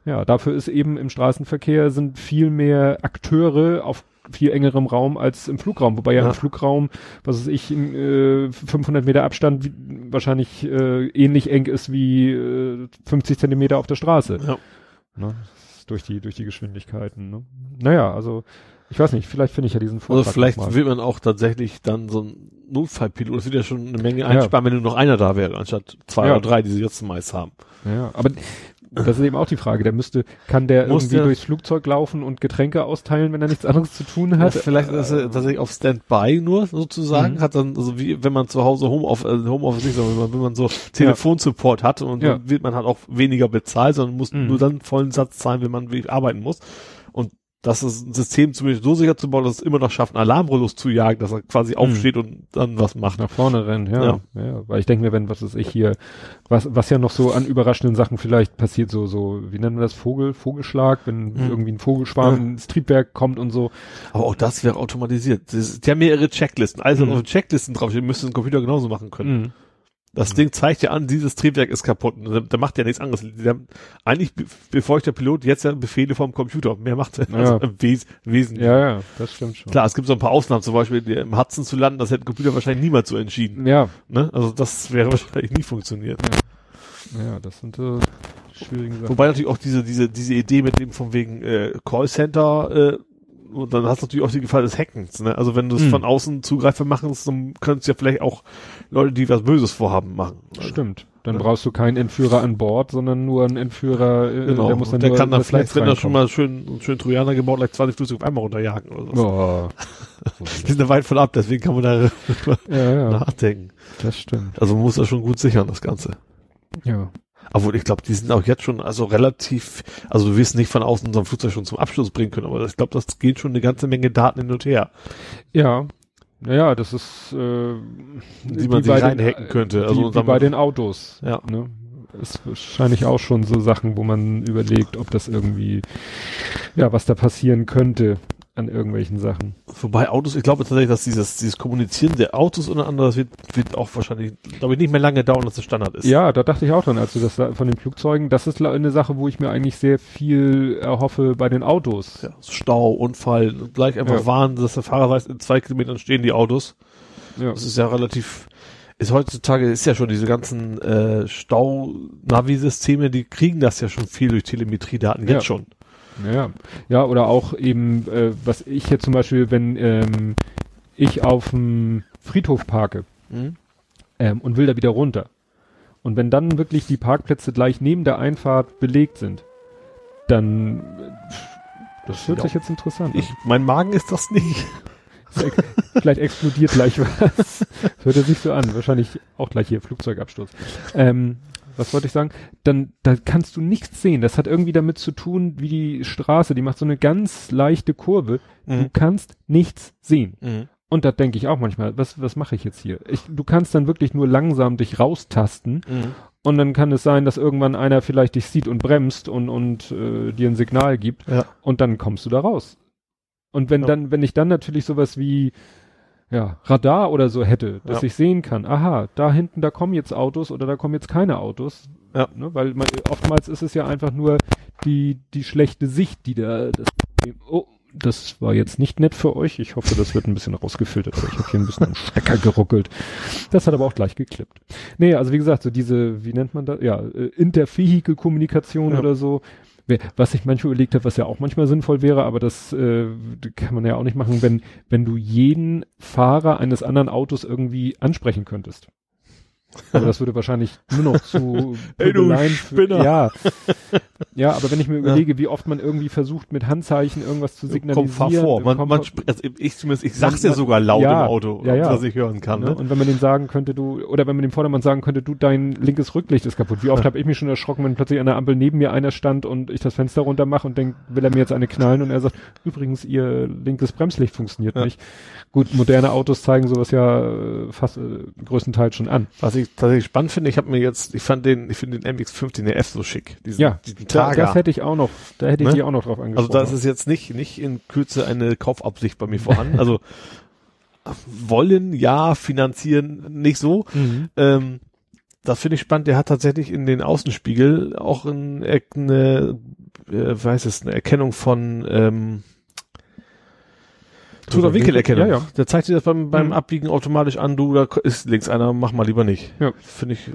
B: Ja, dafür ist eben im Straßenverkehr sind viel mehr Akteure auf viel engerem Raum als im Flugraum, wobei ja, ja. im Flugraum, was weiß ich, äh, 500 Meter Abstand wie, wahrscheinlich äh, ähnlich eng ist wie äh, 50 Zentimeter auf der Straße. Ja. Ne? Durch die durch die Geschwindigkeiten. Ne? Naja, also ich weiß nicht, vielleicht finde ich ja diesen
C: Vortrag. Also vielleicht will man auch tatsächlich dann so ein Notfallpilot, das wird ja schon eine Menge einsparen, ja. wenn nur noch einer da wäre, anstatt zwei ja. oder drei, die sie jetzt meist haben.
B: Ja, aber das ist eben auch die Frage. Der müsste, kann der Muss irgendwie der durchs Flugzeug laufen und Getränke austeilen, wenn er nichts anderes zu tun hat?
C: Ja, vielleicht ist er tatsächlich auf Standby nur sozusagen, mhm. hat dann, also wie wenn man zu Hause Home of, äh, Homeoffice nicht, sondern wenn man so Telefonsupport hat und ja. dann wird man halt auch weniger bezahlt, sondern muss mhm. nur dann vollen Satz zahlen, wenn man arbeiten muss das ist ein System zumindest so sicher zu bauen, dass es immer noch schafft, einen Alarmrollos zu jagen, dass er quasi hm. aufsteht und dann was macht.
B: Nach vorne rennt, ja. ja. ja. Weil ich denke mir, wenn, was ist ich hier, was, was ja noch so an überraschenden Sachen vielleicht passiert, so, so, wie nennen wir das, Vogel, Vogelschlag, wenn hm. irgendwie ein Vogelschwarm ja. ins Triebwerk kommt und so.
C: Aber auch das wäre automatisiert. Das, die haben mehrere Checklisten. Also hm. auf Checklisten drauf, die müsste ein Computer genauso machen können. Das Ding zeigt ja an, dieses Triebwerk ist kaputt. Da, da macht ja nichts anderes. Der, eigentlich befolgt der Pilot jetzt ja Befehle vom Computer. Mehr macht er
B: ja. also
C: wes wesentlich.
B: Ja, ja, das stimmt schon.
C: Klar, es gibt so ein paar Ausnahmen, zum Beispiel im Hudson zu landen, das hätte ein Computer wahrscheinlich niemals so entschieden.
B: Ja.
C: Ne? Also das wäre wahrscheinlich nie funktioniert.
B: Ja, ja das sind äh, schwierige
C: Sachen. Wobei natürlich auch diese, diese, diese Idee mit dem von wegen äh, Callcenter äh, und dann hast du natürlich auch die Gefahr des Hackens. Ne? Also wenn du es mhm. von außen Zugreifer machst, dann können es ja vielleicht auch Leute, die was Böses vorhaben, machen.
B: Stimmt. Dann ja. brauchst du keinen Entführer an Bord, sondondern nur einen Entführer,
C: äh, genau. der muss dann Der kann dann vielleicht, wenn er schon mal schön, schön Trojaner gebaut, gleich 20 Flugzeuge auf einmal runterjagen oder so. Oh. Die sind da weit von ab, deswegen kann man da
B: ja, ja.
C: nachdenken.
B: Das stimmt.
C: Also man muss das schon gut sichern, das Ganze.
B: Ja.
C: Obwohl, ich glaube, die sind auch jetzt schon, also relativ, also du wirst nicht von außen so ein Flugzeug schon zum Abschluss bringen können, aber ich glaube, das geht schon eine ganze Menge Daten hin und her.
B: Ja. Naja, das ist, äh,
C: die man sich reinhacken könnte.
B: Also wie, wie bei den Autos. Ja. Ne? Ist wahrscheinlich auch schon so Sachen, wo man überlegt, ob das irgendwie, ja, was da passieren könnte an irgendwelchen Sachen.
C: Wobei Autos, ich glaube tatsächlich, dass dieses, dieses Kommunizieren der Autos und anderes wird, wird auch wahrscheinlich, glaube ich, nicht mehr lange dauern, dass das Standard ist.
B: Ja, da dachte ich auch dran, als du das von den Flugzeugen, das ist eine Sache, wo ich mir eigentlich sehr viel erhoffe bei den Autos.
C: Ja, Stau, Unfall, gleich einfach ja. warnen, dass der Fahrer weiß, in zwei Kilometern stehen die Autos. Ja. Das ist ja relativ, ist heutzutage, ist ja schon diese ganzen äh, Stau-Navi-Systeme, die kriegen das ja schon viel durch Telemetriedaten jetzt
B: ja.
C: schon.
B: Ja, ja, oder auch eben, äh, was ich jetzt zum Beispiel, wenn ähm, ich auf dem Friedhof parke mhm. ähm, und will da wieder runter. Und wenn dann wirklich die Parkplätze gleich neben der Einfahrt belegt sind, dann das hört sich jetzt interessant
C: ich, Mein Magen ist das nicht.
B: Vielleicht explodiert gleich was. Das hört er sich so an. Wahrscheinlich auch gleich hier Flugzeugabsturz. Ähm, was wollte ich sagen? Dann, da kannst du nichts sehen. Das hat irgendwie damit zu tun, wie die Straße, die macht so eine ganz leichte Kurve. Mhm. Du kannst nichts sehen. Mhm. Und da denke ich auch manchmal, was, was mache ich jetzt hier? Ich, du kannst dann wirklich nur langsam dich raustasten. Mhm. Und dann kann es sein, dass irgendwann einer vielleicht dich sieht und bremst und, und äh, dir ein Signal gibt. Ja. Und dann kommst du da raus. Und wenn ja. dann, wenn ich dann natürlich sowas wie ja, Radar oder so hätte, dass ja. ich sehen kann, aha, da hinten, da kommen jetzt Autos oder da kommen jetzt keine Autos. Ja. Ne, weil man, oftmals ist es ja einfach nur die, die schlechte Sicht, die da, das, oh, das war jetzt nicht nett für euch. Ich hoffe, das wird ein bisschen rausgefiltert, aber ich habe hier ein bisschen am Stecker geruckelt. Das hat aber auch gleich geklippt. Nee, also wie gesagt, so diese, wie nennt man das? Ja, äh, Intervehicle-Kommunikation ja. oder so. Was ich manchmal überlegt habe, was ja auch manchmal sinnvoll wäre, aber das äh, kann man ja auch nicht machen, wenn, wenn du jeden Fahrer eines anderen Autos irgendwie ansprechen könntest. Aber das würde wahrscheinlich nur noch zu
C: Ey, du Spinner.
B: ja. Ja, aber wenn ich mir überlege, ja. wie oft man irgendwie versucht, mit Handzeichen irgendwas zu signalisieren. Komm,
C: fahr vor. Man, man, also ich zumindest, ich sag's ja sogar laut ja, im Auto,
B: ja, ja.
C: dass ich hören kann. Ne?
B: Und wenn man dem sagen könnte, du, oder wenn man dem Vordermann sagen könnte, du, dein linkes Rücklicht ist kaputt. Wie oft habe ich mich schon erschrocken, wenn plötzlich an der Ampel neben mir einer stand und ich das Fenster runter mache und denk, will er mir jetzt eine knallen und er sagt, übrigens, ihr linkes Bremslicht funktioniert nicht. Gut, moderne Autos zeigen sowas ja äh, fast äh, größtenteils schon an.
C: Was ich tatsächlich spannend finde, ich habe mir jetzt, ich fand den, ich finde den MX-15 RF so schick.
B: Diesen, ja, diesen da, das hätte ich auch noch, da hätte ich ne? die auch noch drauf angesprochen.
C: Also das ist jetzt nicht, nicht in Kürze eine Kaufabsicht bei mir vorhanden. Also wollen, ja, finanzieren, nicht so. Mhm. Ähm, das finde ich spannend. Der hat tatsächlich in den Außenspiegel auch eine, eine äh, weiß es, eine Erkennung von ähm, Tut er Winkelerkennung.
B: Ja, ja.
C: Der zeigt dir das beim, beim mhm. Abbiegen automatisch an, du, da ist links einer, mach mal lieber nicht. Ja. Finde ich,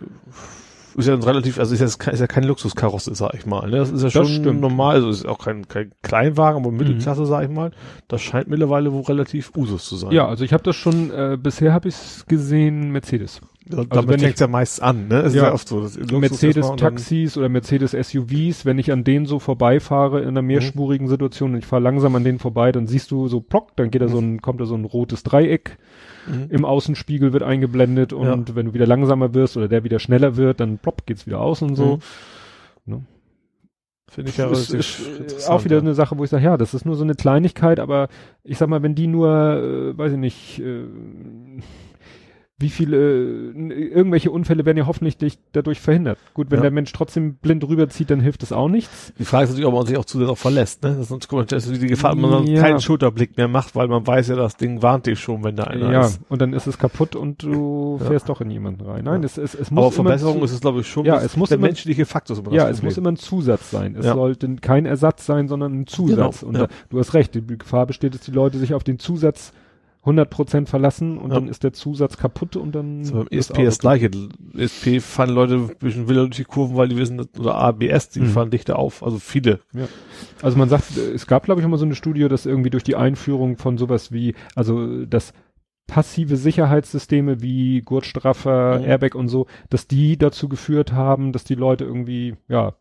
C: ist ja relativ, also ist ja, ist ja kein Luxuskarosse, sag ich mal. Ne? Das ist ja schon stimmt. normal, also ist auch kein, kein Kleinwagen, aber Mittelklasse, mhm. sag ich mal. Das scheint mittlerweile wohl relativ Usus zu sein.
B: Ja, also ich habe das schon, äh, bisher habe ich es gesehen, Mercedes.
C: Also damit fängt ja meist an, ne?
B: Es ja, ist ja oft so. Mercedes-Taxis oder Mercedes-SUVs, wenn ich an denen so vorbeifahre in einer mhm. mehrspurigen Situation und ich fahre langsam an denen vorbei, dann siehst du so plock, dann geht da so ein, kommt da so ein rotes Dreieck mhm. im Außenspiegel wird eingeblendet und ja. wenn du wieder langsamer wirst oder der wieder schneller wird, dann plopp geht's wieder aus und so. Mhm. Ne?
C: Finde ich ja
B: ist, ist auch wieder ja. eine Sache, wo ich sage, ja, das ist nur so eine Kleinigkeit, aber ich sag mal, wenn die nur, äh, weiß ich nicht, äh, wie viele, äh, irgendwelche Unfälle werden ja hoffentlich dadurch verhindert. Gut, wenn ja. der Mensch trotzdem blind rüberzieht, dann hilft das auch nichts.
C: Die Frage ist natürlich, ob man sich auch zu sehr darauf verlässt, ne? Sonst kommt das die Gefahr, wenn man ja. keinen Schulterblick mehr macht, weil man weiß ja, das Ding warnt dich schon, wenn da einer ja, ist.
B: Ja, und dann ist es kaputt und du ja. fährst doch in jemanden rein. Nein, es, es, es
C: muss Aber Verbesserung ist es, glaube ich, schon
B: ja, es muss
C: der
B: immer,
C: menschliche Faktor.
B: Ist immer ja, es muss immer ein Zusatz sein. Es sollte kein Ersatz sein, sondern ein Zusatz. Genau. Und da, du hast recht, die Gefahr besteht, dass die Leute sich auf den Zusatz 100% verlassen und ja. dann ist der Zusatz kaputt und dann
C: so, beim ESP ist das gleiche. ESP fahren Leute ein bisschen wilder durch die Kurven, weil die wissen, oder ABS, die mhm. fahren dichter auf, also viele.
B: Ja. Also man sagt, es gab glaube ich immer so eine Studie, dass irgendwie durch die Einführung von sowas wie, also das passive Sicherheitssysteme wie Gurtstraffer, mhm. Airbag und so, dass die dazu geführt haben, dass die Leute irgendwie, ja,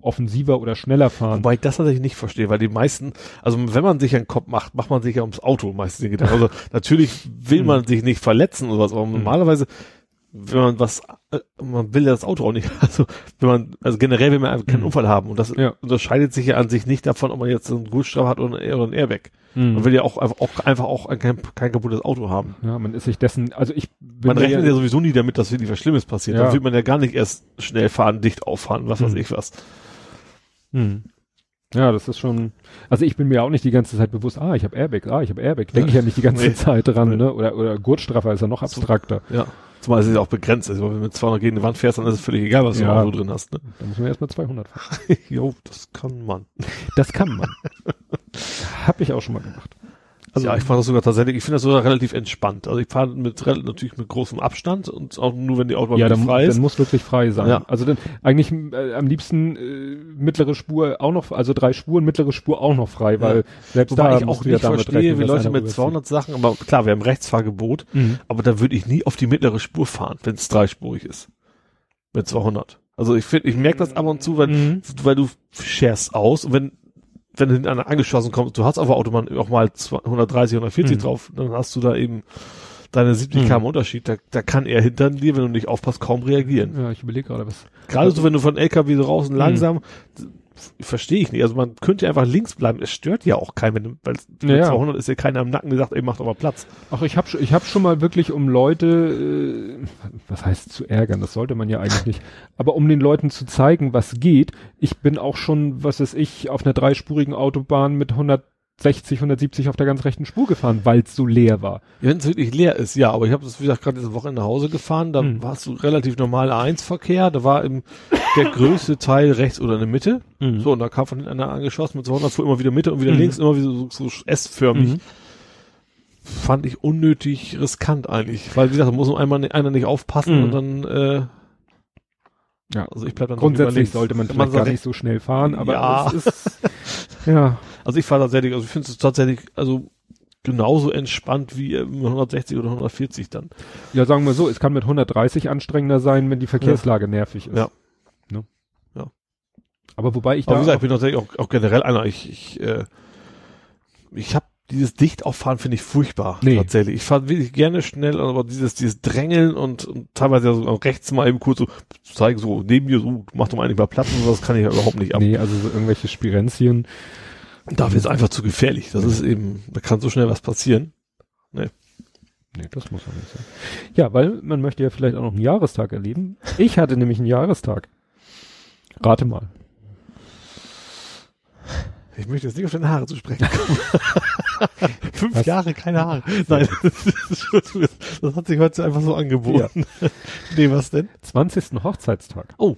B: offensiver oder schneller fahren.
C: Wobei ich das tatsächlich nicht verstehe, weil die meisten, also wenn man sich einen Kopf macht, macht man sich ja ums Auto meistens Gedanken. Also natürlich will man hm. sich nicht verletzen oder was, aber hm. normalerweise, wenn man was, äh, man will ja das Auto auch nicht, also wenn man, also generell will man einfach keinen hm. Unfall haben und das ja. unterscheidet sich ja an sich nicht davon, ob man jetzt einen Gutstrafe hat oder, oder ein Airbag. Man will ja auch einfach auch, einfach auch kein, kein kaputtes Auto haben.
B: Ja, man ist sich dessen, also ich
C: Man rechnet ja, ja, sowieso nie damit, dass wirklich was Schlimmes passiert. Ja. Dann will man ja gar nicht erst schnell fahren, dicht auffahren, was weiß ich was.
B: Hm. Ja, das ist schon. Also ich bin mir auch nicht die ganze Zeit bewusst, ah, ich habe Airbag, ah, ich habe Airbag. Denke ja. ich ja nicht die ganze nee. Zeit dran, nee. ne? Oder, oder Gurtstraffer ist ja noch abstrakter.
C: Ja. Zumal es ist ja auch begrenzt. Also wenn du mit 200 gegen die Wand fährst, dann ist es völlig egal, was ja. du im Auto drin hast. Ne?
B: Da muss man erstmal 200 fahren.
C: jo, das kann man.
B: Das kann man. hab ich auch schon mal gemacht.
C: Also ja, ich fahre das sogar tatsächlich, ich finde das sogar relativ entspannt. Also ich fahre mit natürlich mit großem Abstand und auch nur wenn die Autobahn
B: ja, dann,
C: frei
B: ist. Ja, dann muss wirklich frei sein. Ja. Also dann eigentlich äh, am liebsten äh, mittlere Spur auch noch, also drei Spuren, mittlere Spur auch noch frei, weil ja. selbst
C: Wobei da ich auch nicht verstehe, rechnen, wie Leute mit 200 Sachen, aber klar, wir haben Rechtsfahrgebot, mhm. aber da würde ich nie auf die mittlere Spur fahren, wenn es dreispurig ist. Mit 200. Also ich finde, ich merke das ab und zu, weil, mhm. weil du scherst aus und wenn wenn du hinten angeschossen kommst, du hast auf der Autobahn auch mal 130, 140 mhm. drauf, dann hast du da eben deine 70 mhm. km Unterschied, da, da kann er hinter dir, wenn du nicht aufpasst, kaum reagieren.
B: Ja, ich überlege gerade was.
C: Gerade so, wenn du von LKW so raus und mhm. Verstehe ich nicht. Also man könnte einfach links bleiben. Es stört ja auch keinen, weil
B: ja,
C: 200 ist ja keiner am Nacken gesagt, ey, macht doch mal Platz.
B: Ach, ich habe ich hab schon mal wirklich um Leute, äh, was heißt zu ärgern, das sollte man ja eigentlich nicht, aber um den Leuten zu zeigen, was geht. Ich bin auch schon, was weiß ich, auf einer dreispurigen Autobahn mit 100 60, 170 auf der ganz rechten Spur gefahren, weil es so leer war.
C: Ja, wenn es wirklich leer ist, ja, aber ich habe das, wie gesagt, gerade diese Woche nach Hause gefahren, da mhm. war es so relativ normaler 1-Verkehr, da war im, der größte Teil rechts oder in der Mitte, mhm. so, und da kam von hinten einer angeschossen mit 200 fuhr immer wieder Mitte und wieder mhm. links, immer wieder so, so S-förmig. Mhm. Fand ich unnötig riskant eigentlich, weil, wie gesagt, da muss einmal einer nicht aufpassen mhm. und dann, äh,
B: ja, also ich bleib dann Grundsätzlich sollte man vielleicht man gar nicht so schnell fahren, aber
C: ja. es ist, ja. Also ich fahre tatsächlich, also ich finde es tatsächlich, also genauso entspannt wie 160 oder 140 dann.
B: Ja, sagen wir so, es kann mit 130 anstrengender sein, wenn die Verkehrslage ja. nervig ist.
C: Ja.
B: Ne?
C: Ja.
B: Aber wobei ich
C: Aber da. Wie gesagt, ich bin tatsächlich auch, auch generell einer, ich, ich, äh, ich habe dieses Dichtauffahren finde ich furchtbar.
B: Nee.
C: Tatsächlich. Ich fahre wirklich gerne schnell, aber dieses, dieses Drängeln und, und teilweise so rechts mal eben kurz so zeigen, so neben mir, so, mach doch mal eigentlich mal Platz und das kann ich ja überhaupt nicht
B: ab. Nee, also so irgendwelche Spirenzien.
C: Dafür ist einfach zu gefährlich. Das ist eben, da kann so schnell was passieren. Nee.
B: Nee, das muss auch nicht sein. Ja, weil man möchte ja vielleicht auch noch einen Jahrestag erleben. Ich hatte nämlich einen Jahrestag. Rate mal.
C: Ich möchte jetzt nicht auf deine Haare zu sprechen kommen. Fünf Was? Jahre, keine Haare. Nein, das, hat sich heute einfach so angeboten. Ja.
B: nee, was denn? 20. Hochzeitstag.
C: Oh.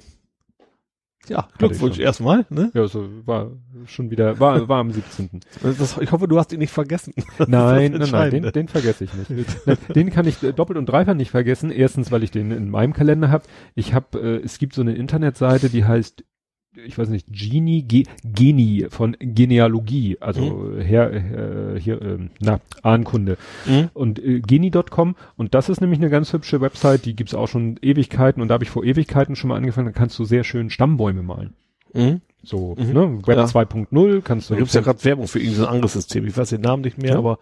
C: Ja, Glückwunsch erstmal,
B: ne? Ja, so war schon wieder, war, war am 17.
C: Das, ich hoffe, du hast ihn nicht vergessen.
B: nein, nein, nein, den, den vergesse ich nicht. den kann ich doppelt und dreifach nicht vergessen. Erstens, weil ich den in meinem Kalender habe. Ich habe, äh, es gibt so eine Internetseite, die heißt ich weiß nicht, Genie, Ge Genie von Genealogie, also mhm. her, äh, hier, äh, na, Ahnkunde. Mhm. Und äh, genie.com und das ist nämlich eine ganz hübsche Website, die gibt's auch schon Ewigkeiten und da habe ich vor Ewigkeiten schon mal angefangen, da kannst du sehr schön Stammbäume malen. Mhm. So, mhm. ne, Web ja. 2.0 kannst du.
C: Da gibt's ja gerade Werbung für irgendein anderes System. Ich weiß den Namen nicht mehr, ja. aber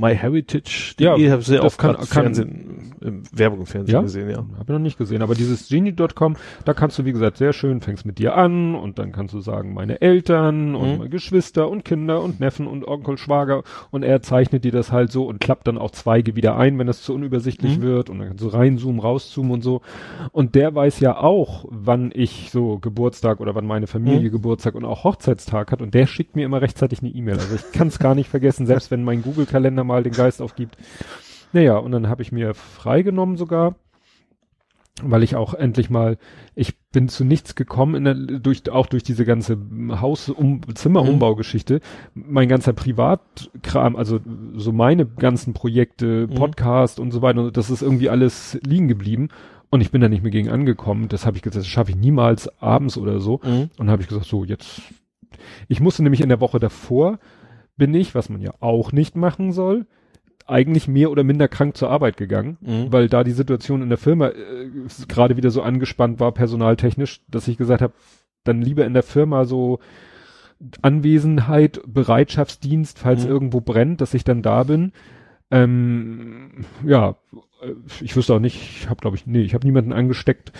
C: MyHeritage,
B: ja,
C: ich habe sehr
B: oft
C: kann,
B: kann, Fernsehen,
C: im Werbung im Fernsehen ja? gesehen, ja.
B: Habe ich noch nicht gesehen, aber dieses Genie.com, da kannst du, wie gesagt, sehr schön, fängst mit dir an und dann kannst du sagen, meine Eltern und mhm. meine Geschwister und Kinder und Neffen und Onkel, Schwager und er zeichnet dir das halt so und klappt dann auch Zweige wieder ein, wenn das zu unübersichtlich mhm. wird und dann kannst du reinzoomen, rauszoomen und so. Und der weiß ja auch, wann ich so Geburtstag oder wann meine Familie mhm. Geburtstag und auch Hochzeitstag hat und der schickt mir immer rechtzeitig eine E-Mail. Also ich kann es gar nicht vergessen, selbst wenn mein Google-Kalender mal den Geist aufgibt. Naja, und dann habe ich mir freigenommen sogar, weil ich auch endlich mal, ich bin zu nichts gekommen, in der, durch, auch durch diese ganze Haus- um, Zimmerumbaugeschichte. Mhm. Mein ganzer Privatkram, also so meine ganzen Projekte, mhm. Podcast mhm. und so weiter, das ist irgendwie alles liegen geblieben. Und ich bin da nicht mehr gegen angekommen. Das habe ich gesagt, das schaffe ich niemals abends oder so. Mhm. Und habe ich gesagt, so jetzt. Ich musste nämlich in der Woche davor bin ich, was man ja auch nicht machen soll, eigentlich mehr oder minder krank zur Arbeit gegangen, mhm. weil da die Situation in der Firma äh, gerade wieder so angespannt war, personaltechnisch, dass ich gesagt habe, dann lieber in der Firma so Anwesenheit, Bereitschaftsdienst, falls mhm. irgendwo brennt, dass ich dann da bin. Ähm, ja, äh, ich wüsste auch nicht, ich habe glaube ich, nee, ich habe niemanden angesteckt.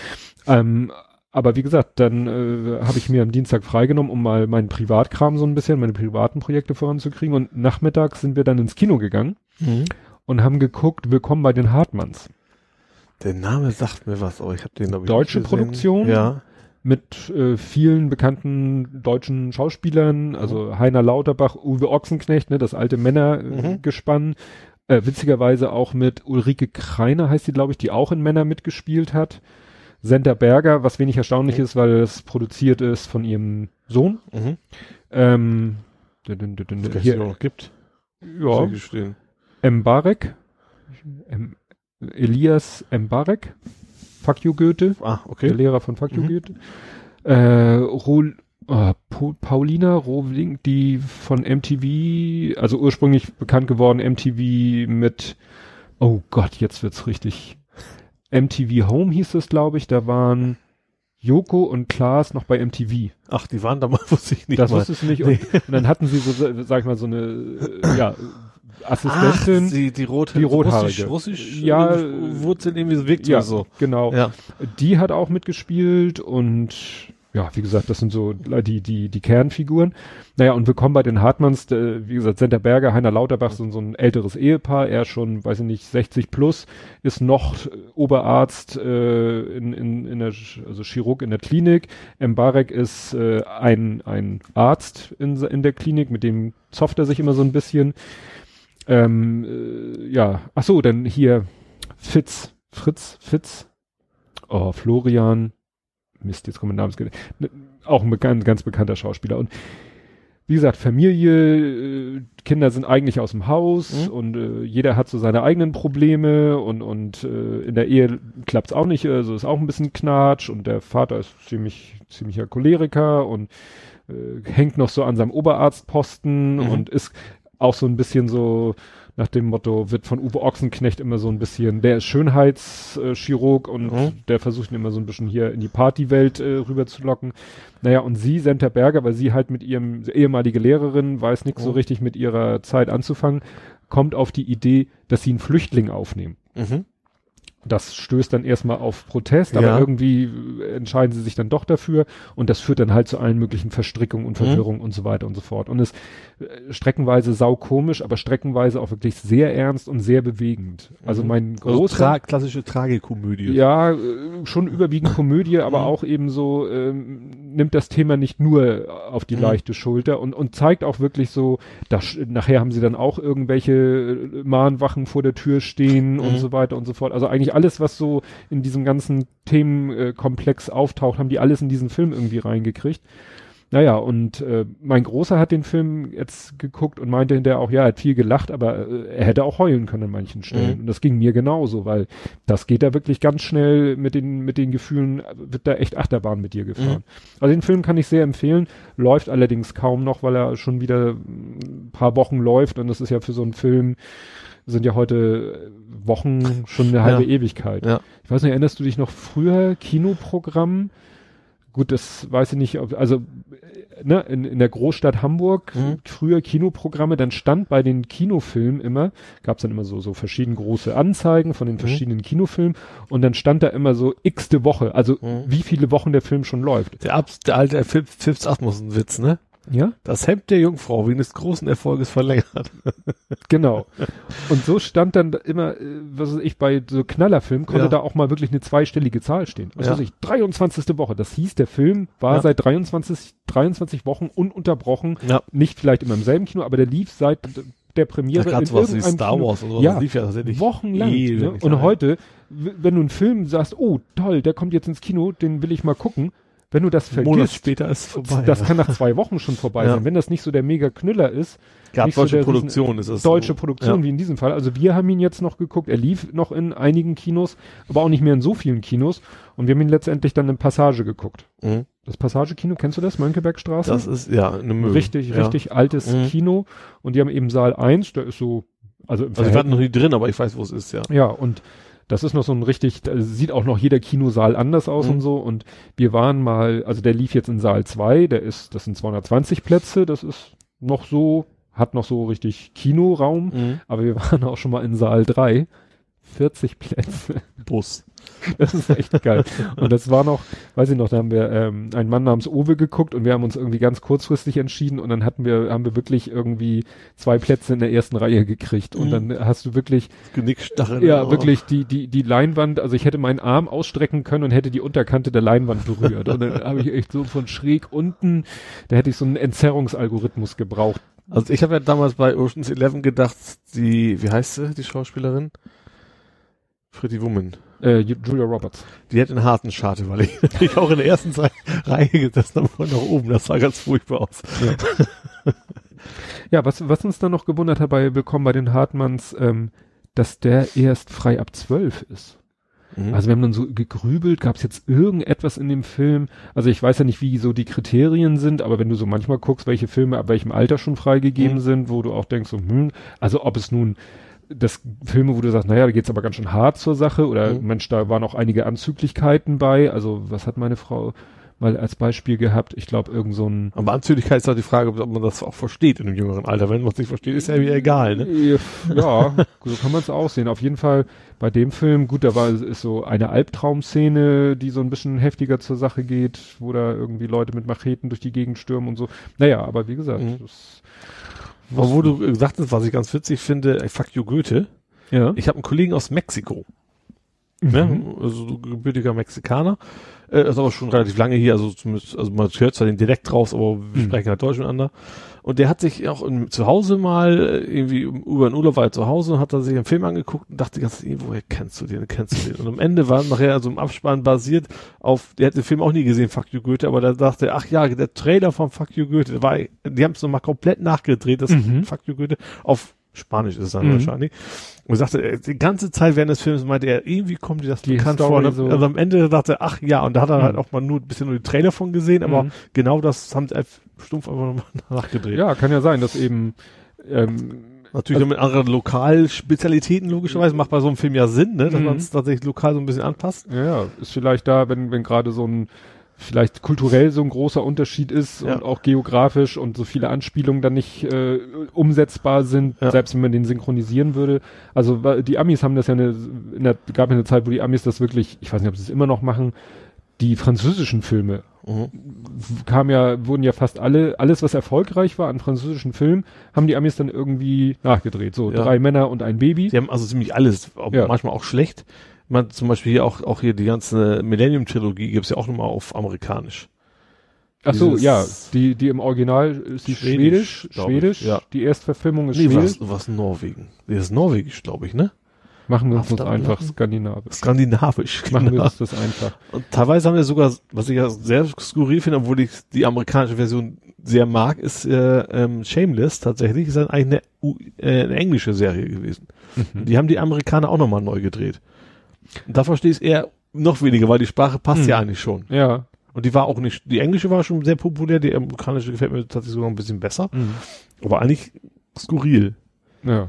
B: Ähm, aber wie gesagt, dann äh, habe ich mir am Dienstag freigenommen, um mal meinen Privatkram so ein bisschen, meine privaten Projekte voranzukriegen. Und nachmittags sind wir dann ins Kino gegangen mhm. und haben geguckt, Willkommen bei den Hartmanns.
C: Der Name sagt mir was, aber ich habe den
B: glaube ich Deutsche Produktion.
C: Ja.
B: Mit äh, vielen bekannten deutschen Schauspielern, also mhm. Heiner Lauterbach, Uwe Ochsenknecht, ne, das alte Männergespann. Mhm. Äh, witzigerweise auch mit Ulrike Kreiner heißt die, glaube ich, die auch in Männer mitgespielt hat. Senta Berger, was wenig erstaunlich mhm. ist, weil es produziert ist von ihrem Sohn. Mhm. Ähm,
C: dün, dün, dün, hier,
B: noch gibt. Ja. Mbarek. M Elias Mbarek. Fuck you Goethe.
C: Ah, okay.
B: Der Lehrer von Fuck you mhm. Goethe. Äh, Rol äh, Paulina Rowling, die von MTV, also ursprünglich bekannt geworden, MTV mit, oh Gott, jetzt wird's richtig. MTV Home hieß es, glaube ich, da waren Joko und Klaas noch bei MTV.
C: Ach, die waren da mal, wusste ich nicht
B: Das wusste ich nicht. Und, und, dann hatten sie so, sag ich mal, so eine, äh, ja, Assistentin. Ach,
C: die, die, Rot
B: die rothaarige.
C: Russisch, Russisch
B: ja,
C: Wurzeln irgendwie so wirkt
B: ja,
C: so.
B: Genau.
C: Ja.
B: Die hat auch mitgespielt und ja, wie gesagt, das sind so die, die, die Kernfiguren. Naja, und wir kommen bei den Hartmanns, äh, wie gesagt, Senta Berger, Heiner Lauterbach sind so ein älteres Ehepaar, er schon, weiß ich nicht, 60 plus, ist noch Oberarzt äh, in, in, in der, also Chirurg in der Klinik. Mbarek ist äh, ein, ein Arzt in, in der Klinik, mit dem zofft er sich immer so ein bisschen. Ähm, äh, ja, ach so, dann hier Fitz, Fritz, Fitz, oh, Florian, Mist, jetzt kommt mein Name, ne, auch ein ganz, ganz bekannter Schauspieler. Und wie gesagt, Familie, äh, Kinder sind eigentlich aus dem Haus mhm. und äh, jeder hat so seine eigenen Probleme und, und äh, in der Ehe klappt's auch nicht, also ist auch ein bisschen Knatsch und der Vater ist ziemlich, ziemlicher Choleriker und äh, hängt noch so an seinem Oberarztposten mhm. und ist auch so ein bisschen so, nach dem Motto wird von Uwe Ochsenknecht immer so ein bisschen, der ist Schönheitschirurg und mhm. der versucht ihn immer so ein bisschen hier in die Partywelt äh, rüber zu locken. Naja, und sie, Senta Berger, weil sie halt mit ihrem ehemalige Lehrerin, weiß nichts mhm. so richtig mit ihrer Zeit anzufangen, kommt auf die Idee, dass sie einen Flüchtling aufnehmen. Mhm. Das stößt dann erstmal auf Protest, aber ja. irgendwie entscheiden sie sich dann doch dafür und das führt dann halt zu allen möglichen Verstrickungen und Verwirrungen mhm. und so weiter und so fort. Und es äh, streckenweise saukomisch, aber streckenweise auch wirklich sehr ernst und sehr bewegend. Also mhm. mein
C: also großer... Tra klassische Tragikomödie.
B: Ja, äh, schon überwiegend Komödie, aber mhm. auch eben so, ähm, nimmt das Thema nicht nur auf die mhm. leichte Schulter und, und zeigt auch wirklich so, dass, nachher haben sie dann auch irgendwelche äh, Mahnwachen vor der Tür stehen und so weiter und so fort. Also eigentlich alles, was so in diesem ganzen Themenkomplex auftaucht, haben die alles in diesen Film irgendwie reingekriegt. Naja, und äh, mein Großer hat den Film jetzt geguckt und meinte hinterher auch, ja, er hat viel gelacht, aber äh, er hätte auch heulen können an manchen Stellen. Mhm. Und das ging mir genauso, weil das geht da wirklich ganz schnell mit den, mit den Gefühlen, wird da echt Achterbahn mit dir gefahren. Mhm. Also den Film kann ich sehr empfehlen, läuft allerdings kaum noch, weil er schon wieder ein paar Wochen läuft und das ist ja für so einen Film, sind ja heute Wochen schon eine halbe ja. Ewigkeit. Ja. Ich weiß nicht, erinnerst du dich noch früher Kinoprogramm? Gut, das weiß ich nicht, ob, also ne, in, in der Großstadt Hamburg mhm. früher Kinoprogramme, dann stand bei den Kinofilmen immer, gab es dann immer so so verschiedene große Anzeigen von den mhm. verschiedenen Kinofilmen und dann stand da immer so x-te Woche, also mhm. wie viele Wochen der Film schon läuft.
C: Der, Ab der alte Phipps Atmos Witz, ne?
B: Ja?
C: Das Hemd der Jungfrau wegen des großen Erfolges verlängert.
B: genau. Und so stand dann immer, äh, was weiß ich, bei so Knallerfilmen konnte ja. da auch mal wirklich eine zweistellige Zahl stehen. Was ja. weiß ich, 23. Woche. Das hieß, der Film war ja. seit 23, 23 Wochen ununterbrochen. Ja. Nicht vielleicht immer im selben Kino, aber der lief seit der Premiere
C: da in was wie Star Kino. Wars
B: oder was. Ja, lief ja wochenlang. Ne? Und heute, wenn du einen Film sagst, oh toll, der kommt jetzt ins Kino, den will ich mal gucken, wenn du das vergisst, Monat
C: später ist vorbei.
B: Das ja. kann nach zwei Wochen schon vorbei ja. sein. Wenn das nicht so der mega Knüller ist.
C: Gab deutsche so Produktion ist es.
B: Deutsche so. Produktion, ja. wie in diesem Fall. Also wir haben ihn jetzt noch geguckt. Er lief noch in einigen Kinos, aber auch nicht mehr in so vielen Kinos. Und wir haben ihn letztendlich dann in Passage geguckt. Mhm. Das Passage-Kino, kennst du das? Mönckebergstraße?
C: Das ist, ja,
B: eine Möwe. Richtig, richtig altes mhm. Kino. Und die haben eben Saal 1, der ist so, also im
C: Also ich war noch nie drin, aber ich weiß, wo es ist, ja.
B: Ja, und das ist noch so ein richtig, sieht auch noch jeder Kinosaal anders aus mhm. und so. Und wir waren mal, also der lief jetzt in Saal 2, der ist, das sind 220 Plätze, das ist noch so, hat noch so richtig Kinoraum, mhm. aber wir waren auch schon mal in Saal 3. 40 Plätze.
C: Bus.
B: Das ist echt geil. Und das war noch, weiß ich noch, da haben wir ähm, einen Mann namens Owe geguckt und wir haben uns irgendwie ganz kurzfristig entschieden und dann hatten wir, haben wir wirklich irgendwie zwei Plätze in der ersten Reihe gekriegt und mhm. dann hast du wirklich
C: Genickstacheln.
B: Ja, oh. wirklich die, die, die Leinwand, also ich hätte meinen Arm ausstrecken können und hätte die Unterkante der Leinwand berührt. und dann habe ich echt so von schräg unten, da hätte ich so einen Entzerrungsalgorithmus gebraucht.
C: Also ich habe ja damals bei Oceans 11 gedacht, die, wie heißt sie, die Schauspielerin? Pretty Woman.
B: Äh, Julia Roberts.
C: Die hat einen harten Scharte, weil ich, auch in der ersten Reihe gesessen habe nach oben. Das sah ganz furchtbar aus.
B: Ja. Ja, was, was uns dann noch gewundert hat bei Willkommen bei den Hartmanns, ähm, dass der erst frei ab zwölf ist. Mhm. Also wir haben dann so gegrübelt, gab es jetzt irgendetwas in dem Film? Also ich weiß ja nicht, wie so die Kriterien sind, aber wenn du so manchmal guckst, welche Filme ab welchem Alter schon freigegeben mhm. sind, wo du auch denkst, so, hm, also ob es nun das Filme, wo du sagst, naja, da geht's aber ganz schön hart zur Sache oder mhm. Mensch, da waren auch einige Anzüglichkeiten bei. Also was hat meine Frau mal als Beispiel gehabt? Ich glaube, irgend so ein.
C: Aber Anzüglichkeit ist doch die Frage, ob man das auch versteht in einem jüngeren Alter. Wenn man es nicht versteht, ist ja irgendwie egal, ne?
B: Ja, so kann man es auch sehen. Auf jeden Fall bei dem Film, gut, da war ist so eine Albtraumszene, die so ein bisschen heftiger zur Sache geht, wo da irgendwie Leute mit Macheten durch die Gegend stürmen und so. Naja, aber wie gesagt, mhm. das
C: aber wo du gesagt hast, was ich ganz witzig finde, fuck you Goethe. Ja. Ich habe einen Kollegen aus Mexiko. Mhm. Ne? Also gebürtiger Mexikaner. Äh, ist aber schon relativ lange hier, also zumindest, also man hört zwar den Dialekt raus, aber wir mhm. sprechen halt Deutsch miteinander. Und der hat sich auch in, zu Hause mal, äh, irgendwie über den Urlaub war er zu Hause und hat da sich einen Film angeguckt und dachte ganz, woher kennst du den, kennst du den? Und am Ende war nachher also im Abspann basiert auf, der hat den Film auch nie gesehen, Fuck You Goethe, aber da dachte er, ach ja, der Trailer von Fuck You Goethe, war, die haben es nochmal komplett nachgedreht, das mhm. Fuck You Goethe, auf Spanisch ist es dann mhm. wahrscheinlich. Und sagte, äh, die ganze Zeit während des Films meinte er, irgendwie kommt dir das die bekannt Story vor. So. Also am Ende dachte er, ach ja, und da hat er mhm. halt auch mal nur ein bisschen nur die Trailer von gesehen, aber mhm. genau das haben sie stumpf einfach nochmal nachgedreht.
B: Ja, kann ja sein, dass eben ähm,
C: Natürlich also, mit anderen Lokalspezialitäten logischerweise macht bei so einem Film ja Sinn, ne, dass mhm. man es tatsächlich lokal so ein bisschen anpasst.
B: Ja, ist vielleicht da, wenn wenn gerade so ein vielleicht kulturell so ein großer Unterschied ist ja. und auch geografisch und so viele Anspielungen dann nicht äh, umsetzbar sind, ja. selbst wenn man den synchronisieren würde. Also die Amis haben das ja eine, in der, gab ja eine Zeit, wo die Amis das wirklich, ich weiß nicht, ob sie es immer noch machen, die französischen Filme mhm. kam ja, wurden ja fast alle, alles was erfolgreich war an französischen Filmen, haben die Amis dann irgendwie nachgedreht. So ja. drei Männer und ein Baby.
C: Die haben also ziemlich alles, manchmal auch schlecht man zum Beispiel hier auch, auch hier die ganze Millennium-Trilogie gibt's ja auch nochmal auf amerikanisch.
B: Ach so, ja, die, die im Original ist die Schwedisch, Schwedisch, Schwedisch ja. die Erstverfilmung ist nee, Schwedisch.
C: Was, was Norwegen. Das ist Norwegisch, glaube ich, ne?
B: Machen wir uns das einfach skandinavisch.
C: Skandinavisch,
B: genau. Machen wir uns das einfach.
C: Und teilweise haben wir sogar, was ich ja sehr skurril finde, obwohl ich die amerikanische Version sehr mag, ist äh, ähm, Shameless tatsächlich, ist dann eigentlich eine, äh, eine englische Serie gewesen. Mhm. Die haben die Amerikaner auch nochmal neu gedreht. Und da verstehe ich es eher noch weniger, weil die Sprache passt hm. ja eigentlich schon.
B: Ja.
C: Und die war auch nicht, die englische war schon sehr populär, die amerikanische gefällt mir tatsächlich sogar ein bisschen besser. Mhm. Aber eigentlich skurril.
B: Ja.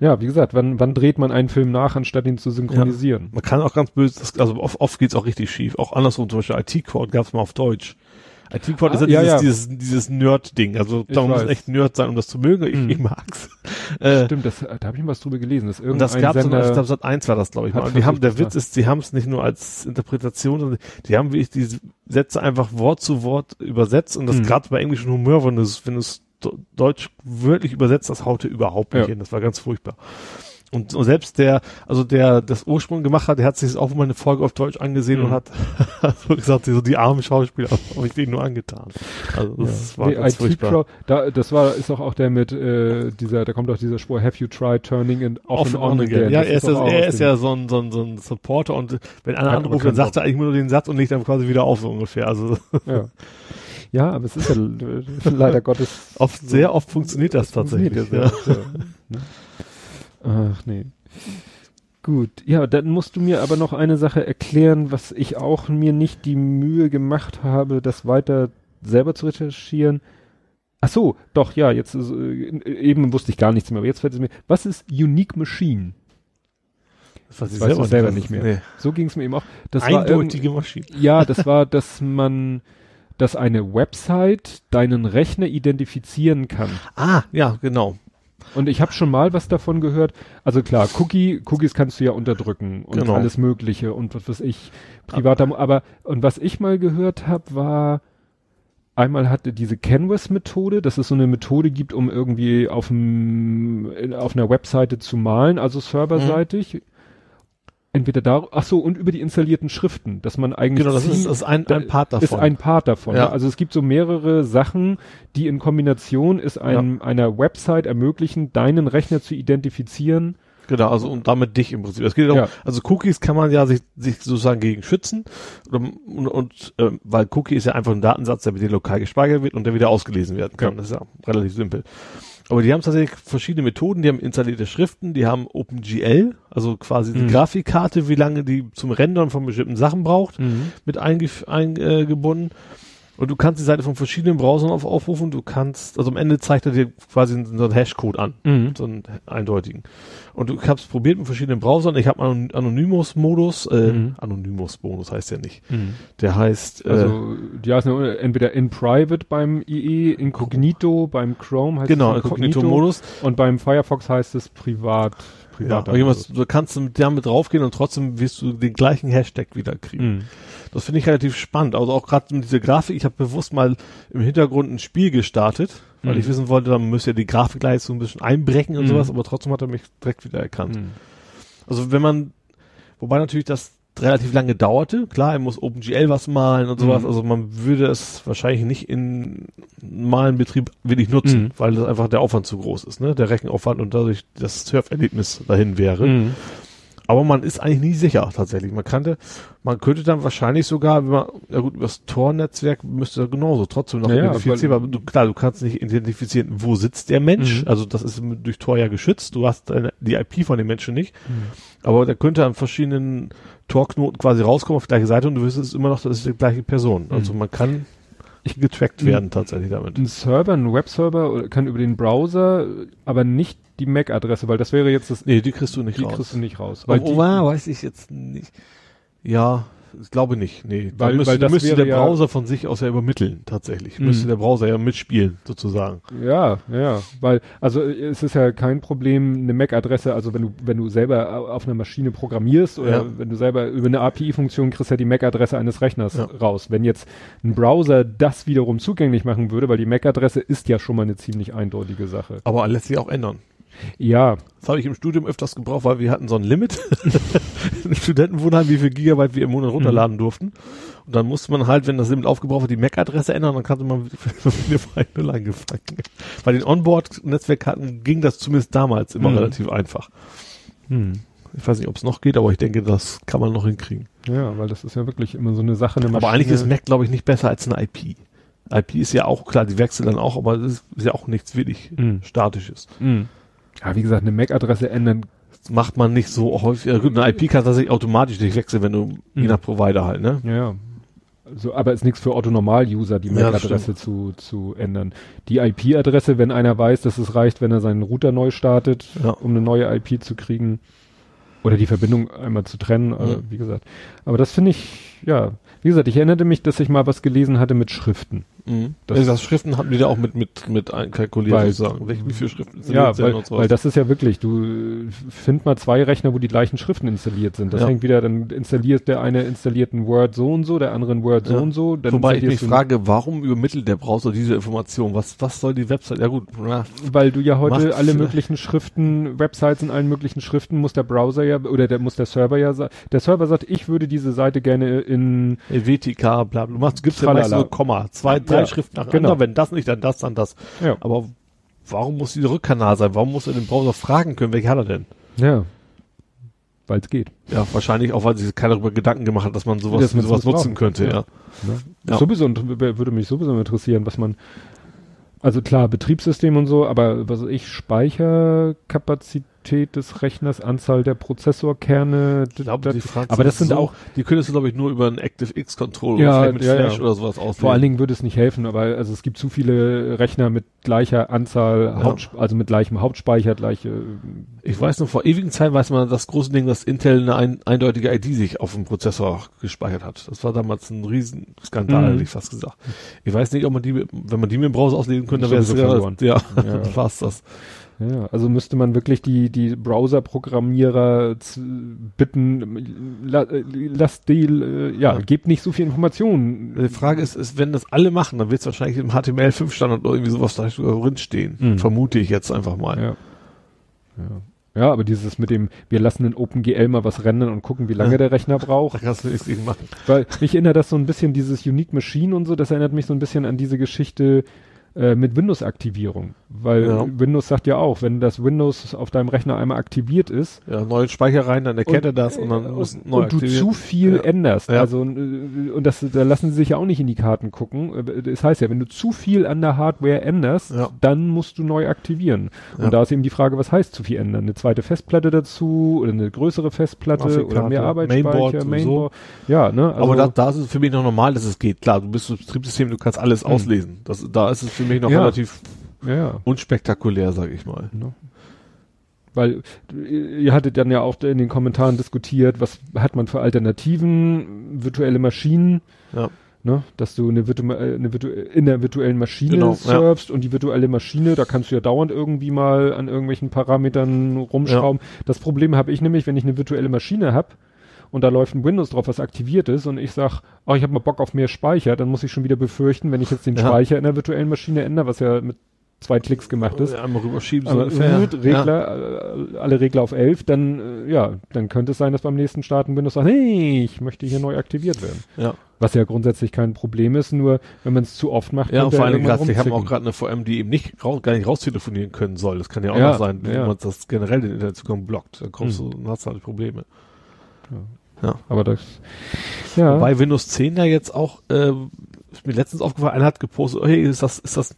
B: Ja, wie gesagt, wann, wann dreht man einen Film nach, anstatt ihn zu synchronisieren? Ja.
C: Man kann auch ganz böse, also oft, oft geht's auch richtig schief. Auch andersrum, zum Beispiel IT-Cord gab's mal auf Deutsch. IT-Quad ah, ist ja, dieses, ja. dieses, dieses Nerd-Ding. Also da muss echt Nerd sein, um das zu mögen. Ich, hm. ich mag's.
B: Äh, Stimmt, das, da habe ich mal was drüber gelesen. Dass
C: und das gab's Sender ich glaube, seit eins war das, glaube ich mal. Und die haben, der Witz ist, sie haben es nicht nur als Interpretation, sondern die haben wirklich diese Sätze einfach Wort zu Wort übersetzt und das hm. gerade bei englischem Humor, wenn du es, wenn du es Deutsch wörtlich übersetzt, das haute überhaupt nicht ja. hin. Das war ganz furchtbar. Und, und selbst der, also der das Ursprung gemacht hat, der hat sich auch mal eine Folge auf Deutsch angesehen mhm. und hat so gesagt, so die armen Schauspieler habe ich denen nur angetan.
B: Also das ja. war nee, ganz furchtbar. Da, das war ist doch auch der mit äh, dieser, da kommt auch dieser Spur, Have you tried turning in
C: off, off and on, again? again. Ja, er ist, das, er ist ja so ein, so, ein, so ein Supporter und wenn einer anruft, dann sagt er eigentlich nur den Satz und legt dann quasi wieder auf so ungefähr. Also
B: ja. Ja, aber es ist ja leider Gottes.
C: Oft, so sehr oft funktioniert das tatsächlich. Ja.
B: ja. Ach nee. Gut, ja, dann musst du mir aber noch eine Sache erklären, was ich auch mir nicht die Mühe gemacht habe, das weiter selber zu recherchieren. Ach so, doch, ja, jetzt äh, eben wusste ich gar nichts mehr, aber jetzt fällt es mir. Was ist Unique Machine?
C: Das weiß ich selber, selber nicht mehr.
B: Nee. So ging es mir eben auch.
C: Das Eindeutige war Maschine.
B: Ja, das war, dass man, dass eine Website deinen Rechner identifizieren kann.
C: Ah, ja, genau.
B: Und ich habe schon mal was davon gehört. Also klar, Cookie, Cookies kannst du ja unterdrücken und genau. alles Mögliche und was weiß ich, privater, aber, aber und was ich mal gehört habe, war einmal hatte diese Canvas-Methode, dass es so eine Methode gibt, um irgendwie auf, dem, auf einer Webseite zu malen, also serverseitig. Mhm entweder da, ach so, und über die installierten Schriften, dass man eigentlich.
C: Genau, das ist, ist ein, ein Part davon.
B: Ist ein Part davon. Ja. Also es gibt so mehrere Sachen, die in Kombination ist einem, ja. einer Website ermöglichen, deinen Rechner zu identifizieren
C: Genau, also und damit dich im Prinzip. Es geht auch, ja. also Cookies kann man ja sich, sich sozusagen gegen schützen und, und, und äh, weil Cookie ist ja einfach ein Datensatz, der mit dir lokal gespeichert wird und der wieder ausgelesen werden kann. Ja. Das ist ja relativ simpel. Aber die haben tatsächlich verschiedene Methoden, die haben installierte Schriften, die haben OpenGL, also quasi die mhm. Grafikkarte, wie lange die zum Rendern von bestimmten Sachen braucht, mhm. mit eingebunden. Und du kannst die Seite von verschiedenen Browsern auf, aufrufen. Du kannst, also am Ende zeigt er dir quasi so einen Hashcode an, mhm. so einen eindeutigen. Und du hast probiert mit verschiedenen Browsern. Ich habe einen Anonymous-Modus, äh, mhm. Anonymous-Bonus heißt der nicht. Mhm. Der heißt,
B: äh, also die heißen entweder in Private beim IE, Incognito beim Chrome heißt
C: genau, es Incognito-Modus
B: und beim Firefox heißt es Privat.
C: Ja, du kannst mit damit draufgehen und trotzdem wirst du den gleichen Hashtag wieder kriegen. Mhm. Das finde ich relativ spannend. Also auch gerade mit dieser Grafik, ich habe bewusst mal im Hintergrund ein Spiel gestartet, weil mhm. ich wissen wollte, dann müsste ja die Grafikleistung ein bisschen einbrechen und mhm. sowas, aber trotzdem hat er mich direkt wieder erkannt. Mhm. Also wenn man, wobei natürlich das relativ lange dauerte, klar, er muss OpenGL was malen und sowas, mhm. also man würde es wahrscheinlich nicht in normalen Betrieb wirklich nutzen, mhm. weil das einfach der Aufwand zu groß ist, ne, der Rechenaufwand und dadurch das Surferlebnis dahin wäre. Mhm. Aber man ist eigentlich nie sicher tatsächlich. Man kannte, man könnte dann wahrscheinlich sogar, wenn man, ja gut, über das Tor-Netzwerk müsste genauso trotzdem noch
B: ja, identifizieren,
C: du, klar, du kannst nicht identifizieren, wo sitzt der Mensch. Mhm. Also das ist durch Tor ja geschützt. Du hast eine, die IP von dem Menschen nicht. Mhm. Aber der könnte an verschiedenen Tor-Knoten quasi rauskommen auf die gleiche Seite und du wüsstest immer noch, das ist die gleiche Person. Also mhm. man kann getrackt werden tatsächlich damit.
B: Ein Server, ein Webserver kann über den Browser, aber nicht die MAC-Adresse, weil das wäre jetzt das.
C: Nee, die kriegst du nicht
B: die
C: raus.
B: Die kriegst du nicht raus.
C: Weil oh, die, weiß ich jetzt nicht. Ja, ich glaube nicht, nee.
B: Weil, müsste, weil das
C: müsste der ja Browser von sich aus ja übermitteln, tatsächlich. Mhm. Müsste der Browser ja mitspielen, sozusagen.
B: Ja, ja, weil, also es ist ja kein Problem, eine MAC-Adresse, also wenn du, wenn du selber auf einer Maschine programmierst oder ja. wenn du selber über eine API-Funktion kriegst ja die MAC-Adresse eines Rechners ja. raus. Wenn jetzt ein Browser das wiederum zugänglich machen würde, weil die MAC-Adresse ist ja schon mal eine ziemlich eindeutige Sache.
C: Aber lässt sich auch ändern.
B: Ja.
C: Das habe ich im Studium öfters gebraucht, weil wir hatten so ein Limit im Studentenwohnheim, wie viel Gigabyte wir im Monat runterladen mhm. durften. Und dann musste man halt, wenn das Limit aufgebraucht wird, die MAC-Adresse ändern, dann kannte man wieder bei Null angefangen. Bei den Onboard-Netzwerkkarten ging das zumindest damals immer mhm. relativ einfach. Hm. Ich weiß nicht, ob es noch geht, aber ich denke, das kann man noch hinkriegen.
B: Ja, weil das ist ja wirklich immer so eine Sache. Eine
C: aber eigentlich ist Mac, glaube ich, nicht besser als eine IP. IP ist ja auch, klar, die wechseln dann auch, aber das ist ja auch nichts wirklich mhm. Statisches.
B: Mhm. Ja, wie gesagt, eine MAC-Adresse ändern
C: macht man nicht so häufig. Ja, eine IP kann tatsächlich automatisch nicht wechseln, wenn du mhm. je nach Provider halt, ne?
B: Ja. So, aber ist nichts für Otto-Normal-User, die MAC-Adresse ja, zu, zu ändern. Die IP-Adresse, wenn einer weiß, dass es reicht, wenn er seinen Router neu startet, ja. um eine neue IP zu kriegen. Oder die Verbindung einmal zu trennen, mhm. wie gesagt. Aber das finde ich, ja, wie gesagt, ich erinnerte mich, dass ich mal was gelesen hatte mit Schriften.
C: Mhm. Das, also das Schriften hatten die da auch mit mit mit einkalkuliert
B: weil, sozusagen.
C: Wie, wie viele Schriften
B: sind ja, weil, weil das ist ja wirklich, du find mal zwei Rechner, wo die gleichen Schriften installiert sind. Das ja. hängt wieder, dann installiert der eine installiert ein Word so und so, der andere ein Word so und so.
C: Dann Wobei ich mich frage, warum übermittelt der Browser diese Information? Was was soll die Website? Ja gut,
B: na, weil du ja heute alle möglichen Schriften, Websites in allen möglichen Schriften muss der Browser ja oder der muss der Server ja sagen. Der Server sagt, ich würde diese Seite gerne in
C: WTK, bla, bla. Du machst, gibst ja meist nur Komma, zwei, drei ja, nacheinander, genau. wenn das nicht, dann das, dann das. Ja. Aber warum muss dieser Rückkanal sein? Warum muss er den Browser fragen können, welche hat er denn?
B: Ja. Weil es geht.
C: Ja, wahrscheinlich auch, weil sich keiner darüber Gedanken gemacht hat, dass man sowas, dass man sowas nutzen könnte, ja. ja.
B: ja. Sowieso, würde mich sowieso interessieren, was man, also klar, Betriebssystem und so, aber was ich, Speicherkapazität, Kapazität des Rechners, Anzahl der Prozessorkerne.
C: Ich glaube, die
B: aber das sind so, auch,
C: die könntest du glaube ich nur über einen ActiveX Controller
B: ja, oder mit
C: ja,
B: Flash
C: ja. oder sowas auswählen.
B: Vor allen Dingen würde es nicht helfen, aber also es gibt zu viele Rechner mit gleicher Anzahl. Haupt, also mit gleichem Hauptspeicher, gleiche.
C: Ich weiß noch, vor ewigen Zeit weiß man das große Ding, dass Intel eine ein, eindeutige ID sich auf dem Prozessor gespeichert hat. Das war damals ein Riesenskandal, mhm. hätte ich fast gesagt. Ich weiß nicht, ob man die, wenn man die mit dem Browser auslesen könnte, dann wäre es ja, ja, war's das.
B: Ja, also müsste man wirklich die, die Browser-Programmierer bitten, la, lasst die, äh, ja, ja, gebt nicht so viel Informationen.
C: Die Frage ist, ist wenn das alle machen, dann wird es wahrscheinlich im HTML5-Standard oder irgendwie sowas da drin stehen. Mhm. Vermute ich jetzt einfach mal.
B: Ja. ja. Ja, aber dieses mit dem, wir lassen in OpenGL mal was rennen und gucken, wie lange der Rechner braucht. Da
C: kannst du nichts gegen machen.
B: Weil mich erinnert das so ein bisschen, dieses Unique Machine und so, das erinnert mich so ein bisschen an diese Geschichte, äh, mit Windows-Aktivierung. Weil ja. Windows sagt ja auch, wenn das Windows auf deinem Rechner einmal aktiviert ist.
C: Ja, neuen Speicher rein, dann erkennt er das und dann
B: äh, muss neu Und du zu viel ja. änderst. Ja. Also, äh, und das, da lassen sie sich ja auch nicht in die Karten gucken. Das heißt ja, wenn du zu viel an der Hardware änderst, dann musst du neu aktivieren. Und da ist eben die Frage, was heißt zu viel ändern? Eine zweite Festplatte dazu oder eine größere Festplatte oder mehr Arbeitsspeicher,
C: Mainboard, Mainboard. Ja, ne? Also, Aber da, da ist es für mich noch normal, dass es geht. Klar, du bist das Betriebssystem, du kannst alles hm. auslesen. Das, da ist es für mich noch relativ ja. unspektakulär, sag ich mal. Ja.
B: Weil ihr hattet dann ja auch in den Kommentaren diskutiert, was hat man für Alternativen, virtuelle Maschinen, ja. ne, dass du eine, Virtu eine Virtu in der virtuellen Maschine genau, surfst ja. und die virtuelle Maschine, da kannst du ja dauernd irgendwie mal an irgendwelchen Parametern rumschrauben. Ja. Das Problem habe ich nämlich, wenn ich eine virtuelle Maschine habe, und da läuft ein Windows drauf, was aktiviert ist und ich sag, oh, ich habe mal Bock auf mehr Speicher, dann muss ich schon wieder befürchten, wenn ich jetzt den ja. Speicher in der virtuellen Maschine ändere, was ja mit zwei Klicks gemacht ist.
C: Einmal rüberschieben,
B: so ungefähr. Regler, ja. Äh, alle Regler auf 11, dann, äh, ja, dann könnte es sein, dass beim nächsten Starten Windows sagt, hey, ich möchte hier neu aktiviert werden.
C: Ja.
B: Was ja grundsätzlich kein Problem ist, nur wenn man es zu oft macht.
C: Ja, und vor allem gerade, wir haben auch gerade eine VM, die eben nicht raus, gar nicht raustelefonieren können soll. Das kann ja auch ja, noch sein, wenn ja. man das generell den Internetzugang blockt. Dann kommst du, dann hast du halt Probleme.
B: Ja. ja. Aber das,
C: ja. Wobei Windows 10 ja jetzt auch, äh, ist mir letztens aufgefallen, einer hat gepostet, hey, ist das, ist das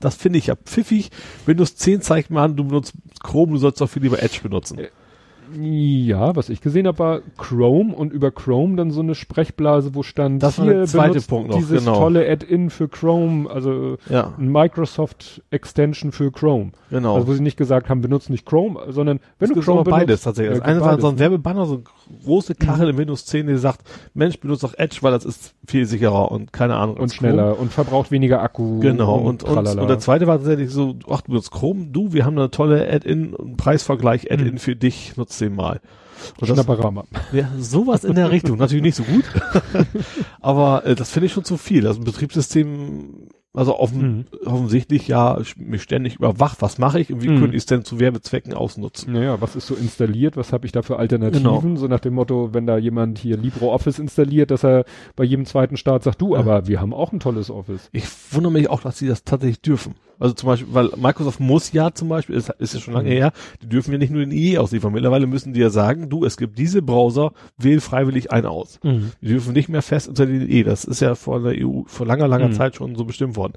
C: das finde ich ja pfiffig. Windows 10 zeigt mal an, du benutzt Chrome, du sollst doch viel lieber Edge benutzen.
B: Ja, was ich gesehen habe, war Chrome und über Chrome dann so eine Sprechblase, wo stand,
C: das war der zweite Punkt noch,
B: dieses genau. tolle Add-in für Chrome, also ja. Microsoft Extension für Chrome.
C: Genau.
B: Also wo sie nicht gesagt haben, benutzt nicht Chrome, sondern wenn das du Chrome
C: benutzt. beides tatsächlich. Das eine war so ein Werbebanner, so eine große Kachel mhm. in Windows 10, die sagt, Mensch, benutzt doch Edge, weil das ist viel sicherer und keine Ahnung.
B: Und schneller Chrome. und verbraucht weniger Akku.
C: Genau. Und, und, und, und, der zweite war tatsächlich so, ach, du benutzt Chrome, du, wir haben eine tolle Add-in, Preisvergleich Add-in mhm. für dich, nutzt den mal.
B: Und Schnapperama.
C: Ja, sowas in der Richtung. Natürlich nicht so gut. aber äh, das finde ich schon zu viel. Also ein Betriebssystem also offen, mhm. offensichtlich ja mich ständig überwacht, was mache ich und wie mhm. könnte ich es denn zu Werbezwecken ausnutzen?
B: Naja, was ist so installiert, was habe ich da für Alternativen? Genau. So nach dem Motto, wenn da jemand hier LibreOffice installiert, dass er bei jedem zweiten Start sagt, du, ja. aber wir haben auch ein tolles Office.
C: Ich wundere mich auch, dass sie das tatsächlich dürfen. Also zum Beispiel, weil Microsoft muss ja zum Beispiel, ist, ist ja schon lange mhm. her, die dürfen ja nicht nur den IE ausliefern. Mittlerweile müssen die ja sagen, du, es gibt diese Browser, wähl freiwillig einen aus. Mhm. Die dürfen nicht mehr fest unter den IE. Das ist ja vor der EU, vor langer, langer mhm. Zeit schon so bestimmt worden.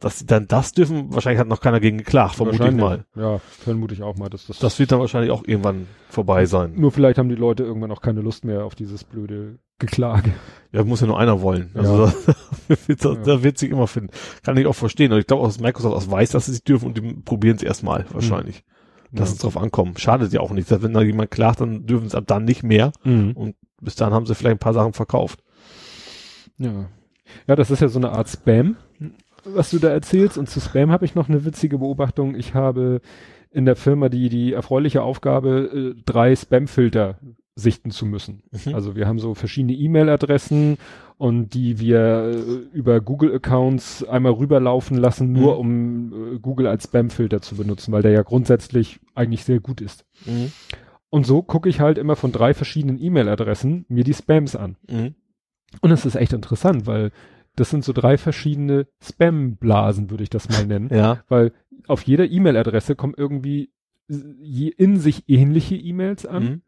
C: Dass sie dann das dürfen, wahrscheinlich hat noch keiner gegen geklagt, vermute ich mal.
B: Ja, vermute ich auch mal, dass das.
C: Das wird dann wahrscheinlich auch irgendwann vorbei sein.
B: Nur vielleicht haben die Leute irgendwann auch keine Lust mehr auf dieses blöde Geklage.
C: Ja, muss ja nur einer wollen. Also ja. da, wird, da, da wird sich immer finden. Kann ich auch verstehen. Und ich glaube auch, dass Microsoft auch weiß, dass sie sich dürfen und die probieren es erstmal wahrscheinlich. Mhm. Lass ja. es drauf ankommen. Schadet ja auch nicht. Wenn da jemand klagt, dann dürfen es ab dann nicht mehr. Mhm. Und bis dann haben sie vielleicht ein paar Sachen verkauft.
B: Ja. Ja, das ist ja so eine Art Spam, was du da erzählst. Und zu Spam habe ich noch eine witzige Beobachtung. Ich habe in der Firma die, die erfreuliche Aufgabe, äh, drei Spam-Filter sichten zu müssen. Mhm. Also wir haben so verschiedene E-Mail-Adressen und die wir äh, über Google-Accounts einmal rüberlaufen lassen, nur mhm. um äh, Google als Spam-Filter zu benutzen, weil der ja grundsätzlich eigentlich sehr gut ist. Mhm. Und so gucke ich halt immer von drei verschiedenen E-Mail-Adressen mir die Spams an. Mhm. Und es ist echt interessant, weil das sind so drei verschiedene Spam-Blasen, würde ich das mal nennen.
C: ja.
B: Weil auf jeder E-Mail-Adresse kommen irgendwie in sich ähnliche E-Mails an. Mhm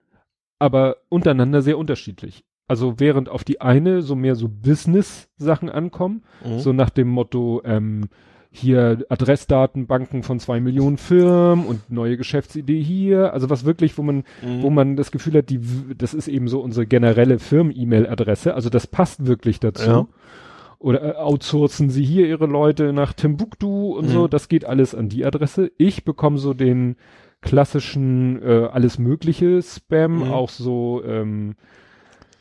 B: aber untereinander sehr unterschiedlich. Also während auf die eine so mehr so Business-Sachen ankommen, mhm. so nach dem Motto, ähm, hier Adressdatenbanken von zwei Millionen Firmen und neue Geschäftsidee hier, also was wirklich, wo man, mhm. wo man das Gefühl hat, die, das ist eben so unsere generelle Firmen-E-Mail-Adresse, also das passt wirklich dazu. Ja. Oder äh, outsourcen sie hier ihre Leute nach Timbuktu und mhm. so, das geht alles an die Adresse. Ich bekomme so den, klassischen äh, alles mögliche Spam, mhm. auch so ähm,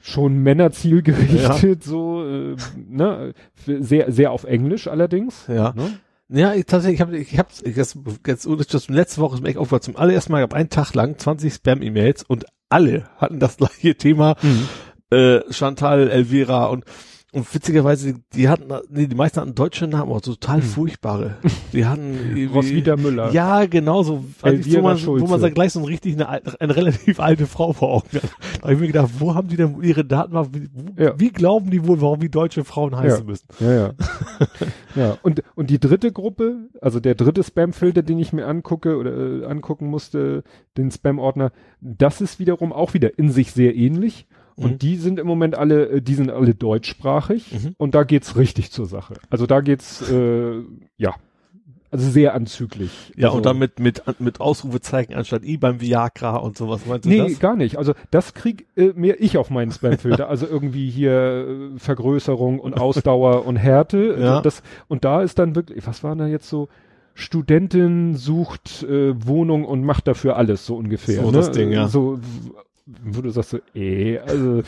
B: schon Männerzielgerichtet, ja. so, äh, ne, sehr, sehr auf Englisch allerdings.
C: Ja. Ne? Ja, ich, tatsächlich, ich habe ich hab's, das, jetzt, das, letzte Woche ist mir echt aufgefallen, zum allerersten Mal, ich habe einen Tag lang 20 Spam-E-Mails und alle hatten das gleiche Thema, mhm. äh, Chantal, Elvira und und witzigerweise, die hatten, nee, die meisten hatten deutsche Namen, auch total hm. furchtbare. Die hatten
B: Roswitha Müller.
C: Ja, genau so. wo, man, wo man dann gleich so richtig eine, eine relativ alte Frau vor Augen hat. Da habe ich mir gedacht, wo haben die denn ihre Daten, wie, wo, ja. wie glauben die wohl, warum die deutsche Frauen heißen
B: ja.
C: müssen?
B: Ja, ja. ja, und, und die dritte Gruppe, also der dritte Spam-Filter, den ich mir angucke oder äh, angucken musste, den Spam-Ordner, das ist wiederum auch wieder in sich sehr ähnlich. Und mhm. die sind im Moment alle, äh, die sind alle deutschsprachig mhm. und da geht's richtig zur Sache. Also da geht's, äh, ja, also sehr anzüglich.
C: Ja,
B: also,
C: und damit mit, mit Ausrufezeichen anstatt I beim Viagra und sowas meinst du
B: nee,
C: das?
B: Nee, gar nicht. Also das krieg äh, mehr ich auf meinen Spamfilter. also irgendwie hier äh, Vergrößerung und Ausdauer und Härte. Also ja. das, und da ist dann wirklich, was war da jetzt so? Studentin sucht äh, Wohnung und macht dafür alles, so ungefähr.
C: So
B: ne?
C: das Ding, ja.
B: So, wo du sagst so, eh, also,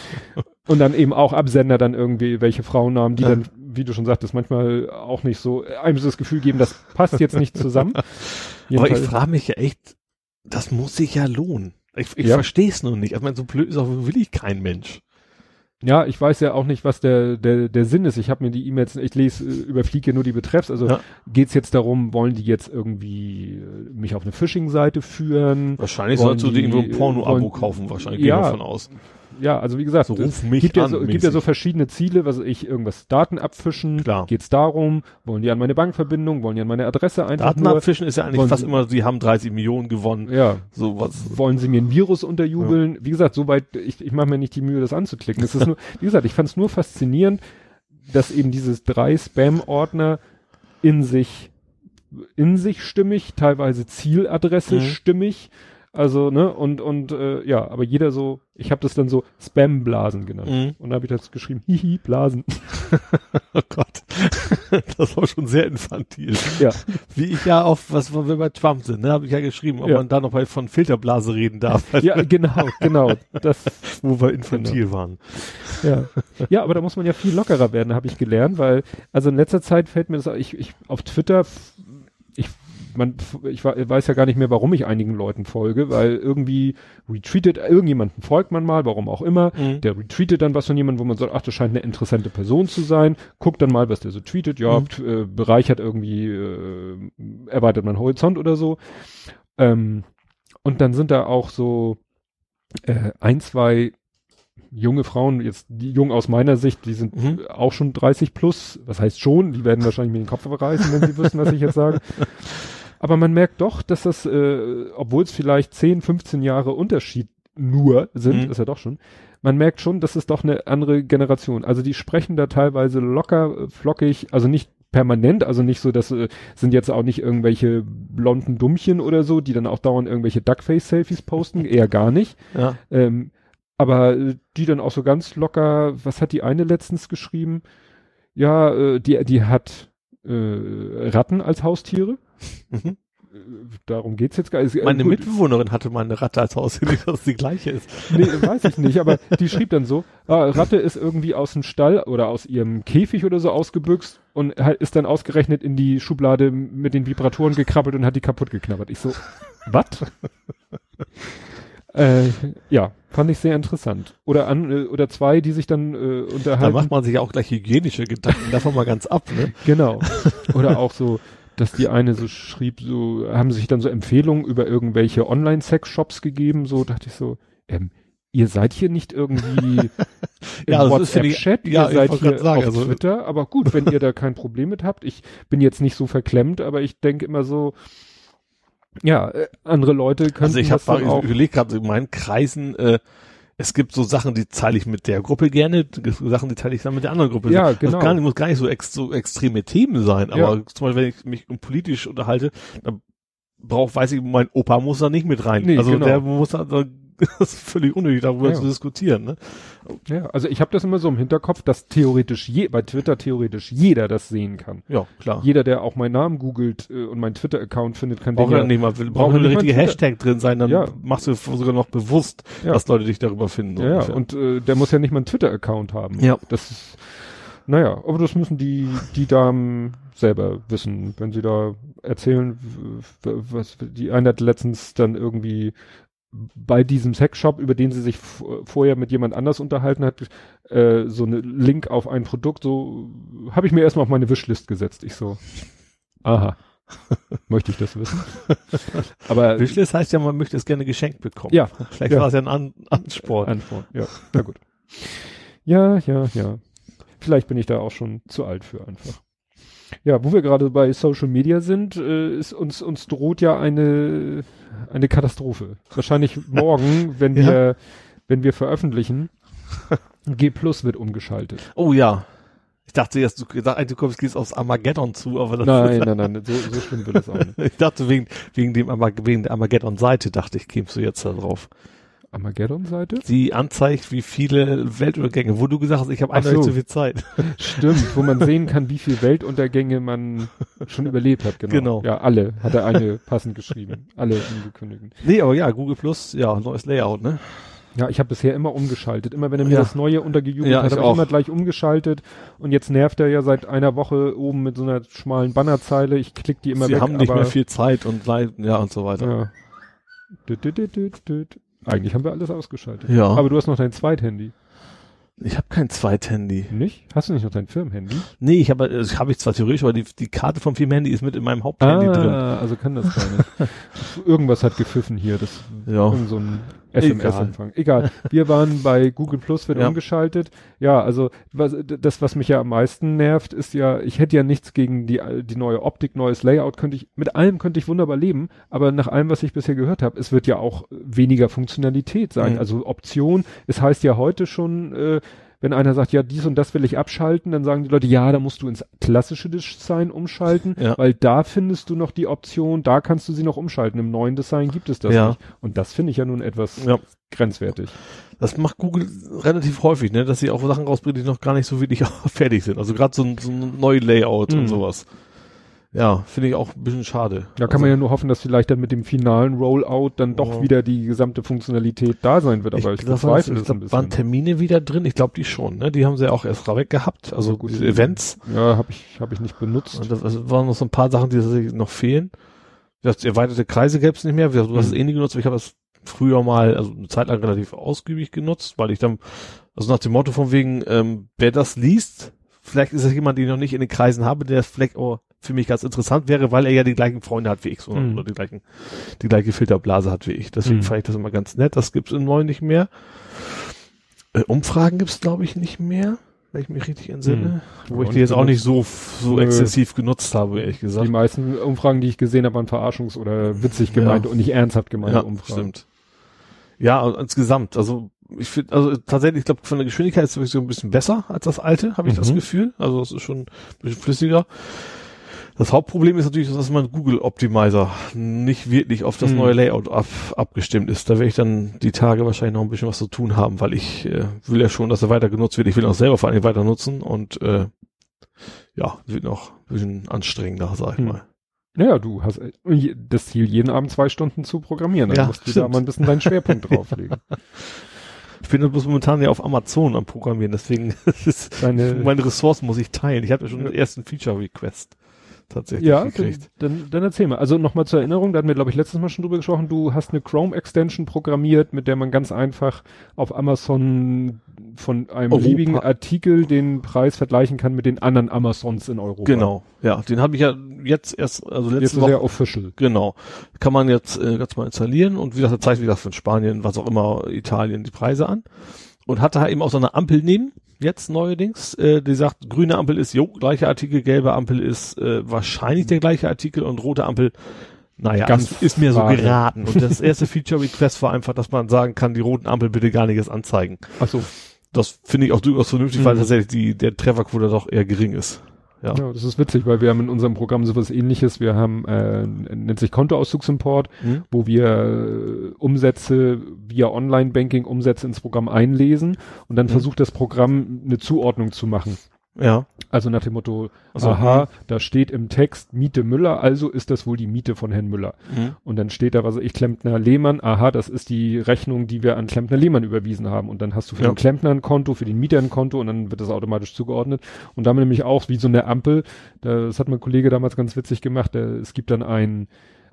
B: und dann eben auch Absender dann irgendwie, welche Frauennamen, die ja. dann wie du schon sagtest, manchmal auch nicht so, einem so das Gefühl geben, das passt jetzt nicht zusammen.
C: Aber ich frage mich ja echt, das muss sich ja lohnen. Ich, ich ja. verstehe es nur nicht. Ich meine, so blöd ist auch will ich kein Mensch.
B: Ja, ich weiß ja auch nicht, was der, der, der Sinn ist. Ich habe mir die E-Mails, ich lese, äh, überfliege nur die Betreffs. Also ja. geht's jetzt darum, wollen die jetzt irgendwie äh, mich auf eine Phishing-Seite führen?
C: Wahrscheinlich sollst du dir irgendwo ein Porno-Abo kaufen, wahrscheinlich.
B: Ja, davon aus ja, also wie gesagt, so ruf mich gibt, an, ja so, gibt ja so verschiedene Ziele, was ich irgendwas Daten abfischen, Klar. geht's darum, wollen die an meine Bankverbindung, wollen die an meine Adresse einfach
C: Daten nur, abfischen ist ja eigentlich fast sie, immer, sie haben 30 Millionen gewonnen.
B: Ja. So was. Wollen sie mir ein Virus unterjubeln? Ja. Wie gesagt, soweit, ich, ich mache mir nicht die Mühe, das anzuklicken. Es ist nur, wie gesagt, ich fand es nur faszinierend, dass eben dieses drei Spam-Ordner in sich in sich stimmig, teilweise Zieladresse mhm. stimmig, also, ne, und, und äh, ja, aber jeder so, ich habe das dann so Spam-Blasen genannt. Mhm. Und da habe ich das geschrieben, hihi, Blasen.
C: oh Gott. das war schon sehr infantil. Ja. Wie ich ja auch, was wir bei Trump sind, ne, habe ich ja geschrieben, ob ja. man da noch mal von Filterblase reden darf.
B: ja, genau, genau.
C: Das, wo wir infantil genau. waren.
B: Ja. ja, aber da muss man ja viel lockerer werden, habe ich gelernt, weil, also in letzter Zeit fällt mir das, ich, ich auf Twitter man, ich weiß ja gar nicht mehr, warum ich einigen Leuten folge, weil irgendwie retweetet, irgendjemanden folgt man mal, warum auch immer, mhm. der retweetet dann was von jemandem, wo man sagt, ach, das scheint eine interessante Person zu sein, guckt dann mal, was der so tweetet, ja, mhm. äh, bereichert irgendwie, äh, erweitert man Horizont oder so. Ähm, und dann sind da auch so äh, ein, zwei junge Frauen, jetzt die jung aus meiner Sicht, die sind mhm. auch schon 30 plus, was heißt schon, die werden wahrscheinlich mir den Kopf verreißen, wenn sie wissen, was ich jetzt sage. Aber man merkt doch, dass das, äh, obwohl es vielleicht 10, 15 Jahre Unterschied nur sind, mhm. ist ja doch schon, man merkt schon, dass es doch eine andere Generation. Also die sprechen da teilweise locker, äh, flockig, also nicht permanent, also nicht so, das äh, sind jetzt auch nicht irgendwelche blonden Dummchen oder so, die dann auch dauernd irgendwelche Duckface-Selfies posten, eher gar nicht. Ja. Ähm, aber äh, die dann auch so ganz locker, was hat die eine letztens geschrieben? Ja, äh, die, die hat äh, Ratten als Haustiere. Mhm. Darum geht's jetzt gar nicht.
C: Meine gut. Mitbewohnerin hatte mal eine Ratte als Haustier, dass die gleiche ist.
B: Nee, weiß ich nicht, aber die schrieb dann so, ah, Ratte ist irgendwie aus dem Stall oder aus ihrem Käfig oder so ausgebüxt und ist dann ausgerechnet in die Schublade mit den Vibratoren gekrabbelt und hat die kaputt geknabbert. Ich so, was? Äh, ja, fand ich sehr interessant. Oder an, äh, oder zwei, die sich dann äh, unterhalten. Da
C: macht man sich auch gleich hygienische Gedanken davon mal ganz ab, ne?
B: Genau. Oder auch so, dass die eine so schrieb, so haben sich dann so Empfehlungen über irgendwelche Online-Sex-Shops gegeben. So dachte ich so, ähm, ihr seid hier nicht irgendwie im ja, WhatsApp-Chat, ihr ja, seid hier sagen, auf also, Twitter. Aber gut, wenn ihr da kein Problem mit habt. Ich bin jetzt nicht so verklemmt, aber ich denke immer so, ja, äh, andere Leute können.
C: Also ich habe überlegt gerade in meinen Kreisen, äh, es gibt so Sachen, die teile ich mit der Gruppe gerne, Sachen, die teile ich dann mit der anderen Gruppe.
B: Ja, genau.
C: Das gar nicht, muss gar nicht so, ex, so extreme Themen sein, aber ja. zum Beispiel, wenn ich mich politisch unterhalte, dann braucht, weiß ich, mein Opa muss da nicht mit rein. Nee, also genau. der muss da, das ist völlig unnötig, darüber ja. zu diskutieren. Ne?
B: Ja, also ich habe das immer so im Hinterkopf, dass theoretisch je, bei Twitter theoretisch jeder das sehen kann.
C: Ja, klar.
B: Jeder, der auch meinen Namen googelt äh, und meinen Twitter-Account findet, kann
C: braucht den ja nicht mal, braucht der richtige Hashtag drin sein, dann ja. machst du sogar noch bewusst, ja. dass Leute dich darüber finden.
B: Ja, ungefähr. und äh, der muss ja nicht mal einen Twitter-Account haben.
C: Ja.
B: Das ist, naja, aber das müssen die, die Damen selber wissen, wenn sie da erzählen, was die eine hat letztens dann irgendwie bei diesem Sexshop, über den sie sich vorher mit jemand anders unterhalten hat, äh, so eine Link auf ein Produkt, so habe ich mir erstmal auf meine Wishlist gesetzt. Ich so, aha. möchte ich das wissen?
C: Aber Wishlist heißt ja, man möchte es gerne geschenkt bekommen.
B: Ja.
C: Vielleicht ja. war es ja ein An Ansport.
B: Ansport, ja. Na gut. Ja, ja, ja. Vielleicht bin ich da auch schon zu alt für einfach. Ja, wo wir gerade bei Social Media sind, äh, ist uns, uns droht ja eine, eine Katastrophe. Wahrscheinlich morgen, wenn ja. wir, wenn wir veröffentlichen. G Plus wird umgeschaltet.
C: Oh ja. Ich dachte jetzt, du, du kommst, gehst aufs Armageddon zu, aber
B: das Nein, nein, nein, so, so schlimm wird das auch nicht.
C: ich dachte, wegen, wegen dem Armag wegen der Armageddon-Seite dachte ich, kämst du jetzt da drauf.
B: Armageddon-Seite?
C: Die anzeigt, wie viele Weltuntergänge, wo du gesagt hast, ich habe einfach so. zu viel Zeit.
B: Stimmt, wo man sehen kann, wie viele Weltuntergänge man schon überlebt hat, genau. genau. Ja, alle, hat er eine passend geschrieben. Alle angekündigt.
C: Nee, aber ja, Google Plus, ja, neues Layout, ne?
B: Ja, ich habe bisher immer umgeschaltet. Immer wenn er mir ja. das Neue untergejubelt ja, hat, habe ich immer gleich umgeschaltet. Und jetzt nervt er ja seit einer Woche oben mit so einer schmalen Bannerzeile. Ich klick die immer
C: Sie weg. Sie haben nicht mehr viel Zeit und ja und so weiter. Ja.
B: Düt, düt, düt, düt. Eigentlich haben wir alles ausgeschaltet. Ja. Aber du hast noch dein Zweithandy.
C: Ich habe kein Zweithandy.
B: Nicht? Hast du nicht noch dein Firmenhandy?
C: Nee, ich habe das habe ich zwar theoretisch, aber die, die Karte vom Firmenhandy ist mit in meinem Haupthandy ah, drin.
B: also kann das gar nicht. Irgendwas hat gepfiffen hier, das ja. so ein SMS-Empfang. Egal. Egal. Wir waren bei Google Plus wird ja. umgeschaltet. Ja, also was, das, was mich ja am meisten nervt, ist ja, ich hätte ja nichts gegen die, die neue Optik, neues Layout, könnte ich, mit allem könnte ich wunderbar leben, aber nach allem, was ich bisher gehört habe, es wird ja auch weniger Funktionalität sein. Mhm. Also Option, es heißt ja heute schon, äh, wenn einer sagt, ja, dies und das will ich abschalten, dann sagen die Leute, ja, da musst du ins klassische Design umschalten, ja. weil da findest du noch die Option, da kannst du sie noch umschalten. Im neuen Design gibt es das ja. nicht. Und das finde ich ja nun etwas ja. grenzwertig.
C: Das macht Google relativ häufig, ne, dass sie auch Sachen rausbringen, die noch gar nicht so wirklich fertig sind. Also gerade so, ein, so ein neues Layout mhm. und sowas. Ja, finde ich auch ein bisschen schade.
B: Da kann also, man ja nur hoffen, dass vielleicht dann mit dem finalen Rollout dann doch ja. wieder die gesamte Funktionalität da sein wird. Aber ich, ich bezweifle
C: es ein bisschen. Waren Termine wieder drin? Ich glaube die schon. Ne? Die haben sie ja auch erst weg gehabt. Also gut, diese Events.
B: Ja, habe ich hab ich nicht benutzt.
C: Und das also waren noch so ein paar Sachen, die noch fehlen. Das erweiterte Kreise gäbe es nicht mehr. Du hast mhm. es eh nie genutzt. Ich habe es früher mal, also eine Zeit lang relativ ausgiebig genutzt, weil ich dann, also nach dem Motto von wegen, ähm, wer das liest, vielleicht ist es jemand, den ich noch nicht in den Kreisen habe, der vielleicht, oh, für mich ganz interessant wäre, weil er ja die gleichen Freunde hat wie ich, so, mhm. oder die gleichen, die gleiche Filterblase hat wie ich. Deswegen mhm. fand ich das immer ganz nett. Das gibt's im neuen nicht mehr. Äh, Umfragen gibt's glaube ich nicht mehr, wenn ich mich richtig entsinne. Mhm. Wo ich die jetzt auch nicht so, so Nö. exzessiv genutzt habe, ehrlich gesagt.
B: Die meisten Umfragen, die ich gesehen habe, waren Verarschungs- oder witzig gemeinte ja. und nicht ernsthaft gemeinte ja, Umfragen. Stimmt.
C: Ja, insgesamt, also ich finde, also tatsächlich, ich glaube, von der Geschwindigkeit ist es so ein bisschen besser als das alte, habe ich das mhm. Gefühl. Also es ist schon ein bisschen flüssiger. Das Hauptproblem ist natürlich, dass mein Google Optimizer nicht wirklich auf das hm. neue Layout ab, abgestimmt ist. Da werde ich dann die Tage wahrscheinlich noch ein bisschen was zu tun haben, weil ich äh, will ja schon, dass er weiter genutzt wird. Ich will auch selber vor allem weiter nutzen und äh, ja, wird noch ein bisschen anstrengender, sag ich hm. mal.
B: Naja, du hast äh, das Ziel, jeden Abend zwei Stunden zu programmieren. Dann ja, musst du stimmt. da mal ein bisschen deinen Schwerpunkt drauflegen.
C: Ich bin bloß momentan ja auf Amazon am Programmieren, deswegen ist meine Ressourcen muss ich teilen. Ich hatte schon den ersten Feature-Request tatsächlich
B: ja, gekriegt. Dann, dann erzähl mal. Also nochmal zur Erinnerung, da hatten wir, glaube ich, letztes Mal schon drüber gesprochen, du hast eine Chrome-Extension programmiert, mit der man ganz einfach auf Amazon von einem Europa. beliebigen Artikel den Preis vergleichen kann mit den anderen Amazons in Europa.
C: Genau, ja, den habe ich ja jetzt erst, also letzte
B: jetzt
C: Woche.
B: Jetzt official.
C: Genau, kann man jetzt äh, ganz mal installieren und wie er zeigt, wie gesagt, von Spanien, was auch immer, Italien die Preise an und hatte halt eben auch so eine Ampel neben jetzt neuerdings, äh, die sagt, grüne Ampel ist jo, gleiche Artikel, gelbe Ampel ist äh, wahrscheinlich der gleiche Artikel und rote Ampel, naja, Ganz ist, ist mir so geraten. Und das erste Feature Request war einfach, dass man sagen kann, die roten Ampel bitte gar nichts anzeigen.
B: Ach so.
C: Das finde ich auch durchaus vernünftig, mhm. weil tatsächlich die, der Trefferquote doch eher gering ist.
B: Ja. ja, das ist witzig, weil wir haben in unserem Programm sowas ähnliches. Wir haben, äh, nennt sich Kontoauszugsimport, mhm. wo wir äh, Umsätze via Online-Banking Umsätze ins Programm einlesen und dann mhm. versucht das Programm eine Zuordnung zu machen.
C: Ja.
B: Also nach dem Motto, also, aha, mh. da steht im Text Miete Müller, also ist das wohl die Miete von Herrn Müller. Mhm. Und dann steht da, was ich, Klempner Lehmann, aha, das ist die Rechnung, die wir an Klempner Lehmann überwiesen haben. Und dann hast du für ja. den Klempner ein Konto, für den Mieter ein Konto und dann wird das automatisch zugeordnet. Und damit nämlich auch wie so eine Ampel, das hat mein Kollege damals ganz witzig gemacht, es gibt dann ein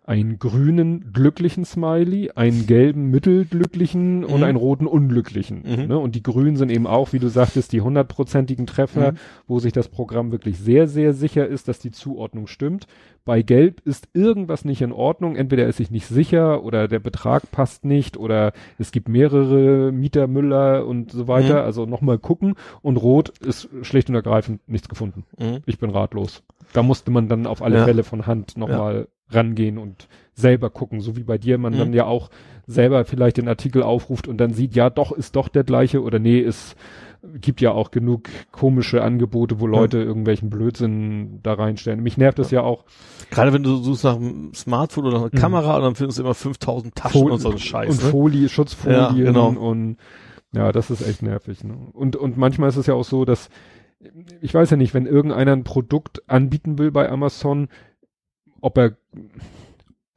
B: einen grünen glücklichen Smiley, einen gelben mittelglücklichen mhm. und einen roten unglücklichen. Mhm. Ne? Und die grünen sind eben auch, wie du sagtest, die hundertprozentigen Treffer, mhm. wo sich das Programm wirklich sehr, sehr sicher ist, dass die Zuordnung stimmt. Bei Gelb ist irgendwas nicht in Ordnung. Entweder ist sich nicht sicher oder der Betrag passt nicht oder es gibt mehrere Mieter, Müller und so weiter. Mhm. Also nochmal gucken. Und Rot ist schlicht und ergreifend nichts gefunden. Mhm. Ich bin ratlos. Da musste man dann auf alle ja. Fälle von Hand nochmal ja. rangehen und selber gucken, so wie bei dir man mhm. dann ja auch selber vielleicht den Artikel aufruft und dann sieht, ja doch, ist doch der gleiche oder nee, ist gibt ja auch genug komische Angebote, wo Leute ja. irgendwelchen Blödsinn da reinstellen. Mich nervt das ja, auch.
C: Gerade wenn du suchst nach einem Smartphone oder einer mhm. Kamera und dann findest du immer 5000 Taschen Fol und so einen Scheiß.
B: Und ne? Folie, Schutzfolien ja, genau. und ja, das ist echt nervig. Ne? Und, und manchmal ist es ja auch so, dass ich weiß ja nicht, wenn irgendeiner ein Produkt anbieten will bei Amazon, ob er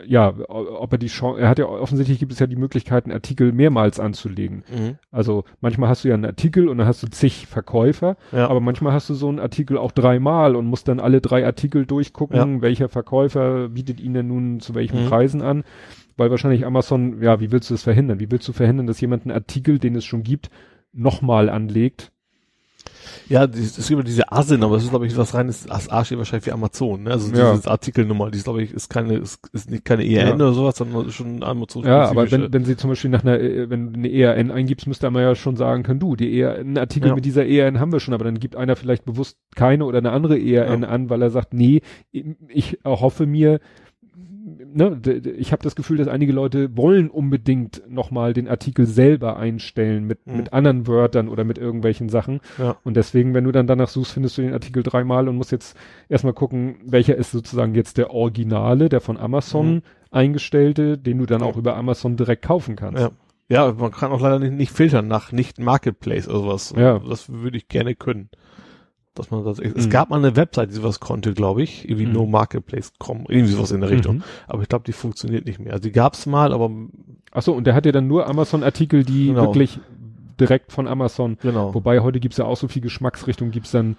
B: ja, ob er die Chance, er hat ja offensichtlich gibt es ja die Möglichkeit, einen Artikel mehrmals anzulegen. Mhm. Also manchmal hast du ja einen Artikel und dann hast du zig Verkäufer, ja. aber manchmal hast du so einen Artikel auch dreimal und musst dann alle drei Artikel durchgucken, ja. welcher Verkäufer bietet ihn denn nun zu welchen mhm. Preisen an. Weil wahrscheinlich Amazon, ja, wie willst du das verhindern? Wie willst du verhindern, dass jemand einen Artikel, den es schon gibt, nochmal anlegt?
C: Ja, es gibt immer diese ASIN, aber das ist, glaube ich, was reines, das A steht wahrscheinlich für Amazon, ne? Also ja. diese Artikelnummer, die ist, glaube ich, ist keine, ist, ist nicht keine ERN ja. oder sowas, sondern schon Amazon.
B: Ja, aber wenn, wenn sie zum Beispiel nach einer, äh, wenn du eine ERN eingibst, müsste man ja schon sagen können, du, die ERN, einen Artikel ja. mit dieser ERN haben wir schon, aber dann gibt einer vielleicht bewusst keine oder eine andere ERN an, weil er sagt, nee, ich hoffe mir, ne, ich habe das Gefühl, dass einige Leute wollen unbedingt nochmal den Artikel selber einstellen mit, mhm. mit anderen Wörtern oder mit irgendwelchen Sachen. Ja. Und deswegen, wenn du dann danach suchst, findest du den Artikel dreimal und musst jetzt erstmal gucken, welcher ist sozusagen jetzt der Originale, der von Amazon mhm. eingestellte, den du dann ja. auch über Amazon direkt kaufen kannst.
C: Ja. Ja, man kann auch leider nicht, nicht filtern nach nicht Marketplace oder sowas. Ja. Das würde ich gerne können dass man das, es mhm. gab mal eine Website, die sowas konnte, glaube ich, irgendwie mhm. no marketplace.com, irgendwie sowas in der Richtung. Mhm. Aber ich glaube, die funktioniert nicht mehr. Also die gab's mal, aber.
B: Ach so, und der hat ja dann nur Amazon-Artikel, die genau. wirklich direkt von Amazon. Genau. Wobei heute gibt's ja auch so viel Geschmacksrichtung, gibt's dann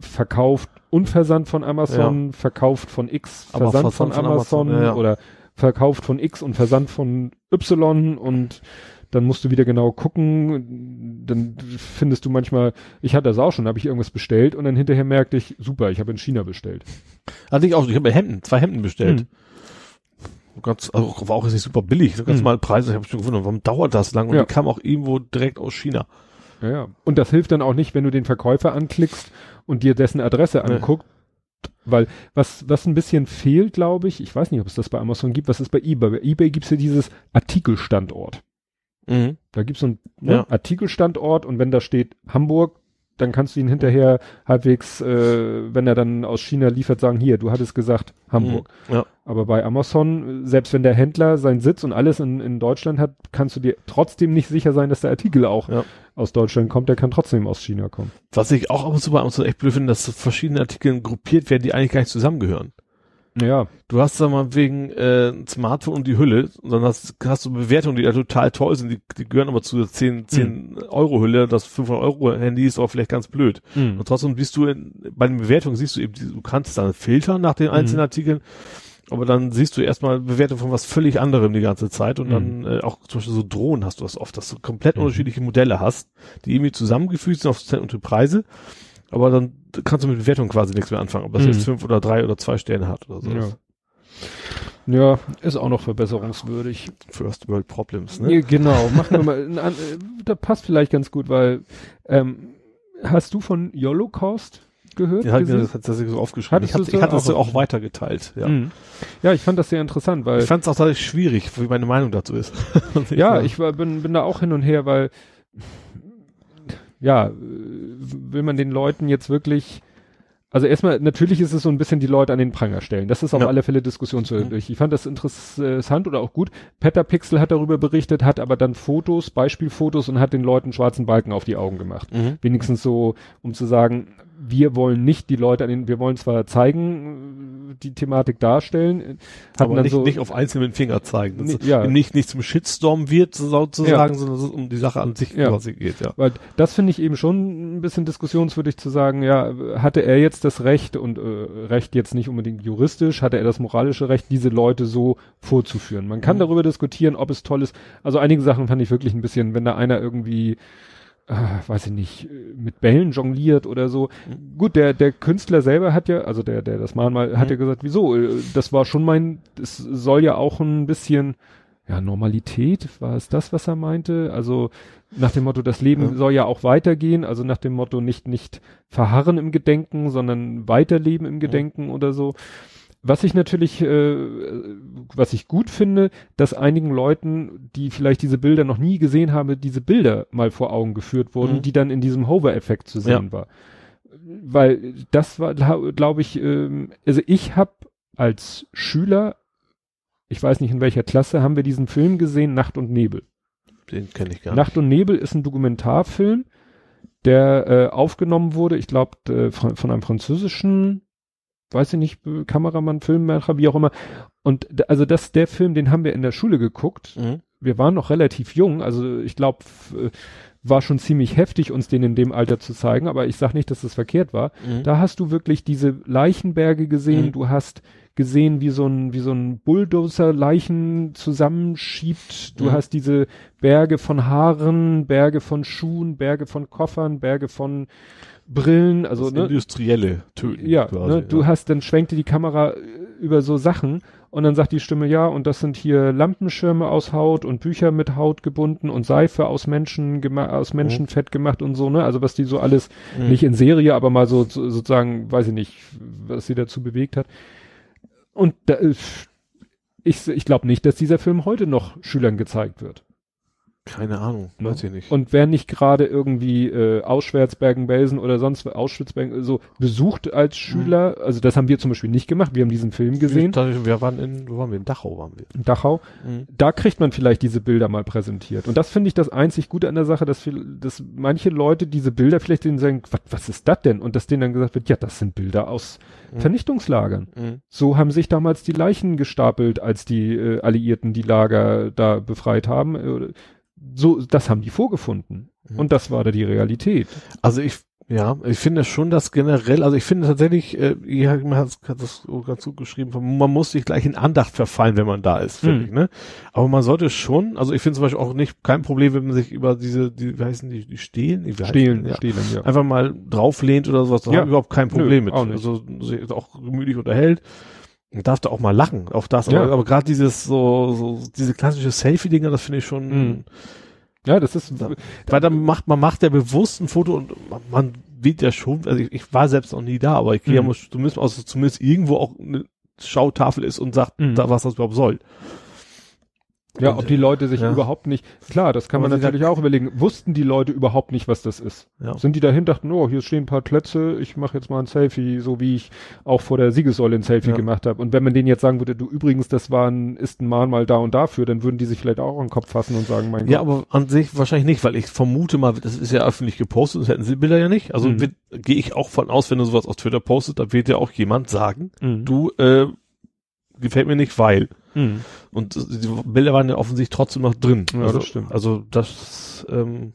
B: verkauft und Versand von Amazon, ja. verkauft von X, Versand, von, von Amazon, Amazon ja, ja. oder verkauft von X und Versand von Y und dann musst du wieder genau gucken, dann findest du manchmal, ich hatte das auch schon, habe ich irgendwas bestellt und dann hinterher merkte ich, super, ich habe in China bestellt.
C: Hatte ich auch, ich habe Hemden, zwei Hemden bestellt. Hm. Ganz, also war auch jetzt nicht super billig, so ganz hm. mal Preise, ich habe schon gewundert, warum dauert das lang? Und ja. die kam auch irgendwo direkt aus China.
B: Ja, ja. Und das hilft dann auch nicht, wenn du den Verkäufer anklickst und dir dessen Adresse nee. anguckst, weil was, was ein bisschen fehlt, glaube ich, ich weiß nicht, ob es das bei Amazon gibt, was ist bei eBay? Bei eBay gibt es ja dieses Artikelstandort. Mhm. Da gibt's so einen ne, ja. Artikelstandort und wenn da steht Hamburg, dann kannst du ihn hinterher halbwegs, äh, wenn er dann aus China liefert, sagen, hier, du hattest gesagt Hamburg. Mhm. Ja. Aber bei Amazon, selbst wenn der Händler seinen Sitz und alles in, in Deutschland hat, kannst du dir trotzdem nicht sicher sein, dass der Artikel auch ja. aus Deutschland kommt, der kann trotzdem aus China kommen.
C: Was ich auch ab und zu bei Amazon echt blöd finde, dass verschiedene Artikel gruppiert werden, die eigentlich gar nicht zusammengehören. Ja. Du hast da mal wegen äh, Smartphone und die Hülle, sondern hast, hast du Bewertungen, die ja total toll sind, die, die gehören aber zu der 10, 10 mhm. Euro Hülle, das 500 Euro Handy ist auch vielleicht ganz blöd. Mhm. Und trotzdem bist du in, bei den Bewertungen siehst du eben, du kannst dann filtern nach den einzelnen mhm. Artikeln, aber dann siehst du erstmal Bewertungen von was völlig anderem die ganze Zeit und dann mhm. äh, auch zum Beispiel so Drohnen hast du das oft, dass du komplett mhm. unterschiedliche Modelle hast, die irgendwie zusammengefügt sind auf und Preise aber dann kannst du mit Bewertung quasi nichts mehr anfangen, ob das mhm. jetzt fünf oder drei oder zwei Sterne hat oder so.
B: Ja. Ja, ist auch noch verbesserungswürdig.
C: First World Problems, ne?
B: genau, machen wir mal. An, da passt vielleicht ganz gut, weil ähm, hast du von Holocaust gehört?
C: Ja, mir das tatsächlich so aufgeschrieben.
B: ich, hab, ich hatte das so auch weitergeteilt. Ja. Mhm. ja, ich fand das sehr interessant, weil
C: ich fand es auch tatsächlich schwierig, wie meine Meinung dazu ist.
B: ja, ich war, bin, bin da auch hin und her, weil ja, will man den Leuten jetzt wirklich, also erstmal, natürlich ist es so ein bisschen die Leute an den Pranger stellen. Das ist auf ja. alle Fälle diskussionswürdig. Mhm. Ich fand das interessant oder auch gut. Petapixel hat darüber berichtet, hat aber dann Fotos, Beispielfotos und hat den Leuten schwarzen Balken auf die Augen gemacht. Mhm. Wenigstens so, um zu sagen, wir wollen nicht die Leute an den, wir wollen zwar zeigen, die Thematik darstellen,
C: aber nicht, so, nicht auf einzelnen Finger zeigen, dass ja. nicht, nicht zum Shitstorm wird sozusagen, ja. sondern dass es um die Sache an sich
B: ja. quasi geht, ja. Weil das finde ich eben schon ein bisschen diskussionswürdig zu sagen, ja, hatte er jetzt das Recht und äh, Recht jetzt nicht unbedingt juristisch, hatte er das moralische Recht, diese Leute so vorzuführen. Man kann mhm. darüber diskutieren, ob es toll ist. Also einige Sachen fand ich wirklich ein bisschen, wenn da einer irgendwie äh, weiß ich nicht, mit Bällen jongliert oder so. Mhm. Gut, der, der Künstler selber hat ja, also der, der das Mahnmal, hat mhm. ja gesagt, wieso? Äh, das war schon mein, das soll ja auch ein bisschen, ja, Normalität, war es das, was er meinte? Also nach dem Motto, das Leben ja. soll ja auch weitergehen, also nach dem Motto nicht, nicht verharren im Gedenken, sondern weiterleben im Gedenken oder so. Was ich natürlich, äh, was ich gut finde, dass einigen Leuten, die vielleicht diese Bilder noch nie gesehen haben, diese Bilder mal vor Augen geführt wurden, mhm. die dann in diesem Hover-Effekt zu sehen ja. war. Weil das war, glaube ich, ähm, also ich habe als Schüler, ich weiß nicht in welcher Klasse, haben wir diesen Film gesehen, Nacht und Nebel.
C: Den kenne ich gar
B: nicht. Nacht und Nebel ist ein Dokumentarfilm, der äh, aufgenommen wurde, ich glaube, äh, von, von einem französischen, weiß ich nicht, Kameramann, Filmmacher, wie auch immer. Und also das, der Film, den haben wir in der Schule geguckt. Mhm. Wir waren noch relativ jung, also ich glaube, war schon ziemlich heftig, uns den in dem Alter zu zeigen, aber ich sag nicht, dass das verkehrt war. Mhm. Da hast du wirklich diese Leichenberge gesehen, mhm. du hast gesehen, wie so ein, wie so ein Bulldozer Leichen zusammenschiebt. Du mhm. hast diese Berge von Haaren, Berge von Schuhen, Berge von Koffern, Berge von Brillen, also
C: ne, industrielle Töten.
B: Ja, quasi, ne, ja, du hast dann schwenkte die Kamera äh, über so Sachen und dann sagt die Stimme ja und das sind hier Lampenschirme aus Haut und Bücher mit Haut gebunden und Seife aus Menschen aus mhm. Menschenfett gemacht und so ne, also was die so alles mhm. nicht in Serie, aber mal so sozusagen, weiß ich nicht, was sie dazu bewegt hat. Und da, ich, ich glaube nicht, dass dieser Film heute noch Schülern gezeigt wird.
C: Keine Ahnung, weiß ich nicht.
B: Und wer nicht gerade irgendwie äh, Auschwitz, Bergen-Belsen oder sonst Auschwitz, Bergen, so besucht als Schüler, mhm. also das haben wir zum Beispiel nicht gemacht, wir haben diesen Film gesehen.
C: wir waren in, wo waren wir? In Dachau waren wir.
B: In Dachau. Mhm. Da kriegt man vielleicht diese Bilder mal präsentiert. Und das finde ich das einzig Gute an der Sache, dass, viel, dass manche Leute diese Bilder vielleicht denen sagen, was, was ist das denn? Und dass denen dann gesagt wird, ja, das sind Bilder aus mhm. Vernichtungslagern. Mhm. So haben sich damals die Leichen gestapelt, als die äh, Alliierten die Lager da befreit haben. Äh, so, das haben die vorgefunden. Mhm. Und das war da die Realität.
C: Also ich, ja, ich finde schon, dass generell, also ich finde tatsächlich, äh, ihr hat, hat das ganz gut geschrieben, man muss sich gleich in Andacht verfallen, wenn man da ist, finde mhm. ich, ne? Aber man sollte schon, also ich finde zum Beispiel auch nicht, kein Problem, wenn man sich über diese, die, wie heißen die, die Stehlen?
B: Die Stehlen,
C: ja. Stehlen, ja. Einfach mal drauflehnt oder sowas, da ja. überhaupt kein Problem Nö, mit. Auch also sich auch gemütlich unterhält. Man darf da auch mal lachen, auf das, ja. aber, aber gerade dieses so, so, diese klassische Selfie-Dinger, das finde ich schon, mhm
B: ja, das ist,
C: weil dann macht, man macht ja bewusst ein Foto und man wird ja schon, also ich, ich war selbst noch nie da, aber ich gehe mhm. ja zumindest, also zumindest irgendwo auch eine Schautafel ist und sagt, mhm. da, was das überhaupt soll.
B: Ja, und, ob die Leute sich ja. überhaupt nicht, klar, das kann man natürlich auch überlegen. Wussten die Leute überhaupt nicht, was das ist? Ja. Sind die dahin, dachten, oh, hier stehen ein paar Klötze, ich mache jetzt mal ein Selfie, so wie ich auch vor der Siegessäule ein Selfie ja. gemacht habe. Und wenn man denen jetzt sagen würde, du übrigens, das war ein, ist ein Mahnmal da und dafür, dann würden die sich vielleicht auch an den Kopf fassen und sagen,
C: mein ja, Gott. Ja, aber an sich wahrscheinlich nicht, weil ich vermute mal, das ist ja öffentlich gepostet, das hätten sie Bilder ja nicht. Also mhm. gehe ich auch von aus, wenn du sowas auf Twitter postet, da wird ja auch jemand sagen, mhm. du, äh, gefällt mir nicht, weil. Mhm. Und die Bilder waren ja offensichtlich trotzdem noch drin.
B: Ja,
C: also,
B: das stimmt.
C: Also das, ähm,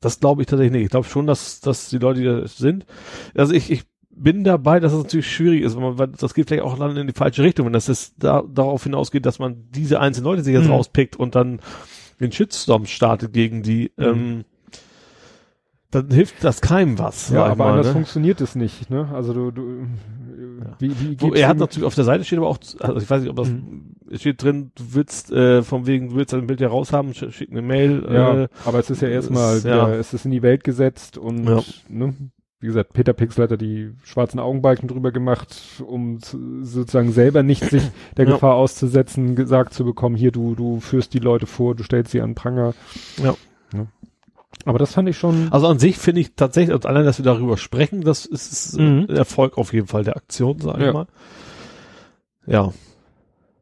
C: das glaube ich tatsächlich nicht. Ich glaube schon, dass, dass die Leute, die da sind, also ich, ich bin dabei, dass es natürlich schwierig ist, weil, man, das geht vielleicht auch dann in die falsche Richtung, wenn das ist da, darauf hinausgeht, dass man diese einzelnen Leute sich jetzt mhm. rauspickt und dann den Shitstorm startet gegen die, mhm. ähm, dann hilft das keinem was.
B: Ja, aber mal, anders ne? funktioniert es nicht, ne? Also du, du
C: wie, wie Wo, er hat natürlich auf der Seite steht aber auch, also ich weiß nicht, ob das mhm. steht drin, du willst äh, von wegen, du willst ein Bild ja raushaben, schick eine Mail.
B: Ja, äh, aber es ist ja erstmal, ja. es ist in die Welt gesetzt und ja. ne, wie gesagt, Peter Pixel hat ja die schwarzen Augenbalken drüber gemacht, um sozusagen selber nicht sich der ja. Gefahr auszusetzen, gesagt zu bekommen, hier, du, du führst die Leute vor, du stellst sie an Pranger.
C: Ja.
B: Aber das fand ich schon.
C: Also an sich finde ich tatsächlich, also allein, dass wir darüber sprechen, das ist mhm. Erfolg auf jeden Fall der Aktion, sag ich ja. mal. Ja.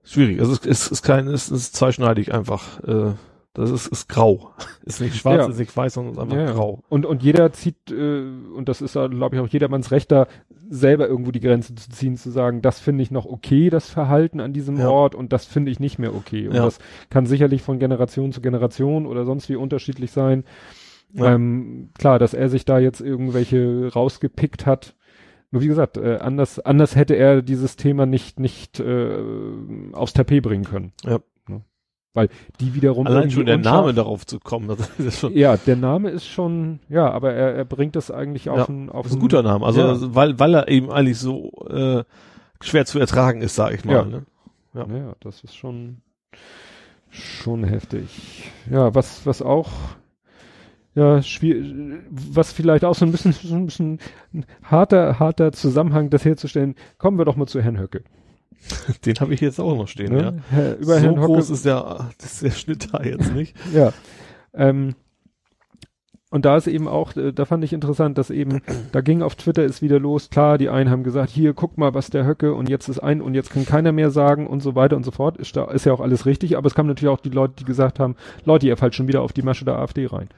C: Schwierig. Also es ist, ist kein, es ist zweischneidig einfach. Äh, das ist, ist grau. Ist nicht schwarz, ja. ist nicht weiß, sondern ist einfach ja. grau.
B: Und, und jeder zieht, äh, und das ist, glaube ich, auch jedermanns Recht da, selber irgendwo die Grenze zu ziehen, zu sagen, das finde ich noch okay, das Verhalten an diesem ja. Ort, und das finde ich nicht mehr okay. Und das kann sicherlich von Generation zu Generation oder sonst wie unterschiedlich sein. Ja. Ähm, klar, dass er sich da jetzt irgendwelche rausgepickt hat. Nur wie gesagt, äh, anders, anders hätte er dieses Thema nicht, nicht äh, aufs Tapet bringen können.
C: Ja.
B: Weil die wiederum.
C: Allein schon der Name darauf zu kommen.
B: Ja, der Name ist schon, ja, aber er, er bringt das eigentlich auf ja,
C: ein, auf ist ein guter Name. Also, ja. weil, weil er eben eigentlich so äh, schwer zu ertragen ist, sag ich mal.
B: Ja.
C: Ne?
B: Ja. ja, das ist schon schon heftig. Ja, was, was auch, ja, was vielleicht auch so ein bisschen, so ein bisschen harter, harter Zusammenhang, das herzustellen. Kommen wir doch mal zu Herrn Höcke.
C: Den habe ich jetzt auch noch stehen, ne? ja.
B: Herr, über
C: so
B: Herrn
C: groß Höcke. ist der, das ist der Schnitt da jetzt nicht.
B: ja. Ähm, und da ist eben auch, äh, da fand ich interessant, dass eben, da ging auf Twitter ist wieder los, klar, die einen haben gesagt, hier, guck mal, was der Höcke und jetzt ist ein und jetzt kann keiner mehr sagen und so weiter und so fort. Ist, da, ist ja auch alles richtig, aber es kamen natürlich auch die Leute, die gesagt haben, Leute, ihr fallt schon wieder auf die Masche der AfD rein.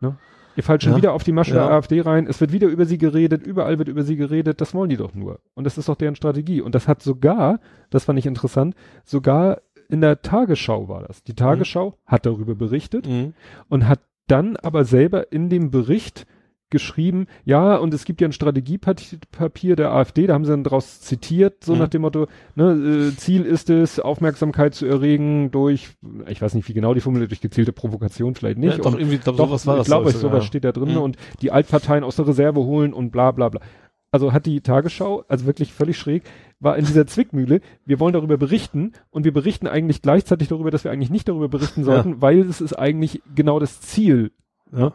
B: Ne? Ihr fallt schon ja. wieder auf die Masche ja. der AfD rein, es wird wieder über sie geredet, überall wird über sie geredet, das wollen die doch nur. Und das ist doch deren Strategie. Und das hat sogar, das fand ich interessant, sogar in der Tagesschau war das. Die Tagesschau mhm. hat darüber berichtet mhm. und hat dann aber selber in dem Bericht geschrieben, ja, und es gibt ja ein Strategiepapier der AfD, da haben sie dann daraus zitiert, so mhm. nach dem Motto, ne, äh, Ziel ist es, Aufmerksamkeit zu erregen durch, ich weiß nicht, wie genau die Formel, durch gezielte Provokation vielleicht nicht. Ja,
C: doch, irgendwie, glaub, doch, sowas war
B: ich
C: das.
B: Ich glaube, sowas ja. steht da drin mhm. und die Altparteien aus der Reserve holen und bla bla bla. Also hat die Tagesschau, also wirklich völlig schräg, war in dieser Zwickmühle, wir wollen darüber berichten und wir berichten eigentlich gleichzeitig darüber, dass wir eigentlich nicht darüber berichten sollten, ja. weil es ist eigentlich genau das Ziel. Ja.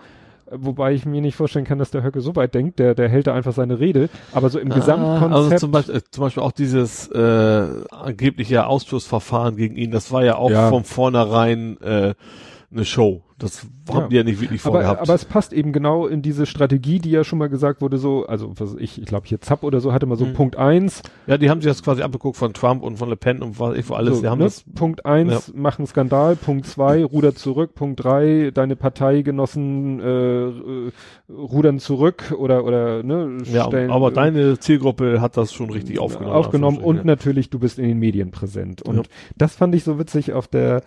B: Wobei ich mir nicht vorstellen kann, dass der Höcke so weit denkt, der, der hält da einfach seine Rede. Aber so im ah, Gesamtkonzept.
C: Also zum Beispiel, äh, zum Beispiel auch dieses äh, angebliche Ausschussverfahren gegen ihn, das war ja auch ja. von vornherein äh, eine Show. Das haben ja. die ja nicht wirklich vorgehabt.
B: Aber, aber es passt eben genau in diese Strategie, die ja schon mal gesagt wurde, so, also was ich, ich glaube hier Zapp oder so hatte mal so mhm. Punkt eins.
C: Ja, die haben sich das quasi abgeguckt von Trump und von Le Pen und was ich wo alles.
B: So,
C: die haben
B: ne?
C: das,
B: Punkt eins, ja. machen Skandal. Punkt zwei, ruder zurück. Punkt drei, deine Parteigenossen äh, äh, rudern zurück oder oder ne,
C: ja, stellen, aber äh, deine Zielgruppe hat das schon richtig aufgenommen.
B: Aufgenommen und natürlich du bist in den Medien präsent. Und das fand ich so witzig auf der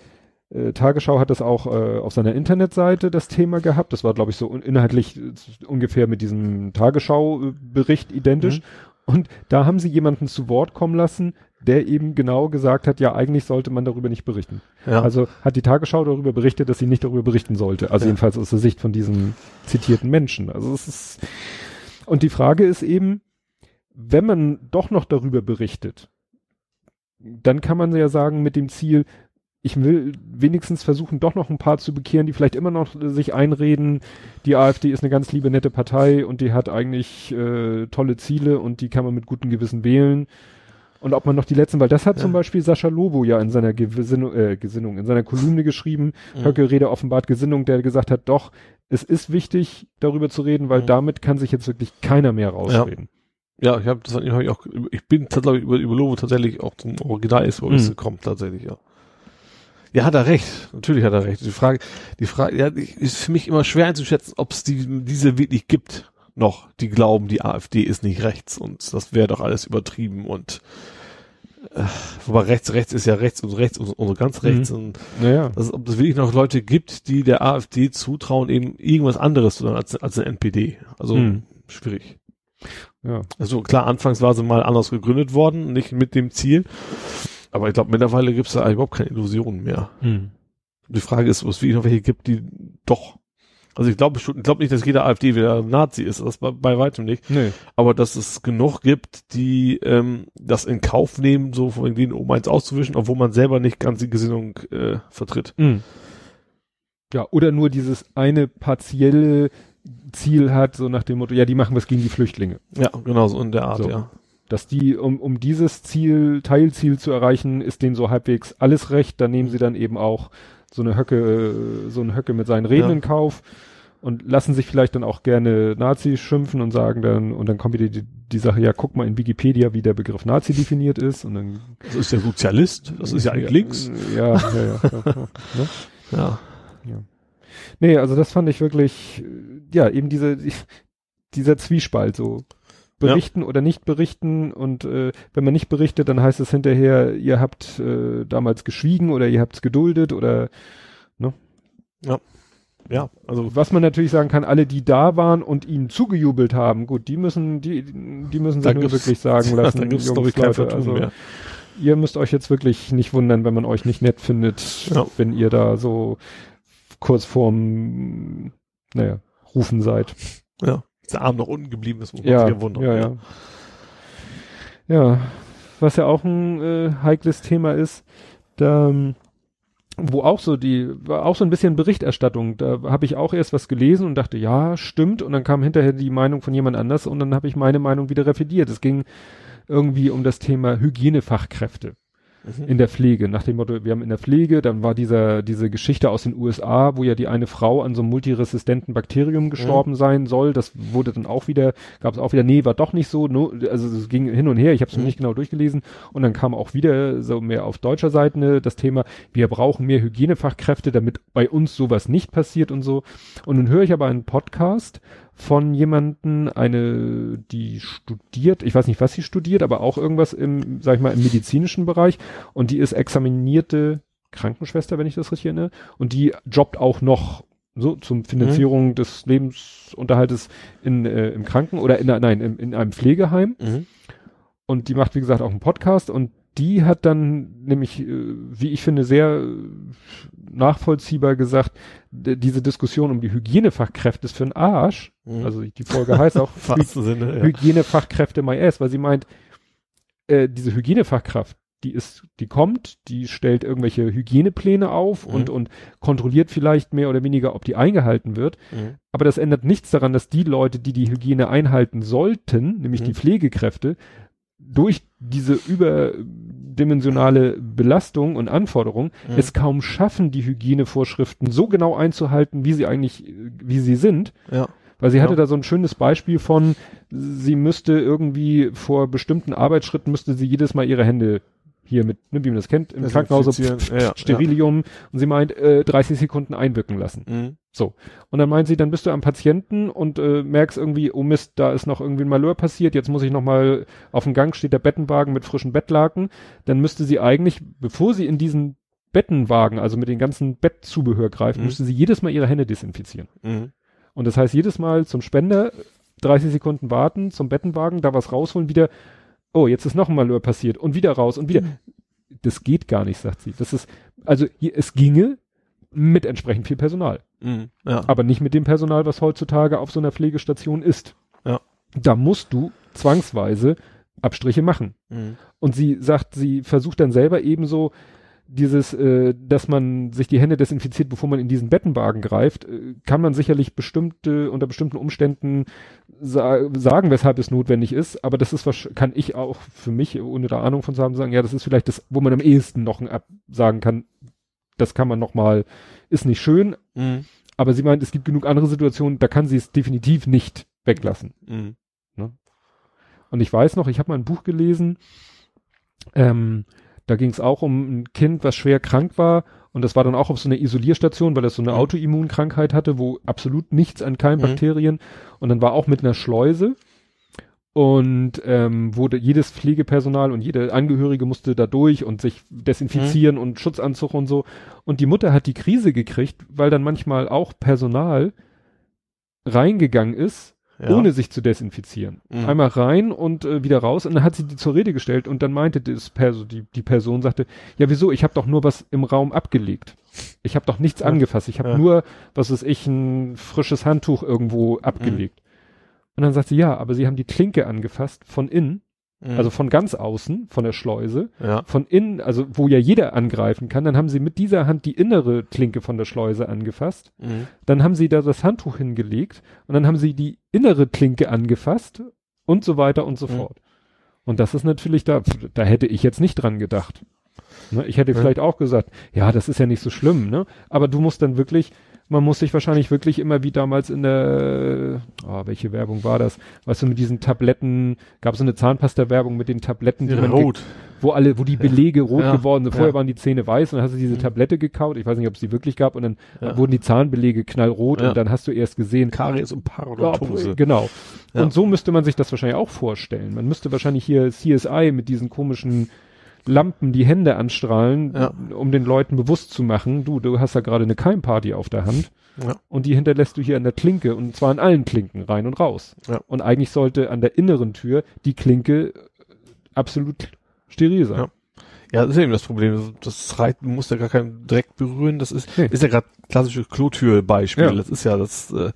B: Tagesschau hat das auch äh, auf seiner Internetseite das Thema gehabt. Das war, glaube ich, so inhaltlich äh, ungefähr mit diesem Tagesschau-Bericht identisch. Mhm. Und da haben sie jemanden zu Wort kommen lassen, der eben genau gesagt hat, ja, eigentlich sollte man darüber nicht berichten. Ja. Also hat die Tagesschau darüber berichtet, dass sie nicht darüber berichten sollte. Also ja. jedenfalls aus der Sicht von diesem zitierten Menschen. Also es ist, und die Frage ist eben, wenn man doch noch darüber berichtet, dann kann man ja sagen mit dem Ziel, ich will wenigstens versuchen, doch noch ein paar zu bekehren, die vielleicht immer noch sich einreden, die AfD ist eine ganz liebe, nette Partei und die hat eigentlich äh, tolle Ziele und die kann man mit gutem Gewissen wählen. Und ob man noch die letzten, weil das hat ja. zum Beispiel Sascha Lobo ja in seiner Gesinnung, äh, Gesinnung, in seiner Kolumne geschrieben, mhm. Höcke Rede offenbart Gesinnung, der gesagt hat, doch, es ist wichtig, darüber zu reden, weil mhm. damit kann sich jetzt wirklich keiner mehr rausreden.
C: Ja, ja ich habe das hab ich auch, ich bin tatsächlich über, über Lobo tatsächlich auch zum Original ist, wo mhm. es gekommen, tatsächlich, ja. Ja, hat er recht. Natürlich hat er recht. Die Frage, die Frage, ja, ist für mich immer schwer einzuschätzen, ob es die, diese wirklich gibt noch, die glauben, die AfD ist nicht rechts und das wäre doch alles übertrieben und äh, wobei rechts, rechts ist ja rechts und rechts und, und ganz rechts mhm. und
B: naja.
C: das, ob es wirklich noch Leute gibt, die der AfD zutrauen, eben irgendwas anderes zu tun als, als eine NPD. Also mhm. schwierig. Ja. Also klar, anfangs war sie mal anders gegründet worden, nicht mit dem Ziel. Aber ich glaube, mittlerweile gibt es da überhaupt keine Illusionen mehr. Hm. Die Frage ist, ob es wirklich noch welche gibt, die doch. Also ich glaube ich glaube nicht, dass jeder AfD wieder Nazi ist, das bei, bei weitem nicht.
B: Nee.
C: Aber dass es genug gibt, die ähm, das in Kauf nehmen, so von denen um eins auszuwischen, obwohl man selber nicht ganz die Gesinnung äh, vertritt.
B: Hm. Ja, oder nur dieses eine partielle Ziel hat, so nach dem Motto, ja, die machen was gegen die Flüchtlinge.
C: Ja, genau so in der Art, so. ja
B: dass die, um, um dieses Ziel, Teilziel zu erreichen, ist denen so halbwegs alles recht. Da nehmen sie dann eben auch so eine Höcke, so eine Höcke mit seinen Reden ja. in Kauf und lassen sich vielleicht dann auch gerne Nazi schimpfen und sagen dann, und dann kommt wieder die, die Sache, ja, guck mal in Wikipedia, wie der Begriff Nazi definiert ist. Und dann,
C: das ist der Sozialist, das ist ja eigentlich links.
B: Ja, ja, ja. ja, ne? ja. ja. Nee, also das fand ich wirklich, ja, eben diese, dieser Zwiespalt so berichten ja. oder nicht berichten und äh, wenn man nicht berichtet, dann heißt es hinterher, ihr habt äh, damals geschwiegen oder ihr habt es geduldet oder ne?
C: Ja. Ja, also
B: was man natürlich sagen kann, alle, die da waren und ihnen zugejubelt haben, gut, die müssen, die, die müssen sich nur wirklich sagen lassen,
C: da gibt's, Jungs, Leute, also, mehr.
B: ihr müsst euch jetzt wirklich nicht wundern, wenn man euch nicht nett findet, ja. wenn ihr da so kurz vorm, naja, Rufen seid.
C: Ja der Arm noch unten geblieben ist, muss
B: man ja, sich ja wundern. Ja, ja. Ja, was ja auch ein äh, heikles Thema ist, da ähm, wo auch so die, war auch so ein bisschen Berichterstattung. Da habe ich auch erst was gelesen und dachte, ja, stimmt. Und dann kam hinterher die Meinung von jemand anders und dann habe ich meine Meinung wieder revidiert. Es ging irgendwie um das Thema Hygienefachkräfte mhm. in der Pflege. Nach dem Motto, wir haben in der Pflege, dann war dieser, diese Geschichte aus den USA, wo ja die eine Frau an so einem multiresistenten Bakterium gestorben mhm. sein soll. Das wurde dann auch wieder, gab es auch wieder, nee, war doch nicht so. No, also es ging hin und her, ich habe es mhm. nicht genau durchgelesen. Und dann kam auch wieder so mehr auf deutscher Seite ne, das Thema, wir brauchen mehr Hygienefachkräfte, damit bei uns sowas nicht passiert und so. Und nun höre ich aber einen Podcast von jemanden, eine, die studiert, ich weiß nicht, was sie studiert, aber auch irgendwas im, sag ich mal, im medizinischen Bereich und die ist examinierte Krankenschwester, wenn ich das richtig erinnere, und die jobbt auch noch so zum Finanzierung mhm. des Lebensunterhaltes in, äh, im Kranken oder in, nein, in, in einem Pflegeheim. Mhm. Und die macht, wie gesagt, auch einen Podcast und die hat dann nämlich, äh, wie ich finde, sehr äh, nachvollziehbar gesagt, diese Diskussion um die Hygienefachkräfte ist für einen Arsch. Mhm. Also die Folge heißt auch Hy Sinne, ja. Hygienefachkräfte my ass, weil sie meint, äh, diese Hygienefachkraft, die ist, die kommt, die stellt irgendwelche Hygienepläne auf mhm. und, und kontrolliert vielleicht mehr oder weniger, ob die eingehalten wird. Mhm. Aber das ändert nichts daran, dass die Leute, die die Hygiene einhalten sollten, nämlich die mhm. Pflegekräfte, durch diese überdimensionale Belastung und Anforderung mhm. es kaum schaffen, die Hygienevorschriften so genau einzuhalten, wie sie eigentlich, wie sie sind.
C: Ja.
B: Weil sie ja. hatte da so ein schönes Beispiel von, sie müsste irgendwie vor bestimmten Arbeitsschritten müsste sie jedes Mal ihre Hände hier mit, ne, wie man das kennt, im Krankenhaus, pf, ja, Sterilium, ja. und sie meint, äh, 30 Sekunden einwirken lassen. Mhm. So. Und dann meint sie, dann bist du am Patienten und äh, merkst irgendwie, oh Mist, da ist noch irgendwie ein Malheur passiert, jetzt muss ich noch mal, auf dem Gang steht der Bettenwagen mit frischen Bettlaken, dann müsste sie eigentlich, bevor sie in diesen Bettenwagen, also mit den ganzen Bettzubehör greift, mhm. müsste sie jedes Mal ihre Hände desinfizieren. Mhm. Und das heißt, jedes Mal zum Spender 30 Sekunden warten, zum Bettenwagen, da was rausholen, wieder oh, jetzt ist noch ein Malheur passiert und wieder raus und wieder. Mhm. Das geht gar nicht, sagt sie. Das ist, also es ginge mit entsprechend viel Personal. Mhm, ja. Aber nicht mit dem Personal, was heutzutage auf so einer Pflegestation ist.
C: Ja.
B: Da musst du zwangsweise Abstriche machen. Mhm. Und sie sagt, sie versucht dann selber ebenso, dieses, äh, dass man sich die Hände desinfiziert, bevor man in diesen Bettenwagen greift, äh, kann man sicherlich bestimmte, unter bestimmten Umständen sa sagen, weshalb es notwendig ist. Aber das ist was, kann ich auch für mich, ohne da Ahnung von zu haben, sagen, ja, das ist vielleicht das, wo man am ehesten noch ein Ab sagen kann, das kann man noch mal, ist nicht schön. Mhm. Aber sie meint, es gibt genug andere Situationen, da kann sie es definitiv nicht weglassen. Mhm. Ne? Und ich weiß noch, ich habe mal ein Buch gelesen, ähm, da ging es auch um ein Kind, was schwer krank war und das war dann auch auf so einer Isolierstation, weil es so eine mhm. Autoimmunkrankheit hatte, wo absolut nichts an Keimbakterien mhm. und dann war auch mit einer Schleuse und ähm, wurde jedes Pflegepersonal und jede Angehörige musste da durch und sich desinfizieren mhm. und Schutzanzug und so und die Mutter hat die Krise gekriegt, weil dann manchmal auch Personal reingegangen ist ja. ohne sich zu desinfizieren. Mhm. Einmal rein und äh, wieder raus und dann hat sie die zur Rede gestellt und dann meinte das Perso, die, die Person sagte, ja wieso, ich habe doch nur was im Raum abgelegt. Ich habe doch nichts ja. angefasst. Ich habe ja. nur, was ist ich, ein frisches Handtuch irgendwo abgelegt. Mhm. Und dann sagt sie, ja, aber sie haben die Klinke angefasst von innen Mhm. Also von ganz außen, von der Schleuse,
C: ja.
B: von innen, also wo ja jeder angreifen kann, dann haben sie mit dieser Hand die innere Klinke von der Schleuse angefasst. Mhm. Dann haben sie da das Handtuch hingelegt und dann haben sie die innere Klinke angefasst und so weiter und so mhm. fort. Und das ist natürlich da, da hätte ich jetzt nicht dran gedacht. Ne? Ich hätte ja. vielleicht auch gesagt, ja, das ist ja nicht so schlimm, ne? Aber du musst dann wirklich, man muss sich wahrscheinlich wirklich immer wie damals in der, oh, welche Werbung war das? Weißt du, mit diesen Tabletten, gab es so eine Zahnpasta-Werbung mit den Tabletten,
C: die, die rot.
B: wo alle, wo die Belege ja. rot ja. geworden sind. Vorher ja. waren die Zähne weiß und dann hast du diese mhm. Tablette gekaut. Ich weiß nicht, ob es die wirklich gab und dann wurden die Zahnbelege knallrot und dann hast du erst gesehen.
C: Karies und Parodontose.
B: Genau. Und so müsste man sich das wahrscheinlich auch vorstellen. Man müsste wahrscheinlich hier CSI mit diesen komischen Lampen die Hände anstrahlen, ja. um den Leuten bewusst zu machen, du, du hast ja gerade eine Keimparty auf der Hand ja. und die hinterlässt du hier an der Klinke und zwar an allen Klinken rein und raus. Ja. Und eigentlich sollte an der inneren Tür die Klinke absolut steril sein.
C: Ja. Das ist eben das Problem. Das Reiten muss ja gar keinen Dreck berühren. Das ist, nee. ist ja gerade klassische Klotür-Beispiel. Ja. Das ist ja, das äh,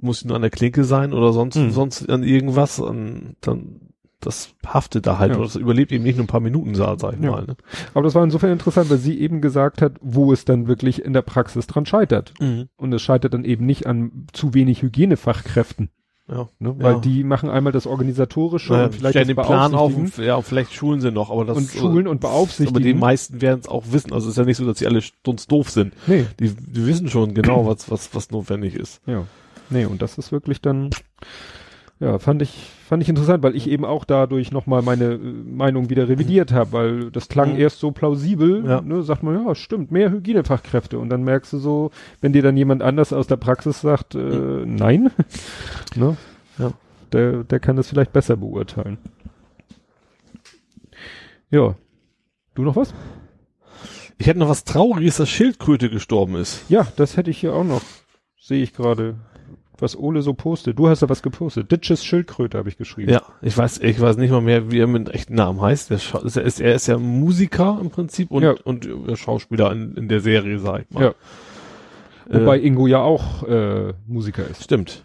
C: muss nur an der Klinke sein oder sonst, mhm. sonst an irgendwas. An, dann das haftet da halt ja. oder das überlebt eben nicht nur ein paar Minuten, sag ich ja. mal. Ne?
B: Aber das war insofern interessant, weil sie eben gesagt hat, wo es dann wirklich in der Praxis dran scheitert. Mhm. Und es scheitert dann eben nicht an zu wenig Hygienefachkräften. Ja. Ne? Weil ja. die machen einmal das Organisatorische
C: naja, und vielleicht den Plan auf, ja, vielleicht schulen sie noch, aber das
B: und schulen und beaufsichtigen. Aber
C: die meisten werden es auch wissen. Also es ist ja nicht so, dass sie alle doof sind. Nee. Die, die wissen schon genau, was, was, was notwendig ist.
B: Ja. Nee, und das ist wirklich dann, ja, fand ich, fand ich interessant, weil ich eben auch dadurch nochmal meine äh, Meinung wieder revidiert habe, weil das klang mhm. erst so plausibel, ja. ne, sagt man, ja, stimmt, mehr Hygienefachkräfte. Und dann merkst du so, wenn dir dann jemand anders aus der Praxis sagt, äh, mhm. nein, ne, ja. der, der kann das vielleicht besser beurteilen. Ja. Du noch was?
C: Ich hätte noch was Trauriges, dass Schildkröte gestorben ist.
B: Ja, das hätte ich hier auch noch. Sehe ich gerade was Ole so postet. Du hast da was gepostet. Ditches Schildkröte habe ich geschrieben.
C: Ja, ich weiß, ich weiß nicht mal mehr, wie er mit echten Namen heißt. Er, ist, er ist ja Musiker im Prinzip und, ja. und Schauspieler in, in der Serie, sag ich mal. Ja.
B: Wobei äh, Ingo ja auch äh, Musiker ist.
C: Stimmt.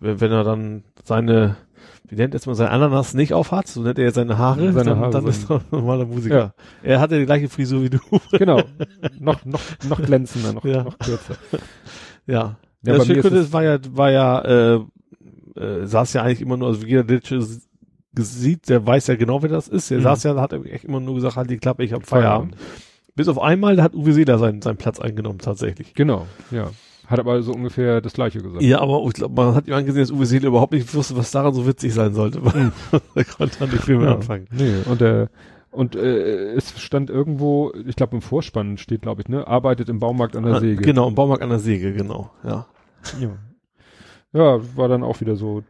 C: Wenn, wenn er dann seine, wie nennt es mal, seine Ananas nicht aufhat, so nennt er ja seine Haare,
B: seine
C: dann,
B: Haare
C: dann ist er ein normaler Musiker. Ja. Er hatte die gleiche Frisur wie du.
B: Genau. noch, noch, noch glänzender, noch, ja. noch kürzer.
C: Ja. Ja, ja Schildkröte war ja, war ja, äh, äh, saß ja eigentlich immer nur, also wie jeder Ditsche sieht, der weiß ja genau, wer das ist. Der mhm. saß ja, hat echt immer nur gesagt, halt die Klappe, ich hab Feierabend. Feierabend. Bis auf einmal, da hat Uwe Seeler seinen, seinen Platz eingenommen, tatsächlich.
B: Genau, ja. Hat aber so ungefähr das Gleiche gesagt.
C: Ja, aber ich glaube, man hat ihm angesehen, dass Uwe Seeler überhaupt nicht wusste, was daran so witzig sein sollte. Mhm. er konnte dann nicht viel mehr ja. anfangen.
B: Nee, und der, und äh, es stand irgendwo, ich glaube im Vorspann steht, glaube ich, ne, arbeitet im Baumarkt an der ah, Säge.
C: Genau, im Baumarkt an der Säge, genau, ja.
B: Ja, ja war dann auch wieder so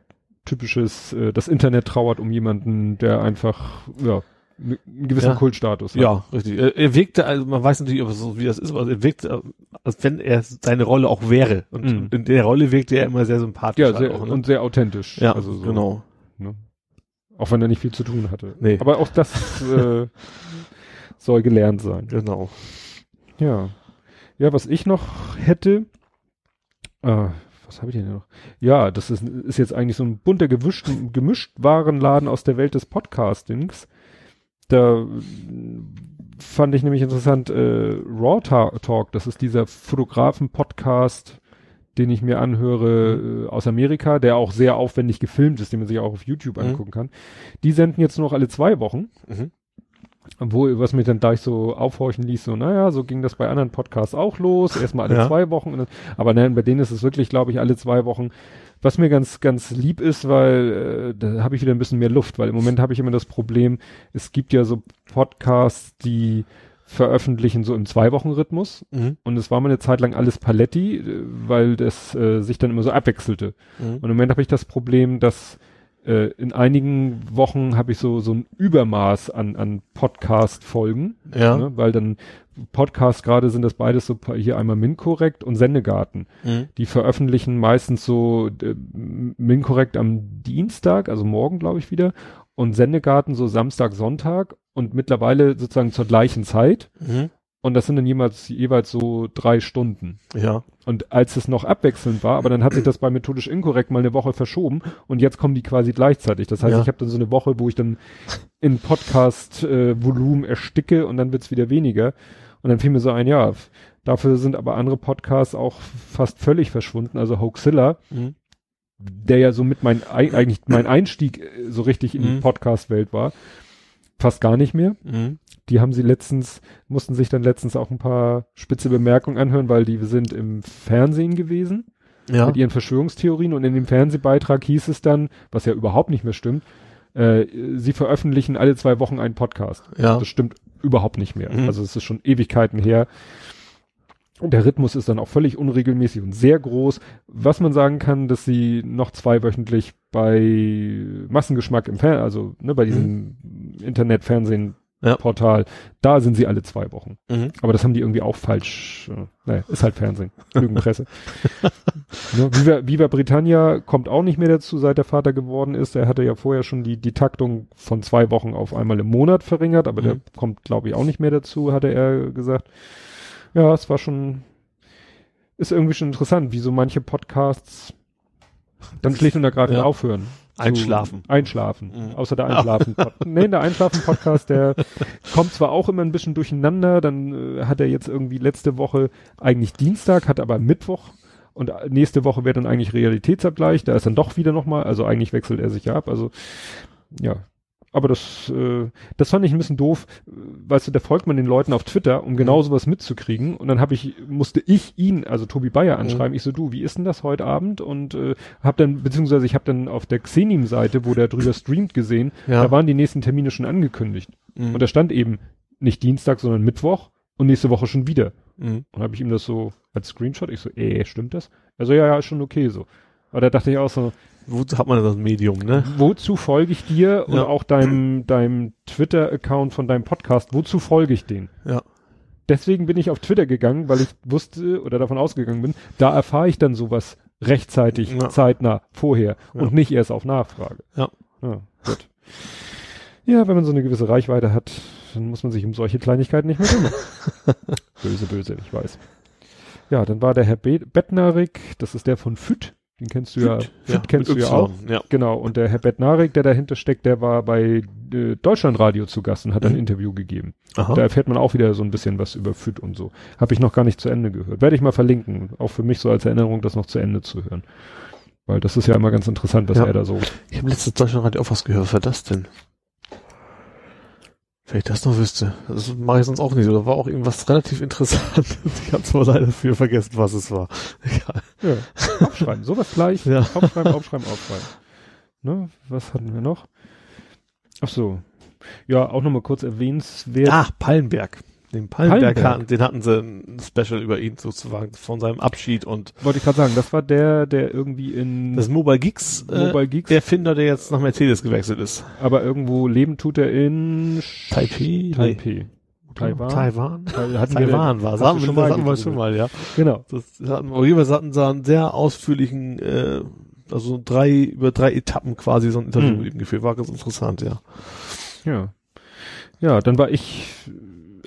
B: typisches, äh, das Internet trauert um jemanden, der einfach, ja, einen gewissen ja. Kultstatus
C: hat. Ja, richtig. Er, er wirkte, also man weiß natürlich, ob so wie das ist, aber er wirkte, als wenn er seine Rolle auch wäre. Und mhm. in der Rolle wirkte er immer sehr sympathisch.
B: Ja, sehr, auch, ne? und sehr authentisch.
C: Ja, also so, genau. Ne?
B: Auch wenn er nicht viel zu tun hatte. Nee. Aber auch das äh, soll gelernt sein.
C: Genau.
B: Ja. Ja, was ich noch hätte, äh, was habe ich denn noch? Ja, das ist, ist jetzt eigentlich so ein bunter gewischt, gemischt Warenladen aus der Welt des Podcastings. Da fand ich nämlich interessant, äh, Raw Talk, das ist dieser Fotografen-Podcast, den ich mir anhöre äh, aus Amerika, der auch sehr aufwendig gefilmt ist, den man sich auch auf YouTube mhm. angucken kann. Die senden jetzt nur noch alle zwei Wochen. Mhm. Wo, was mich dann gleich so aufhorchen ließ, so, naja, so ging das bei anderen Podcasts auch los, erstmal alle ja. zwei Wochen, aber nein, bei denen ist es wirklich, glaube ich, alle zwei Wochen, was mir ganz, ganz lieb ist, weil äh, da habe ich wieder ein bisschen mehr Luft, weil im Moment habe ich immer das Problem, es gibt ja so Podcasts, die veröffentlichen so im Zwei-Wochen-Rhythmus. Mhm. Und es war mal eine Zeit lang alles Paletti, äh, weil das äh, sich dann immer so abwechselte. Mhm. Und im Moment habe ich das Problem, dass äh, in einigen Wochen habe ich so so ein Übermaß an an Podcast-Folgen,
C: ja. ne,
B: weil dann Podcasts gerade sind das beides so hier einmal Minkorrekt und Sendegarten. Mhm. Die veröffentlichen meistens so äh, Minkorrekt am Dienstag, also morgen glaube ich wieder, und Sendegarten so Samstag, Sonntag und mittlerweile sozusagen zur gleichen Zeit. Mhm. Und das sind dann jeweils, jeweils so drei Stunden.
C: Ja.
B: Und als es noch abwechselnd war, aber dann hat sich das bei methodisch inkorrekt mal eine Woche verschoben und jetzt kommen die quasi gleichzeitig. Das heißt, ja. ich habe dann so eine Woche, wo ich dann in Podcast-Volumen äh, ersticke und dann wird's wieder weniger. Und dann fiel mir so ein, ja, dafür sind aber andere Podcasts auch fast völlig verschwunden. Also Hoaxilla, mhm. der ja so mit mein, eigentlich mein Einstieg äh, so richtig in die mhm. Podcast-Welt war, fast gar nicht mehr. Mhm. Die haben sie letztens, mussten sich dann letztens auch ein paar spitze Bemerkungen anhören, weil die sind im Fernsehen gewesen. Ja. Mit ihren Verschwörungstheorien und in dem Fernsehbeitrag hieß es dann, was ja überhaupt nicht mehr stimmt, äh, sie veröffentlichen alle zwei Wochen einen Podcast.
C: Ja.
B: Das stimmt überhaupt nicht mehr. Mhm. Also es ist schon Ewigkeiten her. Und der Rhythmus ist dann auch völlig unregelmäßig und sehr groß. Was man sagen kann, dass sie noch zweiwöchentlich bei Massengeschmack im Fernsehen, also ne, bei diesem mhm. Internet-Fernsehen ja. Da sind sie alle zwei Wochen. Mhm. Aber das haben die irgendwie auch falsch. Äh, naja, ist halt Fernsehen, Lügenpresse. ne, Viva, Viva Britannia kommt auch nicht mehr dazu, seit der Vater geworden ist. Er hatte ja vorher schon die, die Taktung von zwei Wochen auf einmal im Monat verringert, aber mhm. der kommt, glaube ich, auch nicht mehr dazu, hatte er gesagt. Ja, es war schon, ist irgendwie schon interessant, wie so manche Podcasts dann schlicht und ergreifend ja. aufhören.
C: Einschlafen.
B: Einschlafen. Mhm. Außer der Einschlafen. nee, der Einschlafen-Podcast, der kommt zwar auch immer ein bisschen durcheinander, dann äh, hat er jetzt irgendwie letzte Woche eigentlich Dienstag, hat aber Mittwoch und nächste Woche wäre dann eigentlich Realitätsabgleich, da ist dann doch wieder nochmal, also eigentlich wechselt er sich ja ab, also ja, aber das, äh, das fand ich ein bisschen doof. Weißt du, da folgt man den Leuten auf Twitter, um genau mhm. sowas mitzukriegen. Und dann habe ich, musste ich ihn, also Tobi Bayer, mhm. anschreiben. Mhm. Ich so, du, wie ist denn das heute Abend? Und äh, hab dann, beziehungsweise ich habe dann auf der Xenim-Seite, wo der drüber streamt, gesehen, ja. da waren die nächsten Termine schon angekündigt. Mhm. Und da stand eben nicht Dienstag, sondern Mittwoch und nächste Woche schon wieder. Mhm. Und habe ich ihm das so als Screenshot, ich so, äh, stimmt das? Also ja, ja, ist schon okay so. Aber da dachte ich auch so,
C: Wozu hat man das Medium, ne?
B: Wozu folge ich dir ja. und auch deinem, deinem Twitter-Account von deinem Podcast, wozu folge ich den?
C: Ja.
B: Deswegen bin ich auf Twitter gegangen, weil ich wusste oder davon ausgegangen bin, da erfahre ich dann sowas rechtzeitig, ja. zeitnah, vorher ja. und nicht erst auf Nachfrage.
C: Ja.
B: Ja, gut. Ja, wenn man so eine gewisse Reichweite hat, dann muss man sich um solche Kleinigkeiten nicht mehr kümmern. böse, böse, ich weiß. Ja, dann war der Herr Be Bettnarik, das ist der von FÜT, den kennst du ja,
C: Fit ja kennst du
B: ja auch. Ja. Genau. Und der Herr Bednarik, der dahinter steckt, der war bei äh, Deutschlandradio zu Gast und hat mhm. ein Interview gegeben. Aha. Da erfährt man auch wieder so ein bisschen was über FIT und so. Habe ich noch gar nicht zu Ende gehört. Werde ich mal verlinken. Auch für mich so als Erinnerung, das noch zu Ende zu hören. Weil das ist ja immer ganz interessant, dass ja. er da so.
C: Ich habe letztes Deutschlandradio auch was gehört. Was war das denn? Wenn ich das noch wüsste. Das mache ich sonst auch nicht. Oder war auch irgendwas relativ interessantes. Ich habe zwar leider für vergessen, was es war.
B: Egal. Ja. Aufschreiben, sowas gleich. Ja. Aufschreiben, aufschreiben, aufschreiben. Ne? Was hatten wir noch? Ach so. Ja, auch nochmal kurz erwähnenswert.
C: Ah, Pallenberg. Den Pallenberg, Pallenberg. den hatten sie ein Special über ihn sozusagen von seinem Abschied und.
B: Wollte ich gerade sagen, das war der, der irgendwie in.
C: Das Mobile Geeks,
B: äh, Mobile Geeks.
C: Der Finder, der jetzt nach Mercedes gewechselt ist.
B: Aber irgendwo leben tut er in
C: Taipei.
B: Taipei.
C: Taiwan. Taiwan.
B: Taiwan war.
C: Sagen wir schon mal, wir schon mal, ja.
B: Genau.
C: Das hatten, auf jeden Fall hatten sie einen sehr ausführlichen, äh, also drei, über drei Etappen quasi so ein Interview mhm. mit ihm geführt. War ganz interessant, ja.
B: Ja. Ja, dann war ich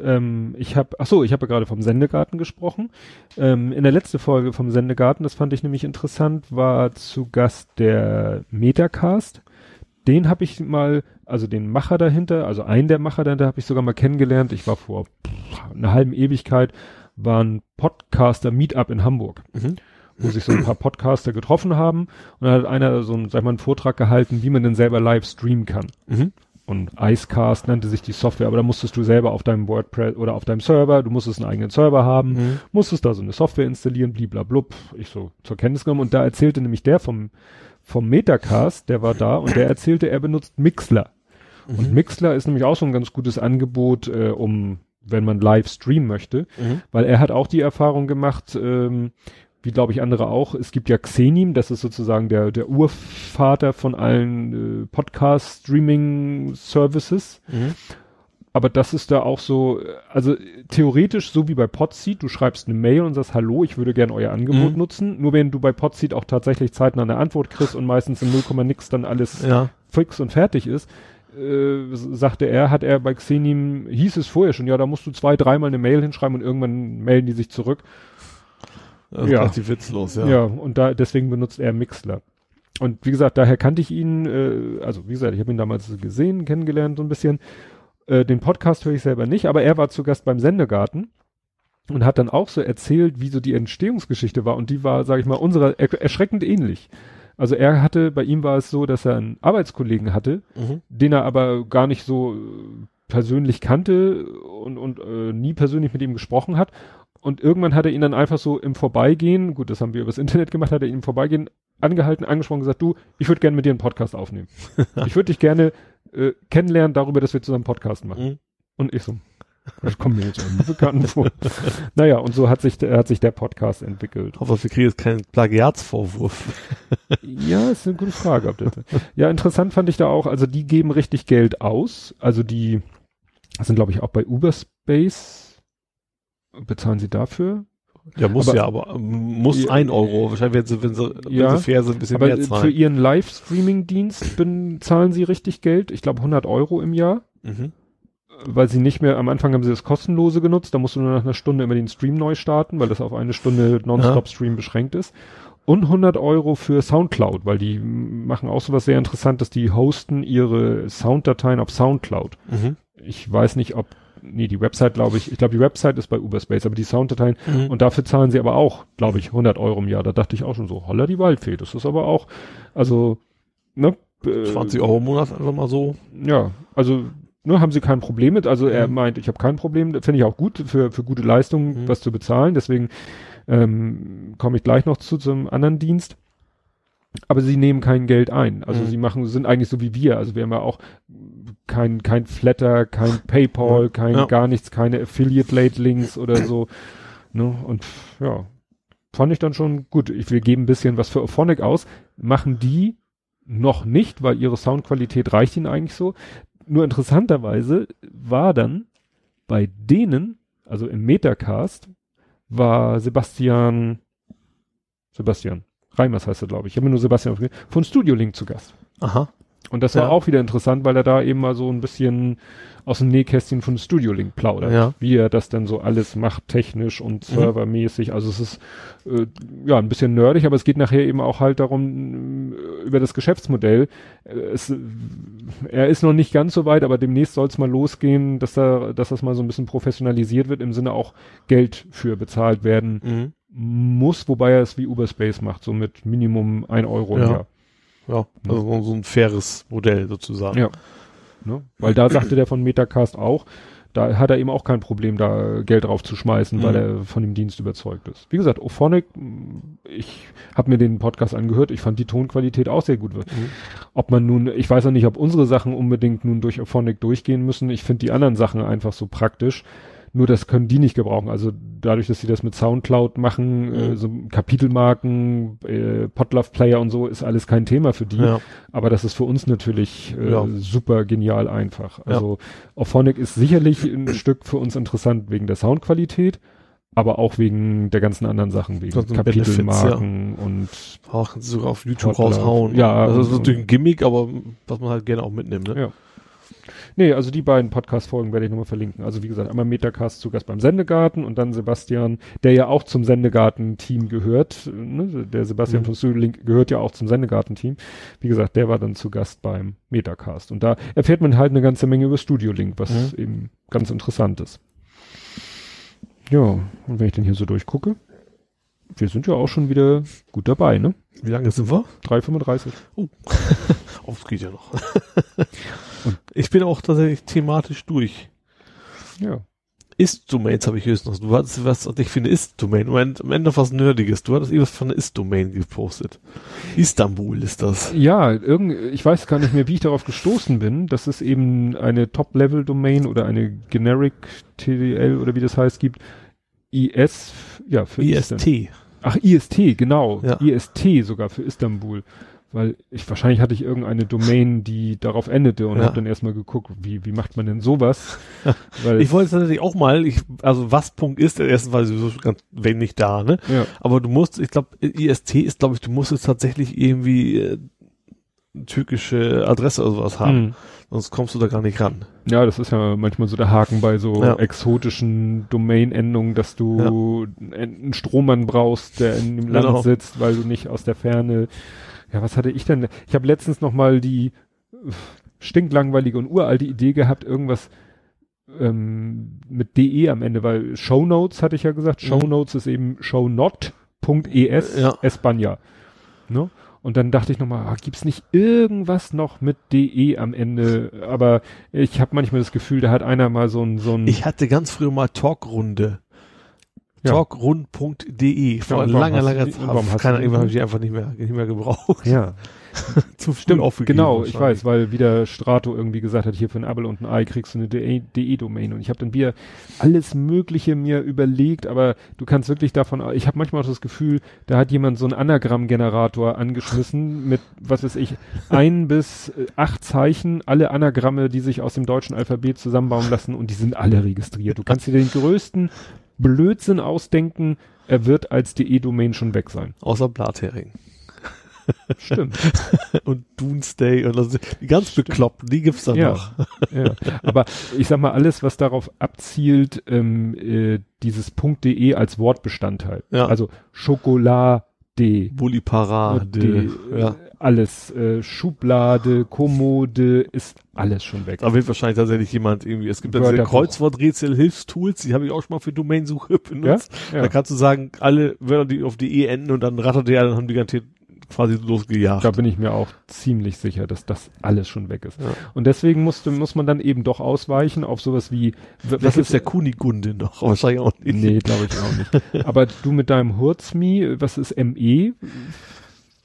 B: ähm, ich habe, ach so, ich habe ja gerade vom Sendegarten gesprochen. Ähm, in der letzten Folge vom Sendegarten, das fand ich nämlich interessant, war zu Gast der Metacast. Den habe ich mal, also den Macher dahinter, also einen der Macher dahinter habe ich sogar mal kennengelernt. Ich war vor pff, einer halben Ewigkeit, war ein Podcaster-Meetup in Hamburg. Mhm wo sich so ein paar Podcaster getroffen haben und da hat einer so ein, sag mal, einen Vortrag gehalten, wie man denn selber live streamen kann. Mhm und Icecast nannte sich die Software, aber da musstest du selber auf deinem WordPress oder auf deinem Server, du musstest einen eigenen Server haben, mhm. musstest da so eine Software installieren, bliblablub, ich so zur Kenntnis genommen und da erzählte nämlich der vom, vom Metacast, der war da und der erzählte, er benutzt Mixler. Mhm. Und Mixler ist nämlich auch so ein ganz gutes Angebot, äh, um, wenn man live streamen möchte, mhm. weil er hat auch die Erfahrung gemacht, ähm, wie glaube ich andere auch, es gibt ja Xenim, das ist sozusagen der, der Urvater von allen äh, Podcast-Streaming-Services. Mhm. Aber das ist da auch so, also theoretisch so wie bei Podseed, du schreibst eine Mail und sagst, hallo, ich würde gerne euer Angebot mhm. nutzen. Nur wenn du bei Podseed auch tatsächlich zeitnah eine Antwort kriegst und meistens in 0, nix dann alles ja. fix und fertig ist, äh, sagte er, hat er bei Xenim, hieß es vorher schon, ja, da musst du zwei, dreimal eine Mail hinschreiben und irgendwann melden die sich zurück.
C: Das ja. ist witzlos, ja.
B: Ja, und da, deswegen benutzt er Mixler. Und wie gesagt, daher kannte ich ihn, äh, also wie gesagt, ich habe ihn damals gesehen, kennengelernt so ein bisschen. Äh, den Podcast höre ich selber nicht, aber er war zu Gast beim Sendegarten und hat dann auch so erzählt, wie so die Entstehungsgeschichte war. Und die war, sage ich mal, unserer er erschreckend ähnlich. Also er hatte, bei ihm war es so, dass er einen Arbeitskollegen hatte, mhm. den er aber gar nicht so äh, persönlich kannte und, und äh, nie persönlich mit ihm gesprochen hat. Und irgendwann hat er ihn dann einfach so im Vorbeigehen, gut, das haben wir übers Internet gemacht, hat er ihn im Vorbeigehen angehalten, angesprochen, gesagt, du, ich würde gerne mit dir einen Podcast aufnehmen. ich würde dich gerne äh, kennenlernen darüber, dass wir zusammen Podcast machen. Mhm. Und ich so, das kommt mir jetzt irgendwie bekannt vor. naja, und so hat sich, hat sich der Podcast entwickelt.
C: Hoffe, wir kriegen jetzt keinen Plagiatsvorwurf.
B: ja, ist eine gute Frage. Ob das, ja, interessant fand ich da auch, also die geben richtig Geld aus. Also die sind, glaube ich, auch bei Uberspace bezahlen sie dafür?
C: Ja, muss aber, ja, aber ähm, muss ja, ein Euro. Wahrscheinlich, wenn sie, wenn sie,
B: ja, wenn sie fair sind, ein bisschen aber mehr zahlen. Für ihren Livestreaming-Dienst zahlen sie richtig Geld. Ich glaube 100 Euro im Jahr. Mhm. Weil sie nicht mehr, am Anfang haben sie das kostenlose genutzt, da musst du nur nach einer Stunde immer den Stream neu starten, weil das auf eine Stunde Nonstop-Stream beschränkt ist. Und 100 Euro für Soundcloud, weil die machen auch sowas sehr Interessantes. Die hosten ihre Sounddateien auf Soundcloud. Mhm. Ich weiß nicht, ob nee, die Website glaube ich, ich glaube die Website ist bei Uberspace, aber die Sounddateien mhm. und dafür zahlen sie aber auch, glaube ich, 100 Euro im Jahr. Da dachte ich auch schon so, holla die Waldfee, das ist aber auch, also, ne?
C: 20 Euro im Monat, einfach mal so.
B: Ja, also, ne, haben sie kein Problem mit, also er mhm. meint, ich habe kein Problem, finde ich auch gut, für, für gute Leistungen mhm. was zu bezahlen, deswegen ähm, komme ich gleich noch zu zum anderen Dienst aber sie nehmen kein Geld ein. Also mhm. sie machen, sind eigentlich so wie wir. Also wir haben ja auch kein, kein Flatter, kein PayPal, kein ja. gar nichts, keine Affiliate-Late-Links oder so. Ne? Und ja, fand ich dann schon gut. Ich, wir geben ein bisschen was für Ophonic aus, machen die noch nicht, weil ihre Soundqualität reicht ihnen eigentlich so. Nur interessanterweise war dann bei denen, also im Metacast, war Sebastian, Sebastian, Reimers heißt er, glaube ich. Ich habe mir nur Sebastian von Studio Link zu Gast.
C: Aha.
B: Und das war ja. auch wieder interessant, weil er da eben mal so ein bisschen aus dem Nähkästchen von Studio Link plaudert. Ja. Wie er das denn so alles macht, technisch und mhm. servermäßig. Also es ist äh, ja ein bisschen nerdig, aber es geht nachher eben auch halt darum, äh, über das Geschäftsmodell. Äh, es, er ist noch nicht ganz so weit, aber demnächst soll es mal losgehen, dass da, dass das mal so ein bisschen professionalisiert wird, im Sinne auch Geld für bezahlt werden mhm. Muss, wobei er es wie Uberspace macht, so mit Minimum ein Euro
C: ja. im Jahr. Ja, also ne? so ein faires Modell sozusagen.
B: Ja. Ne? Weil da sagte der von Metacast auch, da hat er eben auch kein Problem, da Geld drauf zu schmeißen, mhm. weil er von dem Dienst überzeugt ist. Wie gesagt, Ophonic, ich habe mir den Podcast angehört, ich fand die Tonqualität auch sehr gut. Mhm. Ob man nun, ich weiß ja nicht, ob unsere Sachen unbedingt nun durch Ophonic durchgehen müssen. Ich finde die anderen Sachen einfach so praktisch. Nur das können die nicht gebrauchen. Also dadurch, dass sie das mit Soundcloud machen, mhm. äh, so Kapitelmarken, äh, Podlove Player und so, ist alles kein Thema für die. Ja. Aber das ist für uns natürlich äh, ja. super genial einfach. Also ja. Auphonic ist sicherlich ein Stück für uns interessant wegen der Soundqualität aber auch wegen der ganzen anderen Sachen, wegen Kapitelmarken ja. und
C: auch sogar auf YouTube raushauen. Ja, also das ist natürlich ein Gimmick, aber was man halt gerne auch mitnimmt, ne? Ja.
B: Nee, also die beiden Podcast-Folgen werde ich nochmal verlinken. Also wie gesagt, einmal Metacast zu Gast beim Sendegarten und dann Sebastian, der ja auch zum Sendegarten-Team gehört. Ne? Der Sebastian mhm. von Studiolink gehört ja auch zum Sendegarten-Team. Wie gesagt, der war dann zu Gast beim Metacast. Und da erfährt man halt eine ganze Menge über Studiolink, was mhm. eben ganz interessant ist. Ja, und wenn ich dann hier so durchgucke, wir sind ja auch schon wieder gut dabei, ne?
C: Wie lange sind wir?
B: 3,35. Oh,
C: oh das geht ja noch. Und ich bin auch tatsächlich thematisch durch.
B: Ja.
C: Ist-Domains habe ich höchstens noch. Du hattest was, ich finde, Ist-Domain. Am Ende was Nerdiges. Du hattest irgendwas von der Ist-Domain gepostet. Istanbul ist das.
B: Ja, irgend, ich weiß gar nicht mehr, wie ich darauf gestoßen bin. dass es eben eine Top-Level-Domain oder eine Generic TDL oder wie das heißt gibt. IS, ja,
C: für IST.
B: Ach, IST, genau. Ja. IST sogar für Istanbul weil ich wahrscheinlich hatte ich irgendeine Domain, die darauf endete und ja. habe dann erstmal geguckt, wie wie macht man denn sowas?
C: weil ich wollte es natürlich auch mal, ich, also was Punkt ist, erstens war sowieso ganz wenig da, ne? Ja. Aber du musst, ich glaube, IST ist, glaube ich, du musst es tatsächlich irgendwie äh, türkische Adresse oder sowas haben. Mhm. Sonst kommst du da gar nicht ran.
B: Ja, das ist ja manchmal so der Haken bei so ja. exotischen Domain-Endungen, dass du ja. einen Strohmann brauchst, der in dem Land genau. sitzt, weil du nicht aus der Ferne ja, was hatte ich denn? Ich habe letztens noch mal die stinklangweilige und uralte Idee gehabt, irgendwas ähm, mit de am Ende, weil Show Notes hatte ich ja gesagt. Mhm. Show Notes ist eben shownot.es ja. España. Ne? Und dann dachte ich nochmal, ah, gibt's nicht irgendwas noch mit de am Ende? Aber ich habe manchmal das Gefühl, da hat einer mal so ein so ein.
C: Ich hatte ganz früher mal Talkrunde. Ja. Talkrund.de vor ja, langer, langer Zeit. Keine Ahnung, habe ich einfach nicht mehr, nicht mehr gebraucht.
B: Ja. Zu Stimmt, genau, ich weiß, weil wieder Strato irgendwie gesagt hat, hier für ein Apple und ein Ei kriegst du eine DE-Domain und ich habe dann wieder alles Mögliche mir überlegt, aber du kannst wirklich davon, ich habe manchmal auch das Gefühl, da hat jemand so einen Anagramm-Generator angeschmissen mit, was weiß ich, ein bis äh, acht Zeichen, alle Anagramme, die sich aus dem deutschen Alphabet zusammenbauen lassen und die sind alle registriert. Du kannst dir den größten Blödsinn ausdenken, er wird als DE-Domain schon weg sein.
C: Außer Blathering.
B: Stimmt.
C: und Doomsday und also die ganz Stimmt. bekloppten, die gibt's dann
B: ja,
C: noch.
B: ja. Aber ich sag mal, alles, was darauf abzielt, ähm, äh, dieses .de als Wortbestandteil. Ja. Also Schokolade D.
C: Bulliparade.
B: Ja. Alles. Äh, Schublade, Kommode, ist alles schon weg.
C: Da wird wahrscheinlich tatsächlich jemand irgendwie, es gibt diese Kreuzworträtsel-Hilfstools, die habe ich auch schon mal für Domainsuche benutzt. Ja? Ja. Da kannst du sagen, alle Wörter, die auf die E enden und dann rattert der, dann haben die ganze quasi losgejagt.
B: Da bin ich mir auch ziemlich sicher, dass das alles schon weg ist. Ja. Und deswegen musste, muss man dann eben doch ausweichen auf sowas wie,
C: was ist der Kunigunde noch? Wahrscheinlich auch
B: nicht. Nee, glaube ich auch nicht. Aber du mit deinem Hurzmi, was ist ME?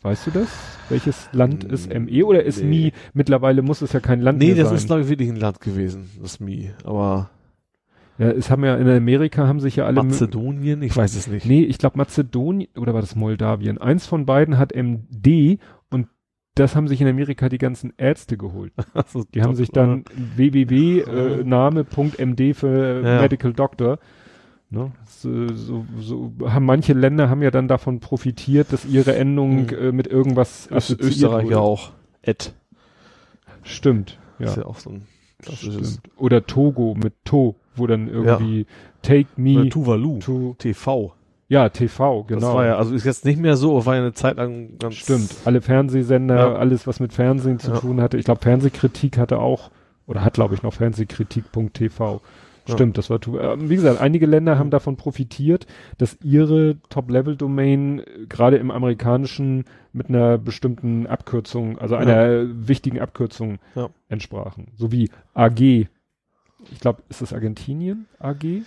B: Weißt du das? Welches Land ist ME oder ist nee. Mi, mittlerweile muss es ja kein Land
C: nee,
B: mehr sein?
C: Nee, das ist glaube ich wirklich ein Land gewesen, das Mi, aber
B: ja, es haben ja in Amerika haben sich ja alle
C: Mazedonien, ich weiß es nicht.
B: Nee, ich glaube Mazedonien oder war das Moldawien? Eins von beiden hat MD und das haben sich in Amerika die ganzen Ärzte geholt. die haben sich dann www äh, für ja. Medical Doctor. Ne? So, so, so haben manche Länder haben ja dann davon profitiert, dass ihre Endung mhm. äh, mit irgendwas
C: Öst Österreich ja auch. Ed.
B: Stimmt. Ja.
C: Ist ja auch so ein
B: klassisches. Oder Togo mit To wo dann irgendwie ja. Take Me
C: Oder Tuvalu to, TV.
B: Ja, TV, genau. Das
C: war ja, also ist jetzt nicht mehr so, war ja eine Zeit lang
B: ganz. Stimmt. Alle Fernsehsender, ja. alles, was mit Fernsehen zu ja. tun hatte. Ich glaube, Fernsehkritik hatte auch, oder hat, glaube ich, noch Fernsehkritik.tv. Stimmt, das war, äh, wie gesagt, einige Länder haben davon profitiert, dass ihre Top-Level-Domain äh, gerade im amerikanischen mit einer bestimmten Abkürzung, also einer wichtigen Abkürzung entsprachen. So wie AG ich glaube, ist das Argentinien AG?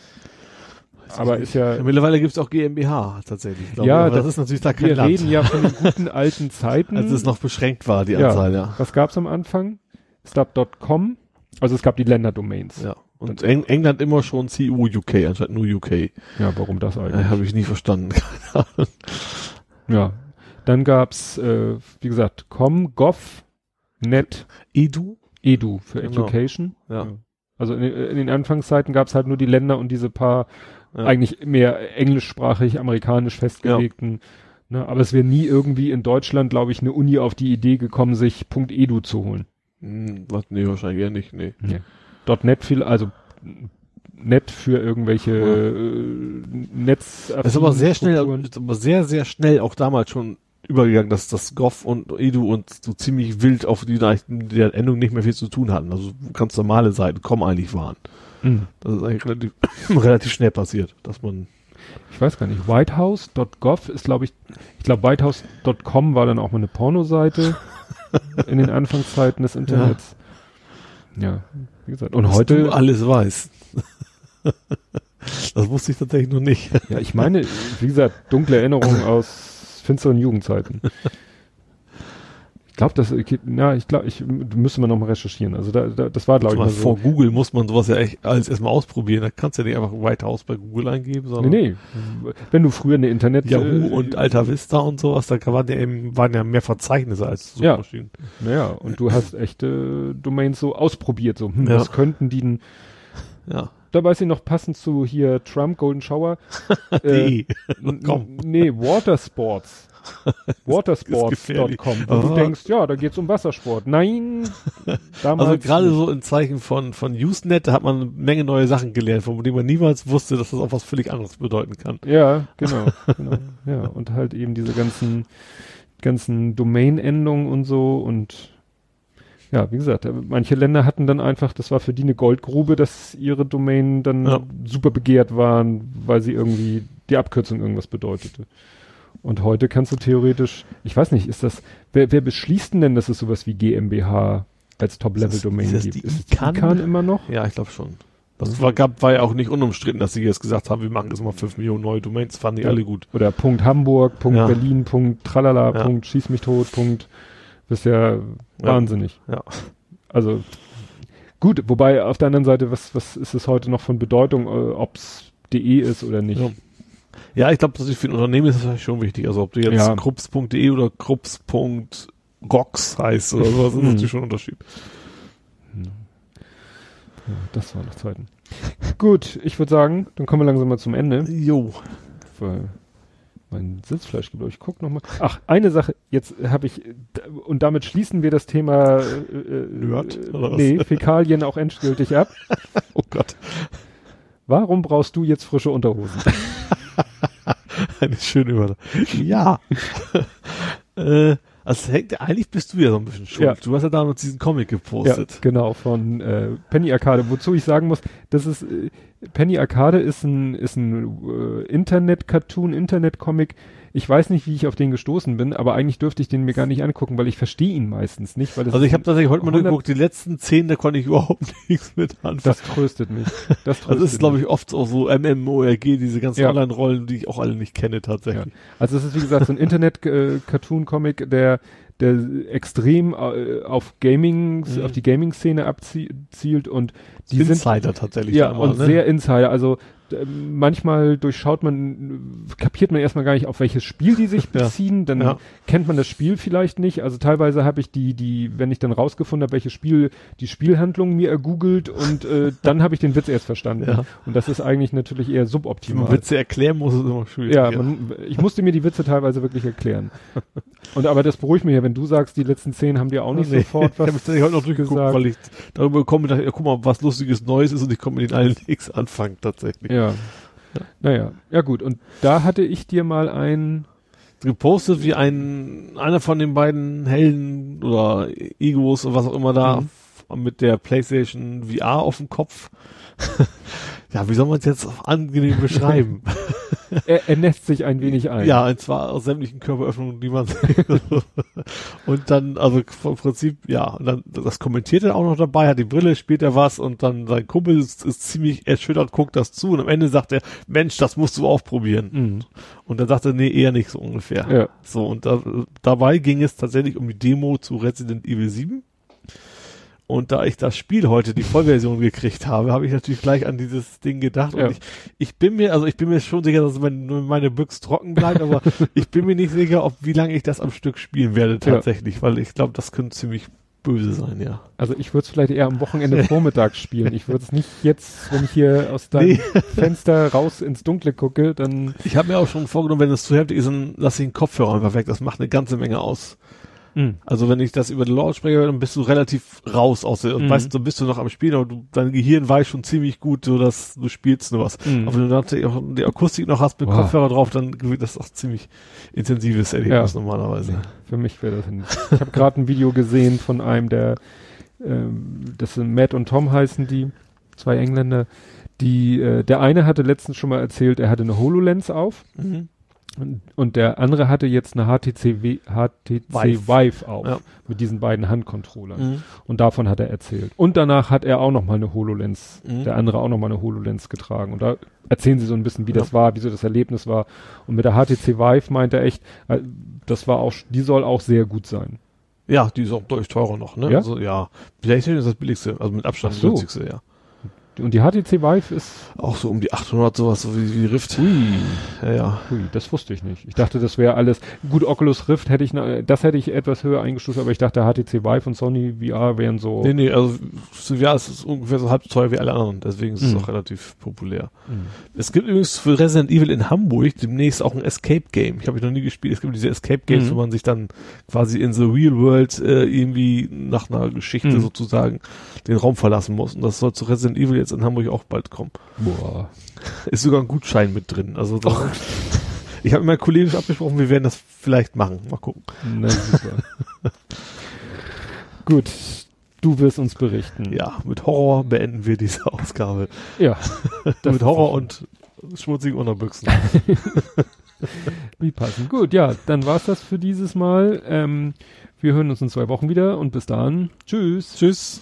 C: aber ist ja, ja
B: mittlerweile gibt es auch GmbH tatsächlich.
C: Glaube, ja, das, das, ist natürlich da kein
B: Wir Land. reden ja von den guten alten Zeiten.
C: Als es noch beschränkt war, die ja. Anzahl, ja.
B: Was gab's am Anfang? Es gab .com, also es gab die Länderdomains.
C: Ja. Und Eng England immer schon CU UK anstatt nur UK.
B: Ja, warum das eigentlich?
C: Äh, Habe ich nie verstanden.
B: ja. Dann gab's, äh, wie gesagt, com, gov, net.
C: Edu?
B: Edu für genau. Education.
C: ja. ja.
B: Also in, in den Anfangszeiten gab es halt nur die Länder und diese paar ja. eigentlich mehr englischsprachig, amerikanisch festgelegten. Ja. Ne, aber es wäre nie irgendwie in Deutschland, glaube ich, eine Uni auf die Idee gekommen, sich .edu zu holen.
C: Hm, was, nee, wahrscheinlich eher nicht, nee.
B: nee. .net viel, also net für irgendwelche ja. äh, Netz.
C: Es ist aber sehr schnell, ist aber sehr, sehr schnell auch damals schon übergegangen, dass das Goff und Edu und so ziemlich wild auf die Nachrichten der Endung nicht mehr viel zu tun hatten. Also ganz normale Seiten kommen eigentlich waren. Mhm. Das ist eigentlich relativ, relativ schnell passiert, dass man
B: ich weiß gar nicht, whitehouse.gov ist glaube ich, ich glaube whitehouse.com war dann auch mal eine Pornoseite in den Anfangszeiten des Internets. Ja, ja wie gesagt. Und Dass heute.
C: Du alles weiß. das wusste ich tatsächlich noch nicht.
B: ja, ich meine, wie gesagt, dunkle Erinnerungen aus finsteren Jugendzeiten. ich glaube, das, na, ich glaube, ich müsste man noch mal recherchieren. Also da, da das war, glaube ich, mal
C: so. vor Google muss man sowas ja echt alles erstmal ausprobieren. Da kannst du ja nicht einfach White House bei Google eingeben, sondern.
B: Nee, nee. Wenn du früher eine Internet.
C: Yahoo äh, und Alta Vista und sowas, da waren ja eben, waren ja mehr Verzeichnisse als
B: Suchmaschinen. Ja. Naja, und du hast echte Domains so ausprobiert, so, hm, ja. was könnten die denn,
C: ja
B: da weiß ich noch passend zu hier Trump Golden Shower.
C: äh,
B: Komm. Nee, Watersports. Watersports.com. Wo du denkst, ja, da geht's um Wassersport. Nein.
C: Also gerade so in Zeichen von, von Usenet, da hat man eine Menge neue Sachen gelernt, von denen man niemals wusste, dass das auch was völlig anderes bedeuten kann.
B: Ja, genau, genau. Ja, und halt eben diese ganzen, ganzen Domain-Endungen und so und ja, wie gesagt, äh, manche Länder hatten dann einfach, das war für die eine Goldgrube, dass ihre Domain dann ja. super begehrt waren, weil sie irgendwie die Abkürzung irgendwas bedeutete. Und heute kannst du theoretisch, ich weiß nicht, ist das, wer, wer beschließt denn, dass es sowas wie GmbH als Top-Level-Domain gibt?
C: Die ist ICANN? ICANN
B: immer noch?
C: Ja, ich glaube schon. Das war, gab, war ja auch nicht unumstritten, dass sie jetzt gesagt haben, wir machen jetzt mal fünf Millionen neue Domains, fanden die ja. alle gut.
B: Oder Punkt Hamburg, Punkt ja. Berlin, Punkt Tralala. Punkt Schieß mich tot, Punkt das ist ja, ja. wahnsinnig.
C: Ja.
B: Also gut, wobei auf der anderen Seite, was, was ist es heute noch von Bedeutung, äh, ob es DE ist oder nicht?
C: Ja, ja ich glaube, für ein Unternehmen ist das vielleicht schon wichtig. Also ob du jetzt ja. krups.de oder krups.gox heißt oder sowas, ist natürlich schon ein Unterschied.
B: Ja, das war noch Zeiten. Gut, ich würde sagen, dann kommen wir langsam mal zum Ende.
C: Jo.
B: Weil mein Sitzfleisch gibt. Ich guck noch mal. Ach, eine Sache. Jetzt habe ich und damit schließen wir das Thema äh,
C: äh Nerd,
B: nee, Fäkalien auch endgültig ab.
C: oh Gott.
B: Warum brauchst du jetzt frische Unterhosen?
C: Eine schöne Überleitung. Ja. äh, also hängt, eigentlich bist du ja so ein bisschen schuld.
B: Ja.
C: Du hast ja damals diesen Comic gepostet.
B: Ja, genau, von äh, Penny Arcade, wozu ich sagen muss, das ist äh, Penny Arcade ist ein ist ein äh, Internet-Cartoon, Internet-Comic. Ich weiß nicht, wie ich auf den gestoßen bin, aber eigentlich dürfte ich den mir gar nicht angucken, weil ich verstehe ihn meistens nicht. Weil das
C: Also ich habe tatsächlich heute mal
B: 100
C: geguckt, die letzten zehn, da konnte ich überhaupt nichts mit anfangen.
B: das tröstet mich. Das tröstet
C: es ist, glaube ich, oft auch so MMORG, diese ganzen
B: Ja.
C: Online-Rollen, die ich auch alle nicht kenne tatsächlich.
B: Also es ist wie gesagt so ein Internet-Cartoon-Comic, der der extrem äh, auf Gaming,
C: Mhm.
B: auf die Gaming-Szene abzielt und die sind
C: Insider tatsächlich.
B: Ja,
C: immer,
B: und
C: ne?
B: sehr Insider. Also manchmal durchschaut man, kapiert man erstmal gar nicht, auf welches Spiel die sich
C: Ja.
B: beziehen. Dann
C: Ja.
B: kennt man das Spiel vielleicht nicht. Also teilweise habe ich die, die, wenn ich dann rausgefunden habe, welches Spiel, die Spielhandlung mir ergoogelt und äh, dann habe ich den Witz erst verstanden.
C: Ja.
B: Und das ist eigentlich natürlich eher
C: Wenn
B: suboptimal.
C: man Witze erklären muss, ist immer schwierig.
B: Ja, man, ich musste mir die Witze teilweise wirklich erklären. Und aber das beruhigt mich ja, wenn du sagst, die letzten zehn haben dir auch nicht
C: Nee,
B: sofort
C: ich habe
B: was.
C: heute noch durchgeguckt, weil ich darüber komme, dachte, ja, guck mal, was lustiges Neues ist und ich komme mit den allen nichts anfangen tatsächlich.
B: Ja. Naja, ja gut. Und da hatte ich dir mal ein,
C: Gepostet, wie ein einer von den beiden Helden oder Egos oder was auch immer da
B: Mhm.
C: mit der PlayStation VR auf dem Kopf. ja, wie soll man es jetzt angenehm beschreiben?
B: er, er nässt sich ein wenig ein.
C: Ja, und zwar aus sämtlichen Körperöffnungen, die man und dann, also vom Prinzip, ja, und dann das kommentiert er auch noch dabei, hat die Brille, spielt er was und dann sein Kumpel ist, ist ziemlich erschüttert, guckt das zu und am Ende sagt er, Mensch, das musst du auch probieren.
B: Mhm.
C: Und dann sagt er, nee, eher nicht so ungefähr.
B: Ja.
C: So, und da, dabei ging es tatsächlich um die Demo zu Resident Evil 7. Und da ich das Spiel heute, die Vollversion gekriegt habe, habe ich natürlich gleich an dieses Ding gedacht.
B: Ja.
C: Und ich, ich bin mir, also ich bin mir schon sicher, dass mein, nur meine Büchse trocken bleibt, aber ich bin mir nicht sicher, ob wie lange ich das am Stück spielen werde tatsächlich, weil ich glaube, das könnte ziemlich böse sein, ja.
B: Also ich würde es vielleicht eher am Wochenende vormittags spielen. Ich würde es nicht jetzt, wenn ich hier aus deinem
C: Nee.
B: Fenster raus ins Dunkle gucke, dann
C: Ich habe mir auch schon vorgenommen, wenn es zu heftig ist, dann lasse ich den Kopfhörer einfach weg. Das macht eine ganze Menge aus. Also wenn ich das über den Lautsprecher höre, dann bist du relativ raus aus der,
B: Mhm.
C: weißt du, bist du noch am Spielen, aber du, dein Gehirn weiß schon ziemlich gut, so dass du spielst nur was.
B: Mhm.
C: Aber wenn du dann die, die Akustik noch hast mit
B: Wow.
C: Kopfhörer drauf, dann wird das auch ziemlich intensives Erlebnis
B: Ja.
C: normalerweise.
B: für mich wäre das nicht. Ich habe gerade ein Video gesehen von einem, der ähm, das sind Matt und Tom heißen die, zwei Engländer. Die, äh, der eine hatte letztens schon mal erzählt, er hatte eine HoloLens auf
C: Mhm.
B: Und, und der andere hatte jetzt eine HTC, w, HTC
C: Vive.
B: Vive, auf
C: Ja.
B: mit diesen beiden Handcontrollern.
C: Mhm.
B: Und davon hat er erzählt. Und danach hat er auch noch mal eine HoloLens,
C: Mhm.
B: der andere auch noch mal eine HoloLens getragen. Und da erzählen sie so ein bisschen, wie
C: Ja.
B: das war, wie so das Erlebnis war. Und mit der HTC Vive meint er echt, äh, das war auch, die soll auch sehr gut sein.
C: Ja, die ist auch deutlich teurer noch, ne?
B: Ja?
C: Also ja, PlayStation ist das billigste, also mit Abstand
B: Ach so.
C: das günstigste, ja.
B: Und die HTC Vive ist,
C: Auch so um die 800 sowas, so wie, wie Rift.
B: ui,
C: Ja, ja.
B: ui, das wusste ich nicht. Ich dachte, das wäre alles, gut, Oculus Rift hätte ich, das hätte ich etwas höher eingestuft, aber ich dachte, HTC Vive und Sony VR wären so.
C: Nee, nee, also ja, es ist ungefähr so halb so teuer wie alle anderen, deswegen ist es
B: Mhm.
C: auch relativ populär.
B: Mhm.
C: Es gibt übrigens für Resident Evil in Hamburg demnächst auch ein Escape Game. Ich habe ich noch nie gespielt. Es gibt diese Escape Games,
B: Mhm.
C: wo man sich dann quasi in the real world äh, irgendwie nach einer Geschichte
B: Mhm.
C: sozusagen den Raum verlassen muss. Und das soll zu Resident Evil jetzt in Hamburg auch bald kommen.
B: Boah.
C: Ist sogar ein Gutschein mit drin. Also das, ich habe mit meinen Kollegen abgesprochen, wir werden das vielleicht machen. Mal gucken.
B: Na, super. gut, du wirst uns berichten.
C: Ja, mit Horror beenden wir diese Ausgabe.
B: Ja.
C: Mit Horror und schmutzigen Unterbüchsen.
B: Wie passend. Gut, ja, dann war's das für dieses Mal. Ähm, wir hören uns in zwei Wochen wieder und bis dahin. Tschüss.
C: Tschüss.